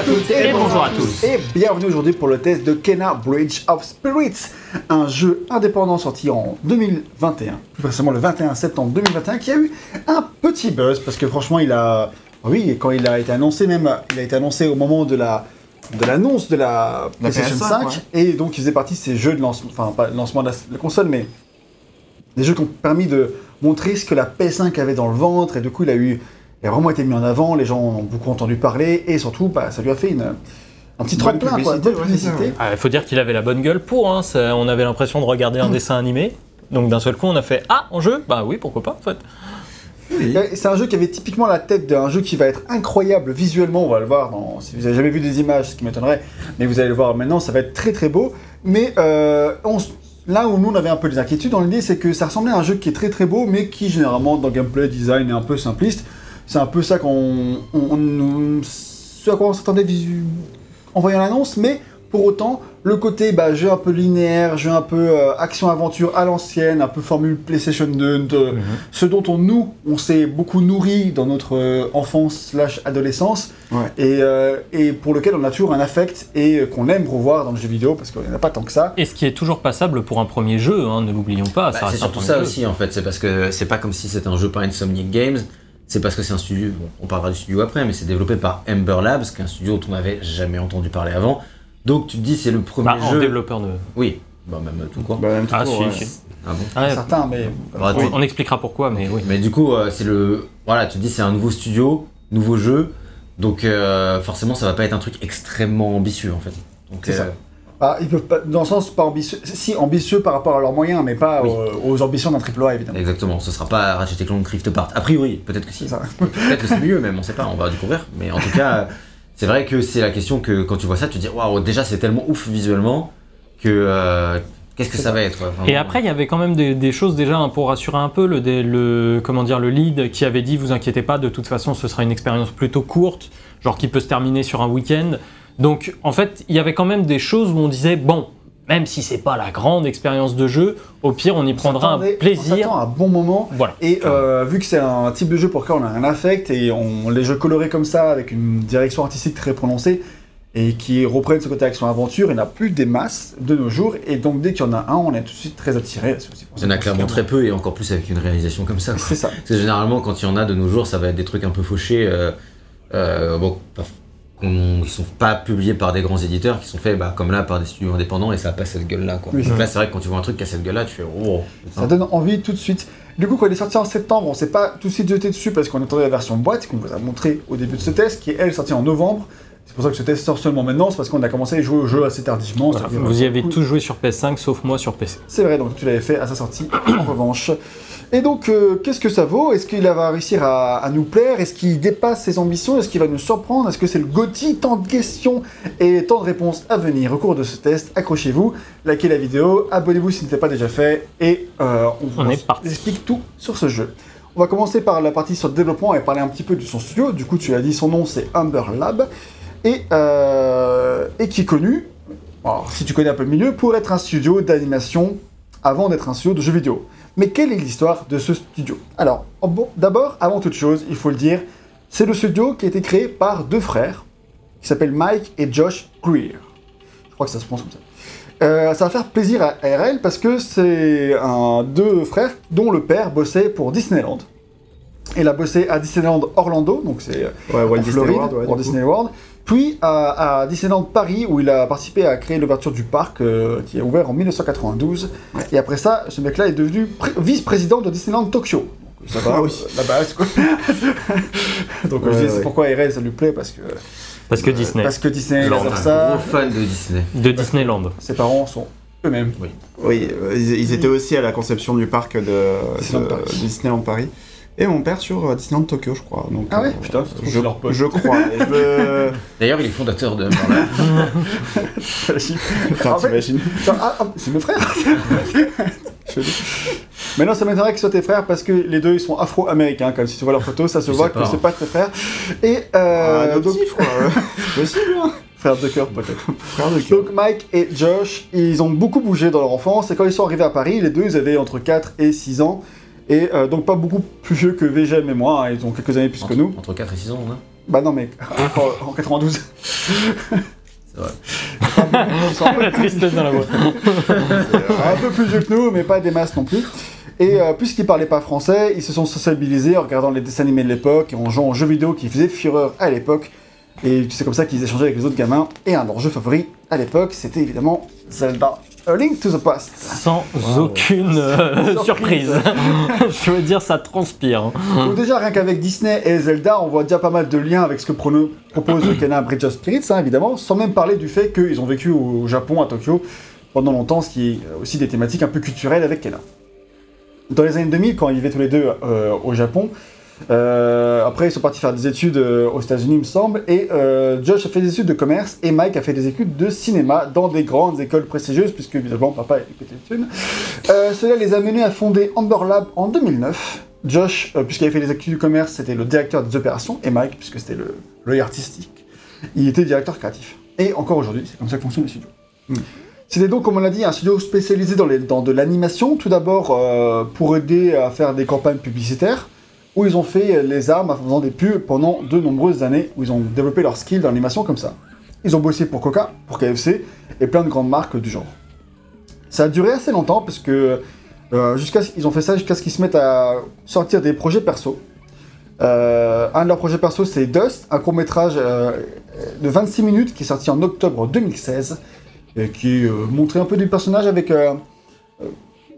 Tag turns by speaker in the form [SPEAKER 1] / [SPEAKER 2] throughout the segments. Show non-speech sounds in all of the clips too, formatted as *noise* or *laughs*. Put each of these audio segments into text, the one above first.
[SPEAKER 1] à toutes
[SPEAKER 2] et bonjour à tous.
[SPEAKER 1] Et bienvenue aujourd'hui pour le test de Kena Bridge of Spirits, un jeu indépendant sorti en 2021, plus précisément le 21 septembre 2021, qui a eu un petit buzz parce que franchement il a, oui, quand il a été annoncé même, il a été annoncé au moment de la de l'annonce de la
[SPEAKER 3] La
[SPEAKER 1] PlayStation
[SPEAKER 3] PS5,
[SPEAKER 1] 5
[SPEAKER 3] ouais.
[SPEAKER 1] et donc il faisait partie de ces jeux de lancement, enfin pas le lancement de la, la console, mais des jeux qui ont permis de montrer ce que la PS5 avait dans le ventre et du coup il a eu il a vraiment été mis en avant, les gens en ont beaucoup entendu parler et surtout bah, ça lui a fait une, un petit
[SPEAKER 3] Bonne
[SPEAKER 1] tremplin, quoi,
[SPEAKER 3] publicité, ouais, ouais.
[SPEAKER 2] Il faut dire qu'il avait la bonne gueule pour. hein, ça- on avait l'impression de regarder un dessin animé. Donc d'un seul coup, on a fait Ah, en jeu? Bah oui, pourquoi pas en fait.
[SPEAKER 1] Et C'est un jeu qui avait typiquement la tête d'un jeu qui va être incroyable visuellement, on va le voir dans, si vous avez jamais vu des images, ce qui m'étonnerait, mais vous allez le voir maintenant, ça va être très très beau. Mais euh, on là où nous on avait un peu des inquiétudes dans l'idée, c'est que ça ressemblait à un jeu qui est très très beau, mais qui généralement dans le gameplay design est un peu simpliste. C'est un peu ça qu'on, on- on- ce à quoi on s'attendait visu- en voyant l'annonce, mais pour autant, le côté bah, jeu un peu linéaire, jeu un peu euh, action-aventure à l'ancienne, un peu formule PlayStation 2, de, ce dont on nous, on s'est beaucoup nourri dans notre euh, enfance slash adolescence,
[SPEAKER 3] Ouais.
[SPEAKER 1] et, euh, et pour lequel on a toujours un affect et euh, qu'on aime revoir dans le jeu vidéo, parce qu'il n'y en a pas tant que ça.
[SPEAKER 2] Et ce qui est toujours passable pour un premier jeu, hein, ne l'oublions pas.
[SPEAKER 4] Bah, c'est surtout ça
[SPEAKER 2] jeu.
[SPEAKER 4] aussi en fait, c'est parce que c'est pas comme si c'était un jeu par Insomniac Games, c'est parce que c'est un studio, bon, on parlera du studio après, mais c'est développé par Ember Labs, qui est un studio dont on n'avait jamais entendu parler avant. Donc tu te dis c'est le premier
[SPEAKER 2] Bah, en
[SPEAKER 4] jeu.
[SPEAKER 2] développeur de.
[SPEAKER 4] Oui, bah même tout court.
[SPEAKER 3] Bah, même tout
[SPEAKER 2] Ah,
[SPEAKER 3] court,
[SPEAKER 2] si,
[SPEAKER 3] ouais.
[SPEAKER 2] si.
[SPEAKER 4] Ah bon.
[SPEAKER 2] Ah,
[SPEAKER 1] Certains, mais.
[SPEAKER 4] Bah,
[SPEAKER 2] on, on expliquera pourquoi, mais oui.
[SPEAKER 4] Mais du coup, euh, c'est le. Voilà, tu te dis c'est un nouveau studio, nouveau jeu, donc euh, forcément ça va pas être un truc extrêmement ambitieux en fait. Donc,
[SPEAKER 1] C'est ça. Ils peuvent pas, dans le sens pas ambitieux, si ambitieux par rapport à leurs moyens, mais pas
[SPEAKER 4] Oui.
[SPEAKER 1] aux, aux ambitions d'un AAA évidemment.
[SPEAKER 4] Exactement, ce sera pas Ratchet Clank Rift Apart. A priori, peut-être que si. Peut-être que c'est mieux même, on sait pas, on va découvrir. Mais en tout cas, c'est vrai que c'est la question que quand tu vois ça, tu te dis waouh, déjà c'est tellement ouf visuellement que euh, qu'est-ce que ça va être.
[SPEAKER 2] Et après, il y avait quand même des, des choses déjà hein, pour rassurer un peu le, le comment dire le lead qui avait dit vous inquiétez pas, de toute façon ce sera une expérience plutôt courte, genre qui peut se terminer sur un week-end. Donc en fait, il y avait quand même des choses où on disait bon, même si c'est pas la grande expérience de jeu, au pire on y prendra un
[SPEAKER 1] On
[SPEAKER 2] plaisir.
[SPEAKER 1] à un bon moment.
[SPEAKER 2] Voilà.
[SPEAKER 1] Et euh, vu que c'est un type de jeu pour lequel on a un affect et on les jeux colorés comme ça avec une direction artistique très prononcée et qui reprennent ce côté action-aventure, il n'y en a plus des masses de nos jours et donc dès qu'il y en a un, on est tout de suite très attiré. C'est
[SPEAKER 4] Il y en a clairement très peu et encore plus avec une réalisation comme ça.
[SPEAKER 1] C'est ça.
[SPEAKER 4] Parce que généralement, quand il y en a de nos jours, ça va être des trucs un peu fauchés, euh, euh, bon, qui sont pas publiés par des grands éditeurs, qui sont faits bah, comme là par des studios indépendants et ça a pas cette gueule-là. Quoi.
[SPEAKER 1] Oui,
[SPEAKER 4] Donc
[SPEAKER 1] c'est
[SPEAKER 4] là, c'est vrai que quand tu vois un truc qui a cette gueule-là, tu fais oh.
[SPEAKER 1] Ça donne envie tout de suite. Du coup, quand il est sorti en septembre, on s'est pas tout de suite jeté dessus parce qu'on attendait la version boîte qu'on vous a montré au début de ce test, qui est elle sortie en novembre. C'est pour ça que ce test sort seulement maintenant, c'est parce qu'on a commencé à jouer au jeu assez tardivement.
[SPEAKER 2] Voilà, vous y avez
[SPEAKER 1] cool.
[SPEAKER 2] tous joué sur PS5 sauf moi sur PC.
[SPEAKER 1] C'est vrai, donc tu l'avais fait à sa sortie, en revanche. Et donc, euh, qu'est-ce que ça vaut? Est-ce qu'il va réussir à, à nous plaire? Est-ce qu'il dépasse ses ambitions? Est-ce qu'il va nous surprendre? Est-ce que c'est le GOTY Tant de questions et tant de réponses à venir au cours de ce test. Accrochez-vous, likez la vidéo, abonnez-vous si ce n'était pas déjà fait, et euh, on,
[SPEAKER 2] On
[SPEAKER 1] vous explique tout sur ce jeu. On va commencer par la partie sur le développement et parler un petit peu de son studio. Du coup, tu as dit son nom, c'est Humber Lab, et, euh, et qui est connu, alors, si tu connais un peu le milieu, pour être un studio d'animation avant d'être un studio de jeux vidéo. Mais quelle est l'histoire de ce studio? Alors, bon, d'abord, avant toute chose, il faut le dire, c'est le studio qui a été créé par deux frères, qui s'appellent Mike et Josh Greer. Je crois que ça se prononce comme ça. Euh, ça va faire plaisir à RL parce que c'est un deux frères dont le père bossait pour Disneyland. Il a bossé à Disneyland Orlando, donc c'est
[SPEAKER 3] Ouais,
[SPEAKER 1] en
[SPEAKER 3] Disney
[SPEAKER 1] Floride,
[SPEAKER 3] World, ouais,
[SPEAKER 1] Walt
[SPEAKER 3] du coup.
[SPEAKER 1] Disney World. Puis à, à Disneyland Paris, où il a participé à créer l'ouverture du parc, euh, qui est ouvert en 1992. Et après ça, ce mec-là est devenu pré- vice-président de Disneyland Tokyo. Donc, ça va,
[SPEAKER 3] Ah oui.
[SPEAKER 1] la base, quoi. *laughs* Donc
[SPEAKER 3] Ouais,
[SPEAKER 1] je dis,
[SPEAKER 3] ouais.
[SPEAKER 1] c'est pourquoi RL, ça lui plaît, parce que,
[SPEAKER 2] Parce que Disney,
[SPEAKER 1] parce que Disney,
[SPEAKER 4] un
[SPEAKER 1] ça.
[SPEAKER 4] gros fan de Disney.
[SPEAKER 2] de Disneyland.
[SPEAKER 1] Ses parents sont eux-mêmes.
[SPEAKER 3] Oui, euh, ils, ils étaient aussi à la conception du parc de,
[SPEAKER 1] Disneyland
[SPEAKER 3] de-
[SPEAKER 1] Paris.
[SPEAKER 3] de Disneyland Paris. Et mon père sur euh, Disneyland Tokyo, je crois. Donc,
[SPEAKER 1] Ah ouais
[SPEAKER 3] euh,
[SPEAKER 1] Putain,
[SPEAKER 3] je,
[SPEAKER 1] c'est leur pote.
[SPEAKER 3] je crois. *laughs* Je
[SPEAKER 4] D'ailleurs, il est fondateur de.
[SPEAKER 3] Putain, *laughs* t'imagines
[SPEAKER 1] ah, ah, c'est mes frères. *laughs* Mais non, ça m'étonnerait que ce soit tes frères parce que les deux ils sont afro-américains. Comme si tu vois leur photo, ça se
[SPEAKER 4] Je
[SPEAKER 1] voit que c'est pas tes frères. Et
[SPEAKER 3] Ah,
[SPEAKER 1] euh, donc,
[SPEAKER 3] Adoptif, quoi. Possible, hein.
[SPEAKER 1] frères de cœur peut-être.
[SPEAKER 3] Frère de cœur.
[SPEAKER 1] Donc Mike et Josh, ils ont beaucoup bougé dans leur enfance et quand ils sont arrivés à Paris, les deux ils avaient entre 4 et 6 ans. Et euh, donc pas beaucoup plus vieux que VGM et moi, hein, ils ont quelques années plus que nous.
[SPEAKER 4] Entre 4 et 6 ans, on a.
[SPEAKER 1] Bah non, mais en, en 92.
[SPEAKER 4] C'est vrai.
[SPEAKER 1] Un peu
[SPEAKER 2] La tristesse dans la voix.
[SPEAKER 1] un peu plus vieux que nous, mais pas des masses non plus. Et euh, puisqu'ils parlaient pas français, ils se sont sensibilisés en regardant les dessins animés de l'époque et en jouant aux jeux vidéo qui faisaient fureur à l'époque. Et c'est comme ça qu'ils échangeaient avec les autres gamins. Et un de leurs jeux favoris à l'époque, c'était évidemment Zelda A Link to the Past.
[SPEAKER 2] Sans aucune euh, *laughs* surprise. *laughs* Je veux dire, ça transpire.
[SPEAKER 1] Donc déjà, rien qu'avec Disney et Zelda, on voit déjà pas mal de liens avec ce que prono- propose Kena Bridge of Spirits, hein, évidemment, sans même parler du fait qu'ils ont vécu au Japon, à Tokyo, pendant longtemps, ce qui est aussi des thématiques un peu culturelles avec Kena. Dans les années 2000, quand ils vivaient tous les deux euh, au Japon, euh, après ils sont partis faire des études euh, aux États-Unis, il me semble, et euh, Josh a fait des études de commerce et Mike a fait des études de cinéma dans des grandes écoles prestigieuses, puisque évidemment papa était pété de thunes. Cela les a menés à fonder Amber Lab en 2009. Josh, puisqu'il avait fait des études de commerce, c'était le directeur des opérations, et Mike, puisque c'était le l'œil artistique, il était directeur créatif. Et encore aujourd'hui, c'est comme ça que fonctionnent les studios. C'était donc, comme on l'a dit, un studio spécialisé dans, les- dans de l'animation, tout d'abord pour aider à faire des campagnes publicitaires, où ils ont fait les armes en faisant des pubs pendant de nombreuses années, où ils ont développé leur skill dans l'animation comme ça. Ils ont bossé pour Coca, pour KFC, et plein de grandes marques du genre. Ça a duré assez longtemps, parce que euh, jusqu'à ils ont fait ça jusqu'à ce qu'ils se mettent à sortir des projets perso. Euh, un de leurs projets perso, c'est Dust, un court-métrage euh, de 26 minutes qui est sorti en octobre 2016, et qui euh, montrait un peu du personnage avec,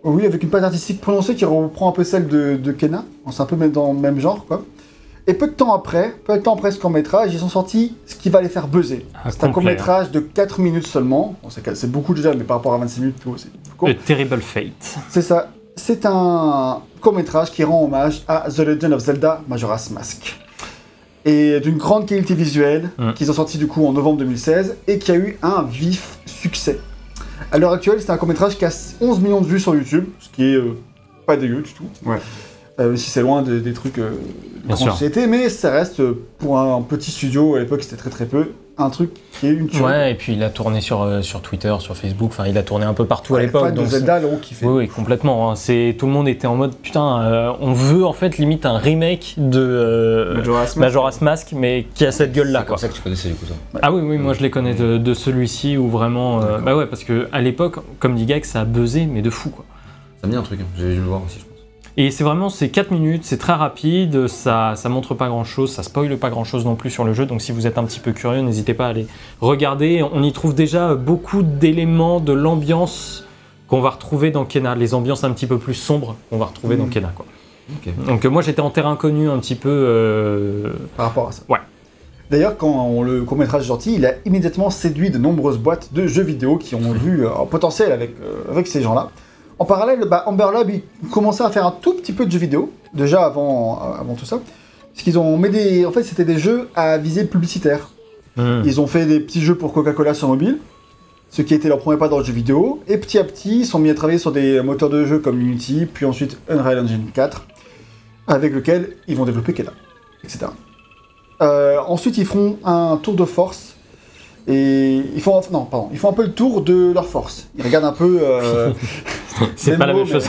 [SPEAKER 1] oui, avec une patte artistique prononcée qui reprend un peu celle de, de Kena. C'est un peu dans le même genre, quoi. Et peu de temps après, peu de temps après ce court-métrage, ils ont sorti ce qui va les faire buzzer.
[SPEAKER 2] Ah,
[SPEAKER 1] c'est un court-métrage de 4 minutes seulement. Bon, c'est beaucoup déjà, mais par rapport à 26 minutes, c'est court.
[SPEAKER 2] A Terrible Fate.
[SPEAKER 1] C'est ça. C'est un court-métrage qui rend hommage à The Legend of Zelda Majora's Mask. Et d'une grande qualité visuelle,
[SPEAKER 2] Mm.
[SPEAKER 1] qu'ils ont sorti du coup en novembre 2016, et qui a eu un vif succès. À l'heure actuelle, c'est un court-métrage qui a 11 millions de vues sur YouTube, ce qui est euh, pas dégueu du tout.
[SPEAKER 3] Ouais.
[SPEAKER 1] Euh, si c'est loin de- des trucs euh, de
[SPEAKER 2] Bien
[SPEAKER 1] grande
[SPEAKER 2] sûr.
[SPEAKER 1] société, mais ça reste, euh, pour un petit studio, à l'époque c'était très très peu, un truc qui est une tuerie.
[SPEAKER 2] Ouais, et puis il a tourné sur, euh, sur Twitter, sur Facebook, enfin il a tourné un peu partout à l'époque. donc
[SPEAKER 1] Zelda l'ont kiffé.
[SPEAKER 2] Oui, oui, complètement. hein. C'est tout le monde était en mode putain, euh, on veut en fait limite un remake de euh,
[SPEAKER 3] Majora's Mask.
[SPEAKER 2] Majora's Mask, mais qui a cette gueule là
[SPEAKER 4] C'est
[SPEAKER 2] quoi.
[SPEAKER 4] comme ça que tu connaissais du coup ça.
[SPEAKER 2] Ah oui, oui, moi je les connais de, de celui-ci où vraiment, euh, bah ouais, parce que à l'époque, comme dit Gag, ça a buzzé, mais de fou quoi.
[SPEAKER 4] Ça me dit un truc, hein. j'avais dû le voir aussi, je pense.
[SPEAKER 2] Et c'est vraiment, c'est 4 minutes, c'est très rapide, ça, ça montre pas grand chose, ça spoile pas grand chose non plus sur le jeu, donc si vous êtes un petit peu curieux, n'hésitez pas à aller regarder. On y trouve déjà beaucoup d'éléments de l'ambiance qu'on va retrouver dans Kena, les ambiances un petit peu plus sombres qu'on va retrouver dans
[SPEAKER 1] Mhm.
[SPEAKER 2] Kena. Quoi. Donc euh, moi j'étais en terrain connu un petit peu. euh,
[SPEAKER 1] par rapport à ça.
[SPEAKER 2] Ouais.
[SPEAKER 1] D'ailleurs, quand on- le court-métrage est sorti, il a immédiatement séduit de nombreuses boîtes de jeux vidéo qui ont *laughs* vu euh, un potentiel avec, euh, avec ces gens-là. En parallèle, bah, Amber Lab, ils commençaient à faire un tout petit peu de jeux vidéo, déjà avant, euh, avant tout ça. Parce qu'ils ont mis des... En fait, c'était des jeux à visée publicitaire.
[SPEAKER 2] hmm.
[SPEAKER 1] Ils ont fait des petits jeux pour Coca-Cola sur mobile, ce qui était leur premier pas dans le jeu vidéo. Et petit à petit, ils sont mis à travailler sur des moteurs de jeu comme Unity, puis ensuite Unreal Engine 4, avec lequel ils vont développer Kena, etc. Euh, ensuite, ils feront un tour de force. Et ils font, non, pardon, ils font un peu le tour de leur force. Ils regardent un peu. euh, *laughs*
[SPEAKER 2] C'est pas la même chose.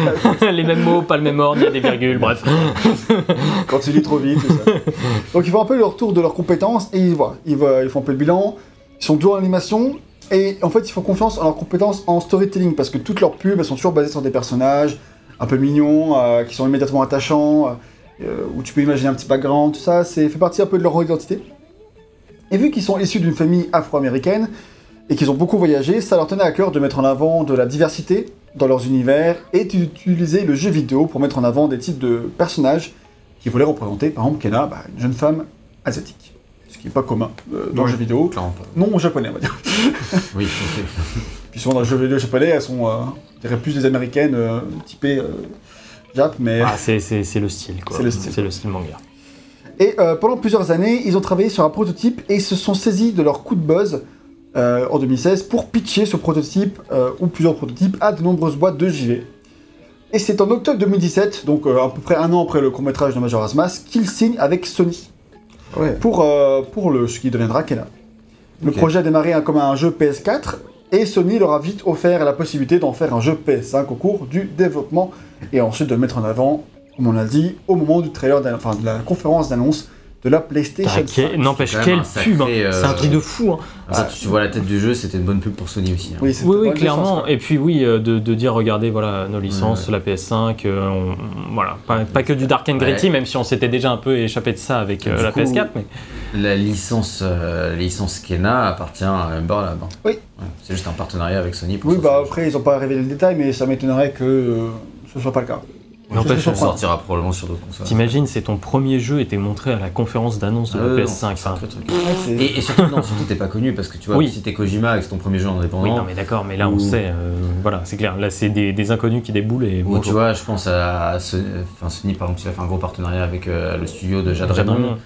[SPEAKER 2] *laughs* les mêmes mots, pas le même ordre, il y a des virgules, bref.
[SPEAKER 1] quand tu lis trop vite, tout ça. Donc ils font un peu leur tour de leurs compétences et ils voient, ils, voient- ils font un peu le bilan. Ils sont doués en animation et en fait ils font confiance en leurs compétences en storytelling parce que toutes leurs pubs elles sont toujours basées sur des personnages un peu mignons, euh, qui sont immédiatement attachants, euh, où tu peux imaginer un petit background, tout ça, c'est fait partie un peu de leur identité. Et vu qu'ils sont issus d'une famille afro-américaine et qu'ils ont beaucoup voyagé, ça leur tenait à cœur de mettre en avant de la diversité dans leurs univers et d'utiliser le jeu vidéo pour mettre en avant des types de personnages qui voulaient représenter, par exemple, Kena, bah, une jeune femme asiatique. Ce qui n'est pas commun euh, dans le jeu vidéo. Non japonais, on va dire. *laughs*
[SPEAKER 4] Oui, ok. *laughs*
[SPEAKER 1] Puis souvent dans le jeu vidéo japonais, elles sont, euh, je dirais, plus des américaines euh, typées euh, Jap, mais...
[SPEAKER 2] Ah, c'est le style, quoi.
[SPEAKER 1] C'est le style.
[SPEAKER 2] C'est le style manga.
[SPEAKER 1] Et euh, pendant plusieurs années, ils ont travaillé sur un prototype et se sont saisis de leur coup de buzz euh, en 2016 pour pitcher ce prototype euh, ou plusieurs prototypes à de nombreuses boîtes de JV. Et c'est en octobre 2017, donc à peu près un an après le court-métrage de Majora's Mask, qu'ils signent avec Sony
[SPEAKER 3] Ouais.
[SPEAKER 1] pour, pour le, ce qui deviendra Kena. Le projet a démarré hein, comme un jeu PS4 et Sony leur a vite offert la possibilité d'en faire un jeu PS5 au cours du développement et ensuite de mettre en avant, comme on l'a dit, au moment du trailer, enfin de la conférence d'annonce de la PlayStation
[SPEAKER 2] Ah, quel-
[SPEAKER 1] 5.
[SPEAKER 2] N'empêche, quelle pub hein.
[SPEAKER 4] euh,
[SPEAKER 2] C'est un truc de fou hein.
[SPEAKER 4] Ah, tu, tu vois la tête du jeu, c'était une bonne pub pour Sony aussi. hein.
[SPEAKER 1] Oui,
[SPEAKER 2] Oui, clairement. Et puis oui, euh, de, de dire, regardez, voilà, nos licences,
[SPEAKER 4] Ouais.
[SPEAKER 2] la PS5, euh, on- voilà, pas, pas que du Dark and Gritty,
[SPEAKER 4] Ouais.
[SPEAKER 2] même si on s'était déjà un peu échappé de ça avec euh, la
[SPEAKER 4] coup,
[SPEAKER 2] PS4. Mais...
[SPEAKER 4] La licence, euh, la licence Kena appartient à Ember Lab. hein.
[SPEAKER 1] Oui.
[SPEAKER 4] Ouais, c'est juste un partenariat avec Sony pour
[SPEAKER 1] Oui, bah après, ils n'ont pas révélé le détail, mais ça m'étonnerait que euh, ce soit pas le cas.
[SPEAKER 2] N'empêche,
[SPEAKER 1] Je
[SPEAKER 4] Ça sortira probablement sur d'autres consoles.
[SPEAKER 2] T'imagines, c'est ton premier jeu et t'es montré à la conférence d'annonce de
[SPEAKER 4] Ah
[SPEAKER 2] la
[SPEAKER 4] non,
[SPEAKER 2] PS5.
[SPEAKER 4] c'est un
[SPEAKER 2] enfin,
[SPEAKER 4] sacré truc.
[SPEAKER 1] Ouais, c'est-
[SPEAKER 4] Et, et surtout, non, surtout t'es pas connu parce que tu vois,
[SPEAKER 2] Oui.
[SPEAKER 4] si t'es Kojima et que c'est ton premier jeu en indépendant,
[SPEAKER 2] Oui, non, mais d'accord, mais là on sait, euh, voilà, c'est clair. Là, c'est des, des inconnus qui déboulent et
[SPEAKER 4] tu vois, je pense à, Sony, enfin, Sony, par exemple, qui a fait un gros partenariat avec euh, le studio de Jade Raymond.
[SPEAKER 2] Raymond.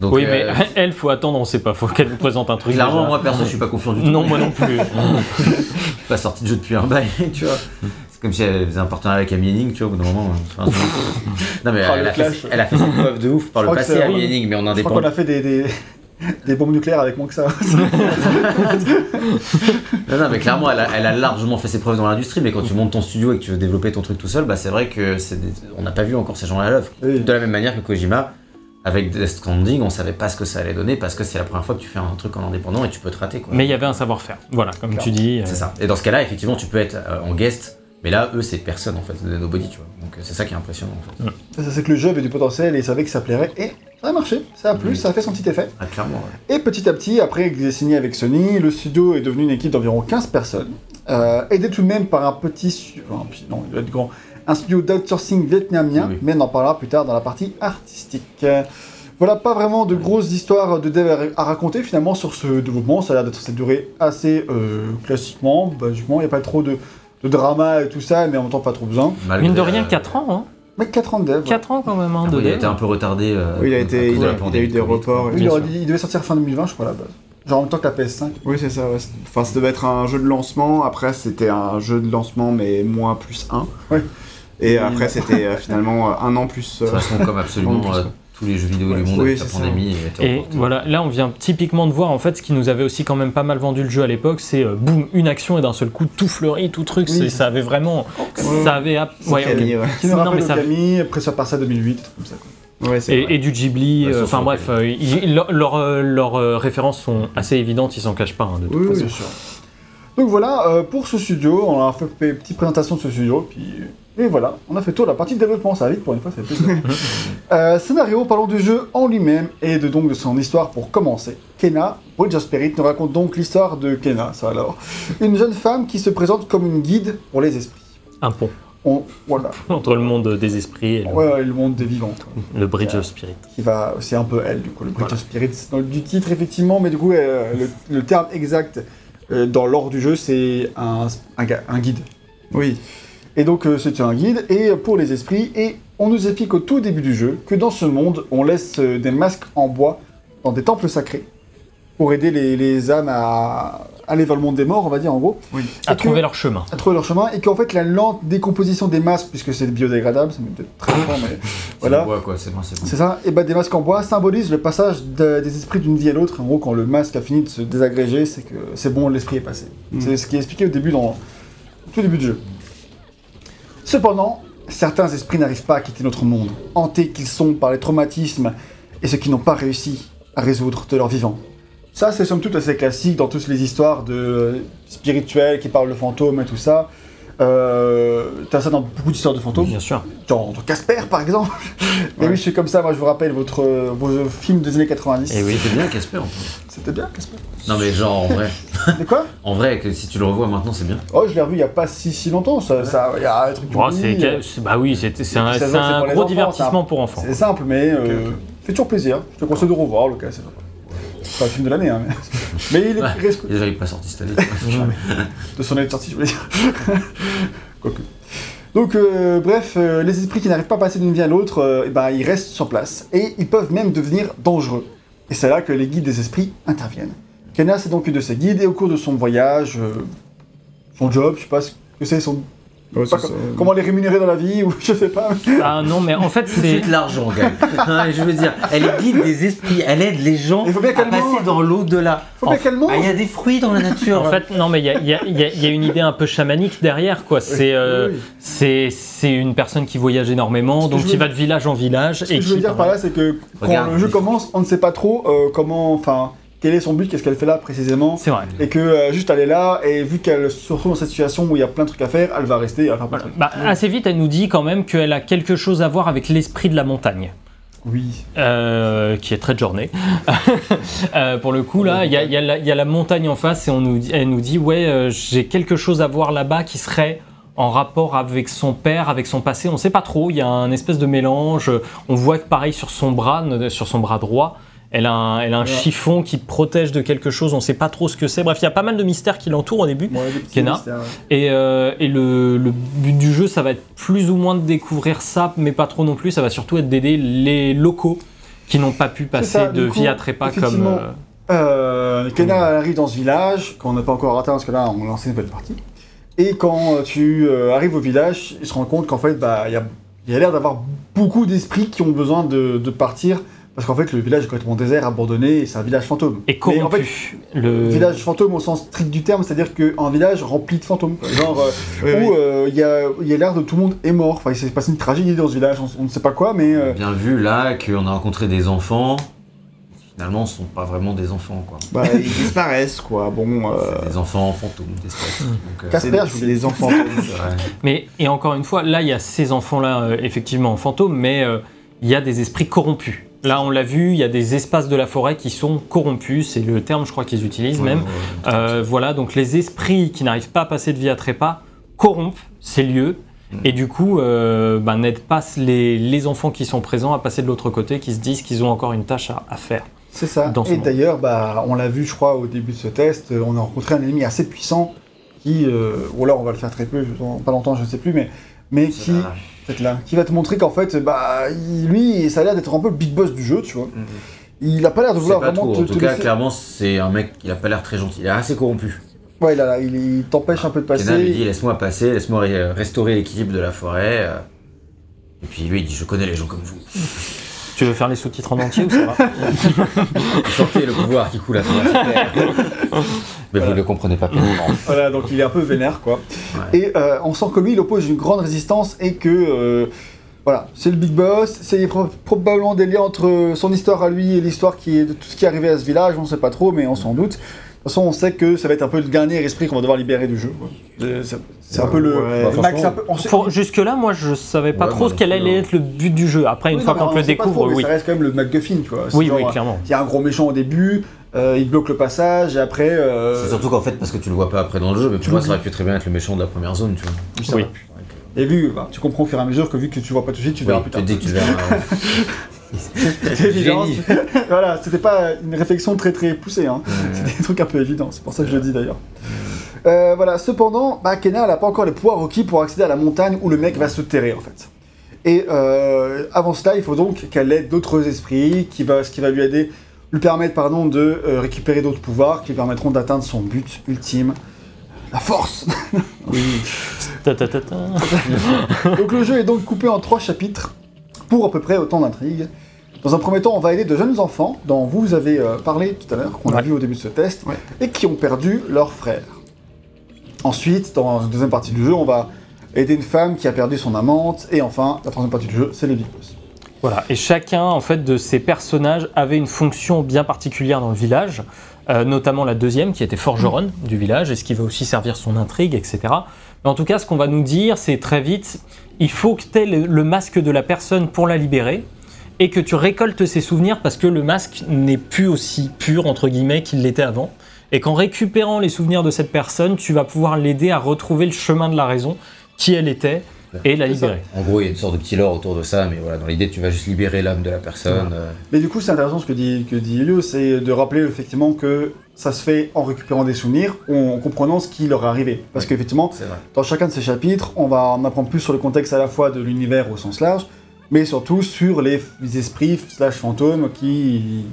[SPEAKER 4] Donc,
[SPEAKER 2] oui,
[SPEAKER 4] euh,
[SPEAKER 2] mais *laughs* elle, faut attendre, on sait pas, faut qu'elle nous présente un truc.
[SPEAKER 4] clairement,
[SPEAKER 2] déjà.
[SPEAKER 4] moi perso, je suis pas confiant du tout.
[SPEAKER 2] Non, moi non plus. *laughs*
[SPEAKER 4] pas sorti de jeu depuis un bail, *laughs* tu vois. Comme si elle faisait un partenariat avec Amy Hennig, tu vois, au bout d'un moment. enfin, *laughs* non, mais elle,
[SPEAKER 1] le
[SPEAKER 4] a fait, elle a fait ses preuves de ouf par le passé, Amy
[SPEAKER 1] oui.
[SPEAKER 4] Hennig, mais en
[SPEAKER 1] Je crois qu'on
[SPEAKER 4] indépendant.
[SPEAKER 1] a fait des, des, *laughs* des bombes nucléaires avec moins que ça. *laughs*
[SPEAKER 4] Non, non, mais clairement, elle a, elle a largement fait ses preuves dans l'industrie, mais quand tu montes ton studio et que tu veux développer ton truc tout seul, bah c'est vrai que c'est des- on n'a pas vu encore ces gens-là à l'œuvre.
[SPEAKER 1] Oui.
[SPEAKER 4] De la même manière que Kojima, avec Death Stranding, on savait pas ce que ça allait donner parce que c'est la première fois que tu fais un truc en indépendant et tu peux te rater. Quoi.
[SPEAKER 2] mais il y avait un savoir-faire. Voilà, comme tu dis. euh,
[SPEAKER 4] C'est ça. Et dans ce cas-là, effectivement, tu peux être euh, en guest, mais là, eux, c'est personne en fait, c'est nobody, tu vois. Donc euh, c'est ça qui est impressionnant en fait.
[SPEAKER 1] C'est que le jeu avait du potentiel et ils savaient que ça plairait. Et ça a marché, ça a plu,
[SPEAKER 4] Oui.
[SPEAKER 1] ça a fait son petit effet.
[SPEAKER 4] Ah, clairement. ouais.
[SPEAKER 1] Et petit à petit, après qu'il ait signé avec Sony, le studio est devenu une équipe d'environ 15 personnes, euh, aidé tout de même par un petit, enfin, non, il doit être grand, un studio d'outsourcing vietnamien,
[SPEAKER 4] Oui.
[SPEAKER 1] mais on en parlera plus tard dans la partie artistique. Voilà, pas vraiment de grosses histoires de dev à- raconter finalement sur ce développement, ça a l'air d'être durée assez euh, classiquement, basiquement, il n'y a pas trop de, de drama et tout ça, mais en même temps pas trop besoin.
[SPEAKER 4] Malgré,
[SPEAKER 2] Mine de rien,
[SPEAKER 4] euh,
[SPEAKER 2] 4 ans, hein.
[SPEAKER 1] Mais 4 ans de dev.
[SPEAKER 2] 4 ans quand même, hein, de
[SPEAKER 4] après, il a été un peu retardé. euh,
[SPEAKER 3] Oui, il a
[SPEAKER 4] à
[SPEAKER 3] été-
[SPEAKER 4] cause
[SPEAKER 3] il
[SPEAKER 4] de
[SPEAKER 3] a-
[SPEAKER 4] la
[SPEAKER 3] il a
[SPEAKER 4] pandémie
[SPEAKER 3] eu des reports.
[SPEAKER 1] Oui, il,
[SPEAKER 2] Bien
[SPEAKER 1] aurait
[SPEAKER 2] sûr.
[SPEAKER 1] dit- il devait sortir fin 2020, je crois, à la base. Genre en même temps que la PS5.
[SPEAKER 3] Oui, c'est ça. ouais. Enfin, ça devait être un jeu de lancement. Après, c'était un jeu de lancement, mais moins plus 1.
[SPEAKER 1] Ouais.
[SPEAKER 3] Et après, c'était euh, finalement euh, un an plus.
[SPEAKER 4] De
[SPEAKER 3] euh,
[SPEAKER 4] toute façon, comme absolument euh. Tous les jeux vidéo
[SPEAKER 1] Ouais,
[SPEAKER 4] du monde
[SPEAKER 3] oui,
[SPEAKER 4] avec la
[SPEAKER 3] ça.
[SPEAKER 4] pandémie, il a été
[SPEAKER 2] Et voilà, là on vient typiquement de voir en fait ce qui nous avait aussi quand même pas mal vendu le jeu à l'époque, c'est euh, boum, une action et d'un seul coup tout fleuri, tout truc,
[SPEAKER 1] Oui,
[SPEAKER 2] ça avait vraiment. Ça avait. Ouais.
[SPEAKER 3] Camille, ouais.
[SPEAKER 1] Qui me
[SPEAKER 2] Non, mais ça-
[SPEAKER 1] Okami, après ça passe à 2008, des trucs comme ça.
[SPEAKER 3] Ouais.
[SPEAKER 2] Et, et du Ghibli,
[SPEAKER 4] Ouais,
[SPEAKER 2] euh, enfin bref, euh, ils- leur- leurs euh, leurs, références sont assez évidentes, ils s'en cachent pas hein, de toute
[SPEAKER 1] Oui,
[SPEAKER 2] façon.
[SPEAKER 1] sûr. Donc voilà, euh, pour ce studio, on a fait une petite présentation de ce studio, puis et voilà, on a fait tout la partie de développement, ça va vite pour une fois, ça fait. *laughs* Euh, scénario, parlons du jeu en lui-même et de, donc de son histoire pour commencer. Kena, Bridge of Spirit, nous raconte donc l'histoire de Kena, ça alors. Une jeune femme qui se présente comme une guide pour les esprits.
[SPEAKER 2] Un pont
[SPEAKER 1] On, voilà, *laughs*
[SPEAKER 2] entre le monde des esprits et le,
[SPEAKER 1] ouais, ouais, le monde des vivants. quoi.
[SPEAKER 2] le Bridge of Spirit.
[SPEAKER 1] qui va, c'est un peu elle, du coup, le Bridge
[SPEAKER 2] Voilà.
[SPEAKER 1] of dans le- du titre, effectivement, mais du coup, euh, le, le terme exact euh, dans l'ordre du jeu, c'est un, un, ga- un guide.
[SPEAKER 3] Oui.
[SPEAKER 1] Et donc, euh, c'est un guide, et pour les esprits, et on nous explique au tout début du jeu que dans ce monde, on laisse euh, des masques en bois dans des temples sacrés pour aider les, les âmes à aller vers le monde des morts, on va dire, en gros,
[SPEAKER 3] Oui.
[SPEAKER 2] À
[SPEAKER 1] que-
[SPEAKER 2] trouver leur chemin.
[SPEAKER 1] à trouver leur chemin, et qu'en fait, la lente décomposition des masques, puisque c'est biodégradable, ça peut être très fort, mais *laughs*
[SPEAKER 4] C'est
[SPEAKER 1] voilà.
[SPEAKER 4] bois, quoi, c'est bon, c'est bon.
[SPEAKER 1] C'est ça, et bah des masques en bois symbolisent le passage de- des esprits d'une vie à l'autre. En gros, quand le masque a fini de se désagréger, c'est que c'est bon, l'esprit est passé.
[SPEAKER 3] Mm.
[SPEAKER 1] C'est ce qui est expliqué au début, dans tout début du jeu. Cependant, certains esprits n'arrivent pas à quitter notre monde, hantés qu'ils sont par les traumatismes et ce qu'ils n'ont pas réussi à résoudre de leur vivant. Ça, c'est somme toute assez classique dans toutes les histoires de spirituelles qui parlent de fantômes et tout ça. Euh, T'as ça dans beaucoup d'histoires de fantômes
[SPEAKER 2] Bien sûr.
[SPEAKER 1] dans dans Casper par exemple. *laughs* Mais
[SPEAKER 3] Ouais.
[SPEAKER 1] oui, je suis comme ça, moi je vous rappelle votre, vos euh, films des années 90.
[SPEAKER 2] Et oui.
[SPEAKER 4] C'était bien Casper.
[SPEAKER 1] C'était bien Casper.
[SPEAKER 4] Non mais genre en vrai, *laughs*
[SPEAKER 1] De quoi
[SPEAKER 4] en vrai que si tu le revois maintenant c'est bien.
[SPEAKER 1] Oh, je l'ai revu il y a pas si si longtemps, ça, y a un truc qui
[SPEAKER 2] c'est,
[SPEAKER 1] euh,
[SPEAKER 2] c'est- bah oui, c'est, c'est un,
[SPEAKER 1] Et
[SPEAKER 2] c'est
[SPEAKER 1] c'est
[SPEAKER 2] gros
[SPEAKER 1] enfants,
[SPEAKER 2] divertissement pour enfants.
[SPEAKER 1] C'est simple, mais euh, fait toujours plaisir. Je te conseille de revoir, le cas, c'est sympa. C'est pas le film de l'année, hein, mais... mais il est reste-
[SPEAKER 4] Déjà il est pas sorti cette année. *laughs*
[SPEAKER 1] de son année de sortie, je voulais dire. *laughs* Quoique. Donc, euh, bref, euh, les esprits qui n'arrivent pas à passer d'une vie à l'autre, euh, eh ben, ils restent sur place. Et ils peuvent même devenir dangereux. Et c'est là que les guides des esprits interviennent. Kena, c'est donc une de ces guides, et au cours de son voyage, euh, son job, je sais pas ce que c'est son
[SPEAKER 3] Ouais,
[SPEAKER 1] Pas. Comment les rémunérer dans la vie ou *laughs* je sais pas.
[SPEAKER 2] Ah non, mais en fait,
[SPEAKER 4] de
[SPEAKER 2] c'est.
[SPEAKER 4] suite l'argent. Hein, *laughs* je veux dire, elle guide des esprits, elle aide les gens
[SPEAKER 1] Il faut bien
[SPEAKER 4] à
[SPEAKER 1] qu'elle
[SPEAKER 4] passer
[SPEAKER 1] mange.
[SPEAKER 4] dans l'au-delà.
[SPEAKER 1] Faut bien
[SPEAKER 2] En-
[SPEAKER 1] qu'elle mange.
[SPEAKER 4] Ah, il y a des fruits dans la nature. *laughs*
[SPEAKER 2] En fait, non, mais il y a, y y y une idée un peu chamanique derrière, quoi. C'est euh,
[SPEAKER 1] oui, oui.
[SPEAKER 2] c'est c'est une personne qui voyage énormément,
[SPEAKER 1] que
[SPEAKER 2] donc qui
[SPEAKER 1] veux-
[SPEAKER 2] va de village en village.
[SPEAKER 1] Ce que
[SPEAKER 2] et
[SPEAKER 1] je veux
[SPEAKER 2] qui
[SPEAKER 1] dire par là, c'est que quand
[SPEAKER 4] Regarde,
[SPEAKER 1] le jeu commence, on ne sait pas trop euh, comment, enfin, quel est son but, qu'est-ce qu'elle fait là précisément.
[SPEAKER 2] C'est vrai.
[SPEAKER 1] Et que euh, juste elle est là, et vu qu'elle se retrouve dans cette situation où il y a plein de trucs à faire, elle va rester, elle va faire plein de trucs.
[SPEAKER 2] Bah, assez vite, elle nous dit quand même qu'elle a quelque chose à voir avec l'esprit de la montagne.
[SPEAKER 1] Oui.
[SPEAKER 2] euh, qui est très de journée. *laughs* Euh, pour le coup, là, il y y a la- il y a la montagne en face et on nous dit, elle nous dit Ouais, euh, j'ai quelque chose à voir là-bas qui serait en rapport avec son père, avec son passé. On ne sait pas trop. Il y a un espèce de mélange. On voit que, pareil, sur son bras, sur son bras droit, elle a un, elle a un
[SPEAKER 1] Ouais.
[SPEAKER 2] chiffon qui protège de quelque chose. On ne sait pas trop ce que c'est. Bref, il y a pas mal de mystères qui l'entourent au début.
[SPEAKER 1] Ouais, mystères, ouais.
[SPEAKER 2] Et, euh, et le, le but du jeu, ça va être plus ou moins de découvrir ça, mais pas trop non plus. Ça va surtout être d'aider les locaux qui n'ont pas pu passer
[SPEAKER 1] ça,
[SPEAKER 2] de
[SPEAKER 1] coup,
[SPEAKER 2] vie à trépas comme. euh,
[SPEAKER 1] Euh, Kenna elle arrive dans ce village, qu'on n'a pas encore atteint parce que là on lance une nouvelle partie. Et quand euh, tu euh, arrives au village, il se rend compte qu'en fait, bah, il y a, y a l'air d'avoir beaucoup d'esprits qui ont besoin de, de partir. Parce qu'en fait, le village est complètement désert, abandonné, et c'est un village fantôme.
[SPEAKER 2] et
[SPEAKER 1] Mais
[SPEAKER 2] corrompu.
[SPEAKER 1] en fait,
[SPEAKER 2] le
[SPEAKER 1] village fantôme au sens strict du terme, c'est-à-dire qu'un village rempli de fantômes. Genre, euh,
[SPEAKER 3] Oui, oui.
[SPEAKER 1] où euh, il y a, il y a l'air de tout le monde est mort. Enfin, il s'est passé une tragédie dans ce village, on, on ne sait pas quoi, mais. euh,
[SPEAKER 4] Bien vu là qu'on a rencontré des enfants. Finalement, ce sont pas vraiment des enfants, quoi.
[SPEAKER 3] Bah, *laughs* ils disparaissent, quoi. Bon, euh,
[SPEAKER 4] C'est des enfants fantômes, des euh,
[SPEAKER 3] c'est
[SPEAKER 1] je
[SPEAKER 3] c'est
[SPEAKER 1] voulais-
[SPEAKER 3] des enfants.
[SPEAKER 4] c'est vrai.
[SPEAKER 2] Mais et encore une fois, là, il y a ces enfants-là, euh, effectivement, en fantôme, mais euh, il y a des esprits corrompus. Là, on l'a vu, il y a des espaces de la forêt qui sont corrompus, c'est le terme, je crois, qu'ils utilisent même.
[SPEAKER 4] Ouais, ouais, ouais.
[SPEAKER 2] Euh, voilà, donc les esprits qui n'arrivent pas à passer de vie à trépas corrompent ces lieux.
[SPEAKER 4] Mm.
[SPEAKER 2] Et du coup, euh, bah, n'aident pas les, les enfants qui sont présents à passer de l'autre côté, qui se disent qu'ils ont encore une tâche à, à faire.
[SPEAKER 1] C'est ça.
[SPEAKER 2] dans ce
[SPEAKER 1] Et d'ailleurs, bah, on l'a vu, je crois, au début de ce test, euh, on a rencontré un ennemi assez puissant qui, euh, ou alors on va le faire très peu, pas longtemps, je ne sais plus, mais, mais qui. Peut-être là, qui va te montrer qu'en fait, bah, lui, ça a l'air d'être un peu le big boss du jeu, tu vois. Il a pas l'air de vouloir
[SPEAKER 4] pas
[SPEAKER 1] vraiment te,
[SPEAKER 4] En tout cas,
[SPEAKER 1] laisser-
[SPEAKER 4] clairement, c'est un mec, il a pas l'air très gentil. Il est assez corrompu.
[SPEAKER 1] Ouais, il, a- il, il t'empêche un peu de
[SPEAKER 4] Kenna lui dit
[SPEAKER 1] passer.
[SPEAKER 4] laisse-moi passer, laisse-moi restaurer l'équilibre de la forêt. euh. Et puis lui, il dit je connais les gens comme vous. *laughs*
[SPEAKER 2] Tu veux faire les sous-titres en entier ou ça va *laughs*
[SPEAKER 4] Sentez le pouvoir qui coule à travers. Mais vous ne le comprenez pas pleinement.
[SPEAKER 1] Voilà, donc il est un peu vénère, quoi.
[SPEAKER 4] Ouais.
[SPEAKER 1] Et euh, on sent que lui, il oppose une grande résistance et que. euh, voilà, c'est le big boss, c'est pro- probablement des liens entre son histoire à lui et l'histoire qui est de tout ce qui est arrivé à ce village, on sait pas trop, mais on s'en doute. De toute façon, on sait que ça va être un peu le dernier esprit qu'on va devoir libérer du jeu. Euh, C'est un peu le,
[SPEAKER 3] Ouais.
[SPEAKER 1] le max.
[SPEAKER 4] franchement,
[SPEAKER 1] un peu- on sait-
[SPEAKER 2] Pour- Jusque-là, moi, je savais pas
[SPEAKER 4] Ouais,
[SPEAKER 2] trop ce qu'elle allait être le but du jeu. Après, une
[SPEAKER 1] Oui,
[SPEAKER 2] fois qu'on le découvre,
[SPEAKER 1] trop,
[SPEAKER 2] oui.
[SPEAKER 1] Ça reste quand même le MacGuffin, tu vois.
[SPEAKER 2] Oui,
[SPEAKER 1] genre,
[SPEAKER 2] oui, clairement.
[SPEAKER 1] Il y a un gros méchant au début, euh, il bloque le passage, et après. euh,
[SPEAKER 4] C'est surtout qu'en fait, parce que tu le vois pas après dans le jeu, mais
[SPEAKER 1] Tu
[SPEAKER 4] pour moi, ça aurait pu très bien être le méchant de la première zone, tu vois.
[SPEAKER 1] ça
[SPEAKER 2] Oui.
[SPEAKER 1] va. Et vu, bah, tu comprends au fur et à mesure que vu que tu vois pas tout de suite, tu verras
[SPEAKER 4] Oui,
[SPEAKER 1] plus tard.
[SPEAKER 4] te dis que tu verras. *laughs*
[SPEAKER 1] Évident.
[SPEAKER 4] Génie. *laughs*
[SPEAKER 1] voilà, c'était pas une réflexion très très poussée, hein. *laughs* C'est des trucs un peu évidents, c'est pour ça que je le dis d'ailleurs. Euh, voilà, cependant, bah, Kenna, elle a pas encore les pouvoirs requis pour accéder à la montagne où le mec va se terrer en fait. Et euh, avant cela, il faut donc qu'elle aide d'autres esprits, qui va, ce qui va lui aider, lui permettre pardon, de euh, récupérer d'autres pouvoirs qui lui permettront d'atteindre son but ultime, la force. *laughs*
[SPEAKER 2] Ta, ta, ta, ta.
[SPEAKER 1] donc le jeu est donc coupé en trois chapitres pour à peu près autant d'intrigues. Dans un premier temps, on va aider de jeunes enfants dont vous avez euh, parlé tout à l'heure, qu'on a vu au début de ce test,
[SPEAKER 3] Ouais.
[SPEAKER 1] et qui ont perdu leur frère. Ensuite, dans la deuxième partie du jeu, on va aider une femme qui a perdu son amante, et enfin, la troisième partie du jeu, c'est big boss.
[SPEAKER 2] Voilà. Et chacun, en fait, de ces personnages avait une fonction bien particulière dans le village, euh, notamment la deuxième, qui était forgeronne du village, et ce qui va aussi servir son intrigue, etc. En tout cas, ce qu'on va nous dire, c'est très vite, il faut que tu aies le masque de la personne pour la libérer, et que tu récoltes ses souvenirs parce que le masque n'est plus aussi pur, entre guillemets, qu'il l'était avant. Et qu'en récupérant les souvenirs de cette personne, tu vas pouvoir l'aider à retrouver le chemin de la raison, qui elle était, et la libérer.
[SPEAKER 4] En gros, il y a une sorte de petit lore autour de ça, mais voilà, dans l'idée, tu vas juste libérer l'âme de la personne. euh,
[SPEAKER 1] Mais du coup, c'est intéressant ce que dit, que dit Elio, c'est de rappeler effectivement que ça se fait en récupérant des souvenirs, ou en comprenant ce qui leur est arrivé. Parce
[SPEAKER 4] Oui.
[SPEAKER 1] qu'effectivement. Dans chacun de ces chapitres, on va en apprendre plus sur le contexte à la fois de l'univers au sens large, mais surtout sur les, les esprits slash fantômes qui,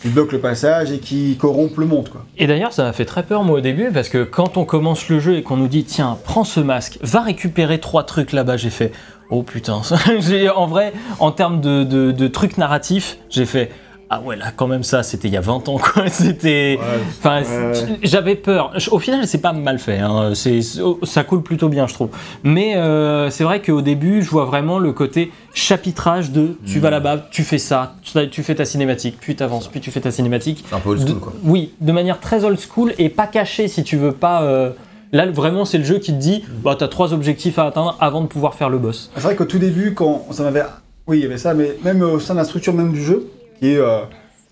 [SPEAKER 1] qui bloquent le passage et qui corrompent le monde, quoi.
[SPEAKER 2] Et d'ailleurs, ça m'a fait très peur moi au début parce que quand on commence le jeu et qu'on nous dit tiens, prends ce masque, va récupérer trois trucs là-bas, j'ai fait oh putain. *laughs* en vrai, en termes de trucs narratifs, j'ai fait ah ouais là quand même ça, c'était il y a 20 ans quoi. *laughs* C'était, enfin,
[SPEAKER 3] ouais.
[SPEAKER 2] j'avais peur. Au final, c'est pas mal fait. hein. C'est, ça coule plutôt bien, je trouve. Mais euh, c'est vrai qu'au début, je vois vraiment le côté chapitrage de tu vas là-bas, tu fais ça, tu- tu fais ta cinématique, puis tu avances, puis tu fais ta cinématique.
[SPEAKER 4] C'est un peu old
[SPEAKER 2] De-
[SPEAKER 4] school, quoi.
[SPEAKER 2] Oui, de manière très old school et pas caché si tu veux pas. euh, Là, vraiment, c'est le jeu qui te dit bah, t'as trois objectifs à atteindre avant de pouvoir faire le boss.
[SPEAKER 1] C'est vrai qu'au tout début, quand ça m'avait. Oui, il y avait ça, mais même au sein de la structure même du jeu, qui est euh,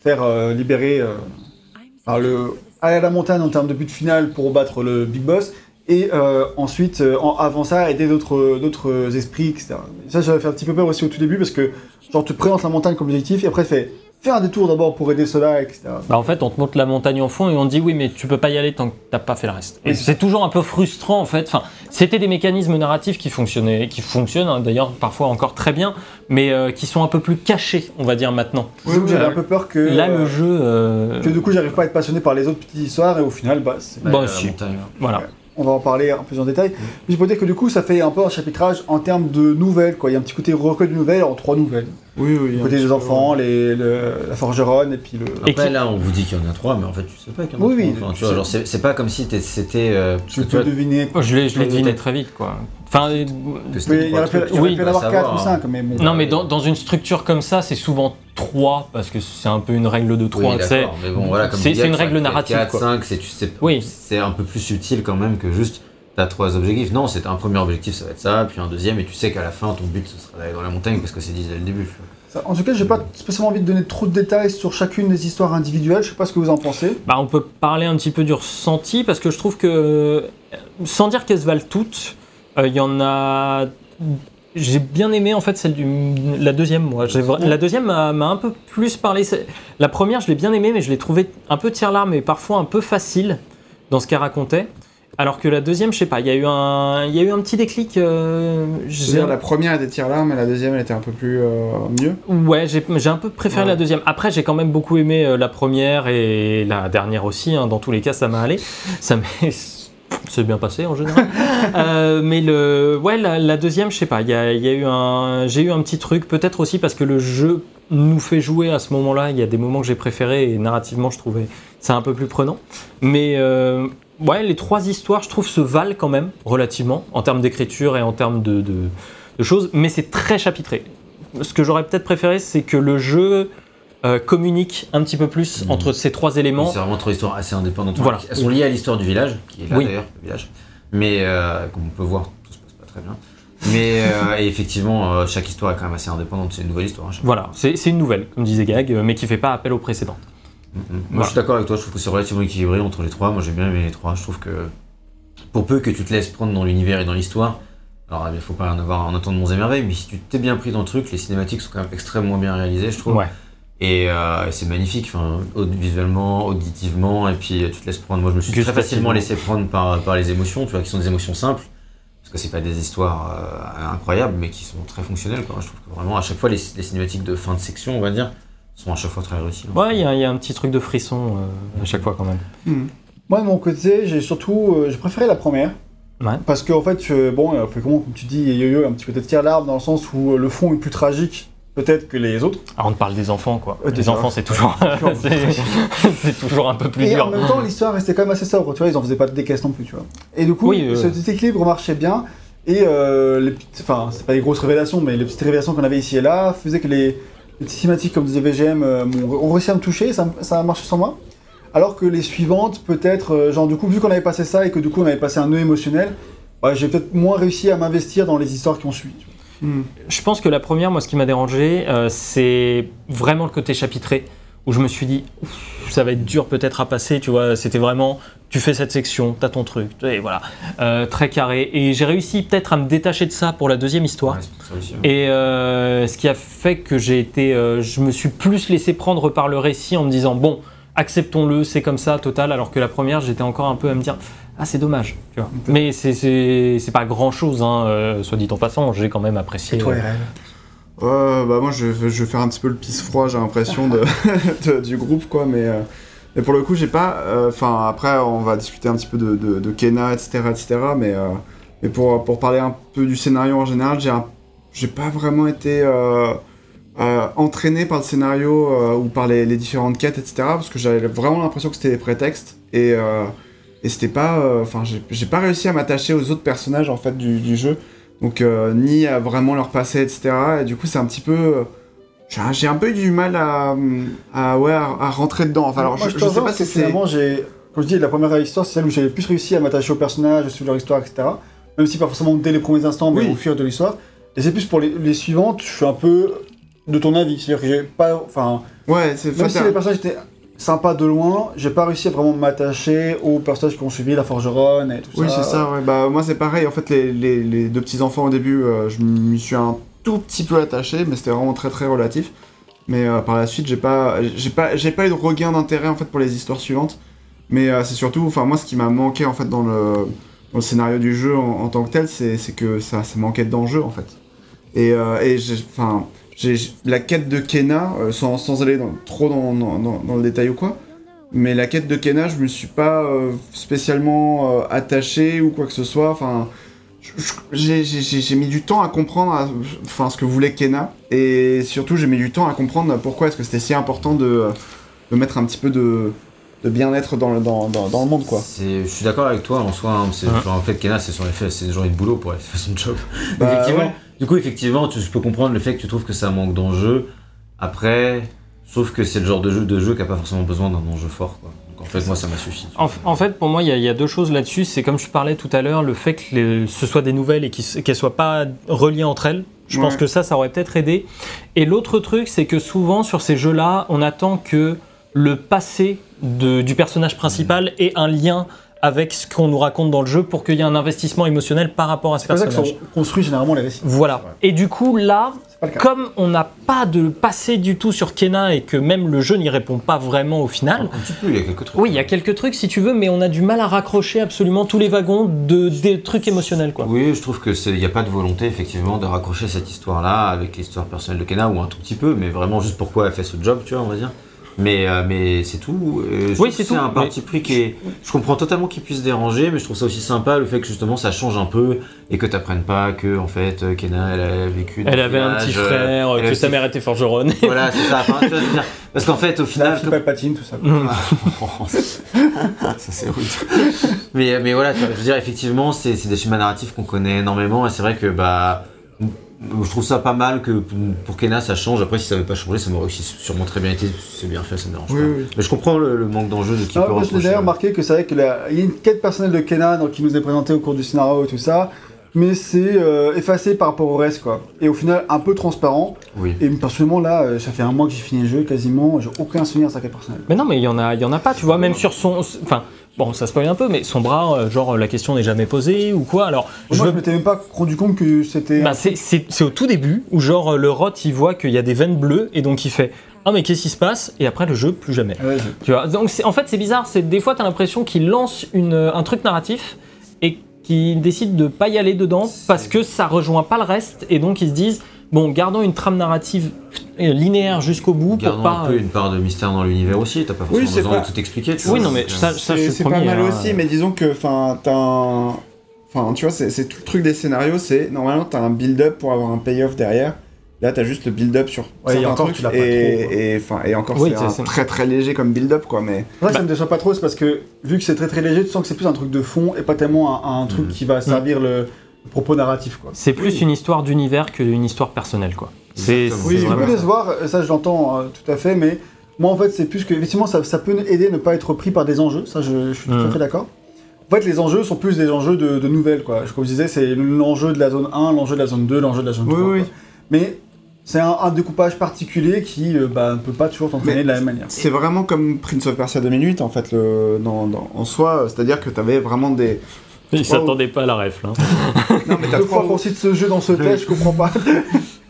[SPEAKER 1] faire euh, libérer euh, aller à la montagne en termes de but final pour battre le big boss, et ensuite, en- avant ça, aider d'autres d'autres esprits, etc. Et ça, j'avais fait un petit peu peur aussi au tout début, parce que, genre, tu te présentes la montagne comme objectif, et après, fais fais un détour d'abord pour aider cela, etc.
[SPEAKER 2] Bah, en fait, on te montre la montagne en fond et on te dit oui, mais tu peux pas y aller tant que t'as pas fait le reste. Et c'est toujours un peu frustrant en fait. Enfin, c'était des mécanismes narratifs qui fonctionnaient, qui fonctionnent hein, d'ailleurs parfois encore très bien, mais euh, qui sont un peu plus cachés, on va dire maintenant.
[SPEAKER 3] Oui,
[SPEAKER 1] j'avais
[SPEAKER 3] ouais.
[SPEAKER 1] un peu peur que.
[SPEAKER 2] Là,
[SPEAKER 1] euh,
[SPEAKER 2] le jeu, euh,
[SPEAKER 1] Que du coup, j'arrive pas à être passionné par les autres petites histoires, et au final, bah, c'est-
[SPEAKER 2] Bah, si.
[SPEAKER 4] montagne.
[SPEAKER 2] voilà.
[SPEAKER 1] On va en parler un peu plus en détail. Mais je peux dire que du coup, ça fait un peu un chapitrage en termes de nouvelles, quoi. Il y a un petit côté recueil de nouvelles en trois nouvelles.
[SPEAKER 3] Oui, oui.
[SPEAKER 1] Du
[SPEAKER 3] un
[SPEAKER 1] côté des
[SPEAKER 3] peu.
[SPEAKER 1] enfants, les, le- la forgeronne, et puis le.
[SPEAKER 2] Et
[SPEAKER 4] Après,
[SPEAKER 2] qui-
[SPEAKER 4] là, on vous dit qu'il y en a trois, mais en fait, tu sais pas qu'il y en a
[SPEAKER 1] Oui, oui,
[SPEAKER 4] trois. Enfin,
[SPEAKER 1] tu
[SPEAKER 4] tu vois,
[SPEAKER 1] sais.
[SPEAKER 4] genre, c'est pas comme si c'était. euh,
[SPEAKER 1] Tu peux
[SPEAKER 4] vois,
[SPEAKER 1] deviner.
[SPEAKER 2] Oh, je l'ai, deviné très vite quoi. Enfin,
[SPEAKER 1] il y aurait pu, en avoir 4 ou
[SPEAKER 4] hein.
[SPEAKER 1] 5, mais bon.
[SPEAKER 2] non, mais dans, dans une structure comme ça, c'est souvent 3 parce que c'est un peu une règle de
[SPEAKER 4] Oui,
[SPEAKER 2] 3 tu sais.
[SPEAKER 4] d'accord, mais bon, voilà,
[SPEAKER 2] C'est- c'est une règle narrative,
[SPEAKER 4] 4,
[SPEAKER 2] quoi.
[SPEAKER 4] 5, c'est tu sais,
[SPEAKER 2] Oui.
[SPEAKER 4] c'est un peu plus subtil quand même que juste t'as trois objectifs. Non, c'est un premier objectif, ça va être ça, puis un deuxième, et tu sais qu'à la fin, ton but, ce sera d'aller dans la montagne parce que c'est dit dès le début.
[SPEAKER 1] Ça- En tout cas, j'ai pas spécialement envie de donner trop de détails sur chacune des histoires individuelles. Je sais pas ce que vous en pensez.
[SPEAKER 2] Bah, on peut parler un petit peu du ressenti parce que je trouve que, sans dire qu'elles se valent toutes, euh, il y en a. J'ai bien aimé en fait celle du la deuxième moi. La deuxième m'a un peu plus parlé. La première je l'ai bien aimée mais je l'ai trouvée un peu tire-larme et parfois un peu facile dans ce qu'elle racontait. Alors que la deuxième je sais pas, il y a eu un il y a eu un petit déclic. euh,
[SPEAKER 3] C'est-à-dire, la première était tire là, mais la deuxième, elle était un peu plus euh, mieux.
[SPEAKER 2] Ouais, j'ai j'ai un peu préféré
[SPEAKER 3] Ouais.
[SPEAKER 2] la deuxième. Après, j'ai quand même beaucoup aimé euh, la première et la dernière aussi. hein. Dans tous les cas, ça m'a allé. Ça m'est c'est bien passé en général. *laughs* Euh, mais le, ouais, la, la deuxième, je sais pas. Il y a, il y a eu un, j'ai eu un petit truc. Peut-être aussi parce que le jeu nous fait jouer à ce moment-là. Il y a des moments que j'ai préférés et narrativement, je trouvais ça un peu plus prenant. Mais euh, ouais, les trois histoires, je trouve, se valent quand même relativement en termes d'écriture et en termes de, de, de choses. Mais c'est très chapitré. Ce que j'aurais peut-être préféré, c'est que le jeu euh, communique un petit peu plus
[SPEAKER 4] Mhm.
[SPEAKER 2] entre ces trois éléments.
[SPEAKER 4] C'est vraiment trois histoires assez indépendantes.
[SPEAKER 2] Voilà.
[SPEAKER 4] Elles sont liées à l'histoire du village, qui est là
[SPEAKER 2] Oui.
[SPEAKER 4] d'ailleurs, le village. Mais euh, comme on peut voir, tout se passe pas très bien. Mais euh, *laughs* et effectivement, chaque histoire est quand même assez indépendante. C'est une nouvelle histoire. chaque
[SPEAKER 2] Voilà, c'est une nouvelle, comme disait Gag, mais qui fait pas appel aux précédentes.
[SPEAKER 4] Mhm. Moi,
[SPEAKER 2] Voilà.
[SPEAKER 4] je suis d'accord avec toi. Je trouve que c'est relativement équilibré entre les trois. Moi, j'ai bien aimé les trois. Je trouve que pour peu que tu te laisses prendre dans l'univers et dans l'histoire, alors il faut pas en avoir en attendre mon émerveil, mais si tu t'es bien pris dans le truc, les cinématiques sont quand même extrêmement bien réalisées, je trouve.
[SPEAKER 2] Ouais.
[SPEAKER 4] Et, euh, et c'est magnifique, enfin, visuellement, auditivement, et puis euh, tu te laisses prendre. Moi, je me suis très
[SPEAKER 2] Gustativement.
[SPEAKER 4] facilement laissé prendre par, par les émotions, tu vois, qui sont des émotions simples, parce que c'est pas des histoires euh, incroyables, mais qui sont très fonctionnelles. Quoi. Je trouve que vraiment, à chaque fois, les, les cinématiques de fin de section, on va dire, sont à chaque fois très réussies. hein.
[SPEAKER 2] Ouais, il y, a- il y a un petit truc de frisson euh, à chaque fois quand même.
[SPEAKER 1] Hmm. Moi, de mon côté, j'ai surtout. euh, j'ai préféré la première.
[SPEAKER 2] Ouais.
[SPEAKER 1] Parce qu'en fait, euh, bon, euh, fait comment, comme tu dis, il y a eu un petit côté de tir l'arbre dans le sens où euh, le fond est plus tragique, peut-être, que les autres.
[SPEAKER 2] Alors on parle des enfants quoi.
[SPEAKER 1] Ouais,
[SPEAKER 2] les enfants c'est toujours, *laughs* *laughs* c'est toujours un peu plus
[SPEAKER 1] Et
[SPEAKER 2] dur.
[SPEAKER 1] en même temps, l'histoire restait quand même assez sobre, tu vois, ils en faisaient pas des caisses non plus, tu vois. Et du coup,
[SPEAKER 2] Oui, euh.
[SPEAKER 1] ce petit équilibre marchait bien, et euh, les petites, enfin, c'est pas des grosses révélations, mais les petites révélations qu'on avait ici et là faisaient que les, les petites cinématiques, comme disait VGM, euh, ont réussi à me toucher, ça, ça a marché sans moi. Alors que les suivantes, peut-être, euh, genre, du coup, vu qu'on avait passé ça et que du coup, on avait passé un nœud émotionnel, ouais, j'ai peut-être moins réussi à m'investir dans les histoires qui ont suivi. tu vois.
[SPEAKER 3] Hmm.
[SPEAKER 2] Je pense que la première, moi, ce qui m'a dérangé, euh, c'est vraiment le côté chapitré, où je me suis dit, ça va être dur peut-être à passer, tu vois. C'était vraiment, tu fais cette section, t'as ton truc, et voilà, Euh, très carré. Et j'ai réussi peut-être à me détacher de ça pour la deuxième histoire.
[SPEAKER 4] Ouais.
[SPEAKER 2] Et euh, ce qui a fait que j'ai été, euh, je me suis plus laissé prendre par le récit en me disant bon, acceptons-le, c'est comme ça, total. Alors que la première, j'étais encore un peu à me dire ah c'est dommage, tu vois. Mais c'est c'est c'est pas grand chose, hein, euh, soit dit en passant, j'ai quand même apprécié.
[SPEAKER 1] Et toi,
[SPEAKER 2] euh,
[SPEAKER 3] Ouais, bah moi je, vais- je vais faire un petit peu le pisse froid, j'ai l'impression de, *laughs* de- du groupe quoi, mais, euh, mais pour le coup j'ai pas. euh, Enfin après on va discuter un petit peu de, de, de Kena, etc. etc. mais euh, mais pour, pour parler un peu du scénario en général, j'ai pas vraiment été euh, euh, entraîné par le scénario euh, ou par les, les différentes quêtes, etc. Parce que j'avais vraiment l'impression que c'était des prétextes et, euh, et c'était pas. euh, Enfin j'ai pas réussi à m'attacher aux autres personnages en fait du, du jeu. Donc, euh, ni à vraiment leur passer, etc. Et du coup, c'est un petit peu. euh, j'ai un- peu eu du mal à, à, ouais, à, à rentrer dedans. Enfin, alors,
[SPEAKER 1] Moi,
[SPEAKER 3] je, je sais pas si c'est.
[SPEAKER 1] finalement, j'ai, comme je dis, la première histoire, c'est celle où j'ai le plus réussi à m'attacher aux personnages, à suivre leur histoire, etc. Même si pas forcément dès les premiers instants, mais
[SPEAKER 3] Oui.
[SPEAKER 1] au fur de l'histoire. Et c'est plus pour les, les suivantes, je suis un peu de ton avis. C'est-à-dire que j'ai pas. Enfin,
[SPEAKER 3] Ouais, c'est
[SPEAKER 1] même si les personnages étaient sympas de loin, j'ai pas réussi à vraiment m'attacher aux personnages qui ont suivi la forgeronne et tout
[SPEAKER 3] Oui,
[SPEAKER 1] ça.
[SPEAKER 3] c'est ça, ouais. Bah, moi, c'est pareil. En fait, les, les, les deux petits-enfants au début, euh, je m'y suis un tout petit peu attaché, mais c'était vraiment très très relatif. Mais euh, par la suite, j'ai pas, j'ai pas, j'ai pas eu de regain d'intérêt en fait pour les histoires suivantes. Mais euh, c'est surtout, enfin moi, ce qui m'a manqué en fait dans le, dans le scénario du jeu en, en tant que tel, c'est c'est que ça, ça manquait d'enjeu en fait. Et, euh, et j'ai- enfin, j'ai la quête de Kena, euh, sans, sans aller dans- trop dans, dans, dans- dans le détail ou quoi. Mais la quête de Kena, je me suis pas euh, spécialement euh, attaché ou quoi que ce soit. Enfin, j'ai- j'ai j'ai- j'ai mis du temps à comprendre à- enfin, ce que voulait Kena. Et surtout, j'ai mis du temps à comprendre pourquoi est-ce que c'était si important de, de mettre un petit peu de, de bien-être dans, le- dans, dans, dans le monde, quoi.
[SPEAKER 4] C'est- Je suis d'accord avec toi en soi. hein, c'est-
[SPEAKER 2] Ouais.
[SPEAKER 4] genre, en fait, Kena, c'est son effet, c'est une journée de boulot pour aller faire *laughs* son job.
[SPEAKER 3] Bah,
[SPEAKER 4] effectivement.
[SPEAKER 3] ouais.
[SPEAKER 4] Du coup, effectivement, tu, je peux comprendre le fait que tu trouves que ça manque d'enjeu. Après, sauf que c'est le genre de jeu, de jeu qui a pas forcément besoin d'un enjeu fort. Quoi. Donc en fait, moi, ça m'a suffi.
[SPEAKER 2] En, en fait, pour moi, il y, a- il y a deux choses là-dessus. C'est comme je parlais tout à l'heure, le fait que les- ce soit des nouvelles et qu'elles soient pas reliées entre elles. Je pense que ça, ça aurait peut-être aidé. Et l'autre truc, c'est que souvent sur ces jeux-là, on attend que le passé de- du personnage principal ait un lien avec ce qu'on nous raconte dans le jeu pour qu'il y ait un investissement émotionnel par rapport à ce
[SPEAKER 1] C'est pour ça que
[SPEAKER 2] personnage.
[SPEAKER 1] sont construits généralement les récits.
[SPEAKER 2] Voilà. Et du coup, là,
[SPEAKER 1] C'est
[SPEAKER 2] comme on n'a pas de passé du tout sur Kena et que même le jeu n'y répond pas vraiment au final,
[SPEAKER 4] Un petit peu, il y a quelques trucs.
[SPEAKER 2] oui, il y a quelques trucs si tu veux, mais on a du mal à raccrocher absolument tous les wagons de des trucs émotionnels, quoi.
[SPEAKER 4] Oui, je trouve que c'est, il n'y a pas de volonté effectivement de raccrocher cette histoire-là avec l'histoire personnelle de Kena ou un tout petit peu, mais vraiment juste pourquoi elle fait ce job, tu vois, on va dire. Mais, euh, mais c'est tout. Euh, je trouve
[SPEAKER 2] c'est
[SPEAKER 4] que c'est
[SPEAKER 2] tout,
[SPEAKER 4] un
[SPEAKER 2] mais-
[SPEAKER 4] parti pris qui est. Je comprends totalement qu'il puisse déranger, mais je trouve ça aussi sympa le fait que justement ça change un peu et que t'apprennes pas que en fait euh, Kena elle a vécu. dans
[SPEAKER 2] Elle
[SPEAKER 4] le
[SPEAKER 2] avait un petit frère, que sa mère était forgeronne. *laughs*
[SPEAKER 4] Voilà, c'est ça. Enfin, tu vois, je veux dire, parce qu'en fait, au final,
[SPEAKER 1] fille Palpatine, tout ça. *laughs*
[SPEAKER 4] ça c'est rude. mais, mais voilà, tu vois, je veux dire, effectivement, c'est c'est des schémas narratifs qu'on connaît énormément et c'est vrai que bah. Je trouve ça pas mal que pour Kena ça change. Après, si ça n'avait pas changé, ça m'aurait aussi sûrement très bien été. C'est bien fait, ça me dérange
[SPEAKER 3] Oui,
[SPEAKER 4] pas.
[SPEAKER 3] oui.
[SPEAKER 4] Mais je comprends le, le manque d'enjeu de qui
[SPEAKER 1] Non,
[SPEAKER 4] peut
[SPEAKER 1] moi, je l'ai
[SPEAKER 4] reprocher.
[SPEAKER 1] d'ailleurs remarqué que c'est vrai qu'il y a une quête personnelle de Kenan donc, qui nous est présentée au cours du scénario et tout ça, mais c'est euh, effacé par rapport au reste, quoi. Et au final, un peu transparent.
[SPEAKER 4] Oui.
[SPEAKER 1] Et personnellement, là, euh, ça fait un mois que j'ai fini le jeu, quasiment, j'ai aucun souvenir de sa quête personnelle.
[SPEAKER 2] Mais non, mais il y en a, il y en a pas, tu vois, même sur son, enfin, bon, ça spoil un peu, mais son bras, euh, genre la question n'est jamais posée ou quoi. Alors, je veux
[SPEAKER 1] je m'étais même pas rendu compte que c'était.
[SPEAKER 2] Bah, c'est- c'est c'est au tout début où genre euh, le rot il voit qu'il y a des veines bleues et donc il fait ah mais qu'est-ce qui se passe? Et après le jeu plus jamais.
[SPEAKER 1] Ouais,
[SPEAKER 2] Tu vois donc c'est- en fait c'est bizarre c'est des fois t'as l'impression qu'il lance une, un truc narratif et qu'il décide de pas y aller dedans parce que ça rejoint pas le reste et donc ils se disent bon gardons une trame narrative euh, linéaire jusqu'au bout pour
[SPEAKER 4] Gardons
[SPEAKER 2] pas
[SPEAKER 4] un peu une part de mystère dans l'univers aussi. T'as pas forcément
[SPEAKER 3] Oui,
[SPEAKER 4] besoin
[SPEAKER 3] pas-
[SPEAKER 4] de tout expliquer. tu
[SPEAKER 2] Oui,
[SPEAKER 4] vois.
[SPEAKER 2] non, mais ça-
[SPEAKER 4] euh,
[SPEAKER 3] C'est pas mal
[SPEAKER 2] hein.
[SPEAKER 3] aussi, mais disons que, enfin, t'as un... Enfin, tu vois, c'est tout le truc des scénarios, c'est normalement t'as un build-up pour avoir un payoff derrière. Là, t'as juste le build-up sur
[SPEAKER 1] Ouais, et encore,
[SPEAKER 3] trucs,
[SPEAKER 1] tu l'as pas
[SPEAKER 3] et,
[SPEAKER 1] trop,
[SPEAKER 3] et, enfin, et encore,
[SPEAKER 2] Oui,
[SPEAKER 3] c'est très très léger comme build-up, quoi, mais...
[SPEAKER 1] Vrai que ça me déçoit pas trop, c'est parce que vu que c'est très très léger, tu sens que c'est plus un truc de fond et pas tellement un, un truc
[SPEAKER 4] Mhm.
[SPEAKER 1] qui va servir le propos narratif, quoi.
[SPEAKER 2] c'est plus
[SPEAKER 3] Oui.
[SPEAKER 2] une histoire d'univers qu'une histoire personnelle quoi. C'est c'est
[SPEAKER 1] Oui, peux
[SPEAKER 2] ça.
[SPEAKER 1] décevoir, ça je l'entends euh, tout à fait, mais moi en fait c'est plus que, effectivement ça, ça peut aider à ne pas être pris par des enjeux, ça je, je suis tout à
[SPEAKER 2] Mhm.
[SPEAKER 1] fait d'accord. En fait les enjeux sont plus des enjeux de, de nouvelles, quoi. Comme je disais, c'est l'enjeu de la zone 1, l'enjeu de la zone 2, l'enjeu de la zone
[SPEAKER 3] Oui,
[SPEAKER 1] 3.
[SPEAKER 3] oui.
[SPEAKER 1] quoi. Mais c'est un, un découpage particulier qui euh, bah, ne peut pas toujours t'entraîner de la même manière.
[SPEAKER 3] C'est vraiment comme Prince of Persia 2008, en fait, le, dans, dans- en soi, c'est-à-dire que t'avais vraiment des...
[SPEAKER 2] Ils s'attendaient pas à la ref là.
[SPEAKER 3] Non, mais t'as
[SPEAKER 1] Deux fois
[SPEAKER 3] trois-
[SPEAKER 1] qu'on cite ce jeu dans ce test, je comprends pas. *laughs*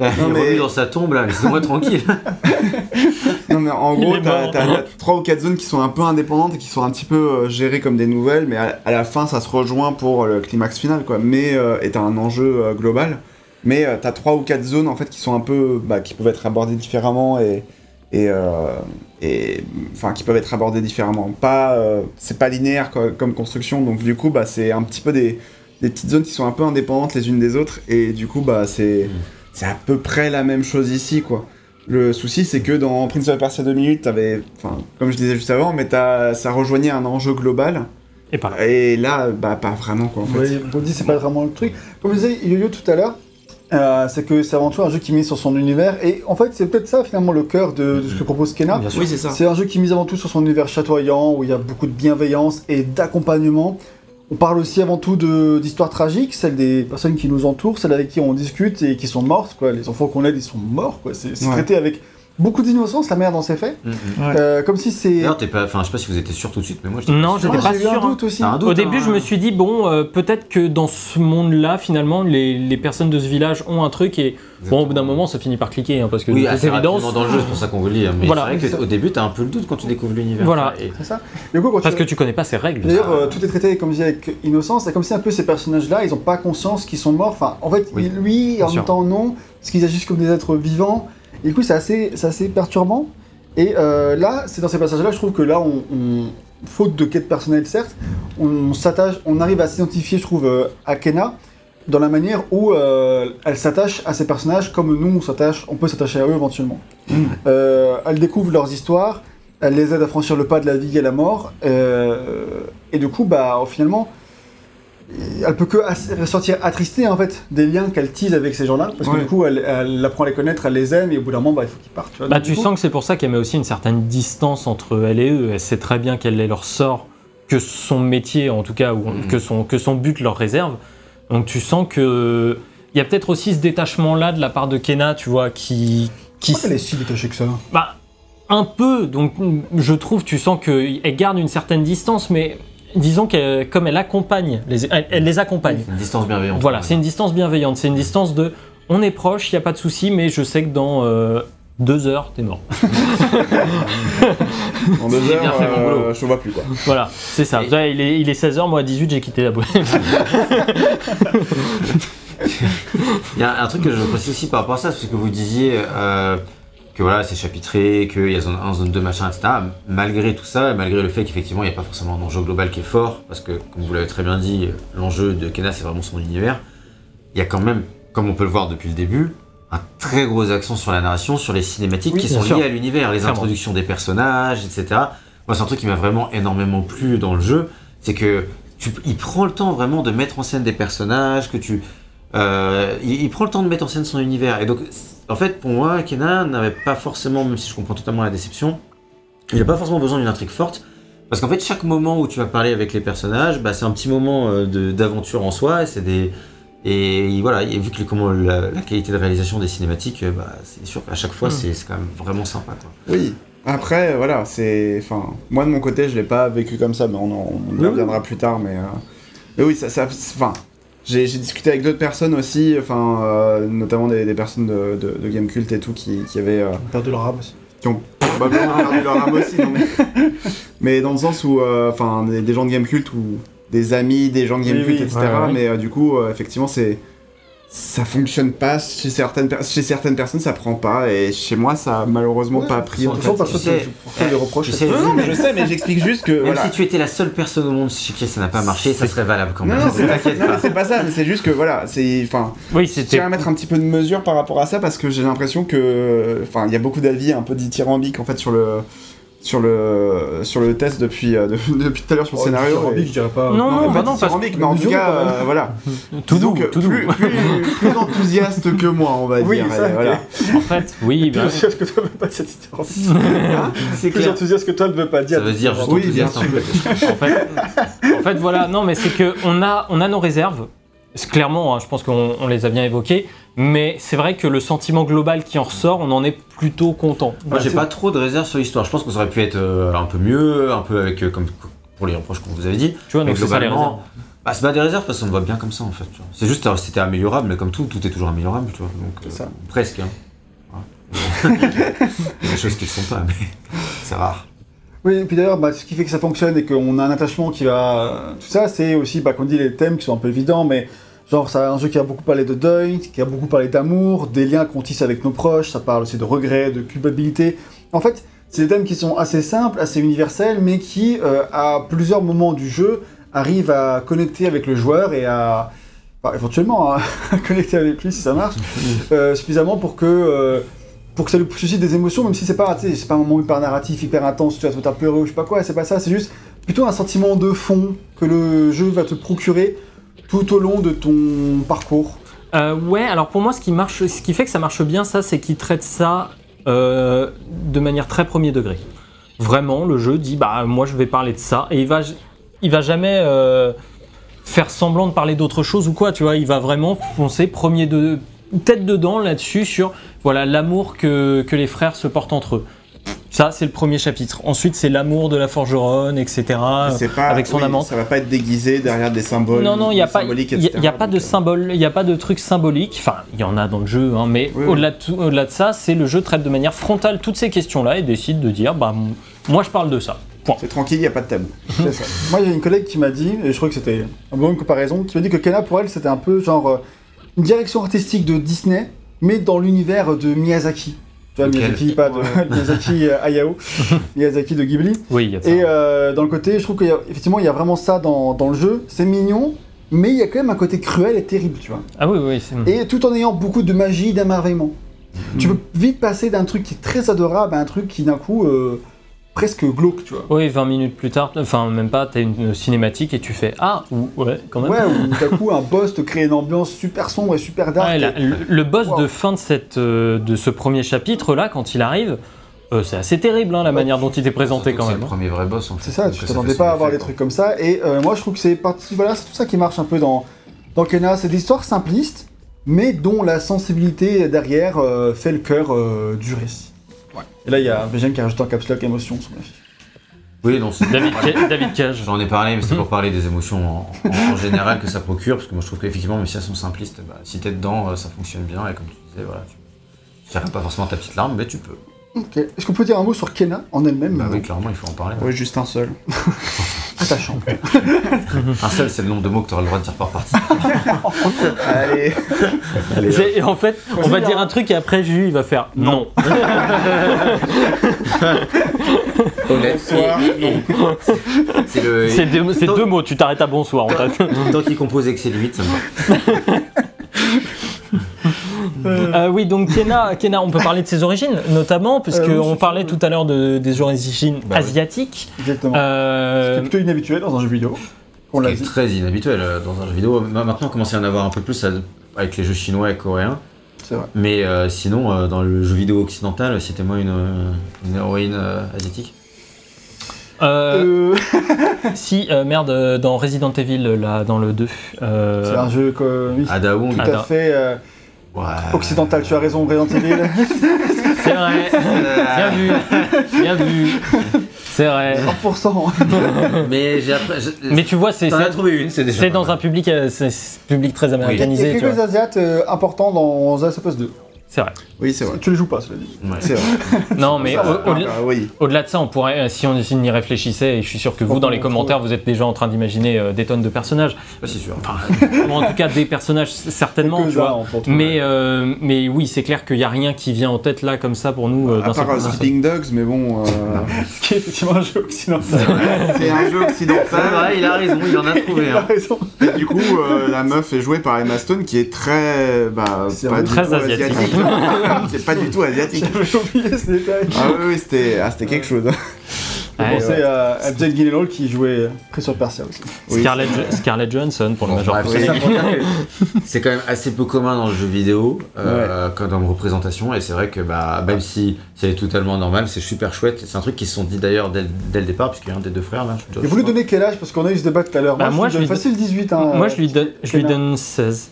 [SPEAKER 4] Il est
[SPEAKER 3] mais-
[SPEAKER 4] revenu dans sa tombe là, laissez-moi tranquille. *laughs*
[SPEAKER 3] Non mais en
[SPEAKER 2] Il
[SPEAKER 3] gros,
[SPEAKER 2] est
[SPEAKER 3] t'as
[SPEAKER 2] mort.
[SPEAKER 3] t'as- t'as trois ou quatre zones qui sont un peu indépendantes et qui sont un petit peu euh, gérées comme des nouvelles, mais à, à la fin ça se rejoint pour le climax final quoi. Mais euh, et t'as un enjeu euh, global. mais euh, t'as trois ou quatre zones en fait qui sont un peu, bah, qui peuvent être abordées différemment et et, euh, et enfin qui peuvent être abordées différemment. Pas, euh, c'est pas linéaire co- comme construction, donc du coup bah c'est un petit peu des, des petites zones qui sont un peu indépendantes les unes des autres et du coup bah c'est c'est à peu près la même chose ici quoi. Le souci c'est que dans Prince of Persia 2 minutes t'avais, enfin comme je disais juste avant, mais t'as, ça rejoignait un enjeu global
[SPEAKER 2] Et pas là.
[SPEAKER 3] et là bah pas vraiment quoi en fait.
[SPEAKER 1] C'est pas vraiment le truc. Comme je disais Yo-Yo tout à l'heure, euh, c'est que c'est avant tout un jeu qui mise sur son univers. Et en fait, c'est peut-être ça finalement le cœur de, de ce que propose Kena.
[SPEAKER 4] Bien sûr.
[SPEAKER 3] Oui c'est ça.
[SPEAKER 1] C'est un jeu qui mise avant tout sur son univers chatoyant, où il y a beaucoup de bienveillance et d'accompagnement. On parle aussi avant tout de- d'histoires tragiques, celles des personnes qui nous entourent, celles avec qui on discute et qui sont mortes. Quoi. Les enfants qu'on aide, ils sont morts. quoi. C'est c'est
[SPEAKER 3] Ouais.
[SPEAKER 1] traité avec beaucoup d'innocence, la manière dont c'est fait.
[SPEAKER 4] Mm, mm.
[SPEAKER 3] Ouais.
[SPEAKER 1] Euh, comme si c'est...
[SPEAKER 4] D'ailleurs, t'es pas. Enfin, je sais pas si vous étiez sûr tout de suite, mais moi j'étais.
[SPEAKER 2] Non,
[SPEAKER 4] pas sûr.
[SPEAKER 2] j'étais pas
[SPEAKER 1] un
[SPEAKER 2] sûr, hein.
[SPEAKER 1] doute aussi.
[SPEAKER 4] Un doute,
[SPEAKER 2] Au début,
[SPEAKER 4] hein.
[SPEAKER 2] je me suis dit, bon, euh, peut-être que dans ce monde-là, finalement, les, les personnes de ce village ont un truc et, bon, au bout d'un moment, ça finit par cliquer, hein, parce que
[SPEAKER 4] Oui,
[SPEAKER 2] évidence.
[SPEAKER 4] rapidement dans le jeu, c'est pour ça qu'on veut le lire. Mais
[SPEAKER 2] Voilà.
[SPEAKER 4] c'est vrai qu'au début, t'as un peu le doute quand tu découvres l'univers.
[SPEAKER 2] Voilà.
[SPEAKER 4] Et-
[SPEAKER 1] C'est ça. Du coup, quand
[SPEAKER 2] Parce
[SPEAKER 1] tu-
[SPEAKER 2] que tu connais pas ces règles.
[SPEAKER 1] D'ailleurs, euh, tout est traité, comme je disais, avec innocence. C'est comme si un peu ces personnages-là, ils n'ont pas conscience qu'ils sont morts. Enfin, en fait, lui, en même temps, non. Parce qu'ils agissent comme des êtres vivants. Et du coup, c'est assez, perturbant. Et euh, là, c'est dans ces passages-là, je trouve que là, on, on- faute de quête personnelle, certes, on, s'attache, on arrive à s'identifier, je trouve, euh, à Kena dans la manière où euh, elle s'attache à ces personnages comme nous, on, s'attache, on peut s'attacher à eux éventuellement. Euh, elle découvre leurs histoires, elle les aide à franchir le pas de la vie et la mort, et du coup, bah, finalement, elle peut que ressortir attristée en fait des liens qu'elle tise avec ces gens-là, parce que
[SPEAKER 3] Ouais.
[SPEAKER 1] du coup, elle, elle apprend à les connaître, elle les aime, et au bout d'un moment, bah, il faut qu'ils partent. tu vois.
[SPEAKER 2] Bah, tu
[SPEAKER 1] coup,
[SPEAKER 2] sens que c'est pour ça qu'elle met aussi une certaine distance entre elle et eux. Elle sait très bien quel est leur sort, que son métier, en tout cas, ou que, son, que son but leur réserve. Donc tu sens que. Il y a peut-être aussi ce détachement-là de la part de Kena, tu vois, qui. qui
[SPEAKER 1] Pourquoi elle est si détachée que ça?
[SPEAKER 2] Bah, un peu. Donc je trouve, tu sens qu'elle garde une certaine distance, mais disons que comme elle accompagne, les, elle, elle les accompagne.
[SPEAKER 4] C'est une distance bienveillante.
[SPEAKER 2] Voilà, c'est une distance bienveillante. C'est une distance de. On est proche, il n'y a pas de souci, mais je sais que dans euh, deux heures, t'es mort. *laughs*
[SPEAKER 3] En deux
[SPEAKER 4] J'ai bien
[SPEAKER 3] heures,
[SPEAKER 4] fait mon
[SPEAKER 3] euh,
[SPEAKER 4] boulot.
[SPEAKER 3] je te vois plus quoi.
[SPEAKER 2] Voilà, c'est ça.
[SPEAKER 4] Et-
[SPEAKER 2] Là, il, est, il est 16h, moi à 18, j'ai quitté la boîte. *laughs*
[SPEAKER 4] Il y a un truc que je précise aussi par rapport à ça, c'est que vous disiez euh, que voilà, c'est chapitré, qu'il y a zone 1, zone 2, machin, etc. Malgré tout ça, malgré le fait qu'effectivement il n'y a pas forcément un enjeu global qui est fort, parce que comme vous l'avez très bien dit, l'enjeu de Kena c'est vraiment son univers, il y a quand même, comme on peut le voir depuis le début, un très gros accent sur la narration, sur les cinématiques
[SPEAKER 2] Oui,
[SPEAKER 4] qui sont
[SPEAKER 2] sûr.
[SPEAKER 4] liées à l'univers, les
[SPEAKER 2] Clairement.
[SPEAKER 4] introductions des personnages, etc. Moi c'est un truc qui m'a vraiment énormément plu dans le jeu, c'est que tu, il prend le temps vraiment de mettre en scène des personnages, que tu, euh, il, il prend le temps de mettre en scène son univers. Et donc, en fait, pour moi, Kena n'avait pas forcément, même si je comprends totalement la déception, il n'a pas forcément besoin d'une intrigue forte. Parce qu'en fait, chaque moment où tu vas parler avec les personnages, bah, c'est un petit moment euh, d'aventure en soi. Et des. Et voilà, et vu que comment, la, la qualité de réalisation des cinématiques, euh, bah, c'est sûr qu'à chaque fois,
[SPEAKER 2] Mm.
[SPEAKER 4] c'est quand même vraiment sympa. Quoi.
[SPEAKER 3] Oui. Après, voilà, c'est. Enfin, moi de mon côté, je l'ai pas vécu comme ça, mais on en on y
[SPEAKER 1] Oui,
[SPEAKER 3] reviendra plus tard. Mais, euh, mais oui, ça. ça enfin, j'ai discuté avec d'autres personnes aussi, enfin, euh, notamment des, des personnes de, de, de Game Cult et tout, qui, qui avaient. euh,
[SPEAKER 1] Perdu leur âme aussi.
[SPEAKER 3] qui ont probablement *laughs* perdu leur âme aussi, non, mais... mais dans le sens où, euh, enfin, des, des gens de Game Cult ou des amis des gens de Game
[SPEAKER 1] Oui,
[SPEAKER 3] Cult,
[SPEAKER 1] oui.
[SPEAKER 3] etc.
[SPEAKER 2] Ouais, ouais.
[SPEAKER 3] Mais euh, du coup, euh, effectivement, c'est ça fonctionne pas chez certaines, per- chez certaines personnes, ça prend pas, et chez moi, ça a malheureusement
[SPEAKER 1] Ouais,
[SPEAKER 3] pas pris. En
[SPEAKER 4] de
[SPEAKER 3] fait.
[SPEAKER 4] sais, sais,
[SPEAKER 3] Non, non, mais je sais, mais j'explique juste que.
[SPEAKER 4] Même
[SPEAKER 3] voilà.
[SPEAKER 4] si tu étais la seule personne au monde chez qui ça n'a pas marché, ça serait valable quand même.
[SPEAKER 3] non, c'est pas,
[SPEAKER 4] T'inquiète
[SPEAKER 3] non,
[SPEAKER 4] pas.
[SPEAKER 3] c'est pas ça, mais c'est juste que voilà, c'est. Enfin,
[SPEAKER 2] oui,
[SPEAKER 3] je
[SPEAKER 2] c'était.
[SPEAKER 3] tiens à mettre un petit peu de mesure par rapport à ça parce que j'ai l'impression que. Enfin, il y a beaucoup d'avis un peu dithyrambiques en fait sur le. Sur le, sur le test depuis, euh, de- *laughs* depuis tout à l'heure sur le
[SPEAKER 1] Oh,
[SPEAKER 3] scénario.
[SPEAKER 1] dithyrambique,
[SPEAKER 3] et-
[SPEAKER 1] je dirais pas.
[SPEAKER 2] Non,
[SPEAKER 3] mais
[SPEAKER 2] bah
[SPEAKER 3] pas
[SPEAKER 2] non, parce
[SPEAKER 3] mais en tout cas, euh, voilà. *laughs*
[SPEAKER 2] Tout doux,
[SPEAKER 3] que
[SPEAKER 2] tout doux.
[SPEAKER 3] plus, plus, plus *laughs* enthousiaste que moi, on va
[SPEAKER 1] Oui,
[SPEAKER 3] dire.
[SPEAKER 1] ça,
[SPEAKER 3] voilà.
[SPEAKER 2] En fait, oui,
[SPEAKER 1] Plus
[SPEAKER 2] bah,
[SPEAKER 1] enthousiaste que toi ne veut pas cette différence.
[SPEAKER 4] C'est
[SPEAKER 1] Plus
[SPEAKER 4] clair.
[SPEAKER 1] enthousiaste que toi ne veut pas dire.
[SPEAKER 4] Ça veut dire juste
[SPEAKER 3] Oui,
[SPEAKER 4] enthousiaste
[SPEAKER 2] en fait, en fait, voilà, non, mais c'est que on a, on a nos réserves. Clairement, hein, je pense qu'on on les a bien évoquées, mais c'est vrai que le sentiment global qui en ressort, on en est plutôt content.
[SPEAKER 4] Moi, j'ai pas trop de réserves sur l'histoire. Je pense ça aurait pu être euh, un peu mieux, un peu avec, euh, comme pour les reproches qu'on vous avait dit.
[SPEAKER 2] Tu vois,
[SPEAKER 4] Mais
[SPEAKER 2] donc ça les
[SPEAKER 4] globalement, bah, c'est pas des réserves parce qu'on le voit bien comme ça en fait. C'est juste, euh, c'était améliorable, mais comme tout, tout est toujours améliorable, tu vois. Donc, euh,
[SPEAKER 1] C'est ça.
[SPEAKER 4] presque. Hein. *laughs* Il y a des choses qui ne sont pas, mais *laughs* c'est rare.
[SPEAKER 1] Oui, et puis d'ailleurs, bah, ce qui fait que ça fonctionne et qu'on a un attachement qui va. Tout ça, c'est aussi, bah, qu'on dit les thèmes qui sont un peu évidents, mais Genre, c'est un jeu qui a beaucoup parlé de deuil, qui a beaucoup parlé d'amour, des liens qu'on tisse avec nos proches, ça parle aussi de regret, de culpabilité. En fait, c'est des thèmes qui sont assez simples, assez universels, mais qui, euh, à plusieurs moments du jeu, arrivent à connecter avec le joueur et à, enfin, éventuellement, à *laughs* connecter avec lui si ça marche, *laughs* euh, suffisamment pour que, euh, pour que ça lui suscite des émotions, même si c'est pas, c'est pas un moment hyper narratif, hyper intense, tu vas te mettre à pleurer ou je sais pas quoi, c'est pas ça, c'est juste plutôt un sentiment de fond que le jeu va te procurer tout au long de ton parcours.
[SPEAKER 2] Euh, ouais, alors pour moi, ce qui, marche, qui fait que ça marche bien, ça, c'est qu'il traite ça euh, de manière très premier degré. Vraiment, le jeu dit, bah, moi, je vais parler de ça, et il va, va jamais euh, faire semblant de parler d'autre chose ou quoi, tu vois. Il va vraiment foncer premier de tête dedans là-dessus sur, voilà, l'amour que les frères se portent entre eux. Ça, c'est le premier chapitre. Ensuite, c'est l'amour de la forgeronne, etc.
[SPEAKER 3] Pas,
[SPEAKER 2] avec son
[SPEAKER 3] oui,
[SPEAKER 2] amante.
[SPEAKER 3] Ça va pas être déguisé derrière des symboles.
[SPEAKER 2] Non, non, il n'y a, pas, y a- pas de
[SPEAKER 3] Donc, euh,
[SPEAKER 2] symbole, il n'y a pas de trucs symboliques. Enfin, il y en a dans le jeu, hein, mais
[SPEAKER 3] Oui, oui.
[SPEAKER 2] au-delà de, ça, c'est le jeu traite de manière frontale toutes ces questions-là et décide de dire, bah, moi je parle de ça. Point.
[SPEAKER 3] C'est tranquille, il n'y a pas de thème. *laughs*
[SPEAKER 1] C'est ça. Moi, il y a une collègue qui m'a dit, et je crois que c'était une bonne comparaison, qui m'a dit que Kena, pour elle, c'était un peu genre euh, une direction artistique de Disney, mais dans l'univers de Miyazaki. Tu vois,
[SPEAKER 4] Lequel
[SPEAKER 1] Miyazaki, pas de *laughs* Miyazaki euh, Hayao, *laughs* Miyazaki de Ghibli.
[SPEAKER 2] Oui, il y a ça.
[SPEAKER 1] Et euh, dans le côté, je trouve qu'effectivement, il y a vraiment ça dans, dans le jeu. C'est mignon, mais il y a quand même un côté cruel et terrible, tu vois.
[SPEAKER 2] Ah oui, oui, c'est...
[SPEAKER 1] Et tout en ayant beaucoup de magie, d'émerveillement. Tu peux vite passer d'un truc qui est très adorable à un truc qui, d'un coup, euh, presque glauque, tu vois.
[SPEAKER 2] Oui, 20 minutes plus tard, enfin même pas, t'as une cinématique et tu fais Ah, ou ouais, quand même.
[SPEAKER 1] Ouais, où *laughs* d'un coup, un boss te crée une ambiance super sombre et super dark.
[SPEAKER 2] Ouais, la- le, le boss
[SPEAKER 1] Wow.
[SPEAKER 2] de fin de, cette, euh, de ce premier chapitre-là, quand il arrive, euh, c'est assez terrible hein, la
[SPEAKER 1] Ouais,
[SPEAKER 2] manière dont il t'est présenté quand même.
[SPEAKER 4] C'est le
[SPEAKER 2] hein.
[SPEAKER 4] premier vrai boss en fait.
[SPEAKER 1] C'est ça, tu t'attendais pas à avoir des trucs comme ça. Et euh, moi, je trouve que c'est parti. Voilà, c'est tout ça qui marche un peu dans, dans Kena. C'est des histoires simplistes, mais dont la sensibilité derrière euh, fait le cœur euh, du récit. Et là, il y a Végène qui a rajouté en caps lock émotion sur l'affiche.
[SPEAKER 4] Oui, non, c'est-
[SPEAKER 2] David, Ca- *laughs* David Cage.
[SPEAKER 4] J'en ai parlé, mais c'est pour parler des émotions en, en- en général que ça procure, parce que moi je trouve qu'effectivement, même si elles sont simplistes, bah, si t'es dedans, euh, ça fonctionne bien, et comme tu disais, voilà, tu tireras pas forcément ta petite larme, mais tu peux.
[SPEAKER 1] Ok. Est-ce qu'on peut dire un mot sur Kena en elle-même
[SPEAKER 4] Bah oui, clairement, il faut en parler.
[SPEAKER 3] Oui, juste un seul. *laughs*
[SPEAKER 1] Attachant.
[SPEAKER 4] Un seul, c'est le nombre de mots que tu auras le droit de dire par partie. *laughs*
[SPEAKER 3] Allez. Allez.
[SPEAKER 2] J'ai- En fait, on va dire un truc et après Jules il va faire non. *laughs*
[SPEAKER 4] Honnête.
[SPEAKER 3] Soir, non.
[SPEAKER 4] C'est le.
[SPEAKER 2] C'est deux, c'est deux mots, tu t'arrêtes à bonsoir. en fait.
[SPEAKER 4] Tant qu'il compose avec ses limites, ça me va.
[SPEAKER 2] Euh, oui, donc Kena, Kena, on peut parler de ses origines, notamment, puisque
[SPEAKER 1] Euh, oui,
[SPEAKER 2] parlait tout à l'heure de, des origines
[SPEAKER 4] Bah
[SPEAKER 2] asiatiques.
[SPEAKER 1] Exactement.
[SPEAKER 2] Euh,
[SPEAKER 1] C'est plutôt inhabituel dans un jeu vidéo. On l'a dit.
[SPEAKER 4] très inhabituel dans un jeu vidéo. Ma- Maintenant, on commence à en avoir un peu plus avec les jeux chinois et coréens.
[SPEAKER 1] C'est vrai.
[SPEAKER 4] Mais euh, sinon, euh, dans le jeu vidéo occidental, c'était moi une, une héroïne euh, asiatique.
[SPEAKER 2] euh,
[SPEAKER 1] Euh, *laughs*
[SPEAKER 2] Si, euh, merde, dans Resident Evil, là, dans le 2. euh,
[SPEAKER 1] c'est un jeu que, oui,
[SPEAKER 4] Ada Wong.
[SPEAKER 1] tout
[SPEAKER 2] Ada.
[SPEAKER 1] à fait euh,
[SPEAKER 4] Ouais.
[SPEAKER 1] occidental. Tu as raison, Resident Evil. *laughs*
[SPEAKER 2] C'est vrai, bien vu, bien vu. C'est vrai.
[SPEAKER 1] 100%. *laughs*
[SPEAKER 4] Mais
[SPEAKER 2] Mais tu vois, c'est
[SPEAKER 4] T'en as
[SPEAKER 2] c'est-
[SPEAKER 4] trouvé une, c'est déjà.
[SPEAKER 2] c'est
[SPEAKER 4] pas
[SPEAKER 2] dans un public, euh, public très
[SPEAKER 1] Il y a
[SPEAKER 2] américanisé,
[SPEAKER 1] quelques. Asiates euh, importants dans The Last of Us 2.
[SPEAKER 2] C'est vrai.
[SPEAKER 3] Oui, c'est vrai.
[SPEAKER 1] Tu les joues pas, cela dit.
[SPEAKER 4] Ouais.
[SPEAKER 3] C'est vrai. *laughs*
[SPEAKER 2] Non, mais au-
[SPEAKER 3] ah, oui.
[SPEAKER 2] Au-delà de ça, on pourrait, euh, si on y réfléchissait, et je suis sûr que vous, dans les commentaires, vous êtes déjà en train d'imaginer euh, des tonnes de personnages,
[SPEAKER 4] Pas si sûr. *laughs*
[SPEAKER 2] en tout cas des personnages certainement, tu vois. Mais, euh, mais oui, c'est clair qu'il n'y a rien qui vient en tête là comme ça pour nous. euh,
[SPEAKER 3] À part Sleeping Dogs, mais bon. euh, *laughs*
[SPEAKER 1] qui est effectivement un jeu occidental.
[SPEAKER 3] c'est un jeu
[SPEAKER 4] C'est
[SPEAKER 3] occidental.
[SPEAKER 4] vrai, il a raison, il en a trouvé
[SPEAKER 1] Il a
[SPEAKER 4] un.
[SPEAKER 1] raison.
[SPEAKER 3] Et du coup, euh, la meuf est jouée par Emma Stone, qui est très. Bah,
[SPEAKER 1] C'est
[SPEAKER 3] pas
[SPEAKER 1] très
[SPEAKER 2] asiatique. *laughs*
[SPEAKER 3] qui est pas du tout asiatique. *laughs*
[SPEAKER 1] J'avais oublié ce détail.
[SPEAKER 3] Ah oui, oui, c'était ah, c'était quelque chose.
[SPEAKER 1] Je
[SPEAKER 2] Ouais,
[SPEAKER 1] pensais à, à Gyllenhaal qui jouait Prince of Persia aussi.
[SPEAKER 3] Oui.
[SPEAKER 2] Scarlett, Scarlett Johansson pour le
[SPEAKER 4] Bon,
[SPEAKER 2] major.
[SPEAKER 4] bref, c'est que *laughs* c'est quand même assez peu commun dans le jeu vidéo, euh, comme dans une représentation, et c'est vrai que bah, même si c'est totalement normal, c'est super chouette. C'est un truc qu'ils se sont dit d'ailleurs dès, dès le départ, puisqu'il y a un des deux frères là. je-
[SPEAKER 1] Et vous lui donnez quel âge? Parce qu'on a eu ce débat tout à l'heure.
[SPEAKER 2] Bah,
[SPEAKER 1] moi,
[SPEAKER 2] moi,
[SPEAKER 1] je
[SPEAKER 2] je
[SPEAKER 1] lui donne facile 18. Hein,
[SPEAKER 2] Moi, je lui donne, je lui donne 16.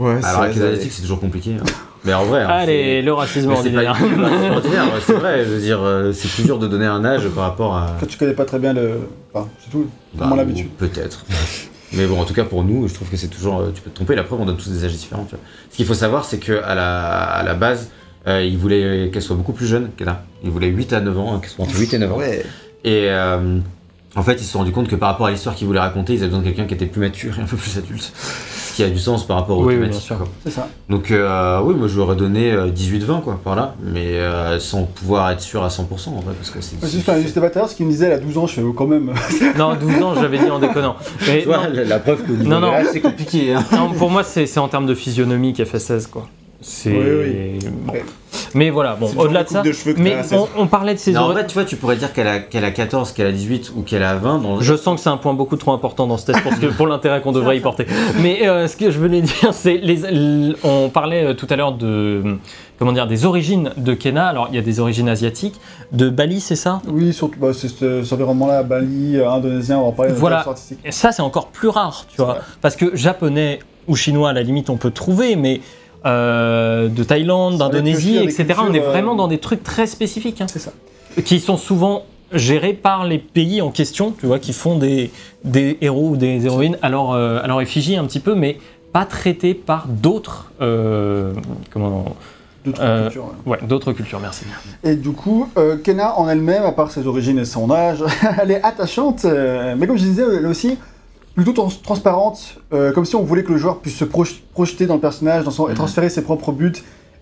[SPEAKER 3] Ouais,
[SPEAKER 4] Alors avec
[SPEAKER 3] c'est-
[SPEAKER 4] les asiatiques, c'est toujours compliqué. hein. Mais en vrai, hein,
[SPEAKER 2] Allez, le racisme
[SPEAKER 4] mais c'est pas
[SPEAKER 2] ordinaire. *laughs*
[SPEAKER 4] c'est vrai. Je veux dire, euh, c'est plus dur de donner un âge par rapport à.
[SPEAKER 1] Quand tu connais pas très bien le. Enfin, c'est tout.
[SPEAKER 4] Bah,
[SPEAKER 1] Comment l'habitude
[SPEAKER 4] Peut-être. *laughs* Mais bon, en tout cas pour nous, je trouve que c'est toujours. euh, Tu peux te tromper. La preuve, on donne tous des âges différents. tu vois. Ce qu'il faut savoir, c'est que à la, à la base, euh, il voulait qu'elle soit beaucoup plus jeune qu'elle a. Il voulait 8 à 9 ans, hein, qu'elle soit entre 8 et 9 ans.
[SPEAKER 3] Ouais.
[SPEAKER 4] Et euh, en fait, ils se sont rendus compte que par rapport à l'histoire qu'ils voulaient raconter, ils avaient besoin de quelqu'un qui était plus mature et un peu plus adulte. Qui a du sens par rapport aux
[SPEAKER 2] Oui, oui, bien
[SPEAKER 4] thématiques.
[SPEAKER 2] sûr.
[SPEAKER 1] ça.
[SPEAKER 4] Donc euh, oui, moi je lui aurais donné euh, 18-20 quoi, par là, mais euh, sans pouvoir être sûr à 100% en vrai, parce que c'est...
[SPEAKER 1] J'étais pas tout à l'heure, ce qu'il me disait, a 12 ans, je fais oh, quand même. *laughs*
[SPEAKER 2] Non, 12 ans, j'avais dit en déconnant. *laughs* Mais
[SPEAKER 4] Tu vois,
[SPEAKER 2] non,
[SPEAKER 4] la, la preuve niveau
[SPEAKER 2] Non, non.
[SPEAKER 4] c'est compliqué. Hein.
[SPEAKER 2] non, pour moi, c'est en termes de physionomie qu'elle fait 16, quoi. C'est.
[SPEAKER 3] Oui,
[SPEAKER 2] bon.
[SPEAKER 3] Ouais.
[SPEAKER 2] Mais voilà, bon, au-delà
[SPEAKER 3] de
[SPEAKER 2] ça.
[SPEAKER 3] de cheveux que
[SPEAKER 2] mais
[SPEAKER 3] t'as à 16
[SPEAKER 2] on, on parlait de ses
[SPEAKER 4] Non, en
[SPEAKER 2] oreilles.
[SPEAKER 4] vrai, tu vois, tu pourrais dire qu'elle a, qu'elle a 14, qu'elle a 18 ou qu'elle a 20 dans
[SPEAKER 2] Je sens que c'est un point beaucoup trop important dans ce test pour, ce que- pour l'intérêt qu'on devrait y porter. Mais euh, ce que je voulais dire, c'est les, on parlait euh, tout à l'heure de comment dire des origines de Kena. Alors il y a des origines asiatiques. De Bali, c'est ça?
[SPEAKER 1] Oui, surtout, bah, c'est ce- cet environnement-là, Bali, euh, indonésien, on va en parler. de
[SPEAKER 2] Voilà. Et ça, c'est encore plus rare, tu vois.
[SPEAKER 1] vrai.
[SPEAKER 2] Parce que japonais ou chinois, à la limite, on peut trouver, mais euh, de Thaïlande, d'Indonésie, etc., on est
[SPEAKER 1] euh,
[SPEAKER 2] vraiment dans des trucs très spécifiques, hein,
[SPEAKER 1] C'est ça.
[SPEAKER 2] qui sont souvent gérés par les pays en question, tu vois, qui font des, des héros ou des héroïnes à leur, euh, à leur effigie un petit peu, mais pas traités par d'autres euh, comment
[SPEAKER 1] D'autres
[SPEAKER 2] Euh,
[SPEAKER 1] cultures. ouais.
[SPEAKER 2] ouais, d'autres cultures. Merci.
[SPEAKER 1] Et du coup, euh, Kena en elle-même, à part ses origines et son âge, *laughs* elle est attachante, euh, mais comme je disais, elle aussi plutôt trans- transparente, euh, comme si on voulait que le joueur puisse se proj- projeter dans le personnage dans son, et
[SPEAKER 4] Mhm.
[SPEAKER 1] transférer ses propres buts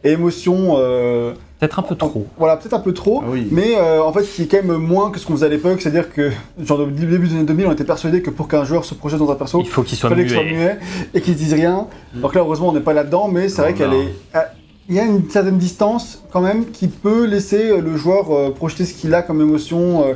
[SPEAKER 1] et émotions. euh,
[SPEAKER 2] Peut-être un peu trop.
[SPEAKER 1] Voilà, peut-être un peu trop,
[SPEAKER 3] Ah oui.
[SPEAKER 1] mais euh, en fait, qui est quand même moins que ce qu'on faisait à l'époque, c'est-à-dire que, genre, au début des années 2000, on était persuadé que pour qu'un joueur se projette dans un perso,
[SPEAKER 2] Il faut qu'il
[SPEAKER 1] il
[SPEAKER 2] soit
[SPEAKER 1] fallait qu'il soit
[SPEAKER 2] muet.
[SPEAKER 1] muet et qu'il se dise rien. Donc là, heureusement, on n'est pas là-dedans, mais c'est vrai
[SPEAKER 4] Non,
[SPEAKER 1] qu'elle est. Il y a une certaine distance quand même qui peut laisser le joueur euh, projeter ce qu'il a comme émotion, euh,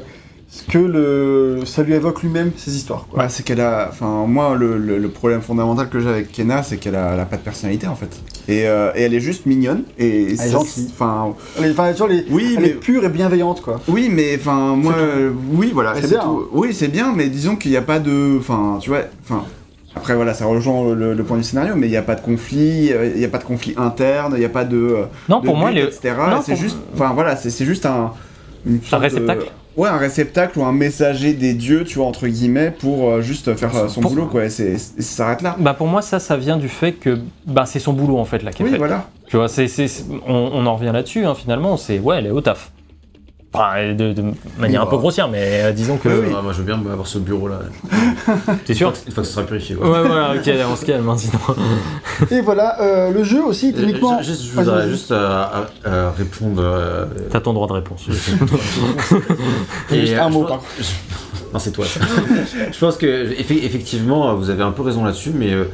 [SPEAKER 1] ce que le... ça lui évoque lui-même, ces histoires. Quoi.
[SPEAKER 3] Bah, c'est qu'elle a. Enfin, moi, le, le- le problème fondamental que j'ai avec Kena, c'est qu'elle a, a pas de personnalité en fait. Et, euh, et elle est juste mignonne. Et
[SPEAKER 1] est gentille.
[SPEAKER 3] Enfin,
[SPEAKER 1] Elle genre, elle est-
[SPEAKER 3] oui,
[SPEAKER 1] elle
[SPEAKER 3] mais.
[SPEAKER 1] est pure et bienveillante, quoi.
[SPEAKER 3] Oui, mais enfin, moi, euh, oui, voilà,
[SPEAKER 1] C'est bien,
[SPEAKER 3] tout. Oui, c'est bien, mais disons qu'il n'y a pas de, enfin, tu vois, enfin, après voilà, ça rejoint le, le point du scénario, mais il n'y a pas de conflit, il n'y a pas de conflit interne, il n'y a pas de,
[SPEAKER 2] Non,
[SPEAKER 3] de
[SPEAKER 2] pour moi,
[SPEAKER 3] but,
[SPEAKER 2] les...
[SPEAKER 3] etc.
[SPEAKER 2] non,
[SPEAKER 3] c'est
[SPEAKER 2] pour-
[SPEAKER 3] juste, enfin voilà, c'est c'est juste un, une sorte de-
[SPEAKER 2] réceptacle
[SPEAKER 3] Ouais, un réceptacle ou un messager des dieux, tu vois, entre guillemets, pour euh, juste faire euh, son
[SPEAKER 2] Pour-
[SPEAKER 3] boulot, quoi. Et, c'est- ça s'arrête là.
[SPEAKER 2] Bah pour moi ça ça vient du fait que bah, c'est son boulot en fait là qu'elle
[SPEAKER 3] Oui,
[SPEAKER 2] fait.
[SPEAKER 3] voilà.
[SPEAKER 2] Tu vois c'est- on, on en revient là-dessus hein, finalement c'est ouais elle est au taf. Enfin, de, de manière
[SPEAKER 3] Oui,
[SPEAKER 2] un peu grossière mais euh, disons que
[SPEAKER 3] Oui, oui.
[SPEAKER 4] Ah, moi je veux bien avoir ce bureau là.
[SPEAKER 2] t'es sûr.
[SPEAKER 4] Une fois que ce sera purifié.
[SPEAKER 2] Ouais voilà ok on se calme hein, sinon.
[SPEAKER 1] Et voilà, euh, le jeu aussi,
[SPEAKER 4] Euh,
[SPEAKER 1] techniquement.
[SPEAKER 4] je, voudrais juste euh, euh, euh, répondre. euh,
[SPEAKER 2] T'as ton droit de réponse. *laughs*
[SPEAKER 4] et, *laughs*
[SPEAKER 1] Juste
[SPEAKER 4] euh,
[SPEAKER 1] un
[SPEAKER 4] je
[SPEAKER 1] mot,
[SPEAKER 4] pense-
[SPEAKER 1] par
[SPEAKER 4] je- Non, c'est toi. ça. *laughs* je pense que effe- effectivement, vous avez un peu raison là-dessus, mais euh,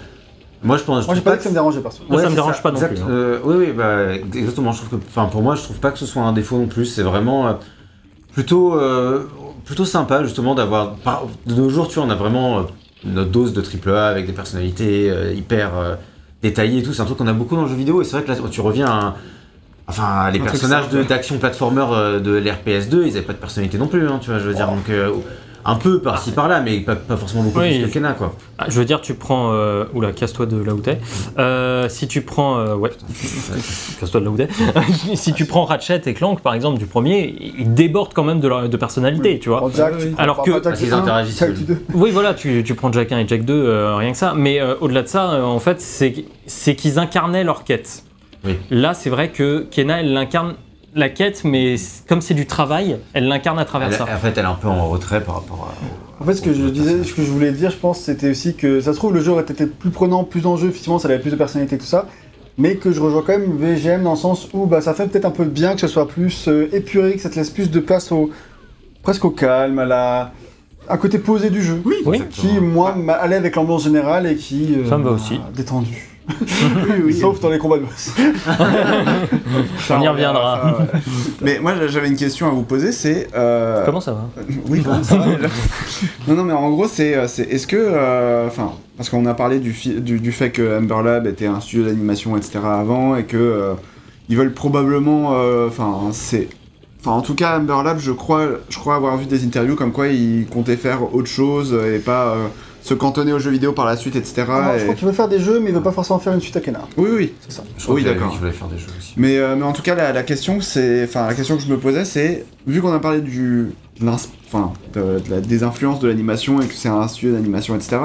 [SPEAKER 4] moi je pense.
[SPEAKER 1] Moi, j'ai pas dit
[SPEAKER 4] que
[SPEAKER 1] ça me dérangeait, perso.
[SPEAKER 2] Moi, ça me dérange pas non
[SPEAKER 4] exact-
[SPEAKER 2] plus, hein.
[SPEAKER 4] euh, oui, oui, bah, exactement. Je trouve que, enfin, pour moi, je trouve pas que ce soit un défaut non plus. C'est vraiment euh, plutôt, euh, plutôt sympa justement d'avoir. De nos jours, tu vois, on a vraiment euh, notre dose de AAA avec des personnalités euh, hyper euh, détaillées et tout. C'est un truc qu'on a beaucoup dans le jeu vidéo. Et c'est vrai que là, tu reviens à Enfin, les
[SPEAKER 3] Un
[SPEAKER 4] personnages d'action platformer de l'RPS 2, ils avaient pas de personnalité non plus, hein, tu vois, je veux dire. Donc, euh, un peu par-ci par-là, mais pas, pas forcément beaucoup
[SPEAKER 2] Oui.
[SPEAKER 4] plus que Kena, quoi.
[SPEAKER 2] Ah, je veux dire tu prends euh, oula casse-toi de là où t'es. Euh, si tu prends euh, ouais *laughs* casse-toi de là où t'es. *laughs* si tu prends Ratchet et Clank par exemple du premier ils débordent quand même de, leur- de personnalité tu vois.
[SPEAKER 1] Jack, tu
[SPEAKER 2] Alors que-
[SPEAKER 1] Jack
[SPEAKER 4] qu'ils
[SPEAKER 1] 1,
[SPEAKER 4] interagissent,
[SPEAKER 1] Jack
[SPEAKER 4] oui.
[SPEAKER 1] 2.
[SPEAKER 2] Oui, voilà, tu, tu prends Jack 1 et Jack 2, euh, rien que ça. Mais euh, au-delà de ça, euh, en fait, c'est c'est qu'ils incarnaient leur quête.
[SPEAKER 4] Oui.
[SPEAKER 2] Là, c'est vrai que Kena, elle incarne la quête, mais comme c'est du travail, elle l'incarne à travers
[SPEAKER 4] Elle-
[SPEAKER 2] ça.
[SPEAKER 4] en fait, elle est un peu en retrait par rapport à.
[SPEAKER 1] En fait, ce que je disais, ce que je voulais dire, je pense, c'était aussi que ça se trouve, le jeu aurait été plus prenant, plus en jeu, effectivement, ça avait plus de personnalité, tout ça. Mais que je rejoins quand même VGM dans le sens où bah, ça fait peut-être un peu de bien que ce soit plus euh, épuré, que ça te laisse plus de place au. presque au calme, à la. un côté posé du jeu.
[SPEAKER 3] Oui.
[SPEAKER 2] Oui.
[SPEAKER 1] Qui, moi, m'a- allait avec l'ambiance générale et qui. euh,
[SPEAKER 2] Ça me va aussi.
[SPEAKER 1] Détendu.
[SPEAKER 3] Oui, oui.
[SPEAKER 1] Sauf dans les combats de boss. *laughs*
[SPEAKER 3] Ça,
[SPEAKER 2] On y reviendra.
[SPEAKER 3] ça, ouais. *laughs* Mais moi, j'avais une question à vous poser, c'est. euh,
[SPEAKER 2] Comment ça va *laughs*
[SPEAKER 3] Oui, bon, ça va déjà. Non, non, mais en gros, c'est, euh, c'est est-ce que, euh, enfin, parce qu'on a parlé du, du, du fait que Amber Lab était un studio d'animation, etc. avant, et que euh, ils veulent probablement, euh, enfin, c'est, enfin, en tout cas, Amber Lab, je crois, je crois avoir vu des interviews comme quoi ils comptaient faire autre chose et pas euh, se cantonner aux jeux vidéo par la suite, etc.
[SPEAKER 1] Alors, je
[SPEAKER 3] et-
[SPEAKER 1] crois qu'il veut faire des jeux, mais il veut pas forcément faire une suite à Kena.
[SPEAKER 3] Oui, oui.
[SPEAKER 1] C'est ça.
[SPEAKER 4] Je crois
[SPEAKER 3] Oui, d'accord.
[SPEAKER 4] voulait faire des jeux aussi.
[SPEAKER 3] Mais, euh, mais en tout cas, la, la question, c'est, enfin, la question que je me posais, c'est, vu qu'on a parlé du, de l'ins- enfin, de- de la- des influences de l'animation et que c'est un studio d'animation, etc.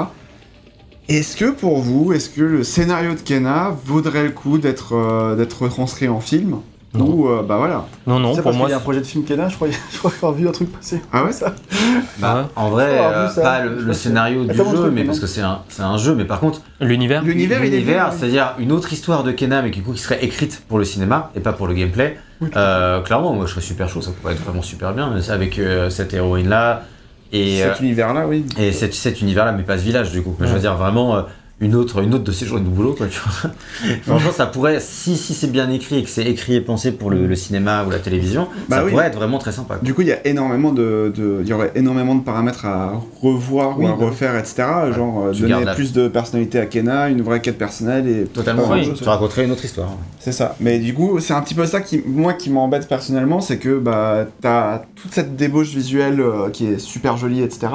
[SPEAKER 3] Est-ce que pour vous, est-ce que le scénario de Kena vaudrait le coup d'être, euh, d'être retranscrit en film
[SPEAKER 2] Non.
[SPEAKER 3] Ou, euh, bah voilà.
[SPEAKER 2] Non, non, pour
[SPEAKER 1] parce
[SPEAKER 2] moi.
[SPEAKER 1] qu'il y a un projet de film Kena, je crois, *laughs* je crois avoir vu un truc passer.
[SPEAKER 3] Ah ouais
[SPEAKER 1] ça. *laughs*
[SPEAKER 4] Bah, en vrai, euh,
[SPEAKER 1] ça.
[SPEAKER 4] pas le, scénario du jeu, mais parce que c'est un, c'est un jeu, mais par contre,
[SPEAKER 2] L'univers
[SPEAKER 3] L'univers, il
[SPEAKER 4] c'est-à-dire une autre histoire de Kena, mais qui, du coup, qui serait écrite pour le cinéma et pas pour le gameplay.
[SPEAKER 1] Oui,
[SPEAKER 4] Euh, clairement, moi je serais super chaud, ça pourrait être vraiment super bien, mais c'est avec euh, cette héroïne-là et, euh,
[SPEAKER 3] Cet univers-là, oui.
[SPEAKER 4] et cet, cet univers-là, mais pas ce village du coup. Je veux dire vraiment euh, une autre, une autre de ces journées de boulot, quoi, tu vois. *laughs* Franchement, ça pourrait, si, si c'est bien écrit et que c'est écrit et pensé pour le, le cinéma ou la télévision,
[SPEAKER 3] Bah
[SPEAKER 4] ça
[SPEAKER 3] oui.
[SPEAKER 4] pourrait être vraiment très sympa. quoi.
[SPEAKER 3] Du coup, il y a énormément de, de- il y aurait énormément de paramètres à revoir
[SPEAKER 1] Oui,
[SPEAKER 3] ou à
[SPEAKER 1] bah.
[SPEAKER 3] refaire, etc. Genre euh,
[SPEAKER 4] tu
[SPEAKER 3] donner
[SPEAKER 4] la-
[SPEAKER 3] plus de personnalité à Kena, une vraie quête personnelle et
[SPEAKER 4] Totalement,
[SPEAKER 2] Oui.
[SPEAKER 4] tu raconterais une autre histoire.
[SPEAKER 3] C'est ça. Mais du coup, c'est un petit peu ça qui, moi, qui m'embête personnellement, c'est que bah, t'as toute cette débauche visuelle euh, qui est super jolie, etc.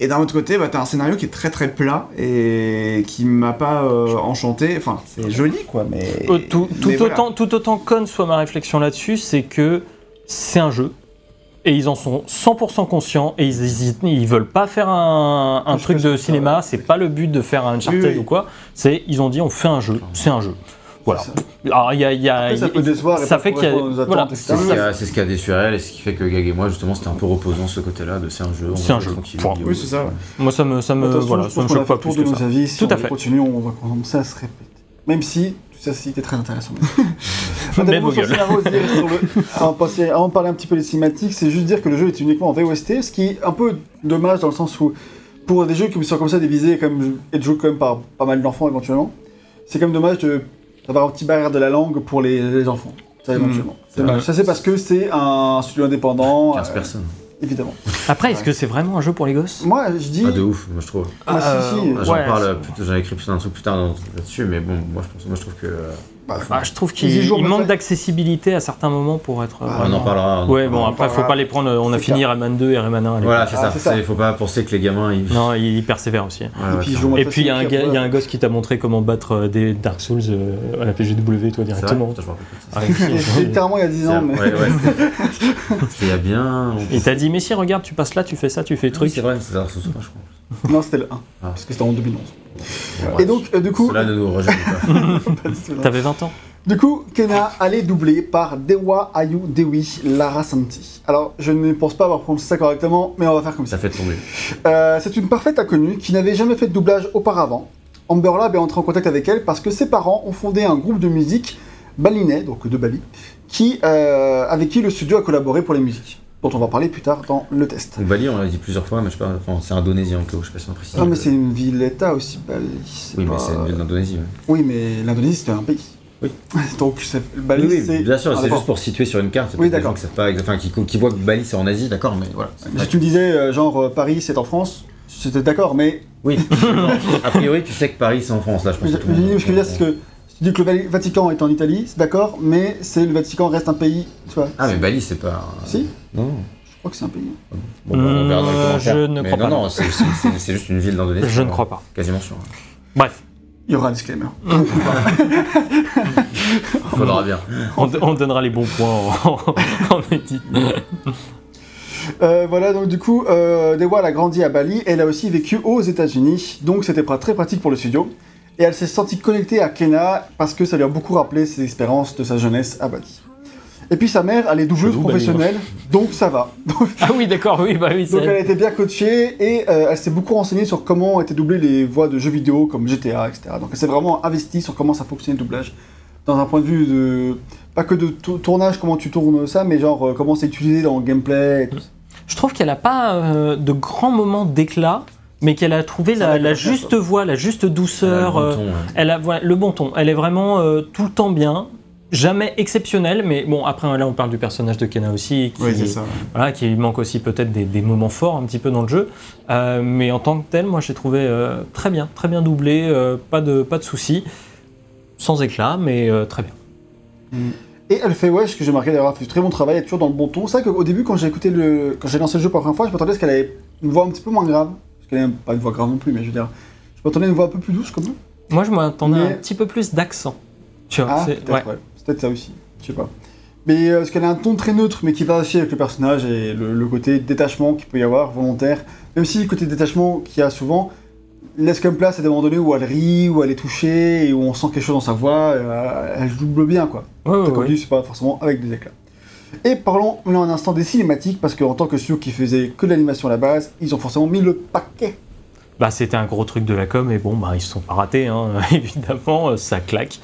[SPEAKER 3] Et d'un autre côté, bah, t'as un scénario qui est très très plat et qui m'a pas euh, enchanté. Enfin, c'est joli, quoi, mais.
[SPEAKER 2] Euh, tout, tout
[SPEAKER 3] mais voilà.
[SPEAKER 2] autant, tout autant conne soit ma réflexion là-dessus, c'est que c'est un jeu. Et ils en sont 100% conscients et ils, ils veulent pas faire un, truc de cinéma, c'est pas le but de faire un Uncharted
[SPEAKER 3] Oui, oui.
[SPEAKER 2] ou quoi. C'est ils ont dit on fait un jeu, c'est un jeu. Voilà.
[SPEAKER 1] ça.
[SPEAKER 2] Alors il y a, y a-
[SPEAKER 1] Après, ça peut décevoir et
[SPEAKER 2] ça fait qu'il y a- voilà,
[SPEAKER 1] etc.
[SPEAKER 4] C'est ce,
[SPEAKER 2] ça.
[SPEAKER 4] qui a- déçu elle et ce qui fait que Gag et moi, justement, c'était un peu reposant ce côté-là de c'est un jeu.
[SPEAKER 2] C'est un jeu.
[SPEAKER 3] Oui, c'est ça.
[SPEAKER 2] moi ça me ça me voilà,
[SPEAKER 1] je
[SPEAKER 2] ça me choque pas plus que ça.
[SPEAKER 1] avis. Si
[SPEAKER 2] Tout
[SPEAKER 1] on
[SPEAKER 2] à fait.
[SPEAKER 1] continue, on va à se répéter. Même si tout ça c'était très intéressant. *laughs*
[SPEAKER 2] Vos
[SPEAKER 1] sur le avant, de parler un petit peu des cinématiques, c'est juste dire que le jeu est uniquement en VOST, ce qui est un peu dommage dans le sens où pour des jeux qui sont comme ça divisés comme, et jouer quand même par pas mal d'enfants éventuellement, c'est quand même dommage de- d'avoir un petit barrière de la langue pour les, les enfants. Ça,
[SPEAKER 3] Mhm.
[SPEAKER 1] éventuellement. C'est
[SPEAKER 2] vrai.
[SPEAKER 1] Ça, c'est parce que c'est un studio indépendant,
[SPEAKER 4] 15
[SPEAKER 1] euh,
[SPEAKER 4] personnes.
[SPEAKER 1] évidemment.
[SPEAKER 2] Après est-ce que c'est vraiment un jeu pour les gosses?
[SPEAKER 1] Moi, je dis.
[SPEAKER 4] Pas de ouf, moi je trouve.
[SPEAKER 1] Ah, si, si.
[SPEAKER 2] Euh,
[SPEAKER 4] J'en
[SPEAKER 2] ouais,
[SPEAKER 4] parle,
[SPEAKER 2] c'est-
[SPEAKER 4] plus- j'en ai écrit plus un truc plus tard dans- là-dessus, mais bon, moi je, pense, moi, je trouve que. euh,
[SPEAKER 1] Bah,
[SPEAKER 2] Ah, je trouve
[SPEAKER 1] Ils
[SPEAKER 2] qu'il il manque d'accessibilité à certains moments pour être.
[SPEAKER 1] Ah,
[SPEAKER 4] on en parlera. on
[SPEAKER 2] Ouais, bon, après, faut
[SPEAKER 1] parlera.
[SPEAKER 2] pas les prendre. On a fini Rayman 2 et Rayman 1. à l'époque.
[SPEAKER 4] Voilà, c'est
[SPEAKER 1] Ah,
[SPEAKER 4] ça. Il faut pas penser que les gamins. Ils...
[SPEAKER 2] Non, il persévère aussi.
[SPEAKER 4] Ouais,
[SPEAKER 1] Et puis, ils
[SPEAKER 2] Et il y, a un
[SPEAKER 1] facile,
[SPEAKER 2] gars- il y a un
[SPEAKER 1] après,
[SPEAKER 2] gosse qui t'a montré comment battre euh, des Dark Souls euh, à la PGW, toi, directement. Ah,
[SPEAKER 1] C'était littéralement il y a 10 ans, mais.
[SPEAKER 4] Ouais, ouais, c'était- *laughs* C'était il y a bien.
[SPEAKER 2] Il t'a dit, mais si, regarde, tu passes là, tu fais ça, tu fais truc.
[SPEAKER 4] c'est vrai, c'est Dark Souls 3, je crois.
[SPEAKER 1] Non, c'était le 1,
[SPEAKER 4] Ah.
[SPEAKER 1] parce que c'était en 2011. Et donc, euh, du coup,
[SPEAKER 4] Cela ne nous rejoint pas. *laughs*
[SPEAKER 2] T'avais 20 ans.
[SPEAKER 1] du coup, Kena allait doubler par Dewa Ayu Dewi Lara Santi. Alors, je ne pense pas avoir prononcé ça correctement, mais on va faire comme ça.
[SPEAKER 4] Ça fait tomber.
[SPEAKER 1] Euh, c'est une parfaite inconnue qui n'avait jamais fait de doublage auparavant. Amber Lab est entré en contact avec elle parce que ses parents ont fondé un groupe de musique balinais, donc de Bali, qui, euh, avec qui le studio a collaboré pour les musiques, dont on va parler plus tard dans le test.
[SPEAKER 4] Bali, on l'a dit plusieurs fois, mais je sais pas, enfin, c'est indonésien, je sais pas si on précise.
[SPEAKER 1] Ah, mais c'est une ville-État aussi, Bali.
[SPEAKER 4] Oui,
[SPEAKER 1] pas-
[SPEAKER 4] mais c'est une ville d'Indonésie. ouais.
[SPEAKER 1] Oui, mais l'Indonésie, c'était un pays.
[SPEAKER 4] Oui. *laughs*
[SPEAKER 1] Donc, Bali,
[SPEAKER 4] Oui, oui, bien sûr,
[SPEAKER 1] Ah,
[SPEAKER 4] c'est juste pour situer sur une carte.
[SPEAKER 1] Oui, d'accord.
[SPEAKER 4] pas, enfin, qui, qui voient que Bali c'est en Asie, d'accord, mais voilà.
[SPEAKER 1] Si tu me disais, euh, genre, euh, Paris, c'est en France, j'étais d'accord, mais
[SPEAKER 4] Oui, *laughs* a priori, tu sais que Paris c'est en France, là, je pense
[SPEAKER 1] ce
[SPEAKER 4] que tout le monde.
[SPEAKER 1] je veux dire, c'est que tu dis que le Vatican est en Italie, c'est d'accord, mais c'est le Vatican reste un pays, tu vois.
[SPEAKER 4] Ah, mais Bali, c'est pas.
[SPEAKER 1] Si
[SPEAKER 4] Non.
[SPEAKER 1] Je crois que c'est un pays.
[SPEAKER 4] Bon, bah, on verra dans les
[SPEAKER 2] Euh, je ne
[SPEAKER 4] Mais
[SPEAKER 2] crois
[SPEAKER 4] non,
[SPEAKER 2] pas.
[SPEAKER 4] Non, c'est- c'est juste une ville d'Indonésie.
[SPEAKER 2] Je ne crois pas.
[SPEAKER 4] Quasiment sûr.
[SPEAKER 2] Bref,
[SPEAKER 1] Il y aura un disclaimer. *laughs*
[SPEAKER 4] Faudra bien.
[SPEAKER 2] on, on donnera les bons points en, en édit.
[SPEAKER 1] Euh, voilà, donc du coup, euh, Dewa a grandi à Bali, elle a aussi vécu aux États-Unis, donc c'était très pratique pour le studio. Et elle s'est sentie connectée à Kena parce que ça lui a beaucoup rappelé ses expériences de sa jeunesse à Bali. Et puis sa mère, elle est doubleuse professionnelle, donc ça va. *laughs*
[SPEAKER 2] Ah oui, d'accord, oui, bah oui,
[SPEAKER 1] donc elle a été bien coachée et euh, elle s'est beaucoup renseignée sur comment étaient doublées les voix de jeux vidéo comme GTA, etc. Donc elle s'est vraiment investie sur comment ça fonctionnait le doublage. Dans un point de vue de. Pas que de tou- tournage, comment tu tournes ça, mais genre euh, comment c'est utilisé dans le gameplay et tout ça.
[SPEAKER 2] Je trouve qu'elle a pas euh, de grands moments d'éclat, mais qu'elle a trouvé la, juste voix, la juste douceur.
[SPEAKER 4] Elle a le
[SPEAKER 2] euh,
[SPEAKER 4] bon ton, ouais.
[SPEAKER 2] Elle a voilà, le bon ton. Elle est vraiment euh, tout le temps bien. Jamais exceptionnelle, mais bon, après là on parle du personnage de Kena aussi, qui,
[SPEAKER 3] Oui, c'est ça.
[SPEAKER 2] voilà, qui manque aussi peut-être des, des moments forts un petit peu dans le jeu. Euh, mais en tant que tel, moi j'ai trouvé euh, très bien, très bien doublé, euh, pas de, pas de soucis. Sans éclat, mais euh, très bien.
[SPEAKER 1] Et elle fait, ouais, ce que j'ai marqué d'ailleurs, elle fait du très bon travail, elle est toujours dans le bon ton. C'est vrai qu'au début, quand j'ai écouté le. Quand j'ai lancé le jeu pour la première fois, je m'attendais à ce qu'elle ait une voix un petit peu moins grave. Qu'elle n'a pas une voix grave non plus, mais je veux dire. Je m'attendais à une voix un peu plus douce, comme ça.
[SPEAKER 2] Moi je m'attendais à
[SPEAKER 1] Mais-
[SPEAKER 2] un petit peu plus d'accent. Tu vois,
[SPEAKER 1] Ah,
[SPEAKER 2] c'est-
[SPEAKER 1] peut-être,
[SPEAKER 2] ouais.
[SPEAKER 1] ça aussi. Je sais pas. Mais euh, parce qu'elle a un ton très neutre, mais qui va aussi avec le personnage et le, le côté détachement qu'il peut y avoir, volontaire. Même si le côté détachement qu'il y a souvent, laisse comme place à des moments donnés où elle rit, où elle est touchée, et où on sent quelque chose dans sa voix, euh, elle double bien quoi.
[SPEAKER 2] Ouais, ouais,
[SPEAKER 1] c'est pas forcément avec des éclats. Et parlons un instant des cinématiques, parce qu'en tant que studio qui faisait que l'animation à la base, ils ont forcément mis le paquet.
[SPEAKER 2] Bah, c'était un gros truc de la com, et bon, bah, ils se sont pas ratés, hein. *laughs* évidemment, euh, ça claque.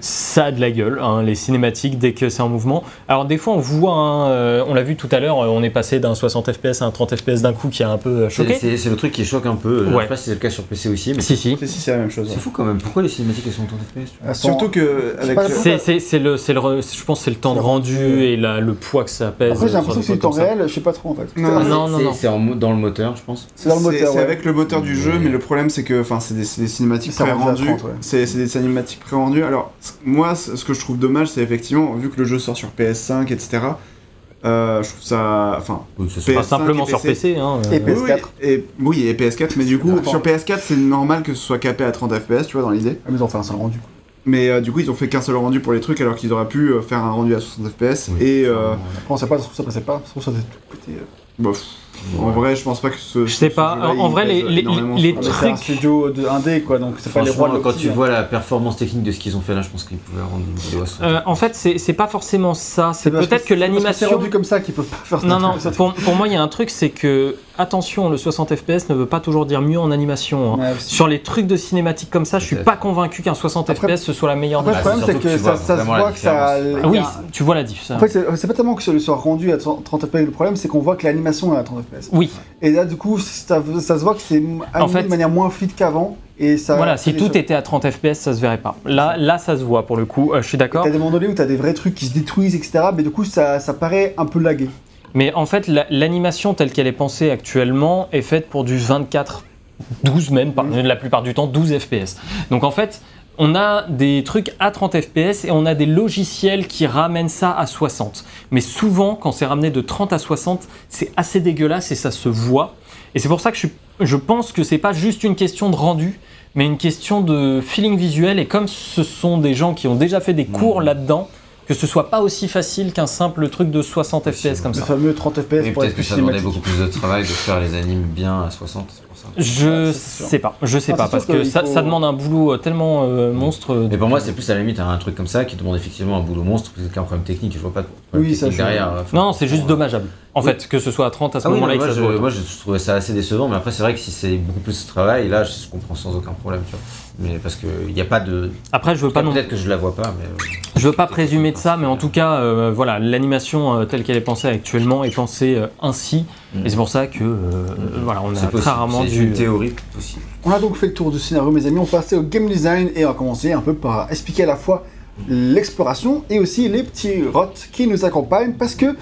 [SPEAKER 2] Ça a de la gueule, hein, les cinématiques, dès que c'est en mouvement. Alors, des fois, on voit, hein, euh, on l'a vu tout à l'heure, euh, on est passé d'un 60 FPS à un 30 FPS d'un coup qui a un peu
[SPEAKER 4] C'est
[SPEAKER 2] choqué.
[SPEAKER 4] c'est- le truc qui choque un peu. Je
[SPEAKER 2] Ouais.
[SPEAKER 4] sais pas si c'est le cas sur PC aussi, mais
[SPEAKER 2] Si, si.
[SPEAKER 3] Si, c'est la même chose.
[SPEAKER 4] c'est fou quand même. Pourquoi les cinématiques elles sont en 30 FPS
[SPEAKER 1] sont-
[SPEAKER 3] Surtout que le-
[SPEAKER 2] C'est, le, le, re- je pense que c'est le temps de
[SPEAKER 1] le
[SPEAKER 2] rendu et la- le poids que ça pèse.
[SPEAKER 1] Après, j'ai l'impression que c'est du temps réel, je sais pas trop en fait.
[SPEAKER 3] Non,
[SPEAKER 2] Ah, non, non,
[SPEAKER 4] C'est- dans le moteur, je pense.
[SPEAKER 1] C'est dans le moteur,
[SPEAKER 3] C'est
[SPEAKER 1] ouais.
[SPEAKER 3] avec le moteur du jeu,
[SPEAKER 4] Mais-
[SPEAKER 3] le problème c'est que enfin, c'est des, c'est des cinématiques
[SPEAKER 1] Ça
[SPEAKER 3] pré-rendues.
[SPEAKER 1] 30, ouais.
[SPEAKER 3] C'est c'est des cinématiques pré-rendues. Alors, moi, ce que je trouve dommage, c'est effectivement, vu que le jeu sort sur PS5, etc., euh, je trouve ça. Enfin,
[SPEAKER 4] ça
[SPEAKER 3] PS5
[SPEAKER 2] Enfin, simplement
[SPEAKER 3] et
[SPEAKER 2] sur
[SPEAKER 3] PC.
[SPEAKER 2] PC. Hein,
[SPEAKER 1] Et
[SPEAKER 2] euh,
[SPEAKER 1] PS4.
[SPEAKER 3] Oui, et, oui, et PS4, mais du coup, sur PS4, c'est normal que ce soit capé à 30 FPS, tu vois, dans l'idée.
[SPEAKER 1] Ah, mais ils ont fait un seul rendu. quoi.
[SPEAKER 3] Mais euh, du coup, ils ont fait qu'un seul rendu pour les trucs, alors qu'ils auraient pu faire un rendu à 60 FPS.
[SPEAKER 4] Oui.
[SPEAKER 3] Et. euh,
[SPEAKER 1] Après, on sait pas, ça se trouve, ça passait pas, ça trouve, ça faisait
[SPEAKER 3] En vrai, je pense pas que ce.
[SPEAKER 2] Je sais
[SPEAKER 3] ce
[SPEAKER 2] pas, en vrai, les- les- les
[SPEAKER 1] c'est un
[SPEAKER 2] trucs-
[SPEAKER 1] studio de 1D quoi, donc c'est pas les rois de
[SPEAKER 4] quand tu vois la performance technique de ce qu'ils ont fait là, je pense qu'ils pouvaient rendre une vidéo à 60.
[SPEAKER 2] euh, en fait, c'est, c'est pas forcément ça. C'est peut-être que,
[SPEAKER 1] parce
[SPEAKER 2] l'animation.
[SPEAKER 1] C'est rendu comme ça qu'ils peuvent pas faire ça.
[SPEAKER 2] Non, non, pour, pour moi, il y a un truc, c'est que, attention, le 60 FPS ne veut pas toujours dire mieux en animation. hein.
[SPEAKER 1] Ouais.
[SPEAKER 2] Sur les trucs de cinématique comme ça, je suis pas convaincu qu'un 60
[SPEAKER 1] Après-
[SPEAKER 2] FPS ce soit la meilleure
[SPEAKER 1] Après,
[SPEAKER 2] des
[SPEAKER 1] le
[SPEAKER 2] choses.
[SPEAKER 1] problème,
[SPEAKER 4] c'est
[SPEAKER 1] que ça, se voit que ça.
[SPEAKER 4] différence.
[SPEAKER 2] Ah oui, tu vois la diff.
[SPEAKER 1] En fait, c'est pas tellement que ce soit rendu à 30 FPS, le problème c'est qu'on voit que l'animation est à 30 FPS.
[SPEAKER 2] Oui,
[SPEAKER 1] Et là, du coup, ça, ça se voit que c'est animé
[SPEAKER 2] fait-
[SPEAKER 1] de manière moins fluide qu'avant. Et ça.
[SPEAKER 2] voilà, si tout était à 30 FPS, ça se verrait pas. Là, là, ça se voit pour le coup, euh, je suis d'accord.
[SPEAKER 1] T'as des moments donnés où t'as des vrais trucs qui se détruisent, etc. Mais du coup, ça, ça paraît un peu lagué.
[SPEAKER 2] Mais en fait, la- l'animation telle qu'elle est pensée actuellement est faite pour du 24, 12 même, par-
[SPEAKER 1] Mhm.
[SPEAKER 2] la plupart du temps 12 FPS. Donc en fait, on a des trucs à 30 FPS et on a des logiciels qui ramènent ça à 60. Mais souvent, quand c'est ramené de 30 à 60, c'est assez dégueulasse et ça se voit. Et c'est pour ça que je, je pense que c'est pas juste une question de rendu, mais une question de feeling visuel. Et comme ce sont des gens qui ont déjà fait des cours
[SPEAKER 4] Mhm.
[SPEAKER 2] là-dedans, que ce soit pas aussi facile qu'un simple truc de 60 FPS comme
[SPEAKER 1] Le
[SPEAKER 2] ça.
[SPEAKER 1] fameux 30 FPS
[SPEAKER 4] Oui,
[SPEAKER 1] pour être
[SPEAKER 4] peut-être que
[SPEAKER 1] plus
[SPEAKER 4] ça demandait beaucoup plus de travail de faire les animes bien à 60, c'est pour ça.
[SPEAKER 2] Je sais pas, je sais
[SPEAKER 1] Ah,
[SPEAKER 2] pas, parce que ça,
[SPEAKER 1] faut-
[SPEAKER 2] ça demande un boulot euh, tellement euh, monstre. euh,
[SPEAKER 4] Mais pour moi, c'est plus à la limite un truc comme ça qui demande effectivement un boulot monstre, parce qu'il y a un problème technique je vois pas de problème
[SPEAKER 1] Oui, ça,
[SPEAKER 4] technique derrière. euh, enfin,
[SPEAKER 2] Non, c'est juste dommageable. En
[SPEAKER 4] Oui.
[SPEAKER 2] fait, que ce soit à 30 à ce
[SPEAKER 4] Ah
[SPEAKER 2] moment-là,
[SPEAKER 4] moi,
[SPEAKER 2] ça
[SPEAKER 4] je, moi je trouvais ça assez décevant, mais après c'est vrai que si c'est beaucoup plus de travail, là je comprends sans aucun problème, tu vois. Mais parce qu'il n'y a pas de.
[SPEAKER 2] Après, je veux pas non,
[SPEAKER 4] Peut-être que je la vois pas, mais. euh,
[SPEAKER 2] je veux pas présumer de ça, mais en tout cas, euh, voilà, l'animation euh, telle qu'elle est pensée actuellement est pensée euh, ainsi,
[SPEAKER 4] Mm.
[SPEAKER 2] et c'est pour ça que, euh, euh, voilà, on a très
[SPEAKER 4] possible,
[SPEAKER 2] rarement dû.
[SPEAKER 4] une théorie possible.
[SPEAKER 1] On a donc fait le tour du scénario, mes amis. On va passer au game design et on va commencer un peu par expliquer à la fois l'exploration et aussi les petits rots qui nous accompagnent parce que.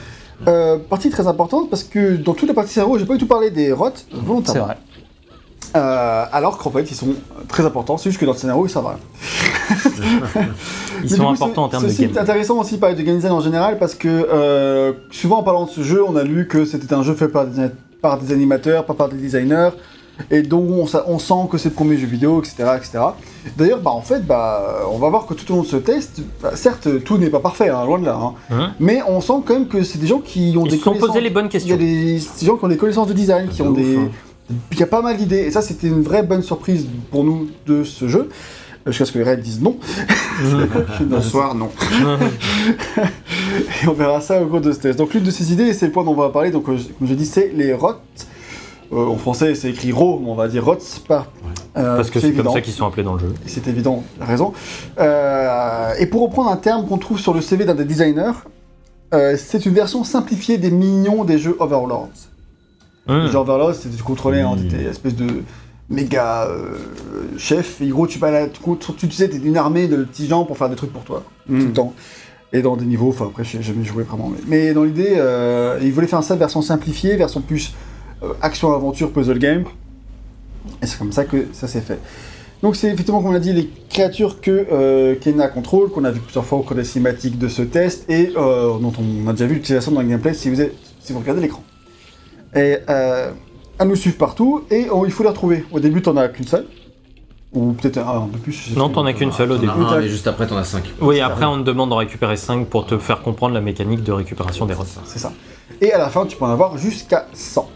[SPEAKER 1] Euh, partie très importante parce que dans toute la partie scénario, j'ai pas du tout parlé des rots
[SPEAKER 2] C'est
[SPEAKER 1] volontairement.
[SPEAKER 2] vrai.
[SPEAKER 1] Euh, alors qu'en fait, ils sont très importants. C'est juste que dans le scénario, *laughs* ils servent à rien.
[SPEAKER 2] Ils sont
[SPEAKER 1] coup,
[SPEAKER 2] importants en
[SPEAKER 1] c'est-
[SPEAKER 2] termes de
[SPEAKER 1] C'est
[SPEAKER 2] game.
[SPEAKER 1] intéressant aussi de parler de game design en général parce que euh, souvent en parlant de ce jeu, on a lu que c'était un jeu fait par des, par des animateurs, pas par des designers, et donc on, sent que c'est le premier jeu vidéo, etc. etc. D'ailleurs, bah, en fait, bah, on va voir que tout au long de ce test, bah, certes, tout n'est pas parfait, hein, loin de là, hein,
[SPEAKER 2] Hein?
[SPEAKER 1] Mais on sent quand même que c'est des gens qui ont
[SPEAKER 2] Ils
[SPEAKER 1] des
[SPEAKER 2] sont
[SPEAKER 1] connaissances-
[SPEAKER 2] posé les bonnes
[SPEAKER 1] Il y a
[SPEAKER 2] questions.
[SPEAKER 1] des, des gens qui ont des connaissances de design, qui ont
[SPEAKER 4] ouf,
[SPEAKER 1] des...
[SPEAKER 4] hein.
[SPEAKER 1] Il y a pas mal d'idées, et ça c'était une vraie bonne surprise pour nous de ce jeu, euh, jusqu'à ce que les Red disent non. *laughs*
[SPEAKER 3] Bonsoir, non. *laughs*
[SPEAKER 1] Et on verra ça au cours de ce test. Donc l'une de ces idées, et c'est le point dont on va parler, donc euh, comme je dis, c'est les ROT. Euh, en français, c'est écrit RO, mais on va dire ROTS, pas. euh,
[SPEAKER 2] Parce que c'est comme ça qu'ils sont appelés dans le jeu.
[SPEAKER 1] C'est évident, la raison. Euh, et pour reprendre un terme qu'on trouve sur le CV d'un des designers, euh, c'est une version simplifiée des mignons des jeux Overlords.
[SPEAKER 2] Hum.
[SPEAKER 1] Les jeux Overlords, c'était tu contrôlais, hein, t'étais espèce de méga euh, chef, et gros, tu, balades- tu, tu, tu sais, t'es une armée de petits gens pour faire des trucs pour toi tout le temps. Et dans des niveaux, enfin après, j'ai jamais joué vraiment. Mais, mais dans l'idée, euh, ils voulaient faire ça version simplifiée, version plus action-aventure, puzzle game. Et c'est comme ça que ça s'est fait. Donc c'est effectivement, comme on a dit, les créatures que euh, Kena contrôle, qu'on a vu plusieurs fois au cours des cinématiques de ce test, et euh, dont on a déjà vu l'utilisation dans le gameplay si vous, êtes- si vous regardez l'écran. Et euh, elles nous suivent partout, et oh, il faut les retrouver. Au début, t'en as qu'une seule. Ou peut-être un, un peu plus.
[SPEAKER 2] Non, t'en as qu'une seule au début.
[SPEAKER 4] un, mais juste après t'en as 5.
[SPEAKER 2] Oui, après on te demande d'en récupérer 5 pour te faire comprendre la mécanique de récupération des rots.
[SPEAKER 1] C'est ça. Et à la fin, tu peux en avoir jusqu'à 100.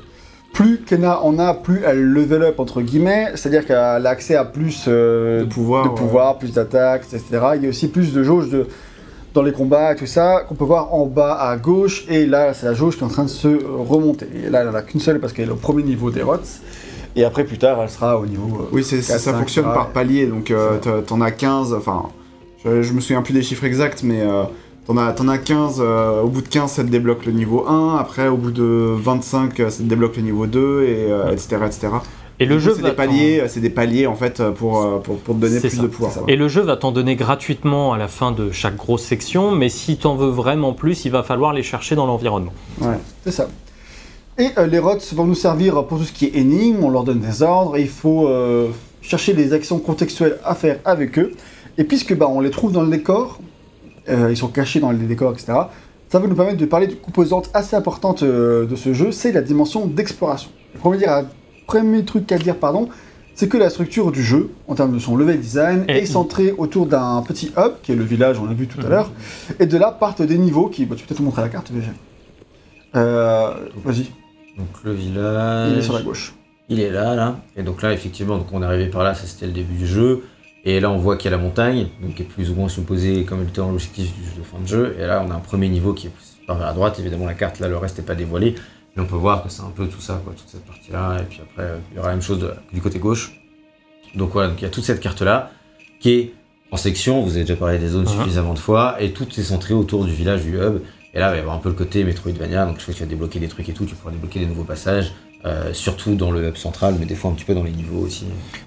[SPEAKER 1] Plus Kena en a, plus elle level up entre guillemets, c'est-à-dire qu'elle a accès à plus euh,
[SPEAKER 3] De pouvoir,
[SPEAKER 1] de
[SPEAKER 3] ouais.
[SPEAKER 1] pouvoir, plus d'attaques, etc. Il y a aussi plus de jauge de, dans les combats et tout ça, qu'on peut voir en bas à gauche, et là c'est la jauge qui est en train de se remonter. Et là elle en a qu'une seule parce qu'elle est au premier niveau des rots, et après plus tard elle sera au niveau... euh,
[SPEAKER 3] Oui, ça fonctionne par palier, donc euh, t'en as 15, enfin, je, je me souviens plus des chiffres exacts, mais t'en as, t'en as 15, euh, au bout de 15, ça te débloque le niveau 1, après, au bout de 25, euh, ça te débloque le niveau 2, et euh, etc., etc.
[SPEAKER 2] Et le
[SPEAKER 3] coup,
[SPEAKER 2] jeu
[SPEAKER 3] c'est
[SPEAKER 2] va
[SPEAKER 3] des paliers, c'est des paliers, en fait, pour, pour, pour te donner
[SPEAKER 2] C'est
[SPEAKER 3] plus
[SPEAKER 2] ça,
[SPEAKER 3] de pouvoir.
[SPEAKER 2] Et le jeu va t'en donner gratuitement à la fin de chaque grosse section, mais si t'en veux vraiment plus, il va falloir les chercher dans l'environnement.
[SPEAKER 1] C'est ça. Et euh, les rots vont nous servir pour tout ce qui est énigme, on leur donne des ordres, et il faut euh, chercher les actions contextuelles à faire avec eux. Et puisque bah, on les trouve dans le décor, ils sont cachés dans les décors, etc., ça va nous permettre de parler d'une composante assez importante euh, de ce jeu, c'est la dimension d'exploration. Le premier, dire- premier truc à dire, pardon, c'est que la structure du jeu, en termes de son level design,
[SPEAKER 2] Et-
[SPEAKER 1] est centrée autour d'un petit hub, qui est le village, on l'a vu tout à
[SPEAKER 2] Mhm.
[SPEAKER 1] l'heure, et de là partent des niveaux qui... bah, tu peux peut-être montrer la carte, VG. Euh, Vas-y,
[SPEAKER 4] Donc le village.
[SPEAKER 1] il est sur la gauche.
[SPEAKER 4] Il est là, là. Et donc là, effectivement, donc on est arrivé par là, ça c'était le début du jeu. Et là, on voit qu'il y a la montagne, donc qui est plus ou moins supposée comme étant l'objectif du jeu de fin de jeu. Et là, on a un premier niveau qui est par vers la droite. Évidemment, la carte, là, le reste n'est pas dévoilé. Mais on peut voir que c'est un peu tout ça, quoi, toute cette partie-là. Et puis après, il y aura la même chose de- du côté gauche. Donc voilà, donc il y a toute cette carte-là qui est en section. Vous avez déjà parlé des zones
[SPEAKER 2] Mhm.
[SPEAKER 4] suffisamment de fois. Et tout est centré autour du village, du hub. Et là, il va y avoir un peu le côté Metroidvania. Donc, je sais que tu vas débloquer des trucs et tout. Tu pourras débloquer des nouveaux passages. Euh, surtout dans le hub central, mais des fois un petit peu dans les niveaux aussi.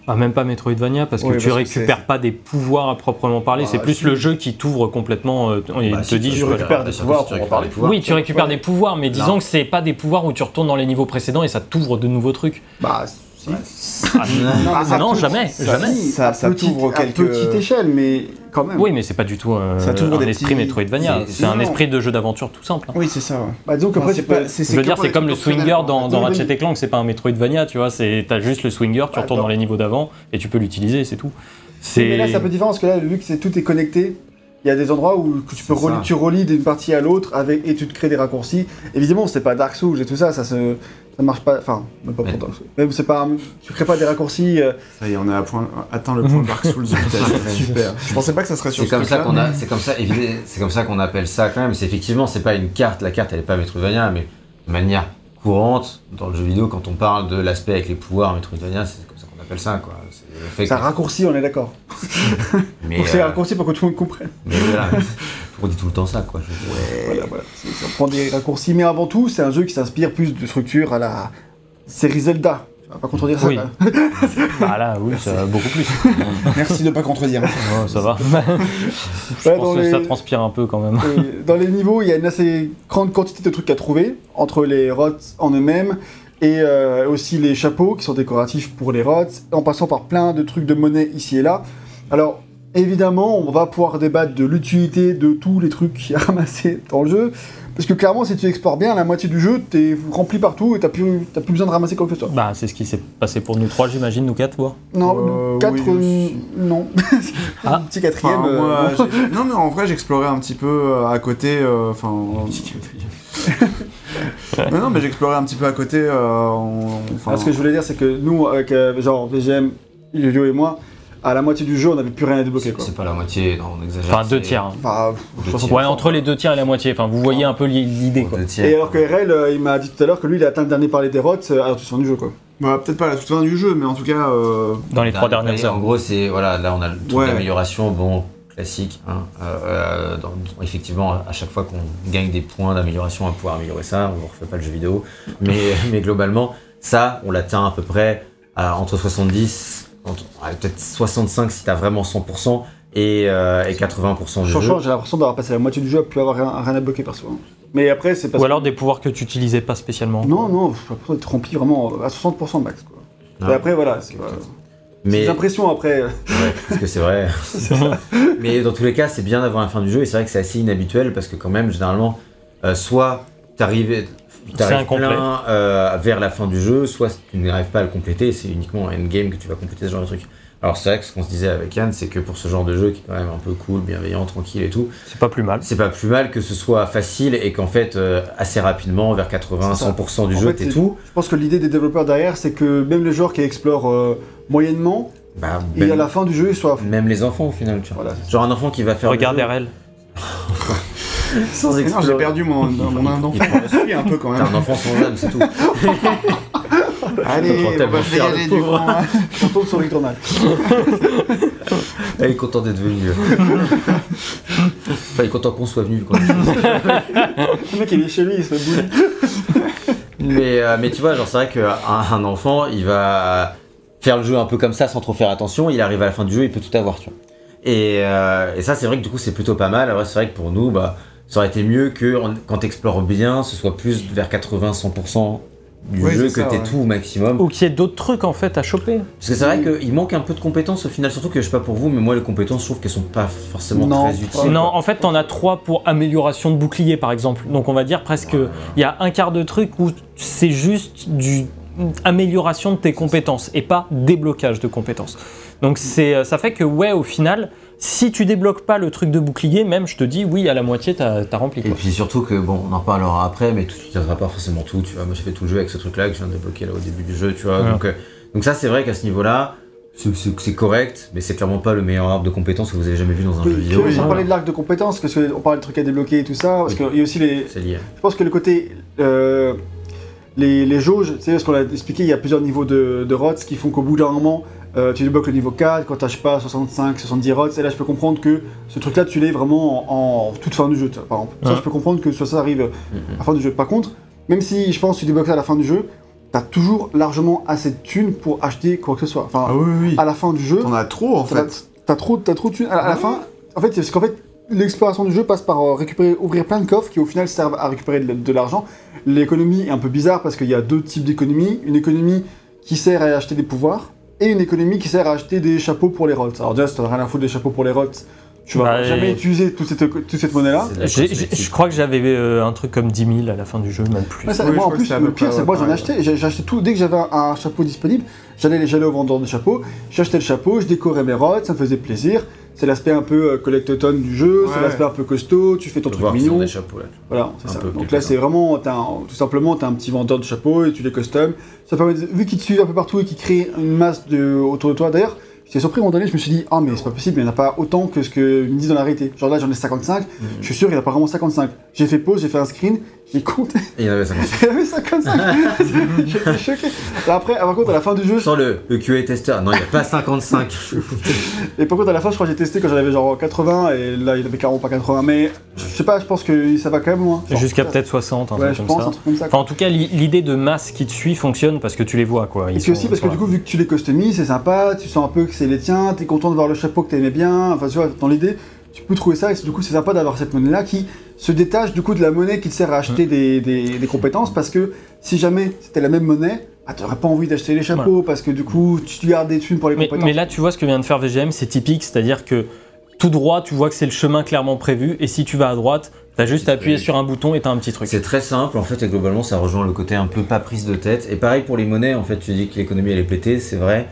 [SPEAKER 2] Ah, même pas Metroidvania, parce que
[SPEAKER 3] Oui,
[SPEAKER 2] tu
[SPEAKER 3] parce que
[SPEAKER 2] récupères pas des pouvoirs à proprement parler,
[SPEAKER 1] Bah,
[SPEAKER 2] c'est plus
[SPEAKER 1] si.
[SPEAKER 2] le jeu qui t'ouvre complètement. euh, et
[SPEAKER 4] Bah,
[SPEAKER 2] il
[SPEAKER 4] si,
[SPEAKER 2] te dit,
[SPEAKER 4] tu
[SPEAKER 2] je-
[SPEAKER 1] récupères des pouvoirs
[SPEAKER 4] si tu récupères des pouvoirs.
[SPEAKER 2] Oui, tu récupères
[SPEAKER 1] Ouais.
[SPEAKER 2] des pouvoirs, mais disons
[SPEAKER 4] Non.
[SPEAKER 2] que c'est pas des pouvoirs où tu retournes dans les niveaux précédents et ça t'ouvre de nouveaux trucs.
[SPEAKER 1] Bah.
[SPEAKER 2] Ah, *laughs* non, jamais,
[SPEAKER 1] ça-
[SPEAKER 2] jamais.
[SPEAKER 3] Ça-
[SPEAKER 1] à
[SPEAKER 3] ça
[SPEAKER 1] petite-
[SPEAKER 3] t'ouvre
[SPEAKER 1] à
[SPEAKER 3] quelques-
[SPEAKER 1] petite échelle, mais quand même.
[SPEAKER 2] Oui, mais c'est pas du tout euh,
[SPEAKER 3] Ça
[SPEAKER 2] un
[SPEAKER 3] des
[SPEAKER 2] esprit
[SPEAKER 3] petits-
[SPEAKER 2] Metroidvania.
[SPEAKER 4] c'est-
[SPEAKER 2] C'est un esprit de jeu d'aventure tout simple. hein.
[SPEAKER 3] Oui, c'est ça, ouais.
[SPEAKER 1] Bah, disons c'est pas.
[SPEAKER 2] Je veux dire, c'est comme le swinger dans, dans Ratchet Clank, c'est pas un Metroidvania, tu vois, c'est t'as juste le swinger, tu
[SPEAKER 1] Bah,
[SPEAKER 2] retournes dans les niveaux d'avant et tu peux l'utiliser, c'est tout.
[SPEAKER 1] Mais là, c'est un peu différent parce que là, vu que c'est- tout est connecté, il y a des endroits où tu peux
[SPEAKER 3] ça.
[SPEAKER 1] tu relis d'une partie à l'autre avec et tu te crées des raccourcis. Évidemment, c'est pas Dark Souls et tout ça, ça se ça marche pas. Enfin, même pas pour. Dark Souls. Même c'est pas, tu crées pas des raccourcis. euh,
[SPEAKER 3] Ça y est, on a point- atteint le point Dark Souls. *laughs* Super. Je pensais pas que ça serait sur
[SPEAKER 4] C'est
[SPEAKER 3] ce
[SPEAKER 4] comme ça
[SPEAKER 3] truc-là.
[SPEAKER 4] qu'on a, c'est comme ça, évidemment, c'est comme ça qu'on appelle ça quand même. C'est effectivement, c'est pas une carte. La carte, elle est pas Metroidvania, mais de manière courante dans le jeu vidéo, quand on parle de l'aspect avec les pouvoirs Metroidvania, c'est comme ça qu'on appelle ça, quoi. C'est
[SPEAKER 1] un raccourci, on est d'accord. *laughs*
[SPEAKER 4] mais,
[SPEAKER 1] c'est
[SPEAKER 4] euh,
[SPEAKER 1] raccourci pour que tout le monde comprenne.
[SPEAKER 4] mais voilà, *laughs* on dit tout le temps ça, quoi. je veux dire.
[SPEAKER 1] Voilà, voilà. On prend des raccourcis, mais avant tout, c'est un jeu qui s'inspire plus de structure à la série Zelda. Tu vas pas contredire ça
[SPEAKER 2] Oui. *laughs* bah là, oui, ça va beaucoup plus.
[SPEAKER 3] Merci de pas contredire.
[SPEAKER 2] Ouais, ça va. Je
[SPEAKER 1] Ouais,
[SPEAKER 2] pense
[SPEAKER 1] dans
[SPEAKER 2] que
[SPEAKER 1] les-
[SPEAKER 2] ça transpire un peu quand même.
[SPEAKER 1] Dans les niveaux, il y a une assez grande quantité de trucs à trouver, entre les rots en eux-mêmes et euh, aussi les chapeaux qui sont décoratifs pour les rots, en passant par plein de trucs de monnaie ici et là. Alors, évidemment, on va pouvoir débattre de l'utilité de tous les trucs qu'il *laughs* y a ramassés dans le jeu, parce que clairement, si tu explores bien, la moitié du jeu, t'es rempli partout et t'as plus, t'as plus besoin de ramasser quoi que ce soit.
[SPEAKER 2] Bah, c'est ce qui s'est passé pour nous trois, j'imagine, nous quatre, toi.
[SPEAKER 1] Non,
[SPEAKER 3] Euh,
[SPEAKER 1] 4,
[SPEAKER 3] oui, aussi.
[SPEAKER 1] non. *laughs*
[SPEAKER 2] Ah.
[SPEAKER 1] Un petit quatrième.
[SPEAKER 3] Enfin,
[SPEAKER 1] euh,
[SPEAKER 3] moi,
[SPEAKER 1] non.
[SPEAKER 3] j'ai- non, mais en vrai, j'explorais un petit peu euh, à côté. euh, Enfin. non, non, mais j'explorais un petit peu à côté. euh, en- enfin,
[SPEAKER 1] Alors, ce que je voulais dire, c'est que nous, avec euh, genre VGM, Yo-Yo et moi, à la moitié du jeu, on n'avait plus rien à débloquer. Quoi.
[SPEAKER 4] C'est pas la moitié, non, on exagère.
[SPEAKER 2] Enfin, deux tiers. hein.
[SPEAKER 1] Enfin,
[SPEAKER 4] Deux
[SPEAKER 1] 60%.
[SPEAKER 4] tiers.
[SPEAKER 2] Ouais, entre les deux tiers et la moitié. Enfin, vous voyez un peu li- l'idée, quoi.
[SPEAKER 4] Deux tiers.
[SPEAKER 1] Et alors que RL, euh, il m'a dit tout à l'heure que lui, il a atteint le dernier parler des rots euh, à la toute fin du jeu. Quoi.
[SPEAKER 3] bah, peut-être pas à la toute fin du jeu, mais en tout cas. euh,
[SPEAKER 2] Dans les trois dernières heures.
[SPEAKER 4] En gros, c'est voilà, là on a le truc
[SPEAKER 3] Ouais.
[SPEAKER 4] d'amélioration, bon classique. hein, euh, euh, dans- effectivement, à chaque fois qu'on gagne des points d'amélioration, on va pouvoir améliorer ça. On ne refait pas le jeu vidéo, mais *laughs* mais globalement, ça, on l'atteint à peu près à, entre 70, entre- ouais, peut-être 65 si t'as vraiment 100% et, euh, et 80% du jeu.
[SPEAKER 1] Franchement, j'ai l'impression d'avoir passé la moitié du jeu à plus avoir rien, rien à bloquer perso. Mais après, c'est parce
[SPEAKER 2] Ou alors des pouvoirs que tu utilisais pas spécialement.
[SPEAKER 1] Non, non, j'ai l'impression d'être rempli vraiment à 60% max. Quoi.
[SPEAKER 4] Ah.
[SPEAKER 1] Et après, voilà, c'est
[SPEAKER 4] Mais
[SPEAKER 1] des impressions après.
[SPEAKER 4] Ouais, parce que c'est vrai. *laughs* *laughs* mais dans tous les cas, c'est bien d'avoir la fin du jeu et c'est vrai que c'est assez inhabituel parce que quand même, généralement, euh, soit t'arrives T'arrives plein euh, vers la fin du jeu, soit tu n'arrives pas à le compléter c'est uniquement en endgame que tu vas compléter ce genre de truc. Alors c'est vrai que ce qu'on se disait avec Yann, c'est que pour ce genre de jeu qui est quand même un peu cool, bienveillant, tranquille et tout,
[SPEAKER 2] C'est pas plus mal.
[SPEAKER 4] c'est pas plus mal que ce soit facile et qu'en fait, euh, assez rapidement, vers 80,
[SPEAKER 1] C'est ça.
[SPEAKER 4] 100% du
[SPEAKER 1] En
[SPEAKER 4] jeu, t'es
[SPEAKER 1] c'est-
[SPEAKER 4] tout.
[SPEAKER 1] Je pense que l'idée des développeurs derrière, c'est que même les joueurs qui explorent euh, moyennement,
[SPEAKER 4] Bah,
[SPEAKER 1] et à la fin du jeu, ils soient.
[SPEAKER 4] même les enfants au final, tu vois.
[SPEAKER 1] Voilà,
[SPEAKER 4] Genre un enfant qui va faire.
[SPEAKER 2] Regarde RL. *laughs* *laughs*
[SPEAKER 4] sans
[SPEAKER 3] non, j'ai
[SPEAKER 4] explorer.
[SPEAKER 3] perdu mon, mon enfant. Je suis un peu quand même.
[SPEAKER 4] un enfant sans âme, c'est tout. *laughs*
[SPEAKER 3] Allez, je vais y aller du coup.
[SPEAKER 1] On tombe sur l'électoral.
[SPEAKER 4] Elle est content d'être venu. enfin, il est content qu'on soit venu. Quand
[SPEAKER 1] Le mec, il est chez lui, il se fait bouler.
[SPEAKER 4] mais, euh, mais tu vois, genre c'est vrai qu'un un enfant, il va faire le jeu un peu comme ça, sans trop faire attention. Il arrive à la fin du jeu, il peut tout avoir, tu vois. Et, euh, et ça, c'est vrai que du coup, c'est plutôt pas mal. Alors, c'est vrai que pour nous, bah, ça aurait été mieux que quand t'explores bien, ce soit plus vers 80-100% du
[SPEAKER 3] Oui,
[SPEAKER 4] jeu, que t'aies
[SPEAKER 3] ouais.
[SPEAKER 4] tout au maximum.
[SPEAKER 2] Ou qu'il y ait d'autres trucs en fait à choper.
[SPEAKER 4] Parce que c'est vrai qu'il manque un peu de compétences au final, surtout que je sais pas pour vous, mais moi les compétences, je trouve qu'elles sont pas forcément
[SPEAKER 1] Non,
[SPEAKER 4] très utiles.
[SPEAKER 2] Non, en fait, t'en as trois pour amélioration de bouclier, par exemple. Donc, on va dire presque. Il y a un quart de truc où c'est juste du amélioration de tes compétences et pas déblocage de compétences. Donc, c'est, euh, ça fait que, ouais, au final, si tu débloques pas le truc de bouclier, même, je te dis, oui, à la moitié, t'as, t'as rempli.
[SPEAKER 4] Et
[SPEAKER 2] Quoi.
[SPEAKER 4] puis surtout que, bon, on en reparlera après, mais tu ne tiendras pas forcément tout, tu vois. Moi j'ai fait tout le jeu avec ce truc-là que je viens de débloquer là au début du jeu, tu vois.
[SPEAKER 2] Ouais.
[SPEAKER 4] Donc, euh, donc ça c'est vrai qu'à ce niveau-là, c'est- correct, mais c'est clairement pas le meilleur arbre de compétences que vous avez jamais vu dans un jeu
[SPEAKER 1] Oui,
[SPEAKER 4] vidéo.
[SPEAKER 1] puis, sans
[SPEAKER 2] oui.
[SPEAKER 1] parler de l'arc de compétences, parce qu'on parlait de trucs à débloquer et tout ça, parce
[SPEAKER 4] Oui.
[SPEAKER 1] qu'il y a aussi les.
[SPEAKER 4] C'est lié.
[SPEAKER 1] Je pense que le côté. euh, les, les jauges, tu sais, ce qu'on a expliqué, il y a plusieurs niveaux de, de rots qui font qu'au bout d'un moment, euh, tu débloques le niveau 4, quand t'as, pas, 65, 70 rots, et là je peux comprendre que ce truc-là, tu l'es vraiment en, en toute fin du jeu, par exemple. Ça,
[SPEAKER 2] Ouais.
[SPEAKER 1] je peux comprendre que ça, ça arrive
[SPEAKER 4] Mhm.
[SPEAKER 1] à la fin du jeu. Par contre, même si je pense que tu débloques ça à la fin du jeu, t'as toujours largement assez de thunes pour acheter quoi que ce soit. Enfin,
[SPEAKER 3] Ah oui, oui.
[SPEAKER 1] à la fin du jeu,
[SPEAKER 3] T'en as trop en
[SPEAKER 1] T'as
[SPEAKER 3] fait.
[SPEAKER 1] t'as trop, t'as trop de thunes. À, à la
[SPEAKER 3] Ah
[SPEAKER 1] fin, en fait, c'est parce qu'en fait, l'exploration du jeu passe par euh, récupérer, ouvrir plein de coffres qui au final servent à récupérer de, de l'argent. L'économie est un peu bizarre parce qu'il y a deux types d'économies. Une économie qui sert à acheter des pouvoirs et une économie qui sert à acheter des chapeaux pour les rots. Alors déjà, si t'as rien à foutre des chapeaux pour les rots, tu vas
[SPEAKER 2] Bah,
[SPEAKER 1] jamais
[SPEAKER 2] et-
[SPEAKER 1] utiliser toute cette, toute cette monnaie-là.
[SPEAKER 2] Je crois que j'avais euh, un truc comme 10 000 à la fin du jeu, même plus.
[SPEAKER 1] Ouais, ça-
[SPEAKER 3] Oui,
[SPEAKER 1] moi en plus, le pire c'est que moi j'en
[SPEAKER 3] pareil.
[SPEAKER 1] achetais, acheté tout, dès que j'avais un, un chapeau disponible, j'allais au vendeur de chapeaux, j'achetais le chapeau, je décorais mes rods, ça me faisait plaisir. C'est l'aspect un peu euh, collectoton du jeu, c'est l'aspect un peu costaud, tu fais ton truc mignon.
[SPEAKER 4] des chapeaux là.
[SPEAKER 1] Voilà, c'est
[SPEAKER 4] Un
[SPEAKER 1] ça.
[SPEAKER 4] peu
[SPEAKER 1] Donc là,
[SPEAKER 4] que
[SPEAKER 1] c'est vraiment, t'as un- tout simplement, tu as un petit vendeur de chapeaux et tu les customes. Ça permet, de- vu qu'ils te suivent un peu partout et qu'ils créent une masse de, autour de toi. D'ailleurs, j'étais surpris à un moment donné, je me suis dit, ah, mais c'est pas possible, il n'y en a pas autant que ce qu'ils me disent dans la réalité. Genre là, j'en ai 55, je suis sûr, il n'y en a pas vraiment 55. J'ai fait pause, j'ai fait un screen, j'ai compté,
[SPEAKER 4] Et il y en avait 50.
[SPEAKER 1] il y en avait 55. *laughs* J'étais choqué. Là, après, par contre, à la fin du jeu,
[SPEAKER 4] Sans le, le QA testeur, non, il n'y a pas 55. *laughs*
[SPEAKER 1] et par contre, à la fin, je crois que j'ai testé quand j'en avais genre 80 et là, il avait carrément pas 80. Mais je sais pas, je pense que ça va quand même loin. Genre,
[SPEAKER 2] Jusqu'à peut-être 60, un
[SPEAKER 1] Ouais,
[SPEAKER 2] truc
[SPEAKER 1] je
[SPEAKER 2] comme
[SPEAKER 1] pense,
[SPEAKER 2] ça.
[SPEAKER 1] un truc comme ça.
[SPEAKER 2] Enfin, en tout cas, l'i- l'idée de masse qui te suit fonctionne parce que tu les vois, quoi.
[SPEAKER 1] Et puis
[SPEAKER 2] sont-
[SPEAKER 1] aussi parce que du coup, vu que tu les customises, c'est sympa, tu sens un peu que c'est les tiens, t'es content de voir le chapeau que t'aimais bien, enfin tu vois, dans l'idée, tu peux trouver ça et c'est- du coup c'est sympa d'avoir cette monnaie-là qui se détache du coup de la monnaie qui te sert à acheter des, des- des compétences parce que si jamais c'était la même monnaie, bah, t'aurais pas envie d'acheter les chapeaux parce que du coup tu gardes des thunes pour les
[SPEAKER 2] Mais,
[SPEAKER 1] compétences.
[SPEAKER 2] mais là, tu vois ce que vient de faire VGM, c'est typique, c'est-à-dire que tout droit, tu vois que c'est le chemin clairement prévu, et si tu vas à droite, t'as juste à appuyer sur un bouton et t'as un petit truc.
[SPEAKER 4] C'est très simple en fait et globalement ça rejoint le côté un peu pas prise de tête. Et pareil pour les monnaies en fait, tu dis que l'économie elle est pétée, c'est vrai.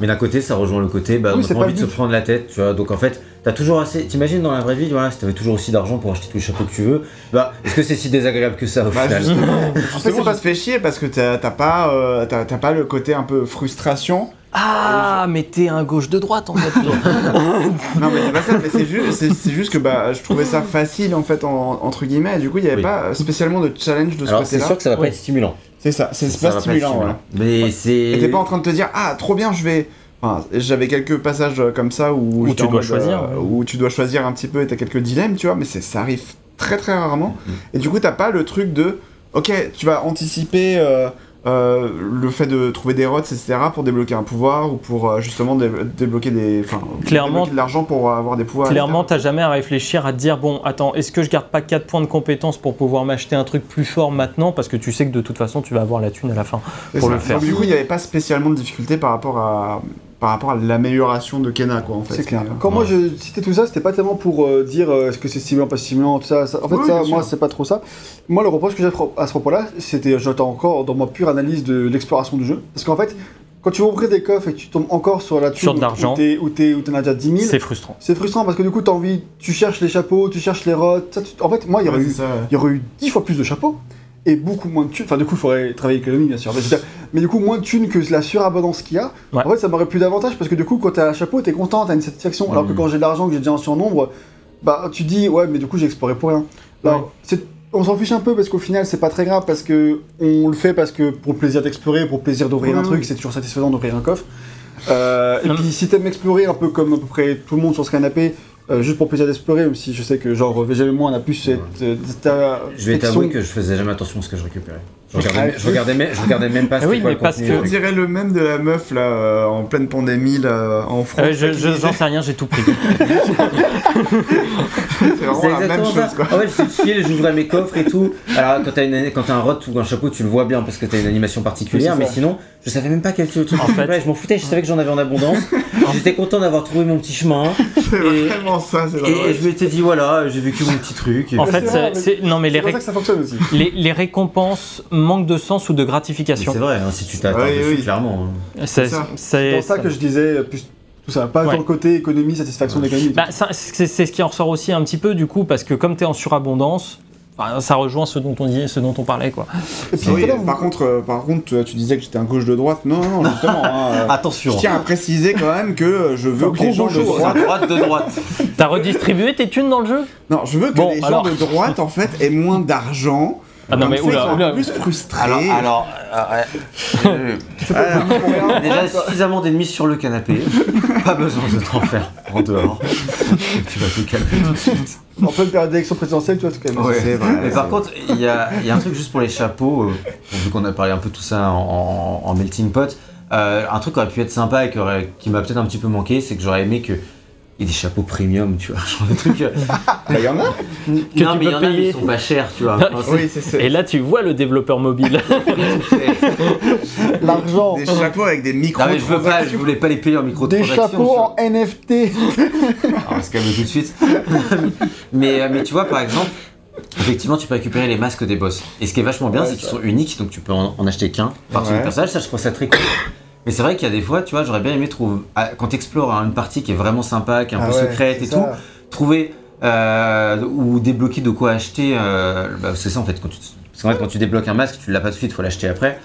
[SPEAKER 4] Mais d'un côté ça rejoint le côté bah
[SPEAKER 1] Oui,
[SPEAKER 4] on a
[SPEAKER 1] c'est
[SPEAKER 4] pas envie de se prendre la tête, tu vois. Donc en fait, t'as toujours assez. T'imagines dans la vraie vie, voilà, si t'avais toujours aussi d'argent pour acheter tous les chapeaux que tu veux, bah est-ce que c'est si désagréable que ça au
[SPEAKER 3] Bah,
[SPEAKER 4] final
[SPEAKER 3] justement, *laughs*
[SPEAKER 1] fait,
[SPEAKER 3] justement,
[SPEAKER 1] c'est
[SPEAKER 3] ça te fait chier parce que t'as t'as pas, euh, t'as t'as pas le côté un peu frustration.
[SPEAKER 2] Ah, mais t'es un gauche de droite en fait. *laughs*
[SPEAKER 3] Non, mais c'est pas ça, mais c'est juste, juste que bah, je trouvais ça facile en fait, en- entre guillemets, et du coup, il n'y avait
[SPEAKER 4] Oui.
[SPEAKER 3] pas spécialement de challenge de ce
[SPEAKER 4] Alors c'est
[SPEAKER 3] côté-là.
[SPEAKER 4] sûr que ça va pas
[SPEAKER 2] Oui.
[SPEAKER 4] être stimulant.
[SPEAKER 3] C'est ça, c'est pas stimulant, voilà.
[SPEAKER 4] Mais c'est.
[SPEAKER 3] Et t'es pas en train de te dire, ah, trop bien, je vais. Enfin, j'avais quelques passages euh, comme ça où,
[SPEAKER 2] tu dois
[SPEAKER 3] mode,
[SPEAKER 2] choisir,
[SPEAKER 3] euh,
[SPEAKER 2] ouais.
[SPEAKER 3] où tu dois choisir un petit peu et t'as quelques dilemmes, tu vois, mais ça arrive très très rarement.
[SPEAKER 4] Mhm.
[SPEAKER 3] Et du coup, t'as pas le truc de, ok, tu vas anticiper euh, euh, le fait de trouver des rots, etc., pour débloquer un pouvoir ou pour euh, justement dé- débloquer des.
[SPEAKER 2] Clairement-
[SPEAKER 3] débloquer de l'argent pour avoir des pouvoirs.
[SPEAKER 2] Clairement, t'as jamais à réfléchir à te dire bon, attends, est-ce que je garde pas 4 points de compétence pour pouvoir m'acheter un truc plus fort maintenant? Parce que tu sais que de toute façon tu vas avoir la thune à la fin. Pour
[SPEAKER 3] ça.
[SPEAKER 2] le faire.
[SPEAKER 3] Donc, du coup, il n'y avait pas spécialement de difficulté par rapport à, par rapport à l'amélioration de Kena, quoi, en fait.
[SPEAKER 1] C'est clair. Quand moi je citais tout ça, c'était pas tellement pour euh, dire euh, est-ce que c'est stimulant, pas stimulant, tout ça. ça- En fait,
[SPEAKER 3] Oui,
[SPEAKER 1] ça, moi, c'est pas trop ça. Moi, le reproche que j'ai à ce propos-là, c'était, j'entends encore dans ma pure analyse de l'exploration du jeu. Parce qu'en fait, quand tu ouvrir des coffres et que tu tombes encore sur la
[SPEAKER 2] Sur de
[SPEAKER 1] où- t'en as déjà 10 000,
[SPEAKER 2] C'est frustrant.
[SPEAKER 1] c'est frustrant parce que du coup, t'as envie, tu cherches les chapeaux, tu cherches les rods. ça, tu- En fait, moi, il y aurait
[SPEAKER 3] Ouais,
[SPEAKER 1] eu
[SPEAKER 3] c'est ça, ouais.
[SPEAKER 1] il y aurait eu 10 fois plus de chapeaux et beaucoup moins de thunes. Enfin, du coup, il faudrait travailler l'économie, bien sûr. Mais, du coup, moins de thunes que la surabondance qu'il y a.
[SPEAKER 2] Ouais.
[SPEAKER 1] En fait, ça m'aurait plus d'avantages parce que du coup, quand t'as un chapeau, t'es content, t'as une satisfaction. Alors que
[SPEAKER 4] Mhm.
[SPEAKER 1] quand j'ai de l'argent, que j'ai déjà en surnombre, bah, tu dis, ouais, mais du coup, j'ai exploré pour rien. Alors, c'est- on s'en fiche un peu parce qu'au final, c'est pas très grave parce que on le fait parce que pour le plaisir d'explorer, pour le plaisir d'ouvrir un truc,
[SPEAKER 3] oui.
[SPEAKER 1] c'est toujours satisfaisant d'ouvrir un coffre. Euh, et puis, si t'aimes explorer un peu comme à peu près tout le monde sur ce canapé, euh, juste pour plaisir d'explorer, même si je sais que genre moi on a plus cette, euh, cette, euh,
[SPEAKER 4] Je vais t'avouer que je faisais jamais attention à ce que je récupérais. Je regardais, je même, je regardais même pas
[SPEAKER 2] Ah oui,
[SPEAKER 4] quoi
[SPEAKER 2] mais
[SPEAKER 4] le
[SPEAKER 2] parce
[SPEAKER 4] contenu
[SPEAKER 2] que-
[SPEAKER 3] On dirait le même de la meuf là euh, en pleine pandémie là en France.
[SPEAKER 2] Euh, je, je- j'en sais rien, j'ai tout pris. *laughs*
[SPEAKER 3] c'est vraiment la même
[SPEAKER 4] exactement
[SPEAKER 3] chose
[SPEAKER 4] ça.
[SPEAKER 3] quoi.
[SPEAKER 4] En fait, j'étais chill, j'ouvrais mes coffres et tout. Alors, quand t'as une, quand t'as un rot ou un chapeau, tu le vois bien parce que t'as une animation particulière, mais sinon, je savais même pas quel truc.
[SPEAKER 2] En fait-
[SPEAKER 4] Ouais, je m'en foutais, je savais que j'en avais en abondance. *laughs* J'étais content d'avoir trouvé mon petit chemin. *laughs*
[SPEAKER 3] C'est vraiment ça. C'est
[SPEAKER 4] Et, et je m'étais dit, voilà, j'ai vécu mon petit truc.
[SPEAKER 2] En fait,
[SPEAKER 1] c'est
[SPEAKER 2] non mais les,
[SPEAKER 1] pour ça que ça fonctionne aussi.
[SPEAKER 2] les récompenses manquent de sens ou de gratification.
[SPEAKER 4] C'est vrai, hein, si tu t'attends
[SPEAKER 3] Oui,
[SPEAKER 4] dessus,
[SPEAKER 3] oui.
[SPEAKER 4] clairement. hein.
[SPEAKER 2] C'est
[SPEAKER 3] ça.
[SPEAKER 2] c'est-
[SPEAKER 1] C'est pour ça que je disais euh, plus tout ça, pas
[SPEAKER 2] Ouais.
[SPEAKER 1] dans le côté économie, satisfaction d'économie.
[SPEAKER 2] Bah, ça, c'est ce qui en ressort aussi un petit peu du coup parce que comme tu es en surabondance, ça rejoint ce dont on dit, ce dont on parlait quoi.
[SPEAKER 1] Et puis
[SPEAKER 3] Ah oui,
[SPEAKER 1] à l'heure,
[SPEAKER 3] par contre, euh, par contre, tu- disais que j'étais un gauche de droite. Non, non, justement. hein, *laughs* euh,
[SPEAKER 4] Attention.
[SPEAKER 3] je tiens à préciser quand même que euh, je veux que les gens de droite.
[SPEAKER 4] droite de droite.
[SPEAKER 2] T'as redistribué tes thunes dans le jeu?
[SPEAKER 3] Non, je veux que
[SPEAKER 2] Bon,
[SPEAKER 3] les gens
[SPEAKER 2] alors.
[SPEAKER 3] de droite en fait aient moins d'argent.
[SPEAKER 2] Ah non mais oula, oula.
[SPEAKER 3] plus frustrés.
[SPEAKER 4] Alors, alors, euh, ouais.
[SPEAKER 3] Alors,
[SPEAKER 4] déjà suffisamment d'ennemis sur le canapé. Pas besoin de t'en faire en dehors. tu vas te calmer tout de suite.
[SPEAKER 1] en pleine période d'élection présidentielle, tu vois, c'est quand même.
[SPEAKER 3] Ouais, c'est vrai.
[SPEAKER 4] Mais par contre, il y a, il y a un truc juste pour les chapeaux, euh, vu qu'on a parlé un peu de tout ça en, en- en melting pot, euh, un truc qui aurait pu être sympa et qui, aurait- qui m'a peut-être un petit peu manqué, c'est que j'aurais aimé que il ait des chapeaux premium, tu vois, *laughs* genre des trucs. euh,
[SPEAKER 3] Bah, il y en a.
[SPEAKER 4] non,
[SPEAKER 2] tu
[SPEAKER 4] mais il y en a, mais
[SPEAKER 2] payer.
[SPEAKER 4] ils sont pas chers, tu vois. Enfin, c'est-
[SPEAKER 3] Oui, c'est ça.
[SPEAKER 2] Et là tu vois le développeur mobile. *laughs*
[SPEAKER 1] L'argent,
[SPEAKER 3] Des chapeaux avec des micro.
[SPEAKER 4] Non mais je veux pas, je voulais pas les payer en micro
[SPEAKER 1] des chapeaux en NFT.
[SPEAKER 4] on va se calmer tout de suite. *laughs* mais, euh, mais tu vois, par exemple, effectivement, tu peux récupérer les masques des boss. Et ce qui est vachement bien,
[SPEAKER 1] Ouais,
[SPEAKER 4] c'est qu'ils sont uniques, donc tu peux en, en acheter qu'un par
[SPEAKER 3] Ouais.
[SPEAKER 4] ouais. personnage. Ça, je trouve ça très cool. Mais c'est vrai qu'il y a des fois, tu vois, j'aurais bien aimé trouver, ah, quand tu explores une partie qui est vraiment sympa, qui est un
[SPEAKER 1] Ah
[SPEAKER 4] peu
[SPEAKER 1] ouais,
[SPEAKER 4] secrète et
[SPEAKER 1] ça.
[SPEAKER 4] tout, trouver euh, ou débloquer de quoi acheter. euh, bah, c'est ça en fait. Quand tu, parce qu'en fait, quand tu débloques un masque, tu l'as pas tout de suite, faut l'acheter après.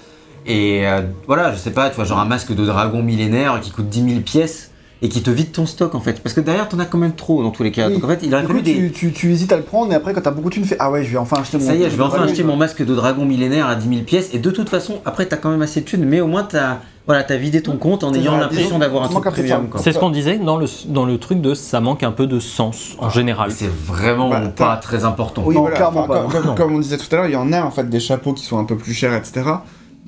[SPEAKER 4] Et euh, voilà, je sais pas, tu vois, genre un masque de dragon millénaire qui coûte 10 000 pièces et qui te vide ton stock en fait. Parce que derrière, t'en as quand même trop dans tous les cas.
[SPEAKER 1] Oui.
[SPEAKER 4] Donc en fait, il aurait fallu des.
[SPEAKER 1] tu, tu, tu hésites à le prendre, et après, quand t'as beaucoup de thunes, tu fais Ah ouais, je vais enfin acheter mon.
[SPEAKER 4] Ça y est, je vais enfin acheter mon masque de dragon millénaire à 10 000 pièces. Et de toute façon, après, t'as quand même assez de thunes, mais au moins, t'as voilà, as vidé ton compte en ayant l'impression d'avoir un truc premium.
[SPEAKER 2] C'est ce qu'on disait dans le, dans le truc de ça manque un peu de sens en général.
[SPEAKER 4] C'est vraiment
[SPEAKER 3] Bah,
[SPEAKER 4] pas
[SPEAKER 3] t'as-
[SPEAKER 4] très important.
[SPEAKER 3] Oui,
[SPEAKER 1] Non,
[SPEAKER 3] voilà.
[SPEAKER 1] clairement
[SPEAKER 3] Enfin,
[SPEAKER 1] pas.
[SPEAKER 3] Comme, comme-
[SPEAKER 2] Non.
[SPEAKER 3] comme on disait tout à l'heure, il y en a en fait des chapeaux qui sont un peu plus chers, etc.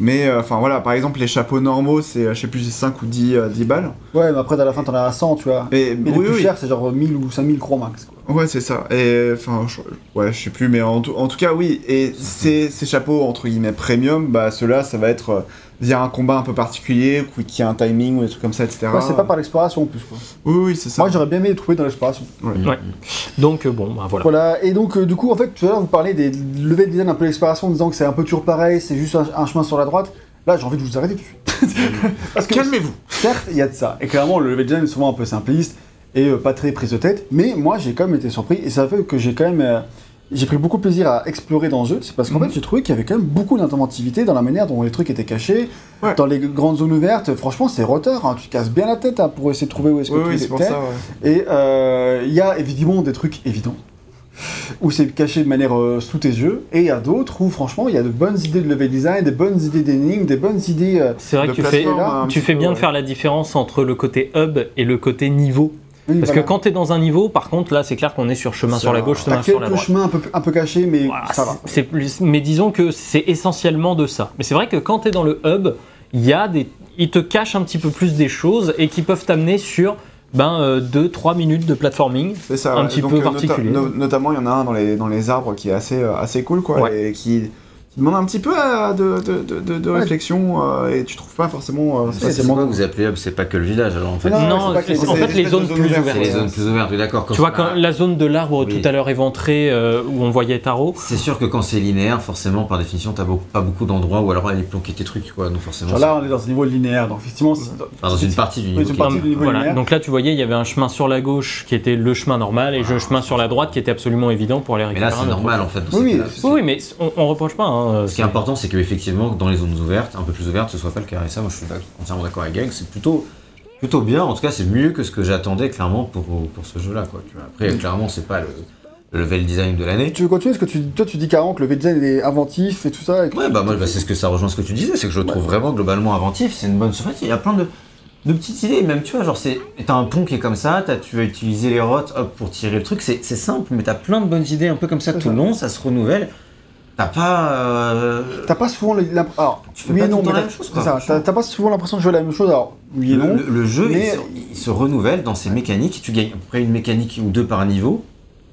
[SPEAKER 3] Mais euh, enfin voilà, par exemple, les chapeaux normaux, c'est euh, je sais plus, c'est 5 ou 10, euh, 10 balles.
[SPEAKER 1] Ouais, mais après, à la fin, t'en as à 100, tu vois.
[SPEAKER 3] Et,
[SPEAKER 1] Mais
[SPEAKER 3] oui,
[SPEAKER 1] les plus
[SPEAKER 3] oui.
[SPEAKER 1] chers, c'est genre 1000 ou 5000 gros max. Quoi.
[SPEAKER 3] Ouais, c'est ça. Et enfin, je, ouais, je sais plus, mais en, tout- en tout cas, oui. Et ces, ces chapeaux entre guillemets premium, bah ceux-là, ça va être euh, via un combat un peu particulier, ou qui a un timing ou des trucs comme ça, etc.
[SPEAKER 1] Ouais, c'est pas par l'exploration en plus. Quoi.
[SPEAKER 3] Oui, oui, c'est ça.
[SPEAKER 1] Moi, j'aurais bien aimé les trouver dans l'exploration.
[SPEAKER 3] Ouais.
[SPEAKER 2] Ouais. Donc euh, bon, bah voilà.
[SPEAKER 1] Voilà, et donc, euh, du coup, en fait, tout à l'heure, vous parlez des level design un peu l'exploration en disant que c'est un peu toujours pareil, c'est juste un, un chemin sur la droite. Là, j'ai envie de vous arrêter tout de suite. *laughs* Parce que,
[SPEAKER 3] Calmez-vous.
[SPEAKER 1] certes, il y a de ça. Et clairement, le level design est souvent un peu simpliste et euh, pas très prise de tête. Mais moi, j'ai quand même été surpris et ça fait que j'ai quand même. euh, j'ai pris beaucoup de plaisir à explorer dans le jeu. C'est parce qu'en
[SPEAKER 3] Mhm.
[SPEAKER 1] fait, j'ai trouvé qu'il y avait quand même beaucoup d'inventivité dans la manière dont les trucs étaient cachés.
[SPEAKER 3] Ouais.
[SPEAKER 1] Dans les grandes zones ouvertes, franchement, c'est roteur. hein. Tu te casses bien la tête hein, pour essayer de trouver où est-ce que
[SPEAKER 3] Oui,
[SPEAKER 1] tout
[SPEAKER 3] oui, ouais.
[SPEAKER 1] Et euh, il y a évidemment des trucs évidents *laughs* où c'est caché de manière euh, sous tes yeux, et il y a d'autres où franchement il y a de bonnes idées de level design, des bonnes idées d'énigmes, des bonnes idées. euh,
[SPEAKER 2] C'est vrai
[SPEAKER 3] De
[SPEAKER 2] que tu fais,
[SPEAKER 3] un
[SPEAKER 2] tu fais
[SPEAKER 3] peu,
[SPEAKER 2] bien de
[SPEAKER 3] ouais.
[SPEAKER 2] faire la différence entre le côté hub et le côté niveau.
[SPEAKER 1] Oui,
[SPEAKER 2] Parce
[SPEAKER 1] voilà.
[SPEAKER 2] que quand tu es dans un niveau, par contre, là, c'est clair qu'on est sur chemin sur la gauche, chemin sur la droite.
[SPEAKER 1] chemins un peu, un peu cachés, mais
[SPEAKER 2] Voilà,
[SPEAKER 1] ça va.
[SPEAKER 2] c'est- c'est plus, mais disons que c'est essentiellement de ça. Mais c'est vrai que quand tu es dans le hub, il y a des, ils te cachent un petit peu plus des choses et qui peuvent t'amener sur ben 2-3 minutes de platforming.
[SPEAKER 3] Ça.
[SPEAKER 2] Un
[SPEAKER 3] ouais.
[SPEAKER 2] petit
[SPEAKER 3] Donc,
[SPEAKER 2] peu
[SPEAKER 3] euh, nota-
[SPEAKER 2] particulier.
[SPEAKER 3] no- notamment, il y en a un dans les, dans les arbres qui est assez, euh, assez cool, quoi,
[SPEAKER 2] Ouais.
[SPEAKER 3] et qui, demande un petit peu euh, de, de, de, de- de
[SPEAKER 1] Ouais.
[SPEAKER 3] réflexion euh, et tu trouves pas forcément. euh, facilement-
[SPEAKER 4] que vous appelez hub C'est pas que le village alors en fait.
[SPEAKER 1] Non,
[SPEAKER 2] Non,
[SPEAKER 1] c'est pas que les-
[SPEAKER 2] c'est- en fait, les zones plus
[SPEAKER 3] ouvertes,
[SPEAKER 4] les zones plus ouvertes, d'accord.
[SPEAKER 2] Tu vois, quand la zone de l'arbre
[SPEAKER 4] Oui.
[SPEAKER 2] tout à l'heure éventrée euh, où on voyait Taro,
[SPEAKER 4] C'est sûr que quand c'est linéaire, forcément, par définition, t'as beaucoup- pas beaucoup d'endroits où alors aller planquer tes trucs, quoi. Donc forcément,
[SPEAKER 1] là, on est dans un niveau linéaire, donc effectivement.
[SPEAKER 4] enfin, dans une partie du
[SPEAKER 1] Oui,
[SPEAKER 4] niveau.
[SPEAKER 1] une
[SPEAKER 4] qui
[SPEAKER 1] partie
[SPEAKER 4] est-
[SPEAKER 1] du niveau
[SPEAKER 2] voilà.
[SPEAKER 1] linéaire.
[SPEAKER 2] Donc là, tu voyais, il y avait un chemin sur la gauche qui était le chemin normal et le chemin sur la droite qui était absolument évident pour aller
[SPEAKER 4] Mais
[SPEAKER 2] récupérer
[SPEAKER 4] là,
[SPEAKER 2] un
[SPEAKER 4] c'est normal en fait.
[SPEAKER 1] Oui,
[SPEAKER 2] mais on, on reproche pas. Hein,
[SPEAKER 4] Ce qui est important, c'est qu'effectivement, dans les zones ouvertes, un peu plus ouvertes, ce soit pas le cas. Et ça, moi, je suis entièrement d'accord avec Gang. C'est plutôt, plutôt bien. En tout cas, c'est mieux que ce que j'attendais clairement pour, pour ce jeu-là. Quoi. Après, clairement, c'est pas le, le level design de l'année.
[SPEAKER 1] Tu veux continuer? Parce que tu, toi, tu dis carrément que le design il est inventif et tout ça. et
[SPEAKER 4] Ouais, bah moi, bah, c'est ce que ça rejoint ce que tu disais, c'est que je le trouve vraiment globalement inventif. C'est une bonne surprise. Il y a plein de, de petites idées. Même, tu vois, genre, c'est, t'as un pont qui est comme ça, t'as, tu vas utiliser les rottes hop, pour tirer le truc. C'est, simple, mais t'as plein de bonnes idées un peu comme ça tout le long. Ça se renouvelle. T'as pas. euh,
[SPEAKER 1] T'as pas souvent. Alors,
[SPEAKER 4] Tu fais
[SPEAKER 1] oui
[SPEAKER 4] pas
[SPEAKER 1] non, mais
[SPEAKER 4] la
[SPEAKER 1] t'as-
[SPEAKER 4] même chose.
[SPEAKER 1] T'as t'as pas souvent l'impression de jouer la même chose. Alors, oui et
[SPEAKER 4] Le,
[SPEAKER 1] non.
[SPEAKER 4] le- le jeu,
[SPEAKER 1] mais-
[SPEAKER 4] il, se, il se renouvelle dans ses mécaniques. Tu gagnes à peu près une mécanique ou deux par niveau,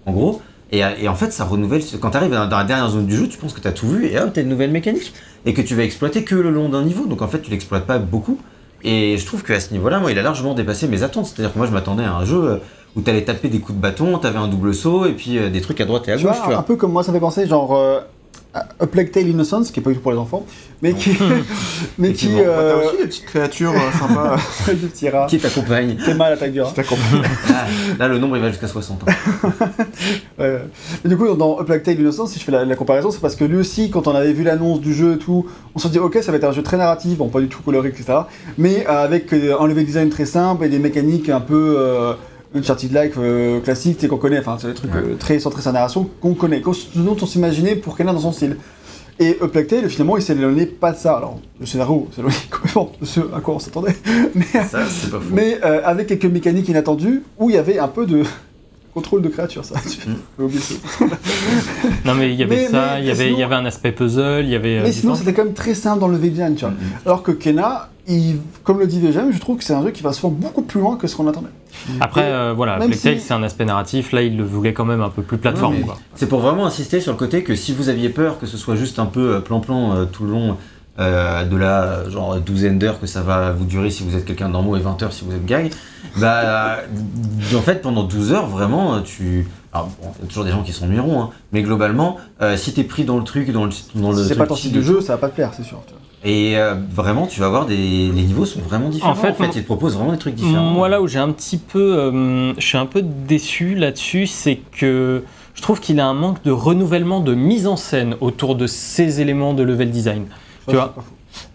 [SPEAKER 4] en gros. Et, et en fait, ça renouvelle. Quand tu arrives dans la dernière zone du jeu, tu penses que tu as tout vu et hop, tu as une nouvelle mécanique. Et que tu vas exploiter que le long d'un niveau. Donc en fait, tu l'exploites pas beaucoup. Et je trouve qu'à ce niveau-là, moi, il a largement dépassé mes attentes. C'est-à-dire que moi, je m'attendais à un jeu euh, où tu allais taper des coups de bâton, tu avais un double saut et puis euh, des trucs à droite et à
[SPEAKER 1] Tu
[SPEAKER 4] gauche.
[SPEAKER 1] vois,
[SPEAKER 4] tu
[SPEAKER 1] un peu comme moi, ça fait penser genre euh, A Plague Tale Innocence, qui est pas du tout pour les enfants, mais qui, *laughs* mais qui,
[SPEAKER 4] Effectivement.
[SPEAKER 3] Bah, T'as
[SPEAKER 1] euh,
[SPEAKER 3] aussi des petites créatures euh, sympas *laughs*
[SPEAKER 1] des petits rats.
[SPEAKER 4] Qui t'accompagne
[SPEAKER 1] T'es mal attaque du rat.
[SPEAKER 3] qui t'accompagnent.
[SPEAKER 4] Ah, Là, le nombre, il va jusqu'à 60. hein. *laughs*
[SPEAKER 1] Ouais. Mais du coup, dans A Plague Tale Innocence, si je fais la, la comparaison, c'est parce que lui aussi, quand on avait vu l'annonce du jeu et tout, on se dit ok, ça va être un jeu très narratif, bon, pas du tout coloré, etc. Mais euh, avec euh, un level design très simple et des mécaniques un peu euh, Uncharted-like euh, classiques, tu sais, qu'on connaît, enfin, c'est des trucs
[SPEAKER 4] Ouais.
[SPEAKER 1] euh, très centrés sur la narration qu'on connaît, qu'on- dont on s'imaginait pour quelqu'un dans son style. Et Plague Tale, finalement, il s'est éloigné pas de ça. Alors, le scénario s'est éloigné *laughs* complètement de ce à quoi on s'attendait. *laughs* Mais,
[SPEAKER 4] Ça, c'est pas
[SPEAKER 1] mais euh, avec quelques mécaniques inattendues où il y avait un peu de *laughs* contrôle de créature, ça.
[SPEAKER 4] Mm.
[SPEAKER 1] peux oublier ça.
[SPEAKER 2] Non, mais il y avait
[SPEAKER 1] Mais-
[SPEAKER 2] ça, il y avait,
[SPEAKER 1] sinon-
[SPEAKER 2] il y avait un aspect puzzle, il y avait. euh,
[SPEAKER 1] Mais sinon, c'était quand même très simple dans le design, tu vois. Alors que Kena, il, comme le dit VGM, je trouve que c'est un jeu qui va souvent beaucoup plus loin que ce qu'on attendait.
[SPEAKER 2] Après, euh, voilà,
[SPEAKER 1] même
[SPEAKER 2] Plague Tale,
[SPEAKER 1] si-
[SPEAKER 2] c'est un aspect narratif. Là, il le voulait quand même un peu plus plateforme.
[SPEAKER 4] Ouais, mais
[SPEAKER 2] quoi.
[SPEAKER 4] C'est pour vraiment insister sur le côté que si vous aviez peur que ce soit juste un peu euh, plan-plan euh, tout le long euh, de la genre douzaine d'heures que ça va vous durer si vous êtes quelqu'un de normal et 20 heures si vous êtes gag, bah en fait pendant 12 heures vraiment tu. Alors bon, il y a toujours des gens qui sont numéros, hein, mais globalement, euh, si t'es pris dans le truc, dans le, dans le
[SPEAKER 1] Si c'est pas ton style de jeu, ça va pas te plaire, c'est sûr. tu vois.
[SPEAKER 4] et euh, vraiment tu vas voir des. Les niveaux sont vraiment différents. En
[SPEAKER 2] fait,
[SPEAKER 4] fait,
[SPEAKER 2] moi-
[SPEAKER 4] ils te proposent vraiment des trucs différents.
[SPEAKER 2] Moi, là où j'ai un petit peu, euh, je suis un peu déçu là-dessus, c'est que je trouve qu'il a un manque de renouvellement de mise en scène autour de ces éléments de level design.
[SPEAKER 1] Ça,
[SPEAKER 2] Tu vois.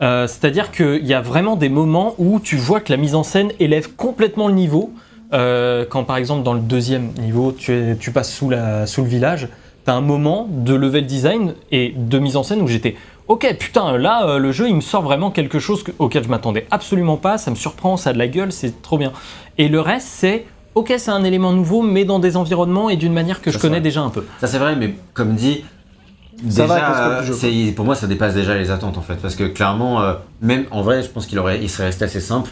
[SPEAKER 2] Euh, C'est-à-dire qu'il y a vraiment des moments où tu vois que la mise en scène élève complètement le niveau. Euh, quand par exemple dans le deuxième niveau, tu, es- tu passes sous, la, sous le village, tu as un moment de level design et de mise en scène où j'étais Ok, putain, là, euh, le jeu, il me sort vraiment quelque chose que- auquel je m'attendais absolument pas, ça me surprend, ça a de la gueule, c'est trop bien. Et le reste, c'est Ok, c'est un élément nouveau, mais dans des environnements et d'une manière que
[SPEAKER 4] Ça,
[SPEAKER 2] je connais
[SPEAKER 4] vrai.
[SPEAKER 2] déjà un peu.
[SPEAKER 4] Ça c'est vrai, mais comme dit,
[SPEAKER 1] Ça
[SPEAKER 4] déjà, pour moi ça dépasse déjà les attentes en fait, parce que clairement, euh, même en vrai, je pense qu'il aurait, il serait resté assez simple.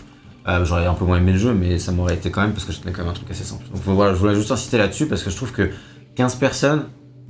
[SPEAKER 4] Euh, J'aurais un peu moins aimé le jeu, mais ça m'aurait été quand même parce que je tenais quand même un truc assez simple. Donc voilà, je voulais juste insister là-dessus parce que je trouve que 15 personnes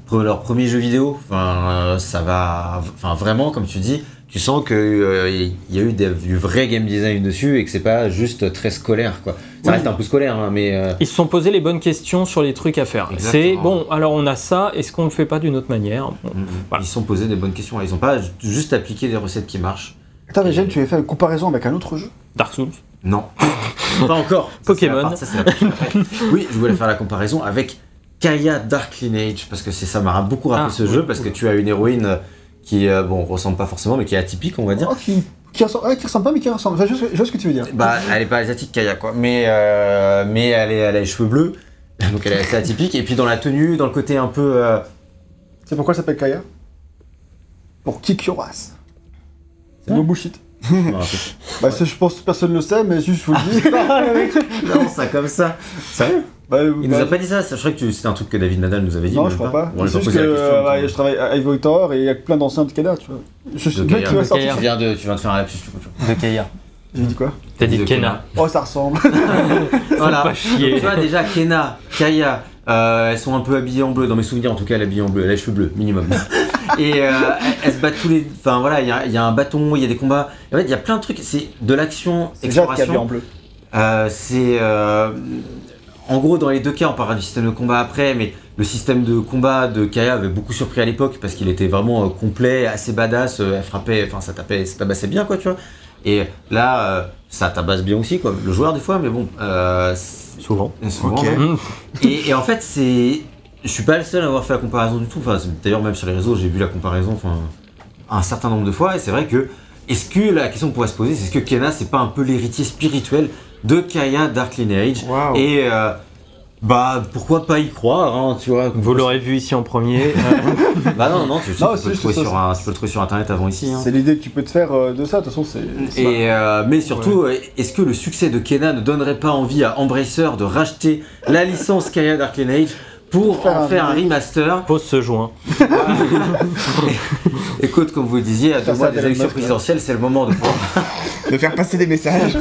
[SPEAKER 4] pour leur premier jeu vidéo, enfin euh, ça va, enfin vraiment comme tu dis, tu sens que euh, il y a eu des- du vrai game design dessus et que c'est pas juste très scolaire quoi. Ça
[SPEAKER 1] Oui.
[SPEAKER 4] reste un peu scolaire, hein, mais euh,
[SPEAKER 2] Ils se sont posés les bonnes questions sur les trucs à faire. C'est bon, alors on a ça, est-ce qu'on le fait pas d'une autre manière? Bon.
[SPEAKER 4] mm, mm.
[SPEAKER 2] Voilà.
[SPEAKER 4] ils se sont posés des bonnes questions. Ils ont pas juste appliqué des recettes qui marchent.
[SPEAKER 1] Attends, VGM, tu avais fait une comparaison avec un autre jeu?
[SPEAKER 2] Dark Souls.
[SPEAKER 4] Non. *laughs* pas encore. Ça,
[SPEAKER 2] Pokémon.
[SPEAKER 4] ça, *laughs* oui, je voulais faire la comparaison avec Kaya Dark Lineage parce que c'est ça m'a beaucoup rappelé
[SPEAKER 2] Ah,
[SPEAKER 4] ce
[SPEAKER 2] oui.
[SPEAKER 4] jeu parce que tu as une héroïne euh, qui euh, bon ressemble pas forcément mais qui est atypique on va dire.
[SPEAKER 1] Oh, qui, qui, ressemble, ouais, qui ressemble pas, mais qui ressemble. Enfin, je, vois ce que tu veux dire.
[SPEAKER 4] Bah elle est pas asiatique Kaya quoi mais euh, mais elle, est, elle a les cheveux bleus *laughs* donc elle est assez atypique et puis dans la tenue dans le côté un peu euh,
[SPEAKER 1] C'est pourquoi ça s'appelle Kaya? Pour ass. C'est no bullshit. Bah, je pense que personne ne le sait, mais juste je vous le dis. *laughs*
[SPEAKER 4] plus. non ça comme ça. Sérieux?
[SPEAKER 1] Bah,
[SPEAKER 4] Il nous a pas dit ça. Je crois que tu- c'était un truc que David Nadal nous avait dit.
[SPEAKER 1] Non, je crois pas.
[SPEAKER 4] On
[SPEAKER 1] juste que
[SPEAKER 4] posé la question.
[SPEAKER 1] euh, je travaille à Ivory Tower et il y a plein d'anciens de Kena, tu vois. Je suis
[SPEAKER 4] De Kaya.
[SPEAKER 2] De. Kaya.
[SPEAKER 4] Tu viens de tu viens de faire un lapsus tu vois.
[SPEAKER 2] De Kaya.
[SPEAKER 1] J'ai dit quoi?
[SPEAKER 2] T'as dit Kena.
[SPEAKER 1] Oh, ça ressemble. *laughs*
[SPEAKER 4] Voilà.
[SPEAKER 2] Pas chier.
[SPEAKER 4] Tu vois déjà Kena, Kaya, Euh, elles sont un peu habillées en bleu, dans mes souvenirs en tout cas, elle est habillée en bleu, elle a les cheveux bleus, minimum. *laughs* et euh, elles, elles se battent tous les. Enfin voilà, il y a, il y a un bâton, il y a des combats. Et en fait, il y a plein de trucs. C'est de l'action,
[SPEAKER 1] C'est Jade qui en
[SPEAKER 4] exploration.
[SPEAKER 1] bleu.
[SPEAKER 4] Euh, c'est. euh, en gros, dans les deux cas, on parlera du système de combat après, mais le système de combat de Kaya avait beaucoup surpris à l'époque parce qu'il était vraiment complet, assez badass. elle frappait, enfin ça tapait, ça tabassait bien quoi, tu vois. Et là, euh, ça tabasse bien aussi, quoi. Le joueur des fois, mais bon. Euh,
[SPEAKER 2] Souvent. *laughs*
[SPEAKER 4] souvent,
[SPEAKER 3] Ok.
[SPEAKER 4] ouais.
[SPEAKER 2] Mm.
[SPEAKER 4] Et, et en fait, c'est. Je suis pas le seul à avoir fait la comparaison du tout. Enfin, d'ailleurs, même sur les réseaux, j'ai vu la comparaison enfin, un certain nombre de fois. Et c'est vrai que. Est-ce que la question qu'on pourrait se poser, c'est est-ce que Kena, c'est pas un peu l'héritier spirituel de Kaya Dark Lineage. Et. euh, bah, pourquoi pas y croire, hein, tu vois.
[SPEAKER 2] Vous l'aurez vu ici en premier. Euh, *laughs*
[SPEAKER 4] Bah non, non, tu, tu
[SPEAKER 1] Non,
[SPEAKER 4] peux,
[SPEAKER 1] c'est
[SPEAKER 4] le trouver
[SPEAKER 1] ça,
[SPEAKER 4] sur
[SPEAKER 1] c'est-
[SPEAKER 4] un- tu peux le trouver sur internet avant ici. hein.
[SPEAKER 1] C'est l'idée que tu peux te faire euh, de ça, de toute façon, c'est.
[SPEAKER 4] Et euh, mais surtout, est-ce que le succès de Kena ne donnerait pas envie à Embracer de racheter la licence Kaya Dark Lineage pour
[SPEAKER 1] Faire
[SPEAKER 4] en
[SPEAKER 1] un
[SPEAKER 4] faire un remaster?
[SPEAKER 2] Pose ce joint. *laughs*
[SPEAKER 4] Écoute, comme vous le disiez, à deux mois des élections
[SPEAKER 1] Musk,
[SPEAKER 4] présidentielles, c'est le moment de pouvoir. *laughs*
[SPEAKER 3] De faire passer des messages.